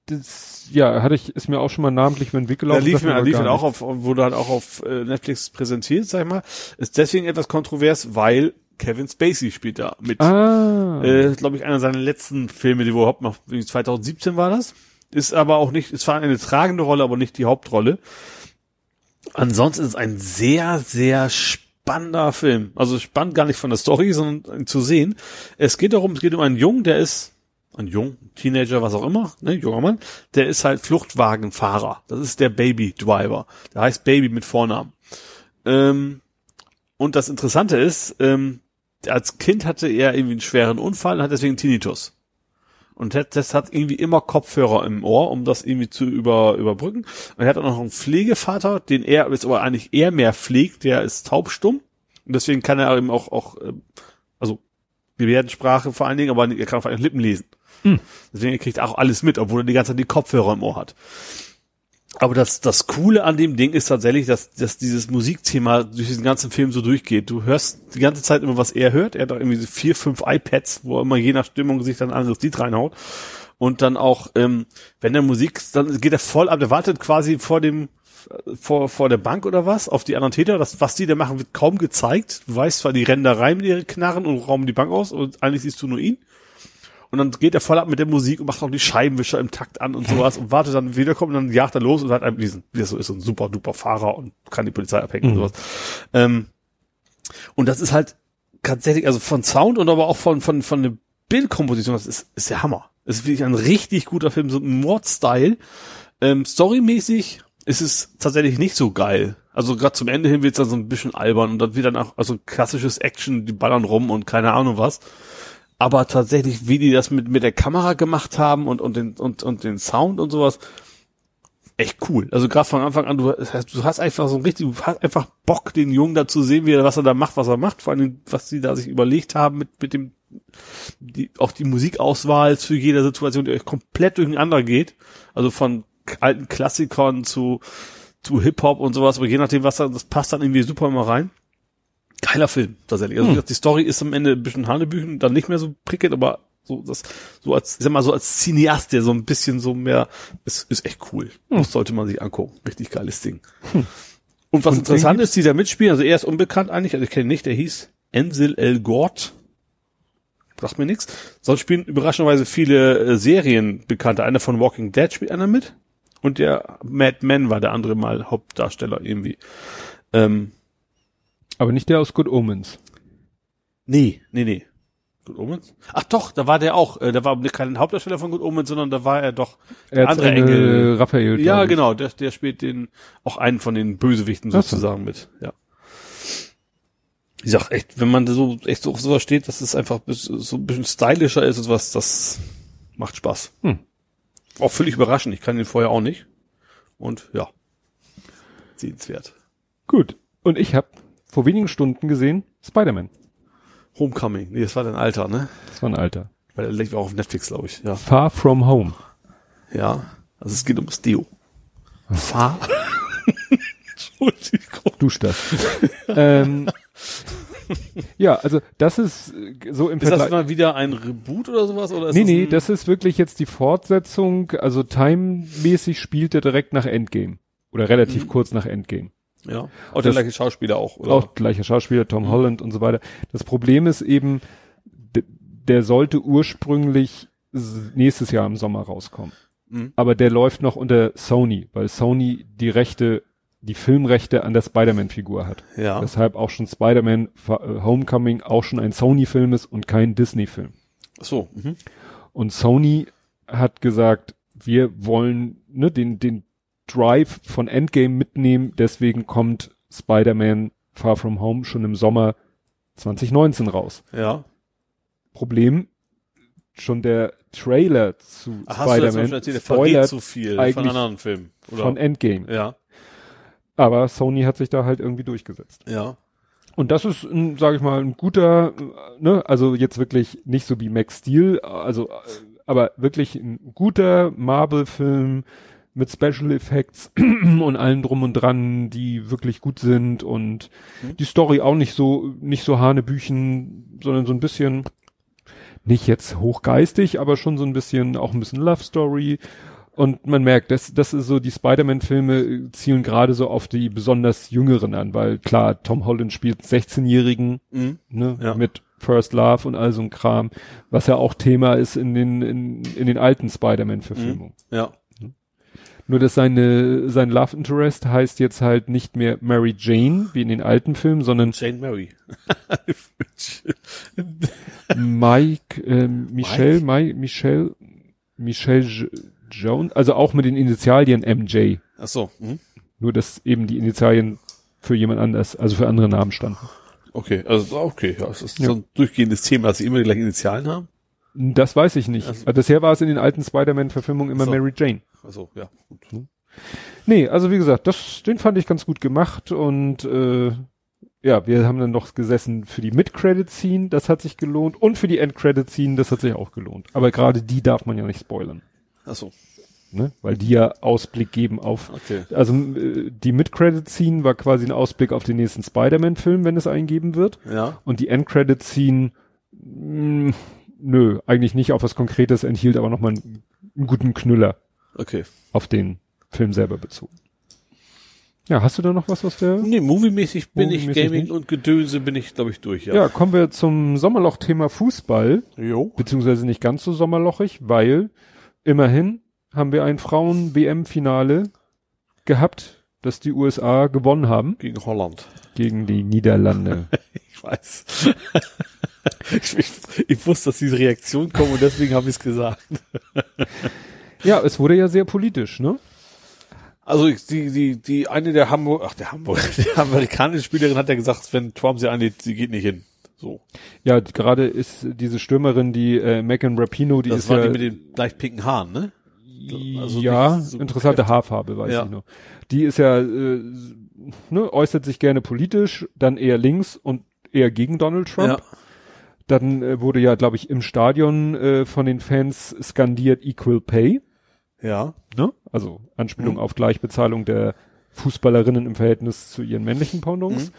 Das, ja, hatte ich, ist mir auch schon mal namentlich über den Weg gelaufen. Da lief mir, lief mir auch auf, wurde halt auch auf äh, Netflix präsentiert, sag ich mal. Ist deswegen etwas kontrovers, weil Kevin Spacey spielt da mit. Ah. Äh, glaube ich, einer seiner letzten Filme, die überhaupt noch, 2017 war das. Ist aber auch nicht, es war eine tragende Rolle, aber nicht die Hauptrolle. Ansonsten ist es ein sehr, sehr spannender Film. Also spannend gar nicht von der Story, sondern zu sehen. Es geht darum, es geht um einen Jungen, der ist ein Jung, Teenager, was auch immer, ne, junger Mann, der ist halt Fluchtwagenfahrer. Das ist der Baby Driver. Der heißt Baby mit Vornamen. Ähm, und das Interessante ist, ähm, als Kind hatte er irgendwie einen schweren Unfall und hat deswegen Tinnitus. Und das hat irgendwie immer Kopfhörer im Ohr, um das irgendwie zu über, überbrücken. Und er hat auch noch einen Pflegevater, den er jetzt aber eigentlich eher mehr pflegt, der ist taubstumm. Und deswegen kann er eben auch, auch äh, also Gebärdensprache vor allen Dingen, aber er kann vor allem Lippen lesen. Hm. Deswegen kriegt er auch alles mit, obwohl er die ganze Zeit die Kopfhörer im Ohr hat. Aber das, das Coole an dem Ding ist tatsächlich, dass, dass dieses Musikthema durch diesen ganzen Film so durchgeht. Du hörst die ganze Zeit immer, was er hört. Er hat auch irgendwie vier, fünf iPads, wo er immer je nach Stimmung sich dann ein anderes Lied reinhaut. Und dann auch, ähm, wenn der Musik, dann geht er voll ab, der wartet quasi vor dem, vor, vor der Bank oder was, auf die anderen Täter. Das, was die da machen, wird kaum gezeigt. Du weißt zwar die rennen da rein mit ihren Knarren und rauben die Bank aus und eigentlich siehst du nur ihn. Und dann geht er voll ab mit der Musik und macht auch die Scheibenwischer im Takt an und sowas und wartet dann wiederkommt und dann jagt er los und hat einem diesen, wie das so ist, so ein super duper Fahrer und kann die Polizei abhängen mhm. und sowas. Ähm, und das ist halt tatsächlich, also von Sound und aber auch von, von, von der Bildkomposition, das ist, ist der Hammer. Das ist wirklich ein richtig guter Film, so ein Mord-Style. Ähm, storymäßig ist es tatsächlich nicht so geil. Also gerade zum Ende hin wird es dann so ein bisschen albern und dann wird dann auch also klassisches Action, die ballern rum und keine Ahnung was aber tatsächlich, wie die das mit, mit der Kamera gemacht haben und, und, den, und, und den Sound und sowas, echt cool. Also gerade von Anfang an, du hast, du hast einfach so ein richtig, du hast einfach Bock, den Jungen da zu sehen, wie er, was er da macht, was er macht, vor allem, was sie da sich überlegt haben mit, mit dem, die, auch die Musikauswahl zu jeder Situation, die euch komplett durcheinander geht. Also von alten Klassikern zu, zu Hip-Hop und sowas, aber je nachdem, was da, das passt dann irgendwie super immer rein geiler Film, tatsächlich. Also hm. die Story ist am Ende ein bisschen Hanebüchen, dann nicht mehr so prickelnd, aber so das so als ich sag mal so als Cineast, der so ein bisschen so mehr ist ist echt cool. Hm. Das sollte man sich angucken. Richtig geiles Ding. Hm. Und was Und interessant ist, dieser Mitspieler, also er ist unbekannt eigentlich, also ich kenne ihn nicht, der hieß Ensil El Gort. Sagt mir nichts. Sonst spielen überraschenderweise viele äh, Serien bekannte. Einer von Walking Dead spielt einer mit. Und der Mad Men war der andere mal Hauptdarsteller irgendwie. Ähm, aber nicht der aus Good Omens. Nee, nee, nee. Good Omens? Ach doch, da war der auch. Äh, da war kein Hauptdarsteller von Good Omens, sondern da war er doch der er andere Engel. Raphael. Ja, genau. Der, der spielt den auch einen von den Bösewichten sozusagen mit. Ja. Ich sag echt, wenn man so echt so auf sowas steht, dass es einfach so ein bisschen stylischer ist und sowas, das macht Spaß. Hm. Auch völlig überraschend. Ich kann den vorher auch nicht. Und ja, sehenswert. Gut. Und ich habe vor wenigen Stunden gesehen, Spider-Man. Homecoming. Nee, das war dein Alter, ne? Das war ein Alter. Weil der liegt auch auf Netflix, glaube ich. Ja. Far From Home. Ja. Also es geht ums Deo. Far. Entschuldigung. Dusch das. ähm, ja, also das ist so im Ist Vergleich das mal wieder ein Reboot oder sowas? Oder ist nee, das nee, das ist wirklich jetzt die Fortsetzung. Also timemäßig spielt er direkt nach Endgame. Oder relativ mhm. kurz nach Endgame. Ja. Auch der gleiche Schauspieler auch, oder? Auch gleicher Schauspieler, Tom mhm. Holland und so weiter. Das Problem ist eben, der sollte ursprünglich nächstes Jahr im Sommer rauskommen. Mhm. Aber der läuft noch unter Sony, weil Sony die Rechte, die Filmrechte an der Spider-Man-Figur hat. Ja. Deshalb auch schon Spider-Man äh, Homecoming auch schon ein Sony-Film ist und kein Disney-Film. So. Mhm. Und Sony hat gesagt, wir wollen ne, den, den Drive von Endgame mitnehmen. Deswegen kommt Spider-Man Far From Home schon im Sommer 2019 raus. Ja. Problem, schon der Trailer zu Spider-Man spoilert zu viel eigentlich von anderen Filmen. Oder? Von Endgame. Ja. Aber Sony hat sich da halt irgendwie durchgesetzt. Ja. Und das ist, sage ich mal, ein guter, ne, also jetzt wirklich nicht so wie Max Steel, also, aber wirklich ein guter Marvel-Film, mit Special Effects und allem drum und dran, die wirklich gut sind und mhm. die Story auch nicht so, nicht so Hanebüchen, sondern so ein bisschen, nicht jetzt hochgeistig, aber schon so ein bisschen, auch ein bisschen Love Story. Und man merkt, das, das ist so, die Spider-Man-Filme zielen gerade so auf die besonders Jüngeren an, weil klar, Tom Holland spielt 16-Jährigen, mhm. ne, ja. mit First Love und all so ein Kram, was ja auch Thema ist in den, in, in den alten Spider-Man-Verfilmungen. Mhm. Ja. Nur dass seine, sein Love Interest heißt jetzt halt nicht mehr Mary Jane, wie in den alten Filmen, sondern Jane Mary. Mike, ähm, Michelle, Mike? Michelle, Michelle J Jones, also auch mit den Initialien MJ. Ach so. Mhm. Nur dass eben die Initialien für jemand anders, also für andere Namen standen. Okay, also okay, ja, es ist Ja. so ein durchgehendes Thema, dass sie immer die gleichen Initialen haben. Das weiß ich nicht. Also- Also bisher war es in den alten Spider-Man-Verfilmungen immer So. Mary Jane. Also ja, gut. Nee, also wie gesagt, das, den fand ich ganz gut gemacht und äh, ja, wir haben dann noch gesessen für die Mid-Credit-Scene, das hat sich gelohnt und für die End-Credit-Scene, das hat sich auch gelohnt. Aber gerade die darf man ja nicht spoilern, Ach so, ne? weil die ja Ausblick geben auf, okay. also äh, die Mid-Credit-Scene war quasi ein Ausblick auf den nächsten Spider-Man-Film, wenn es eingeben wird Ja, und die End-Credit-Scene, mh, nö, eigentlich nicht auf was Konkretes, enthielt aber nochmal einen, einen guten Knüller okay. auf den Film selber bezogen. Ja, hast du da noch was aus der? Nee, moviemäßig bin ich, Moviemäßig Gaming nicht? und Gedönse bin ich, glaube ich, durch, ja. Ja. kommen wir zum Sommerloch-Thema Fußball, Jo. beziehungsweise nicht ganz so sommerlochig, weil immerhin haben wir ein Frauen-WM-Finale gehabt, das die USA gewonnen haben Gegen Holland. gegen die Niederlande. Ich weiß. ich, ich, ich wusste, dass diese Reaktion kommt und deswegen habe ich es gesagt. ja, es wurde ja sehr politisch, ne? Also die, die, die eine der Hamburg, ach der Hamburg, die amerikanische Spielerin hat ja gesagt, wenn Trump sie einlädt, sie geht nicht hin. So. Ja, gerade ist diese Stürmerin, die äh, Megan Rapino, die Das ist war ja, die mit den leicht pinken Haaren, ne? also ja, so interessante kräftig. Haarfarbe, weiß Ja. ich noch. Die ist ja, äh, ne, äußert sich gerne politisch, dann eher links und eher gegen Donald Trump. Ja. Dann äh, wurde ja, glaube ich, im Stadion äh, von den Fans skandiert Equal Pay, Ja. ne? Also Anspielung Mhm. auf Gleichbezahlung der Fußballerinnen im Verhältnis zu ihren männlichen Pendants. Mhm.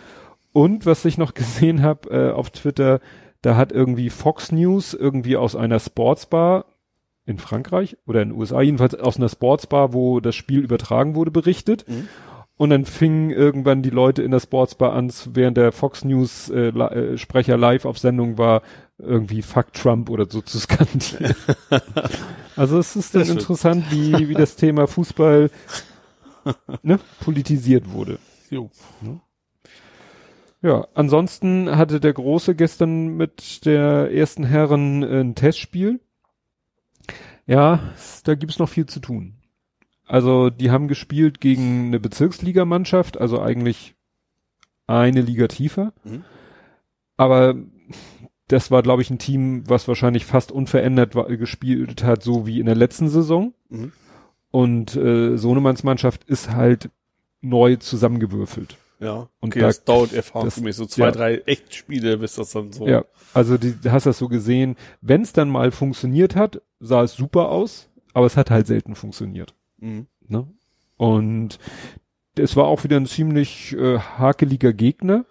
Und was ich noch gesehen habe äh, auf Twitter, da hat irgendwie Fox News irgendwie aus einer Sportsbar in Frankreich oder in den USA, jedenfalls aus einer Sportsbar, wo das Spiel übertragen wurde, berichtet. Mhm. Und dann fingen irgendwann die Leute in der Sportsbar an, während der Fox News äh, äh, Sprecher live auf Sendung war, irgendwie Fuck Trump oder so zu skandieren. also es ist dann Das interessant, wie, wie das Thema Fußball ne, politisiert wurde. Jo. Ja, ansonsten hatte der Große gestern mit der ersten Herren äh, ein Testspiel. Ja, da gibt's noch viel zu tun. Also die haben gespielt gegen eine Bezirksligamannschaft, also eigentlich eine Liga tiefer. Mhm. Aber das war, glaube ich, ein Team, was wahrscheinlich fast unverändert war, gespielt hat, so wie in der letzten Saison. Mhm. Und äh, Sohnemanns Mannschaft ist halt neu zusammengewürfelt. Ja. Und okay, da- das dauert erfahrungsgemäß so zwei, ja. drei Echtspiele, bis das dann so. Ja, also die, hast das so gesehen, wenn es dann mal funktioniert hat, sah es super aus, aber es hat halt selten funktioniert. Mhm. Ne? Und es war auch wieder ein ziemlich äh, hakeliger Gegner,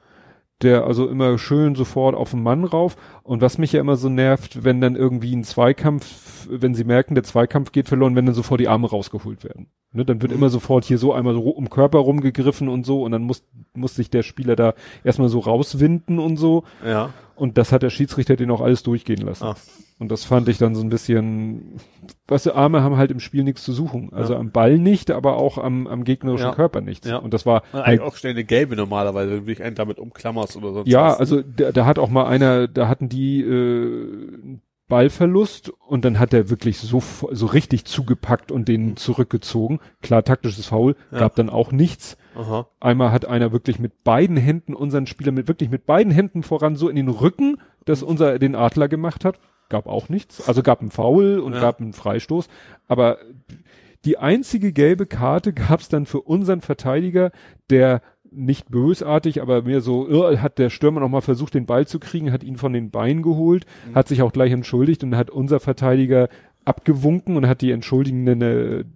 der also immer schön sofort auf den Mann rauf. Und was mich ja immer so nervt, wenn dann irgendwie ein Zweikampf, wenn sie merken, der Zweikampf geht verloren, wenn dann sofort die Arme rausgeholt werden. Ne, dann wird Mhm. immer sofort hier so einmal so um Körper rumgegriffen und so und dann muss, muss sich der Spieler da erstmal so rauswinden und so. Ja. Und das hat der Schiedsrichter den auch alles durchgehen lassen. Ah. Und das fand ich dann so ein bisschen, weißt du, Arme haben halt im Spiel nichts zu suchen. Also Ja. am Ball nicht, aber auch am, am gegnerischen Ja. Körper nichts. Ja. Und das war Eigentlich halt, auch schnell eine gelbe normalerweise, wenn du dich einen damit umklammerst oder sonst ja, was. also da, da hat auch mal einer, da hatten die äh, Ballverlust und dann hat er wirklich so, so richtig zugepackt und den zurückgezogen. Klar, taktisches Foul, Ja. gab dann auch nichts. Aha. Einmal hat einer wirklich mit beiden Händen unseren Spieler mit wirklich mit beiden Händen voran so in den Rücken, dass unser den Adler gemacht hat. Gab auch nichts. Also gab ein Foul und Ja. gab einen Freistoß. Aber die einzige gelbe Karte gab es dann für unseren Verteidiger, der nicht bösartig, aber mehr so, äh, hat der Stürmer noch mal versucht, den Ball zu kriegen, hat ihn von den Beinen geholt, hat sich auch gleich entschuldigt und hat unser Verteidiger abgewunken und hat die entschuldigende,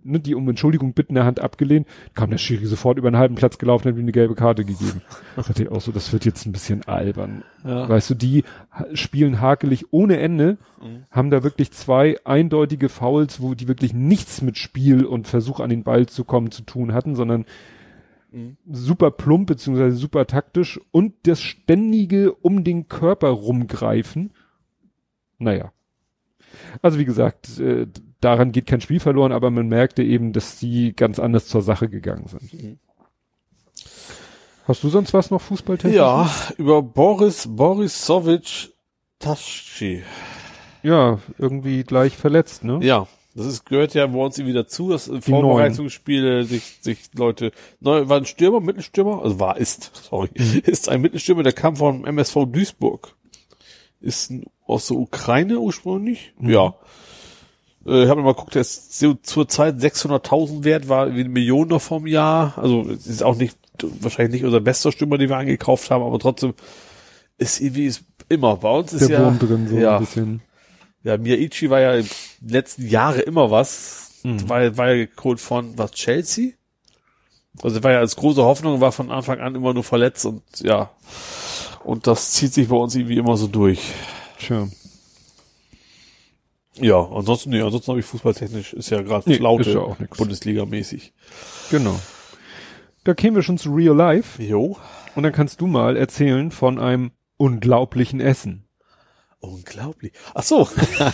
ne, die um Entschuldigung bittende Hand abgelehnt, kam der Schiri sofort über einen halben Platz gelaufen und hat ihm eine gelbe Karte gegeben. Da dachte ich auch so, das wird jetzt ein bisschen albern. Ja. Weißt du, die spielen hakelig ohne Ende, Mhm. haben da wirklich zwei eindeutige Fouls, wo die wirklich nichts mit Spiel und Versuch an den Ball zu kommen zu tun hatten, sondern Mhm. super plump beziehungsweise super taktisch und das ständige um den Körper rumgreifen. Naja. Also wie gesagt, äh, daran geht kein Spiel verloren, aber man merkte eben, dass sie ganz anders zur Sache gegangen sind. Mhm. Hast du sonst was noch Fußballtechnisch? Ja, über Boris Borisowitsch Taschi. Ja, irgendwie gleich verletzt, ne? Ja, das ist, gehört ja bei uns irgendwie dazu, dass Vorbereitungsspiele sich, sich Leute, neu, war ein Stürmer, Mittelstürmer, also war, ist, sorry, ist ein Mittelstürmer, der kam vom MSV Duisburg. Ist aus der Ukraine ursprünglich, ja. Äh, Ich habe mal geguckt, der ist so zur Zeit 600.000 wert, war wie eine Million noch vom Jahr. Also ist auch nicht wahrscheinlich nicht unser bester Stürmer, den wir eingekauft haben, aber trotzdem ist irgendwie ist immer bei uns ist Der ja Wurm drin, so ja, ein bisschen. Ja Miyaichi war ja in den letzten Jahre immer was, Mhm. war, war ja geholt von was Chelsea. Also war ja als große Hoffnung, war von Anfang an immer nur verletzt und ja und das zieht sich bei uns irgendwie immer so durch. Tja. Ja, ansonsten, nee, ansonsten habe ich fußballtechnisch, ist ja gerade Nee, Flaute, ja. Bundesliga-mäßig. Genau. Da kämen wir schon zu Real Life Jo. und dann kannst du mal erzählen von einem unglaublichen Essen. Unglaublich. Ach so.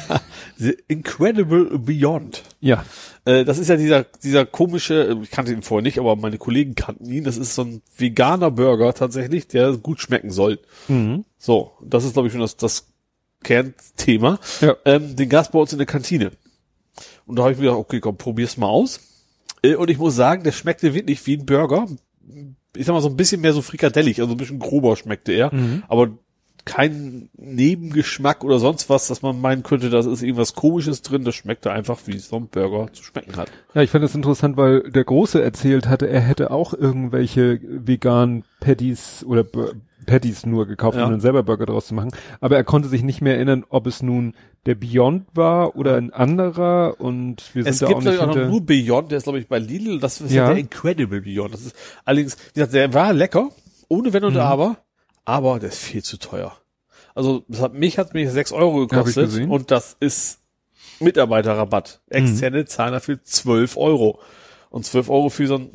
The Incredible Beyond. Ja. Äh, das ist ja dieser, dieser komische, ich kannte ihn vorher nicht, aber meine Kollegen kannten ihn. Das ist so ein veganer Burger tatsächlich, der gut schmecken soll. Mhm. So, das ist, glaube ich, schon das, das Kernthema. Ja. Ähm, den gab's bei uns in der Kantine. Und da habe ich mir gedacht, okay, komm, probier's mal aus. Äh, und ich muss sagen, der schmeckte wirklich wie ein Burger. Ich sag mal, so ein bisschen mehr so frikadellig, also ein bisschen grober schmeckte er. Mhm. Aber kein Nebengeschmack oder sonst was, dass man meinen könnte, da ist irgendwas komisches drin. Das schmeckte einfach, wie so ein Burger zu schmecken hat. Ja, ich fand das interessant, weil der Große erzählt hatte, er hätte auch irgendwelche veganen Patties oder Bur- Patties nur gekauft, Ja. um dann selber Burger draus zu machen. Aber er konnte sich nicht mehr erinnern, ob es nun der Beyond war oder ein anderer und wir sind Es da gibt auch nicht ich auch noch nur Beyond, der ist glaube ich bei Lidl, das ist Ja. ja der Incredible Beyond. Das ist allerdings, wie gesagt, der war lecker, ohne Wenn und Mhm. Aber, aber der ist viel zu teuer. Also das hat mich hat mich sechs Euro gekostet und das ist Mitarbeiterrabatt. Externe zahlen dafür 12 Euro. Und 12 Euro für so ein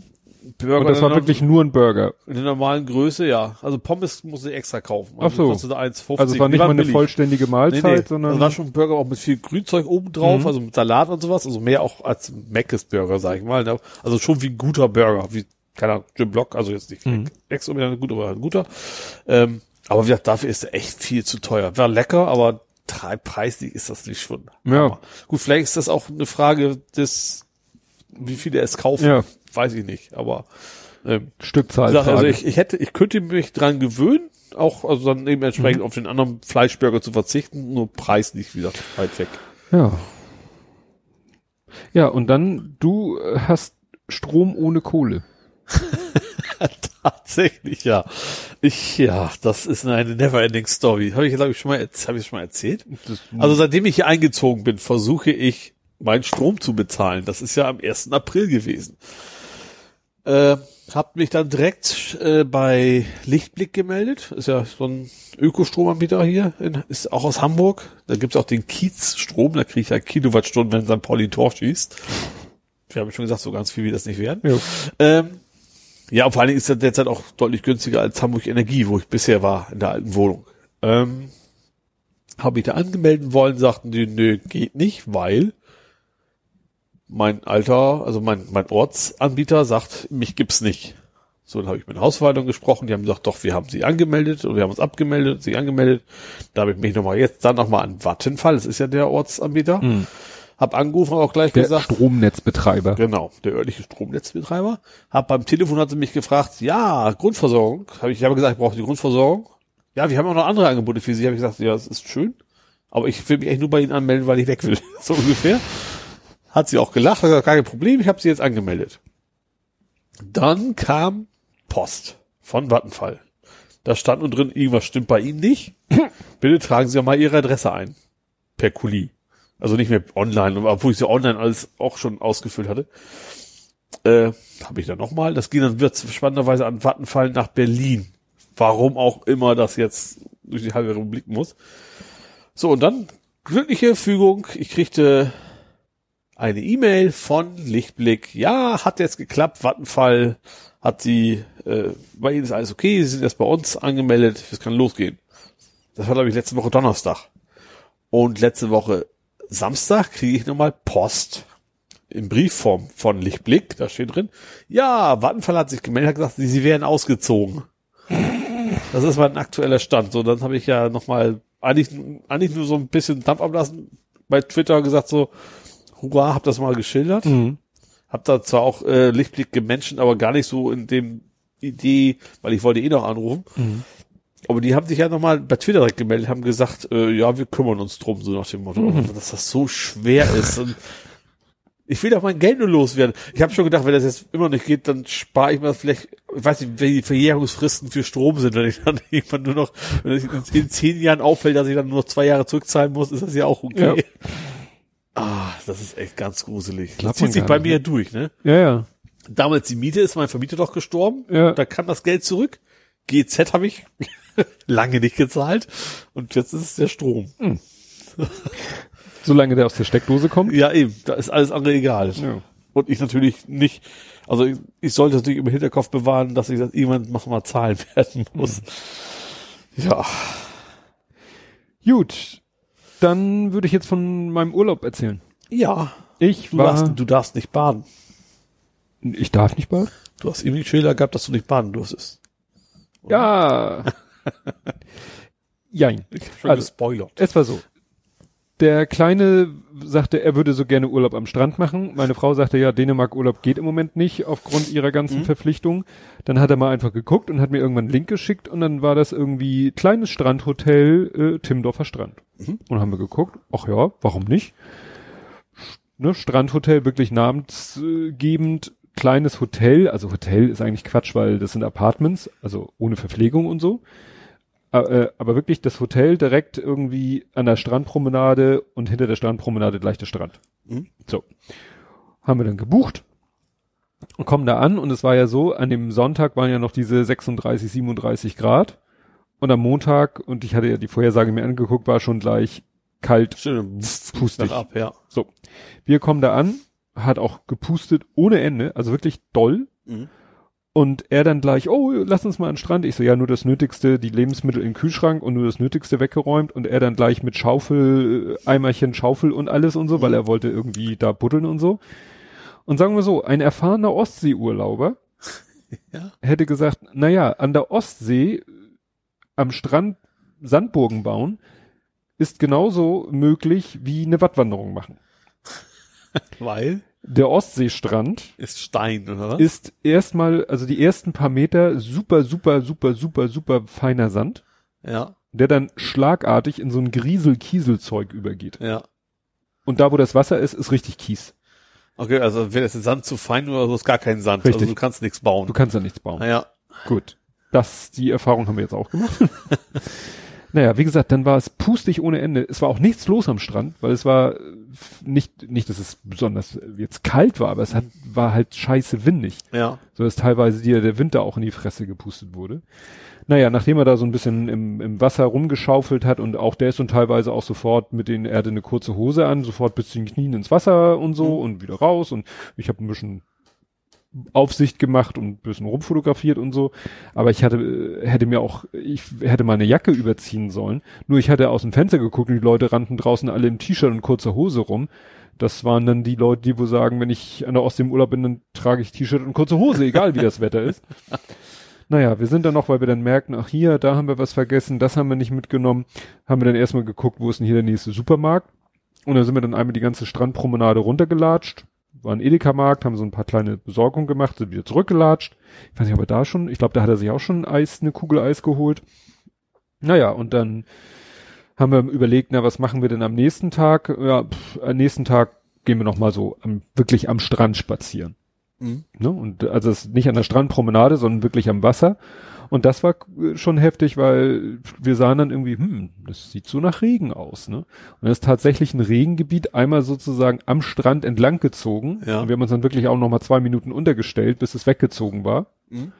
Burger Und das war wirklich nur ein Burger. in der normalen Größe, ja. Also Pommes muss ich extra kaufen. Ach so. kostet 1,50. Also es war nicht mal eine billig. vollständige Mahlzeit, Nee, nee. sondern Das war schon ein Burger auch mit viel Grünzeug oben drauf, Mhm. also mit Salat und sowas, also mehr auch als Mc's Burger, sag ich mal. ne? Also schon wie ein guter Burger, wie, keine Ahnung, Jim Block, also jetzt nicht Mhm. extra gut, aber ein guter. Ähm, aber wie gesagt, dafür ist er echt viel zu teuer. War lecker, aber preislich ist das nicht schon. Ja. Gut, vielleicht ist das auch eine Frage des, wie viele es kaufen, Ja. weiß ich nicht, aber ähm, Stückzahl. sag, also ich, ich hätte, ich könnte mich dran gewöhnen, auch also dann eben entsprechend Mhm. auf den anderen Fleischburger zu verzichten, nur preislich wieder weit weg. ja. Ja, und dann du äh, hast Strom ohne Kohle. Tatsächlich, ja. Ich, ja, das ist eine never-ending Story. Habe ich, glaube ich, schon mal, habe ich schon mal erzählt? Also seitdem ich hier eingezogen bin, versuche ich, meinen Strom zu bezahlen. Das ist ja am 1. April gewesen. Äh, hab mich dann direkt äh, bei Lichtblick gemeldet. Ist ja so ein Ökostromanbieter hier, in, ist auch aus Hamburg. Da gibt's auch den Kiezstrom, da kriege ich ja Kilowattstunden, wenn St. Pauli Tor schießt. Wir haben schon gesagt, so ganz viel wie das nicht werden. Ja. Ähm, ja, vor allen Dingen ist er derzeit auch deutlich günstiger als Hamburg Energie, wo ich bisher war, in der alten Wohnung. Ähm, habe ich da angemeldet wollen, sagten die, nö, geht nicht, weil mein alter, also mein, mein Ortsanbieter sagt, mich gibt's nicht. So, dann habe ich mit der Hausverwaltung gesprochen, die haben gesagt, doch, wir haben sie angemeldet und wir haben uns abgemeldet, sie angemeldet. Da habe ich mich nochmal jetzt dann nochmal an Vattenfall, das ist ja der Ortsanbieter, hab angerufen und auch gleich Der gesagt, Stromnetzbetreiber. Genau, der örtliche Stromnetzbetreiber. Hab beim Telefon hat sie mich gefragt, ja, Grundversorgung. Hab ich, ich habe gesagt, ich brauche die Grundversorgung. Ja, wir haben auch noch andere Angebote für Sie. Habe ich gesagt, ja, das ist schön. Aber ich will mich echt nur bei Ihnen anmelden, weil ich weg will. so ungefähr. Hat sie auch gelacht, hat gesagt, kein Problem, ich habe sie jetzt angemeldet. Dann kam Post von Vattenfall. Da stand nur drin, irgendwas stimmt bei Ihnen nicht. Bitte tragen Sie doch mal Ihre Adresse ein. Per Kuli. Also nicht mehr online, obwohl ich sie online alles auch schon ausgefüllt hatte. Äh, habe ich dann nochmal. Das ging dann wird spannenderweise an Vattenfall nach Berlin. Warum auch immer das jetzt durch die halbe Republik muss. So, und dann glückliche Fügung. Ich kriegte eine E-Mail von Lichtblick. Ja, hat jetzt geklappt. Vattenfall hat sie, äh, bei Ihnen ist alles okay. Sie sind erst bei uns angemeldet. Es kann losgehen. Das war, glaube ich, letzte Woche Donnerstag. Und letzte Woche Samstag kriege ich nochmal Post in Briefform von Lichtblick, da steht drin, ja, Vattenfall hat sich gemeldet, hat gesagt, sie, sie wären ausgezogen. Das ist mein aktueller Stand. So, dann habe ich ja nochmal eigentlich, eigentlich nur so ein bisschen Dampf ablassen bei Twitter gesagt so, hurra, hab das mal geschildert. Mhm. Hab da zwar auch äh, Lichtblick gemenschen, aber gar nicht so in dem Idee, weil ich wollte eh noch anrufen. Mhm. Aber die haben sich ja nochmal bei Twitter direkt gemeldet, haben gesagt, äh, ja, wir kümmern uns drum, so nach dem Motto, Mhm. dass das so schwer ist. Und ich will doch mein Geld nur loswerden. Ich habe schon gedacht, wenn das jetzt immer nicht geht, dann spare ich mir das vielleicht, ich weiß nicht, wie die Verjährungsfristen für Strom sind, wenn ich dann irgendwann nur noch, wenn es in, zehn Jahren auffällt, dass ich dann nur noch zwei Jahre zurückzahlen muss, ist das ja auch okay. Ja. Ah, das ist echt ganz gruselig. Das zieht sich bei nicht, mir ne? durch, ne? Ja, ja. Damals die Miete ist mein Vermieter doch gestorben. Ja. Da kam das Geld zurück. GZ habe ich lange nicht gezahlt. Und jetzt ist es der Strom. Solange der aus der Steckdose kommt. Ja, eben. Da ist alles andere egal. Ja. Und ich natürlich nicht, also ich, ich sollte natürlich im Hinterkopf bewahren, dass ich das irgendwann mal zahlen werden muss. Ja. Gut. Dann würde ich jetzt von meinem Urlaub erzählen. Ja. Ich Du war, darfst, du darfst nicht baden. ich darf nicht baden? Du hast irgendwie einen Schilder gehabt, dass du nicht baden durftest. Ja. Jein. Hab schon Also, gespoilert. Es war so. Der Kleine sagte, er würde so gerne Urlaub am Strand machen. Meine Frau sagte, ja, Dänemark-Urlaub geht im Moment nicht aufgrund ihrer ganzen Mhm. Verpflichtungen. Dann hat er mal einfach geguckt und hat mir irgendwann einen Link geschickt und dann war das irgendwie kleines Strandhotel, äh, Timmendorfer Strand. Mhm. Und haben wir geguckt, ach ja, warum nicht? Ne, Strandhotel, wirklich namensgebend, kleines Hotel, also Hotel ist eigentlich Quatsch, weil das sind Apartments, also ohne Verpflegung und so. Äh, aber wirklich das Hotel direkt irgendwie an der Strandpromenade und hinter der Strandpromenade gleich der Strand. Mhm. So. Haben wir dann gebucht und kommen da an und es war ja so, an dem Sonntag waren ja noch diese 36, 37 Grad und am Montag, und ich hatte ja die Vorhersage mir angeguckt, war schon gleich kalt. Pustig. ab, ja. So. Wir kommen da an, hat auch gepustet ohne Ende, also wirklich doll. Mhm. Und er dann gleich, oh, lass uns mal an den Strand. Ich so, ja, nur das Nötigste, die Lebensmittel in den Kühlschrank und nur das Nötigste weggeräumt. Und er dann gleich mit Schaufel, Eimerchen, Schaufel und alles und so, weil er wollte irgendwie da buddeln und so. Und sagen wir so, ein erfahrener Ostseeurlauber Ja. hätte gesagt, na ja, an der Ostsee am Strand Sandburgen bauen ist genauso möglich wie eine Wattwanderung machen. Weil Der Ostseestrand ist Stein, oder was? ist erstmal, also die ersten paar Meter super, super, super, super, super feiner Sand, ja, der dann schlagartig in so ein Griesel-Kieselzeug übergeht. ja. Und da, wo das Wasser ist, ist richtig Kies. Okay, also wenn das Sand zu fein oder so ist gar kein Sand. Richtig. Also du kannst nichts bauen. Du kannst da nichts bauen. ja. Gut. Das, die Erfahrung haben wir jetzt auch gemacht. naja, wie gesagt, dann war es pustig ohne Ende. Es war auch nichts los am Strand, weil es war äh, nicht, nicht, dass es besonders jetzt kalt war, aber es hat, war halt scheiße windig. Ja. so dass teilweise dir der Winter auch in die Fresse gepustet wurde. Naja, nachdem er da so ein bisschen im, im Wasser rumgeschaufelt hat und auch der ist und teilweise auch sofort mit den, er hatte eine kurze Hose an, sofort bis zu den Knien ins Wasser und so und wieder raus und ich habe ein bisschen Aufsicht gemacht und ein bisschen rumfotografiert und so. Aber ich hatte, äh, hätte mir auch, ich hätte meine Jacke überziehen sollen. Nur ich hatte aus dem Fenster geguckt und die Leute rannten draußen alle im T-Shirt und kurzer Hose rum. Das waren dann die Leute, die wo sagen, wenn ich an der Ostsee im Urlaub bin, dann trage ich T-Shirt und kurze Hose, egal wie das Wetter ist. Naja, wir sind dann noch, weil wir dann merken, ach hier, da haben wir was vergessen, das haben wir nicht mitgenommen, haben wir dann erstmal geguckt, wo ist denn hier der nächste Supermarkt. Und dann sind wir dann einmal die ganze Strandpromenade runtergelatscht, war ein Edeka-Markt, haben so ein paar kleine Besorgungen gemacht, sind wieder zurückgelatscht. Ich weiß nicht, ob er da schon, ich glaube, da hat er sich auch schon Eis, eine Kugel Eis geholt. Naja, und dann haben wir überlegt, na, was machen wir denn am nächsten Tag? Ja, pff, am nächsten Tag gehen wir noch mal so am, wirklich am Strand spazieren. Mhm. Ne? Und also es ist nicht an der Strandpromenade, sondern wirklich am Wasser. Und das war schon heftig, weil wir sahen dann irgendwie, hm, das sieht so nach Regen aus, ne? Und das ist tatsächlich ein Regengebiet einmal sozusagen am Strand entlang gezogen. Ja. Und wir haben uns dann wirklich auch noch mal zwei Minuten untergestellt, bis es weggezogen war. Mhm.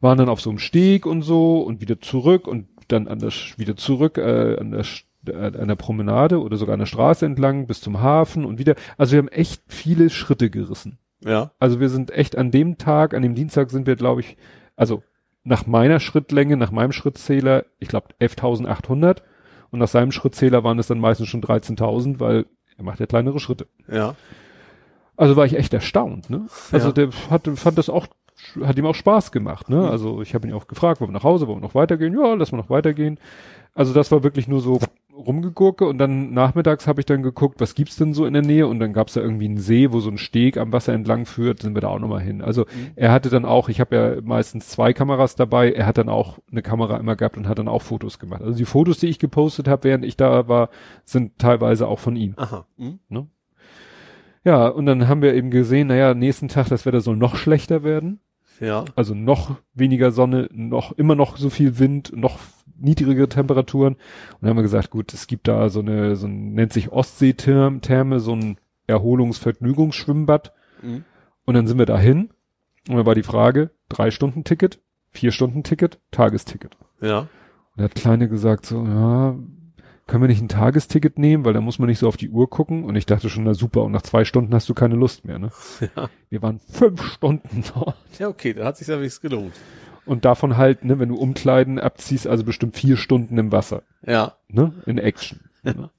Waren dann auf so einem Steg und so und wieder zurück und dann an Sch- wieder zurück äh, an der äh, an der Promenade oder sogar an der Straße entlang bis zum Hafen und wieder. Also wir haben echt viele Schritte gerissen. Ja. Also wir sind echt an dem Tag, an dem Dienstag sind wir, glaube ich, also nach meiner Schrittlänge, nach meinem Schrittzähler, ich glaube 11.800 und nach seinem Schrittzähler waren es dann meistens schon 13.000, weil Er macht ja kleinere Schritte. Ja. Also war ich echt erstaunt, ne? Also Ja. der hat, fand das auch, hat ihm auch Spaß gemacht, ne? Also ich habe ihn auch gefragt, wollen wir nach Hause, wollen wir noch weitergehen? Ja, lass mal noch weitergehen. Also das war wirklich nur so rumgegurke und dann nachmittags habe ich dann geguckt, was gibt's denn so in der Nähe und dann gab's da irgendwie einen See, wo so ein Steg am Wasser entlang führt, sind wir da auch nochmal hin. Also er hatte dann auch, ich habe ja meistens zwei Kameras dabei, er hat dann auch eine Kamera immer gehabt und hat dann auch Fotos gemacht. Also die Fotos, die ich gepostet habe, während ich da war, sind teilweise auch von ihm. Aha. Hm? Ja, und dann haben wir eben gesehen, naja, nächsten Tag, das Wetter soll noch schlechter werden. Ja. Also noch weniger Sonne, noch, immer noch so viel Wind, noch niedrigere Temperaturen. Und dann haben wir gesagt, gut, es gibt da so eine, so ein, nennt sich Ostseetherme, so ein Erholungsvergnügungsschwimmbad. Mhm. Und dann sind wir dahin. Und dann war die Frage, drei Stunden Ticket, vier Stunden Ticket, Tagesticket. Ja. Und da hat Kleine gesagt so, ja, können wir nicht ein Tagesticket nehmen, weil da muss man nicht so auf die Uhr gucken. Und ich dachte schon, na super, und nach zwei Stunden hast du keine Lust mehr, ne? Ja. Wir waren fünf Stunden dort. Ja, okay, da hat sich ja wenigstens gelohnt. Und davon halt, ne, wenn du Umkleiden abziehst, also bestimmt vier Stunden im Wasser, Ja. ne, in Action. ne?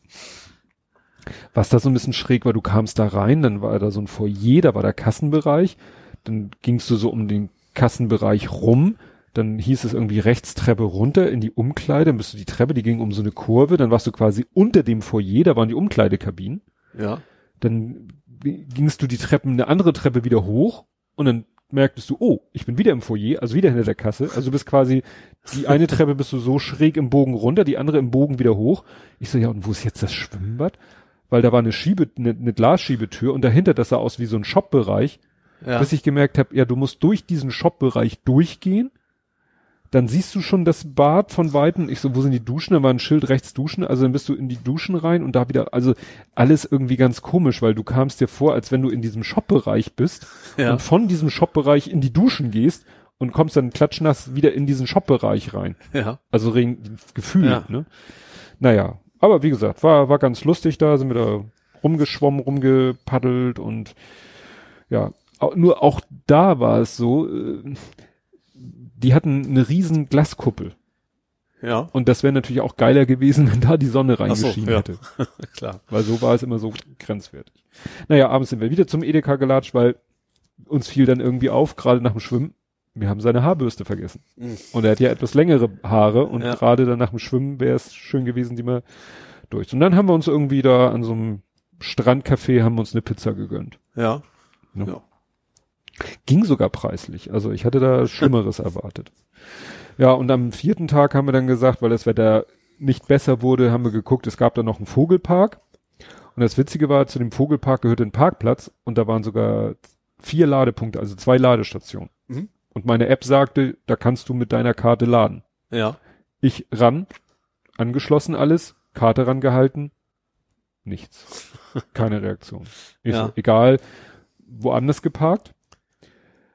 Was da so ein bisschen schräg war, du kamst da rein, dann war da so ein Foyer, da war der Kassenbereich, dann gingst du so um den Kassenbereich rum, dann hieß es irgendwie rechts Treppe runter in die Umkleide, dann bist du die Treppe, die ging um so eine Kurve, dann warst du quasi unter dem Foyer, da waren die Umkleidekabinen, Ja. dann gingst du die Treppen, eine andere Treppe wieder hoch und dann merktest du, oh, ich bin wieder im Foyer, also wieder hinter der Kasse. Also du bist quasi, die eine Treppe bist du so schräg im Bogen runter, die andere im Bogen wieder hoch. Ich so, ja, und wo ist jetzt das Schwimmbad? Weil da war eine Schiebe, eine, eine Glasschiebetür und dahinter, das sah aus wie so ein Shopbereich, Ja. bis ich gemerkt habe, ja, du musst durch diesen Shopbereich durchgehen. Dann siehst du schon das Bad von Weitem. Ich so, wo sind die Duschen? Da war ein Schild rechts Duschen. Also dann bist du in die Duschen rein und da wieder, also alles irgendwie ganz komisch, weil du kamst dir vor, als wenn du in diesem Shopbereich bist Ja. und von diesem Shopbereich in die Duschen gehst und kommst dann klatschnass wieder in diesen Shopbereich rein. ja. Also rein Gefühl, Ja. ne? Naja, aber wie gesagt, war, war ganz lustig da, sind wir da rumgeschwommen, rumgepaddelt und ja, nur auch da war es so, äh, die hatten eine riesen Glaskuppel Ja. und das wäre natürlich auch geiler gewesen, wenn da die Sonne Ach so, reingeschienen ja. hätte. Klar. Weil so war es immer so grenzwertig. Naja, abends sind wir wieder zum Edeka gelatscht, weil uns fiel dann irgendwie auf, gerade nach dem Schwimmen, wir haben seine Haarbürste vergessen. Mhm. Und er hat ja etwas längere Haare und Ja. gerade dann nach dem Schwimmen wäre es schön gewesen, die mal durch. Und dann haben wir uns irgendwie da an so einem Strandcafé haben wir uns eine Pizza gegönnt. Ja. Ja. Ja. Ging sogar preislich. Also ich hatte da Schlimmeres erwartet. Ja, und am vierten Tag haben wir dann gesagt, weil das Wetter nicht besser wurde, haben wir geguckt, es gab da noch einen Vogelpark. Und das Witzige war, zu dem Vogelpark gehörte ein Parkplatz und da waren sogar vier Ladepunkte, also zwei Ladestationen. Mhm. Und meine App sagte, da kannst du mit deiner Karte laden. Ja. Ich ran, angeschlossen alles, Karte rangehalten, nichts. Keine Reaktion. Ich Ja. so, egal, woanders geparkt.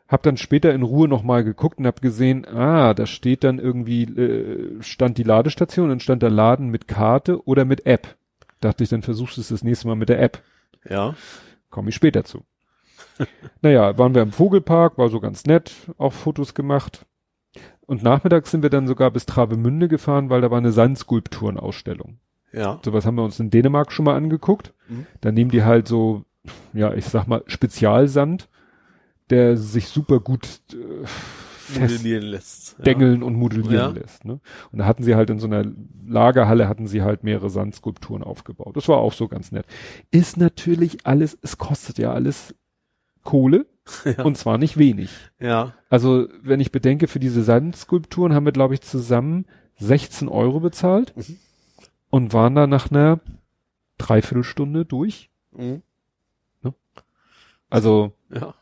Hab dann später in Ruhe nochmal geguckt und hab gesehen, ah, da steht dann irgendwie, äh, stand die Ladestation, dann stand da Laden mit Karte oder mit App. Dachte ich, dann versuchst du es das nächste Mal mit der App. Ja. Komme ich später zu. naja, waren wir im Vogelpark, war so ganz nett, auch Fotos gemacht. Und nachmittags sind wir dann sogar bis Travemünde gefahren, weil da war eine Sandskulpturenausstellung. Ja. Sowas haben wir uns in Dänemark schon mal angeguckt. Mhm. Da nehmen die halt so, ja, ich sag mal, Spezialsand, der sich super gut äh, Modellieren lässt. Ja. dengeln und modellieren Ja. lässt. Ne? Und da hatten sie halt in so einer Lagerhalle hatten sie halt mehrere Sandskulpturen aufgebaut. Das war auch so ganz nett. Ist natürlich alles, es kostet ja alles Kohle Ja. und zwar nicht wenig. Ja. Also wenn ich bedenke, für diese Sandskulpturen haben wir glaube ich zusammen 16 Euro bezahlt Mhm. und waren da nach einer Dreiviertelstunde durch. Mhm. Also Ja.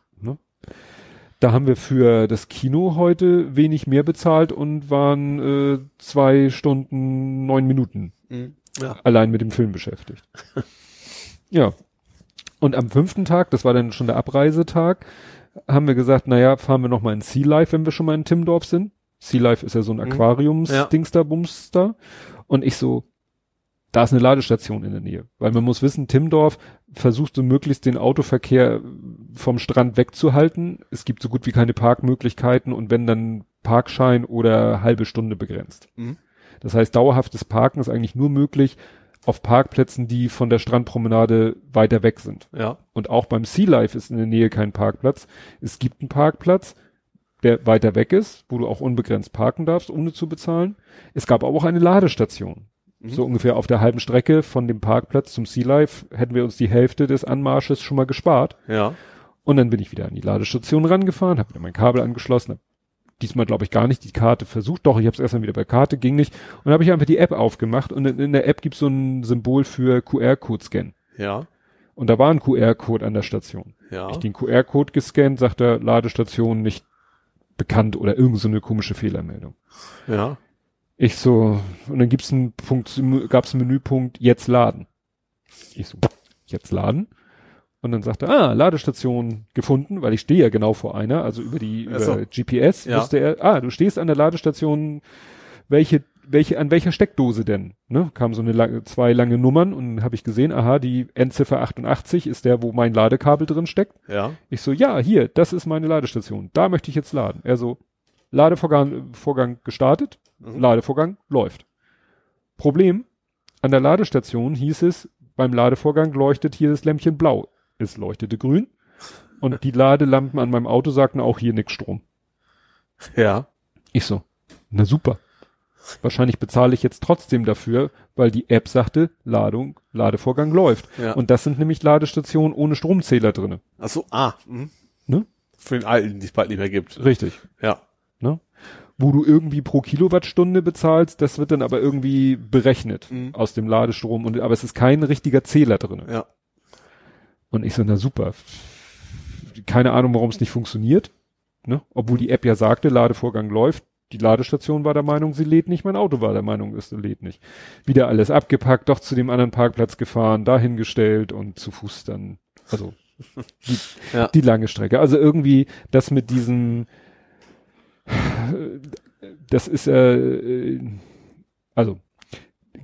Da haben wir für das Kino heute wenig mehr bezahlt und waren äh, zwei Stunden, neun Minuten Mhm. Ja. allein mit dem Film beschäftigt. ja. Und am fünften Tag, das war dann schon der Abreisetag, haben wir gesagt, naja, fahren wir nochmal in Sea Life, wenn wir schon mal in Timmendorf sind. Sea Life ist ja so ein Mhm. Aquariums-Dings da, Bums da. Und ich so, da ist eine Ladestation in der Nähe. Weil man muss wissen, Timmendorf versucht so möglichst den Autoverkehr vom Strand wegzuhalten. Es gibt so gut wie keine Parkmöglichkeiten und wenn dann Parkschein oder halbe Stunde begrenzt. Mhm. Das heißt, dauerhaftes Parken ist eigentlich nur möglich auf Parkplätzen, die von der Strandpromenade weiter weg sind. Ja. Und auch beim Sea Life ist in der Nähe kein Parkplatz. Es gibt einen Parkplatz, der weiter weg ist, wo du auch unbegrenzt parken darfst, ohne zu bezahlen. Es gab aber auch eine Ladestation. Mhm. So ungefähr auf der halben Strecke von dem Parkplatz zum Sea Life hätten wir uns die Hälfte des Anmarsches schon mal gespart. Ja. Und dann bin ich wieder an die Ladestation rangefahren, habe mir mein Kabel angeschlossen, hab diesmal glaube ich gar nicht die Karte versucht, doch, ich habe es erstmal wieder bei Karte, ging nicht. Und habe ich einfach die App aufgemacht und in, in der App gibt so ein Symbol für QR-Code-Scan. Ja. Und da war ein QR-Code an der Station. Ja. Ich den QR-Code gescannt, sagt der Ladestation nicht bekannt oder irgend so eine komische Fehlermeldung. Ja. Ich so, und dann gibt's einen Punkt, gab's einen Menüpunkt, jetzt laden. Ich so, jetzt laden. Und dann sagte er, ah, Ladestation gefunden, weil ich stehe ja genau vor einer, also über die, Ach so. über GPS Ja. wusste er, ah, du stehst an der Ladestation, welche, welche, an welcher Steckdose denn? Ne? Kam so eine lange, zwei lange Nummern und habe ich gesehen, aha, die Endziffer 88 ist der, wo mein Ladekabel drin steckt. Ja. Ich so, ja, hier, das ist meine Ladestation. Da möchte ich jetzt laden. Er so, Ladevorgang Vorgang gestartet, Mhm. Ladevorgang läuft. Problem, an der Ladestation hieß es, beim Ladevorgang leuchtet hier das Lämpchen blau. Es leuchtete grün. Und die Ladelampen an meinem Auto sagten auch hier nix Strom. Ja. Ich so, na super. Wahrscheinlich bezahle ich jetzt trotzdem dafür, weil die App sagte, Ladung, Ladevorgang läuft. Ja. Und das sind nämlich Ladestationen ohne Stromzähler drinne. Ach so, ah. Mhm. Ne? Für den alten, die es bald nicht mehr gibt. Richtig. Ja. Wo du irgendwie pro Kilowattstunde bezahlst, das wird dann aber irgendwie berechnet Mhm. aus dem Ladestrom und aber es ist kein richtiger Zähler drin. Ja. Und ich so, na super. Keine Ahnung, warum es nicht funktioniert. Ne? Obwohl die App ja sagte, Ladevorgang läuft. Die Ladestation war der Meinung, sie lädt nicht. Mein Auto war der Meinung, es lädt nicht. Wieder alles abgepackt, doch zu dem anderen Parkplatz gefahren, dahingestellt und zu Fuß dann, also die, Ja. die lange Strecke. Also irgendwie das mit diesem, das ist, äh, also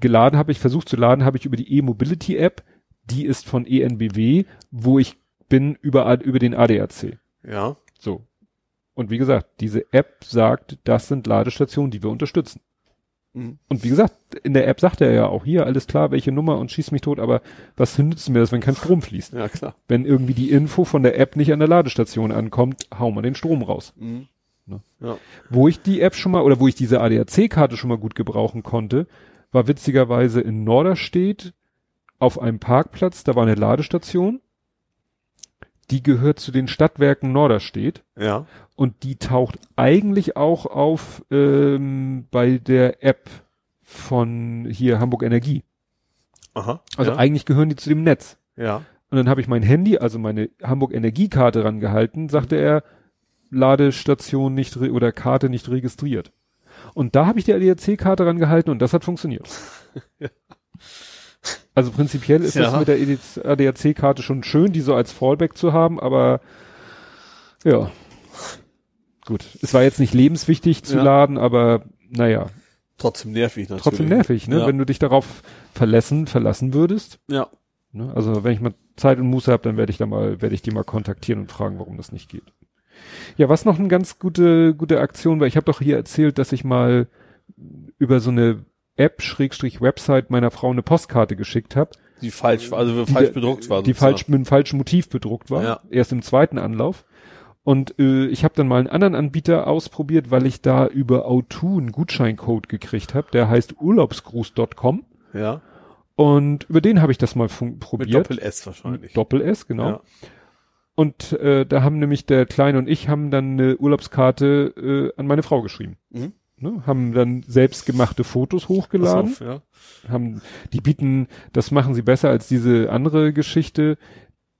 geladen habe ich, versucht zu laden habe ich über die E-Mobility-App, die ist von ENBW, wo ich bin über, über den ADAC. Ja. So. Und wie gesagt, diese App sagt, das sind Ladestationen, die wir unterstützen. Mhm. Und wie gesagt, in der App sagt er ja auch hier, alles klar, welche Nummer und schieß mich tot, aber was nützt mir das, wenn kein Strom fließt? Ja, klar. Wenn irgendwie die Info von der App nicht an der Ladestation ankommt, hau mal den Strom raus. Mhm. Ne? Ja. Wo ich die App schon mal oder wo ich diese ADAC-Karte schon mal gut gebrauchen konnte, war witzigerweise in Norderstedt auf einem Parkplatz, da war eine Ladestation. Die gehört zu den Stadtwerken Norderstedt Ja. und die taucht eigentlich auch auf ähm, bei der App von hier Hamburg Energie. Aha. Also ja. eigentlich gehören die zu dem Netz. ja. Und dann habe ich mein Handy, also meine Hamburg Energiekarte rangehalten, sagte er, Ladestation nicht oder Karte nicht registriert. Und da habe ich die ADAC-Karte rangehalten und das hat funktioniert. Also prinzipiell ist das Ja. mit der ADAC-Karte schon schön, die so als Fallback zu haben, aber ja. Gut. Es war jetzt nicht lebenswichtig zu Ja. laden, aber naja, Trotzdem nervig natürlich. trotzdem nervig, ne? Ja. Wenn du dich darauf verlassen, verlassen würdest. Ja. Ne? Also wenn ich mal Zeit und Muße habe, dann werde ich da mal, werde ich die mal kontaktieren und fragen, warum das nicht geht. Ja, was noch eine ganz gute, gute Aktion war, ich habe doch hier erzählt, dass ich mal über so eine App, Schrägstrich Website meiner Frau eine Postkarte geschickt habe, Die falsch, also Die falsch bedruckt war. die falsch mit einem falschen Motiv bedruckt war, Ja. erst im zweiten Anlauf. Und äh, ich habe dann mal einen anderen Anbieter ausprobiert, weil ich da über O2 einen Gutscheincode gekriegt habe, der heißt urlaubsgruß.com Ja. und über den habe ich das mal Mit probiert. Doppel S wahrscheinlich. Doppel S, genau. Ja. Und äh, da haben nämlich der Kleine und ich haben dann eine Urlaubskarte äh, an meine Frau geschrieben. Mhm. Ne? Haben dann selbstgemachte Fotos hochgeladen. Auf, ja. Haben, die bieten, das machen sie besser als diese andere Geschichte.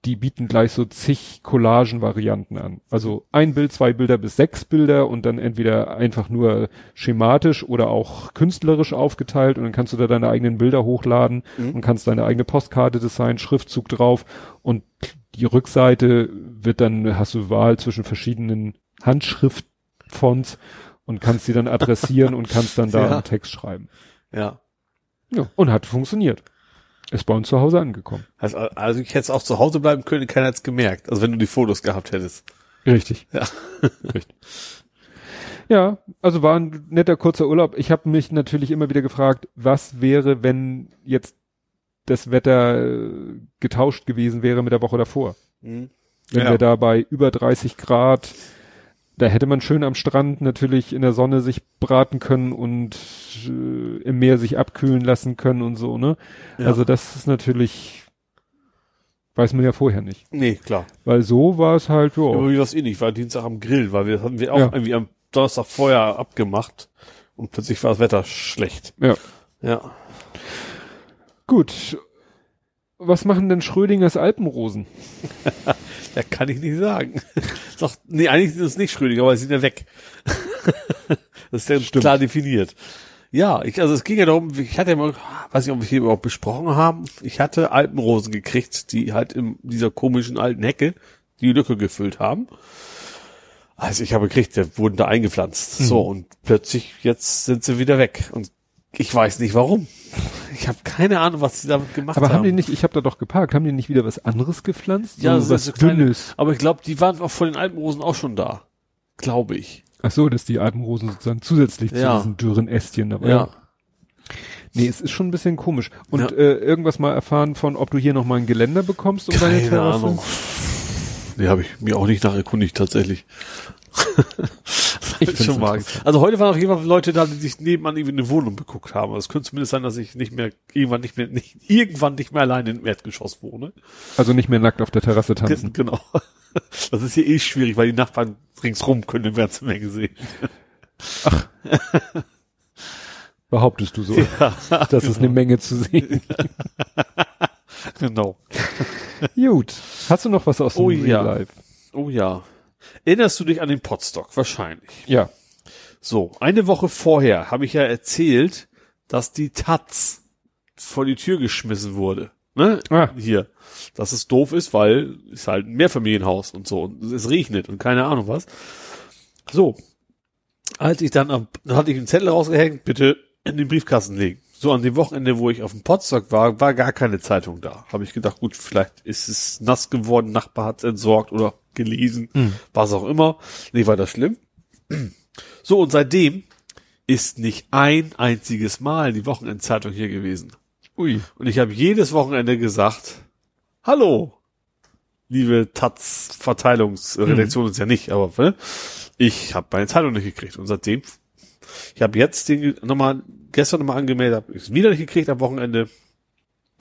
Die bieten gleich so zig Collagen-Varianten an. Also ein Bild, zwei Bilder bis sechs Bilder und dann entweder einfach nur schematisch oder auch künstlerisch aufgeteilt und dann kannst du da deine eigenen Bilder hochladen Mhm. und kannst deine eigene Postkarte designen, Schriftzug drauf und die Rückseite wird dann, hast du Wahl zwischen verschiedenen Handschriftfonts und kannst sie dann adressieren und kannst dann da Ja. einen Text schreiben. Ja. Ja, und hat funktioniert. Ist bei uns zu Hause angekommen. Also, also ich hätte es auch zu Hause bleiben können, keiner es gemerkt. Also wenn du die Fotos gehabt hättest. Richtig. Ja. Richtig. Ja, also war ein netter kurzer Urlaub. Ich habe mich natürlich immer wieder gefragt, was wäre, wenn jetzt das Wetter äh, getauscht gewesen wäre mit der Woche davor. Mhm. Wenn Ja. wir da bei über 30 Grad, da hätte man schön am Strand natürlich in der Sonne sich braten können und äh, im Meer sich abkühlen lassen können und so, ne? Ja. Also das ist natürlich, weiß man ja vorher nicht. Nee, klar. Weil so war es halt, ja. Aber wie das eh nicht, war Dienstag am Grill, weil wir hatten wir auch Ja. irgendwie am Donnerstag vorher abgemacht und plötzlich war das Wetter schlecht. ja. Ja. Gut. Was machen denn Schrödingers Alpenrosen? Ja, kann ich nicht sagen. Doch, nee, eigentlich ist es nicht Schrödinger, aber sie sind ja weg. das ist ja Stimmt. klar definiert. Ja, ich, also es ging ja darum, ich hatte ja mal, weiß nicht, ob wir hier überhaupt besprochen haben, ich hatte Alpenrosen gekriegt, die halt in dieser komischen alten Hecke die Lücke gefüllt haben. Also ich habe gekriegt, die wurden da eingepflanzt. Mhm. So, und plötzlich, jetzt sind sie wieder weg. Und ich weiß nicht warum. Ich habe keine Ahnung, was sie damit gemacht Aber haben. haben die nicht, ich habe da doch geparkt, haben die nicht wieder was anderes gepflanzt? Ja, so was so Dünnes. aber ich glaube, die waren auch vor den Alpenrosen auch schon da. Glaube ich. Ach so, dass die Alpenrosen sozusagen zusätzlich Ja. zu diesen dürren Ästchen dabei. Ja. Nee, es ist schon ein bisschen komisch. Und Ja. äh, irgendwas mal erfahren von, ob du hier nochmal ein Geländer bekommst um deine Keine Terrasse? Ahnung. Nee, habe ich mir auch nicht nacherkundigt tatsächlich. Schon mal. Also heute waren auf jeden Fall Leute da, die sich nebenan irgendwie eine Wohnung beguckt haben. Es könnte zumindest sein, dass ich nicht mehr irgendwann nicht mehr nicht, irgendwann nicht mehr alleine im Erdgeschoss wohne. Also nicht mehr nackt auf der Terrasse tanzen. Genau. Das ist hier eh schwierig, weil die Nachbarn ringsrum können eine ganze Menge sehen. Behauptest du so. das ist eine Menge zu sehen. Genau. Gut. Hast du noch was aus dem Oh Real ja. Life? Oh ja. Erinnerst du dich an den Potstock? Wahrscheinlich. Ja. So, eine Woche vorher habe ich ja erzählt, dass die Taz vor die Tür geschmissen wurde. Ne? Ah. Hier. Dass es doof ist, weil es halt ein Mehrfamilienhaus und so und es regnet und keine Ahnung was. So. Als ich dann am, dann hatte ich einen Zettel rausgehängt, bitte in den Briefkasten legen. So an dem Wochenende, wo ich auf dem Potstock war, war gar keine Zeitung da. Habe ich gedacht, gut, vielleicht ist es nass geworden, Nachbar hat es entsorgt oder gelesen, was auch immer. Nee, war das schlimm. So, und seitdem ist nicht ein einziges Mal die Wochenendzeitung hier gewesen. Ui. Und ich habe jedes Wochenende gesagt, hallo, liebe Taz Verteilungsredaktion ist ja nicht, aber ne, ich habe meine Zeitung nicht gekriegt. Und seitdem, ich habe jetzt den nochmal, gestern nochmal angemeldet, habe ich wieder nicht gekriegt am Wochenende.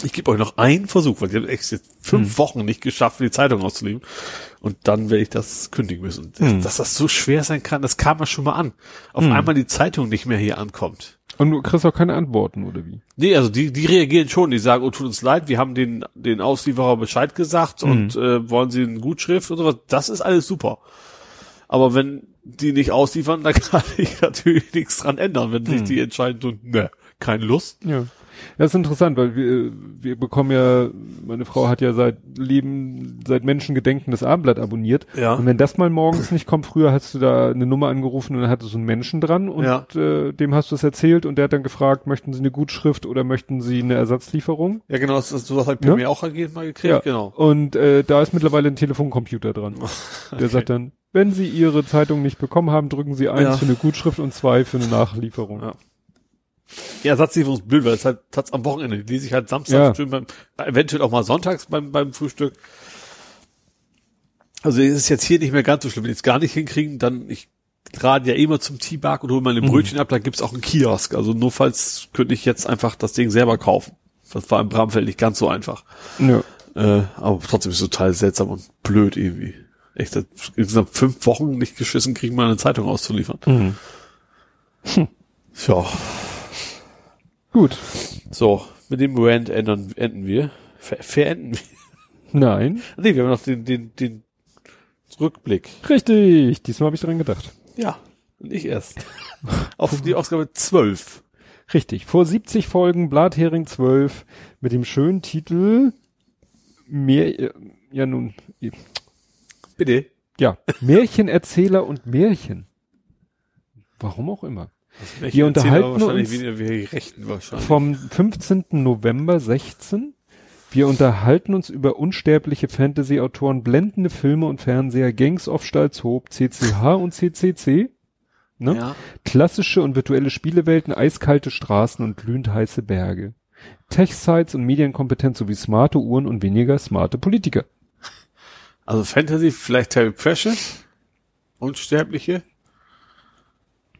Ich gebe euch noch einen Versuch, weil ich habe echt jetzt fünf Wochen nicht geschafft, die Zeitung auszuliefern. Und dann werde ich das kündigen müssen. Hm. Dass das so schwer sein kann, das kam ja schon mal an. Auf einmal die Zeitung nicht mehr hier ankommt. Und du kriegst auch keine Antworten, oder wie? Nee, also die, die reagieren schon, die sagen, oh, tut uns leid, wir haben den, den Auslieferer Bescheid gesagt und äh, wollen sie eine Gutschrift und sowas. Das ist alles super. Aber wenn die nicht ausliefern, dann kann ich natürlich nichts dran ändern, wenn sich die entscheiden, so, ne, keine Lust. Ja. Das ist interessant, weil wir, wir bekommen ja, meine Frau hat ja seit Leben, seit Menschengedenken das Abendblatt abonniert. Ja. Und wenn das mal morgens nicht kommt, früher hast du da eine Nummer angerufen und dann hattest du einen Menschen dran und Ja. äh, dem hast du es erzählt und der hat dann gefragt, möchten Sie eine Gutschrift oder möchten Sie eine Ersatzlieferung? Ja, genau, das, das, ich per Ja. mir auch mal gekriegt, genau. Und äh, da ist mittlerweile ein Telefoncomputer dran. Der sagt dann, wenn Sie Ihre Zeitung nicht bekommen haben, drücken Sie eins Ja. für eine Gutschrift und zwei für eine Nachlieferung. Ja. Ja, Ersatzlieferung ist blöd, weil es halt tat's am Wochenende. Die lese ich halt Samstag Ja. schön beim, eventuell auch mal sonntags beim, beim Frühstück. Also es ist jetzt hier nicht mehr ganz so schlimm. Wenn die es gar nicht hinkriegen, dann ich gerade ja immer zum T-Bar und hole meine Brötchen ab, da gibt's auch einen Kiosk. Also nur falls könnte ich jetzt einfach das Ding selber kaufen. Das war im Bramfeld nicht ganz so einfach. Ja. Äh, aber trotzdem ist es total seltsam und blöd irgendwie. Echt, insgesamt fünf Wochen nicht geschissen kriegen, mal eine Zeitung auszuliefern. Mhm. Ja, Gut. so, mit dem Rant enden, enden wir. Ver verenden wir. Nein. Nee, wir haben noch den, den, den Rückblick. Richtig. Diesmal habe ich dran gedacht. Ja, und ich erst. Auf die Ausgabe 12. Richtig. Vor 70 Folgen Blathering 12 mit dem schönen Titel Mehr, äh, ja nun, äh, Bitte. ja, Märchenerzähler und Märchen. Warum auch immer. Ich Wir unterhalten uns. Vom 15. November 16. Wir unterhalten uns über unsterbliche Fantasy-Autoren, blendende Filme und Fernseher, Gangs of Stalzhoop, CCH und CCC. Ne? Ja. Klassische und virtuelle Spielewelten, eiskalte Straßen und glühend heiße Berge. Tech-Sites und Medienkompetenz sowie smarte Uhren und weniger smarte Politiker. Also Fantasy, vielleicht Terry Precious? Unsterbliche?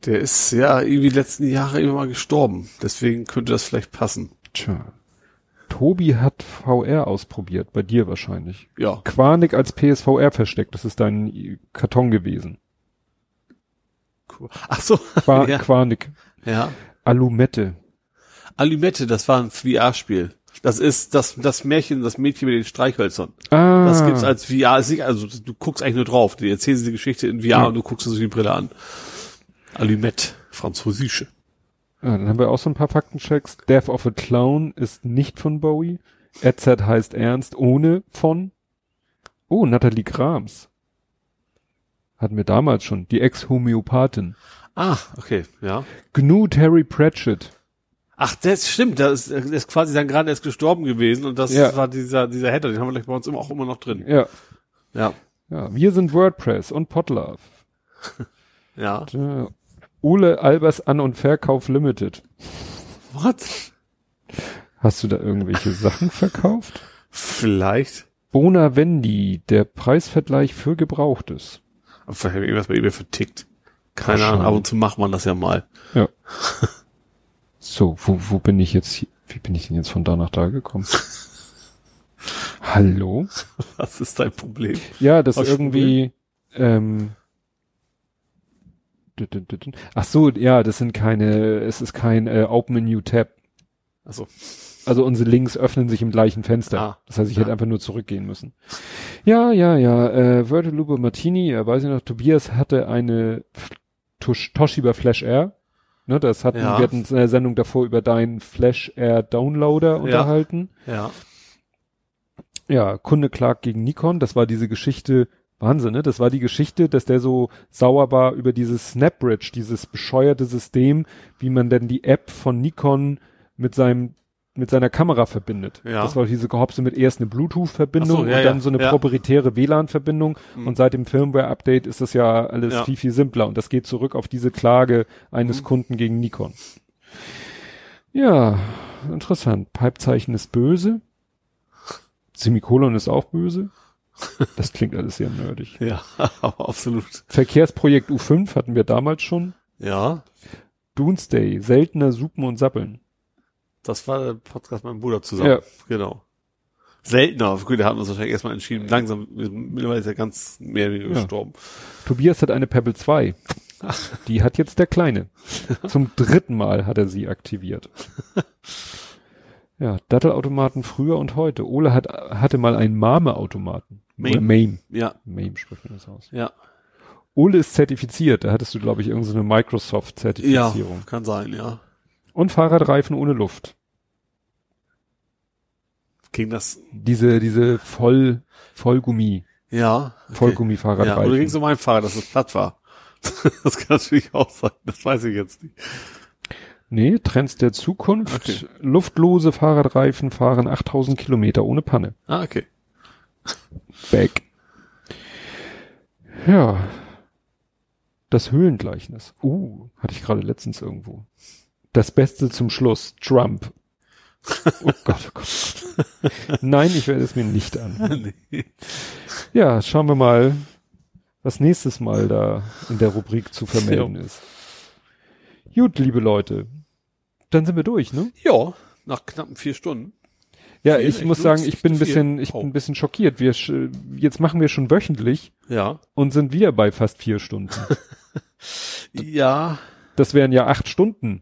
Der ist ja irgendwie die letzten Jahre immer mal gestorben. Deswegen könnte das vielleicht passen. Tja. Tobi hat VR ausprobiert, bei dir wahrscheinlich. Ja. Quanik als PSVR versteckt, das ist dein Karton gewesen. Cool. Ach so. Qua ja. Quanik. ja. Alumette. Alimette, das war ein VR-Spiel. Das ist das, das Märchen, das Mädchen mit den Streichhölzern. Ah. Das gibt's als VR, ist nicht- also du guckst eigentlich nur drauf. Die erzählen sie die Geschichte in VR Ja. und du guckst es durch die Brille an. Allumette, französische. Ja, dann haben wir auch so ein paar Faktenchecks. Death of a Clown ist nicht von Bowie. RZ heißt Ernst ohne von. Oh, Nathalie Grams. Hatten wir damals schon. Die Ex-Homöopathin. Ah, okay, ja. Gnu Terry Pratchett. Ach, das stimmt, das ist, das ist quasi dann gerade erst gestorben gewesen und das Ja. war dieser, dieser Header, den haben wir gleich bei uns immer, auch immer noch drin. Ja. Ja, Ja, wir sind WordPress und Podlove. ja. Ja. Ole Albers An- und Verkauf Limited. What? Hast du da irgendwelche Sachen verkauft? Vielleicht. Bona Vendi, der Preisvergleich für Gebrauchtes. Aber vielleicht habe ich irgendwas bei eBay vertickt. Keine Ahnung, ab und zu macht man das ja mal. Ja. So, wo, wo bin ich jetzt hier? Wie bin ich denn jetzt von da nach da gekommen? Hallo? Was ist dein Problem? Ja, das Aus irgendwie, ähm, dü- dü- ach so, ja, das sind keine, es ist kein äh, Open a New Tab. Also, Also unsere Links öffnen sich im gleichen Fenster. Ah, das heißt, ich ja. hätte einfach nur zurückgehen müssen. Ja, ja, ja. Äh, Wörter Lupe Martini, ja, weiß ich noch, Tobias hatte eine Tush Toshiba Flash Air. Ne, das hatten Ja. wir hatten in der Sendung davor über deinen Flash Air Downloader unterhalten. ja. Ja, Kunde klagt gegen Nikon. Das war diese Geschichte, Wahnsinn, ne? Das war die Geschichte, dass der so sauer war über dieses SnapBridge, dieses bescheuerte System, wie man denn die App von Nikon mit seinem mit seiner Kamera verbindet. Ja. Das war diese Gehopse mit erst eine Bluetooth-Verbindung so, ja, und dann so eine ja. proprietäre WLAN-Verbindung. Mhm. Und seit dem Firmware-Update ist das ja alles Ja. viel, viel simpler. Und das geht zurück auf diese Klage eines Mhm. Kunden gegen Nikon. Ja, interessant. Pipezeichen ist böse. Semikolon ist auch böse. Das klingt alles sehr nerdig. Ja, aber absolut. Verkehrsprojekt U5 hatten wir damals schon. Ja, Doomsday, seltener Suppen und Sappeln. das war der Podcast mit meinem Bruder zusammen. Ja. Genau. Seltener. Gut, da haben wir uns wahrscheinlich erstmal entschieden. Langsam, mittlerweile ist er ganz mehr oder weniger Ja. gestorben. Tobias hat eine Pebble 2. Die hat jetzt der Kleine. Zum dritten Mal hat er sie aktiviert. Ja, Dattelautomaten früher und heute. Ole hat, hatte mal einen Mame-Automaten. Mame. Mame. Ja, Mame spricht man das aus. ja. Ole ist zertifiziert. Da hattest du, glaube ich, irgendeine Ja, Microsoft-Zertifizierung. kann sein, ja. Und Fahrradreifen ohne Luft. Ging das, Diese, diese Voll, Vollgummi, ja. okay. Vollgummi-Fahrradreifen. Ja, oder ging es um mein Fahrrad, dass es platt war? das kann natürlich auch sein. Das weiß ich jetzt nicht. Nee, Trends der Zukunft. Okay. Luftlose Fahrradreifen fahren 8000 Kilometer ohne Panne. Ah, okay. Back. Ja. Das Höhlengleichnis. Uh, hatte ich gerade letztens irgendwo. Das Beste zum Schluss. Trump. Oh Gott, oh Gott, oh. Nein, ich werde es mir nicht an. nee. Ja, schauen wir mal, was nächstes Mal da in der Rubrik zu vermelden ist. Gut, liebe Leute. Dann sind wir durch, ne? Ja, nach knappen vier Stunden. Ja, ich muss sagen, ich bin ein bisschen, ich Oh. bin ein bisschen schockiert. Wir, jetzt machen wir schon wöchentlich Ja. und sind wieder bei fast vier Stunden. Ja. Das wären ja acht Stunden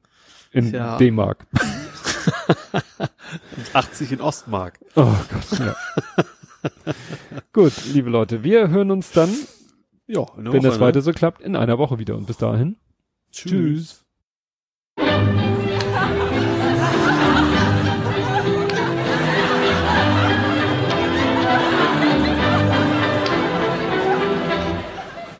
in Ja. D-Mark. 80 in Ostmark. Oh Gott, ja. Gut, liebe Leute, wir hören uns dann, Ja, wenn Woche, das ne? weiter so klappt, in einer Woche wieder. Und bis dahin. Tschüss.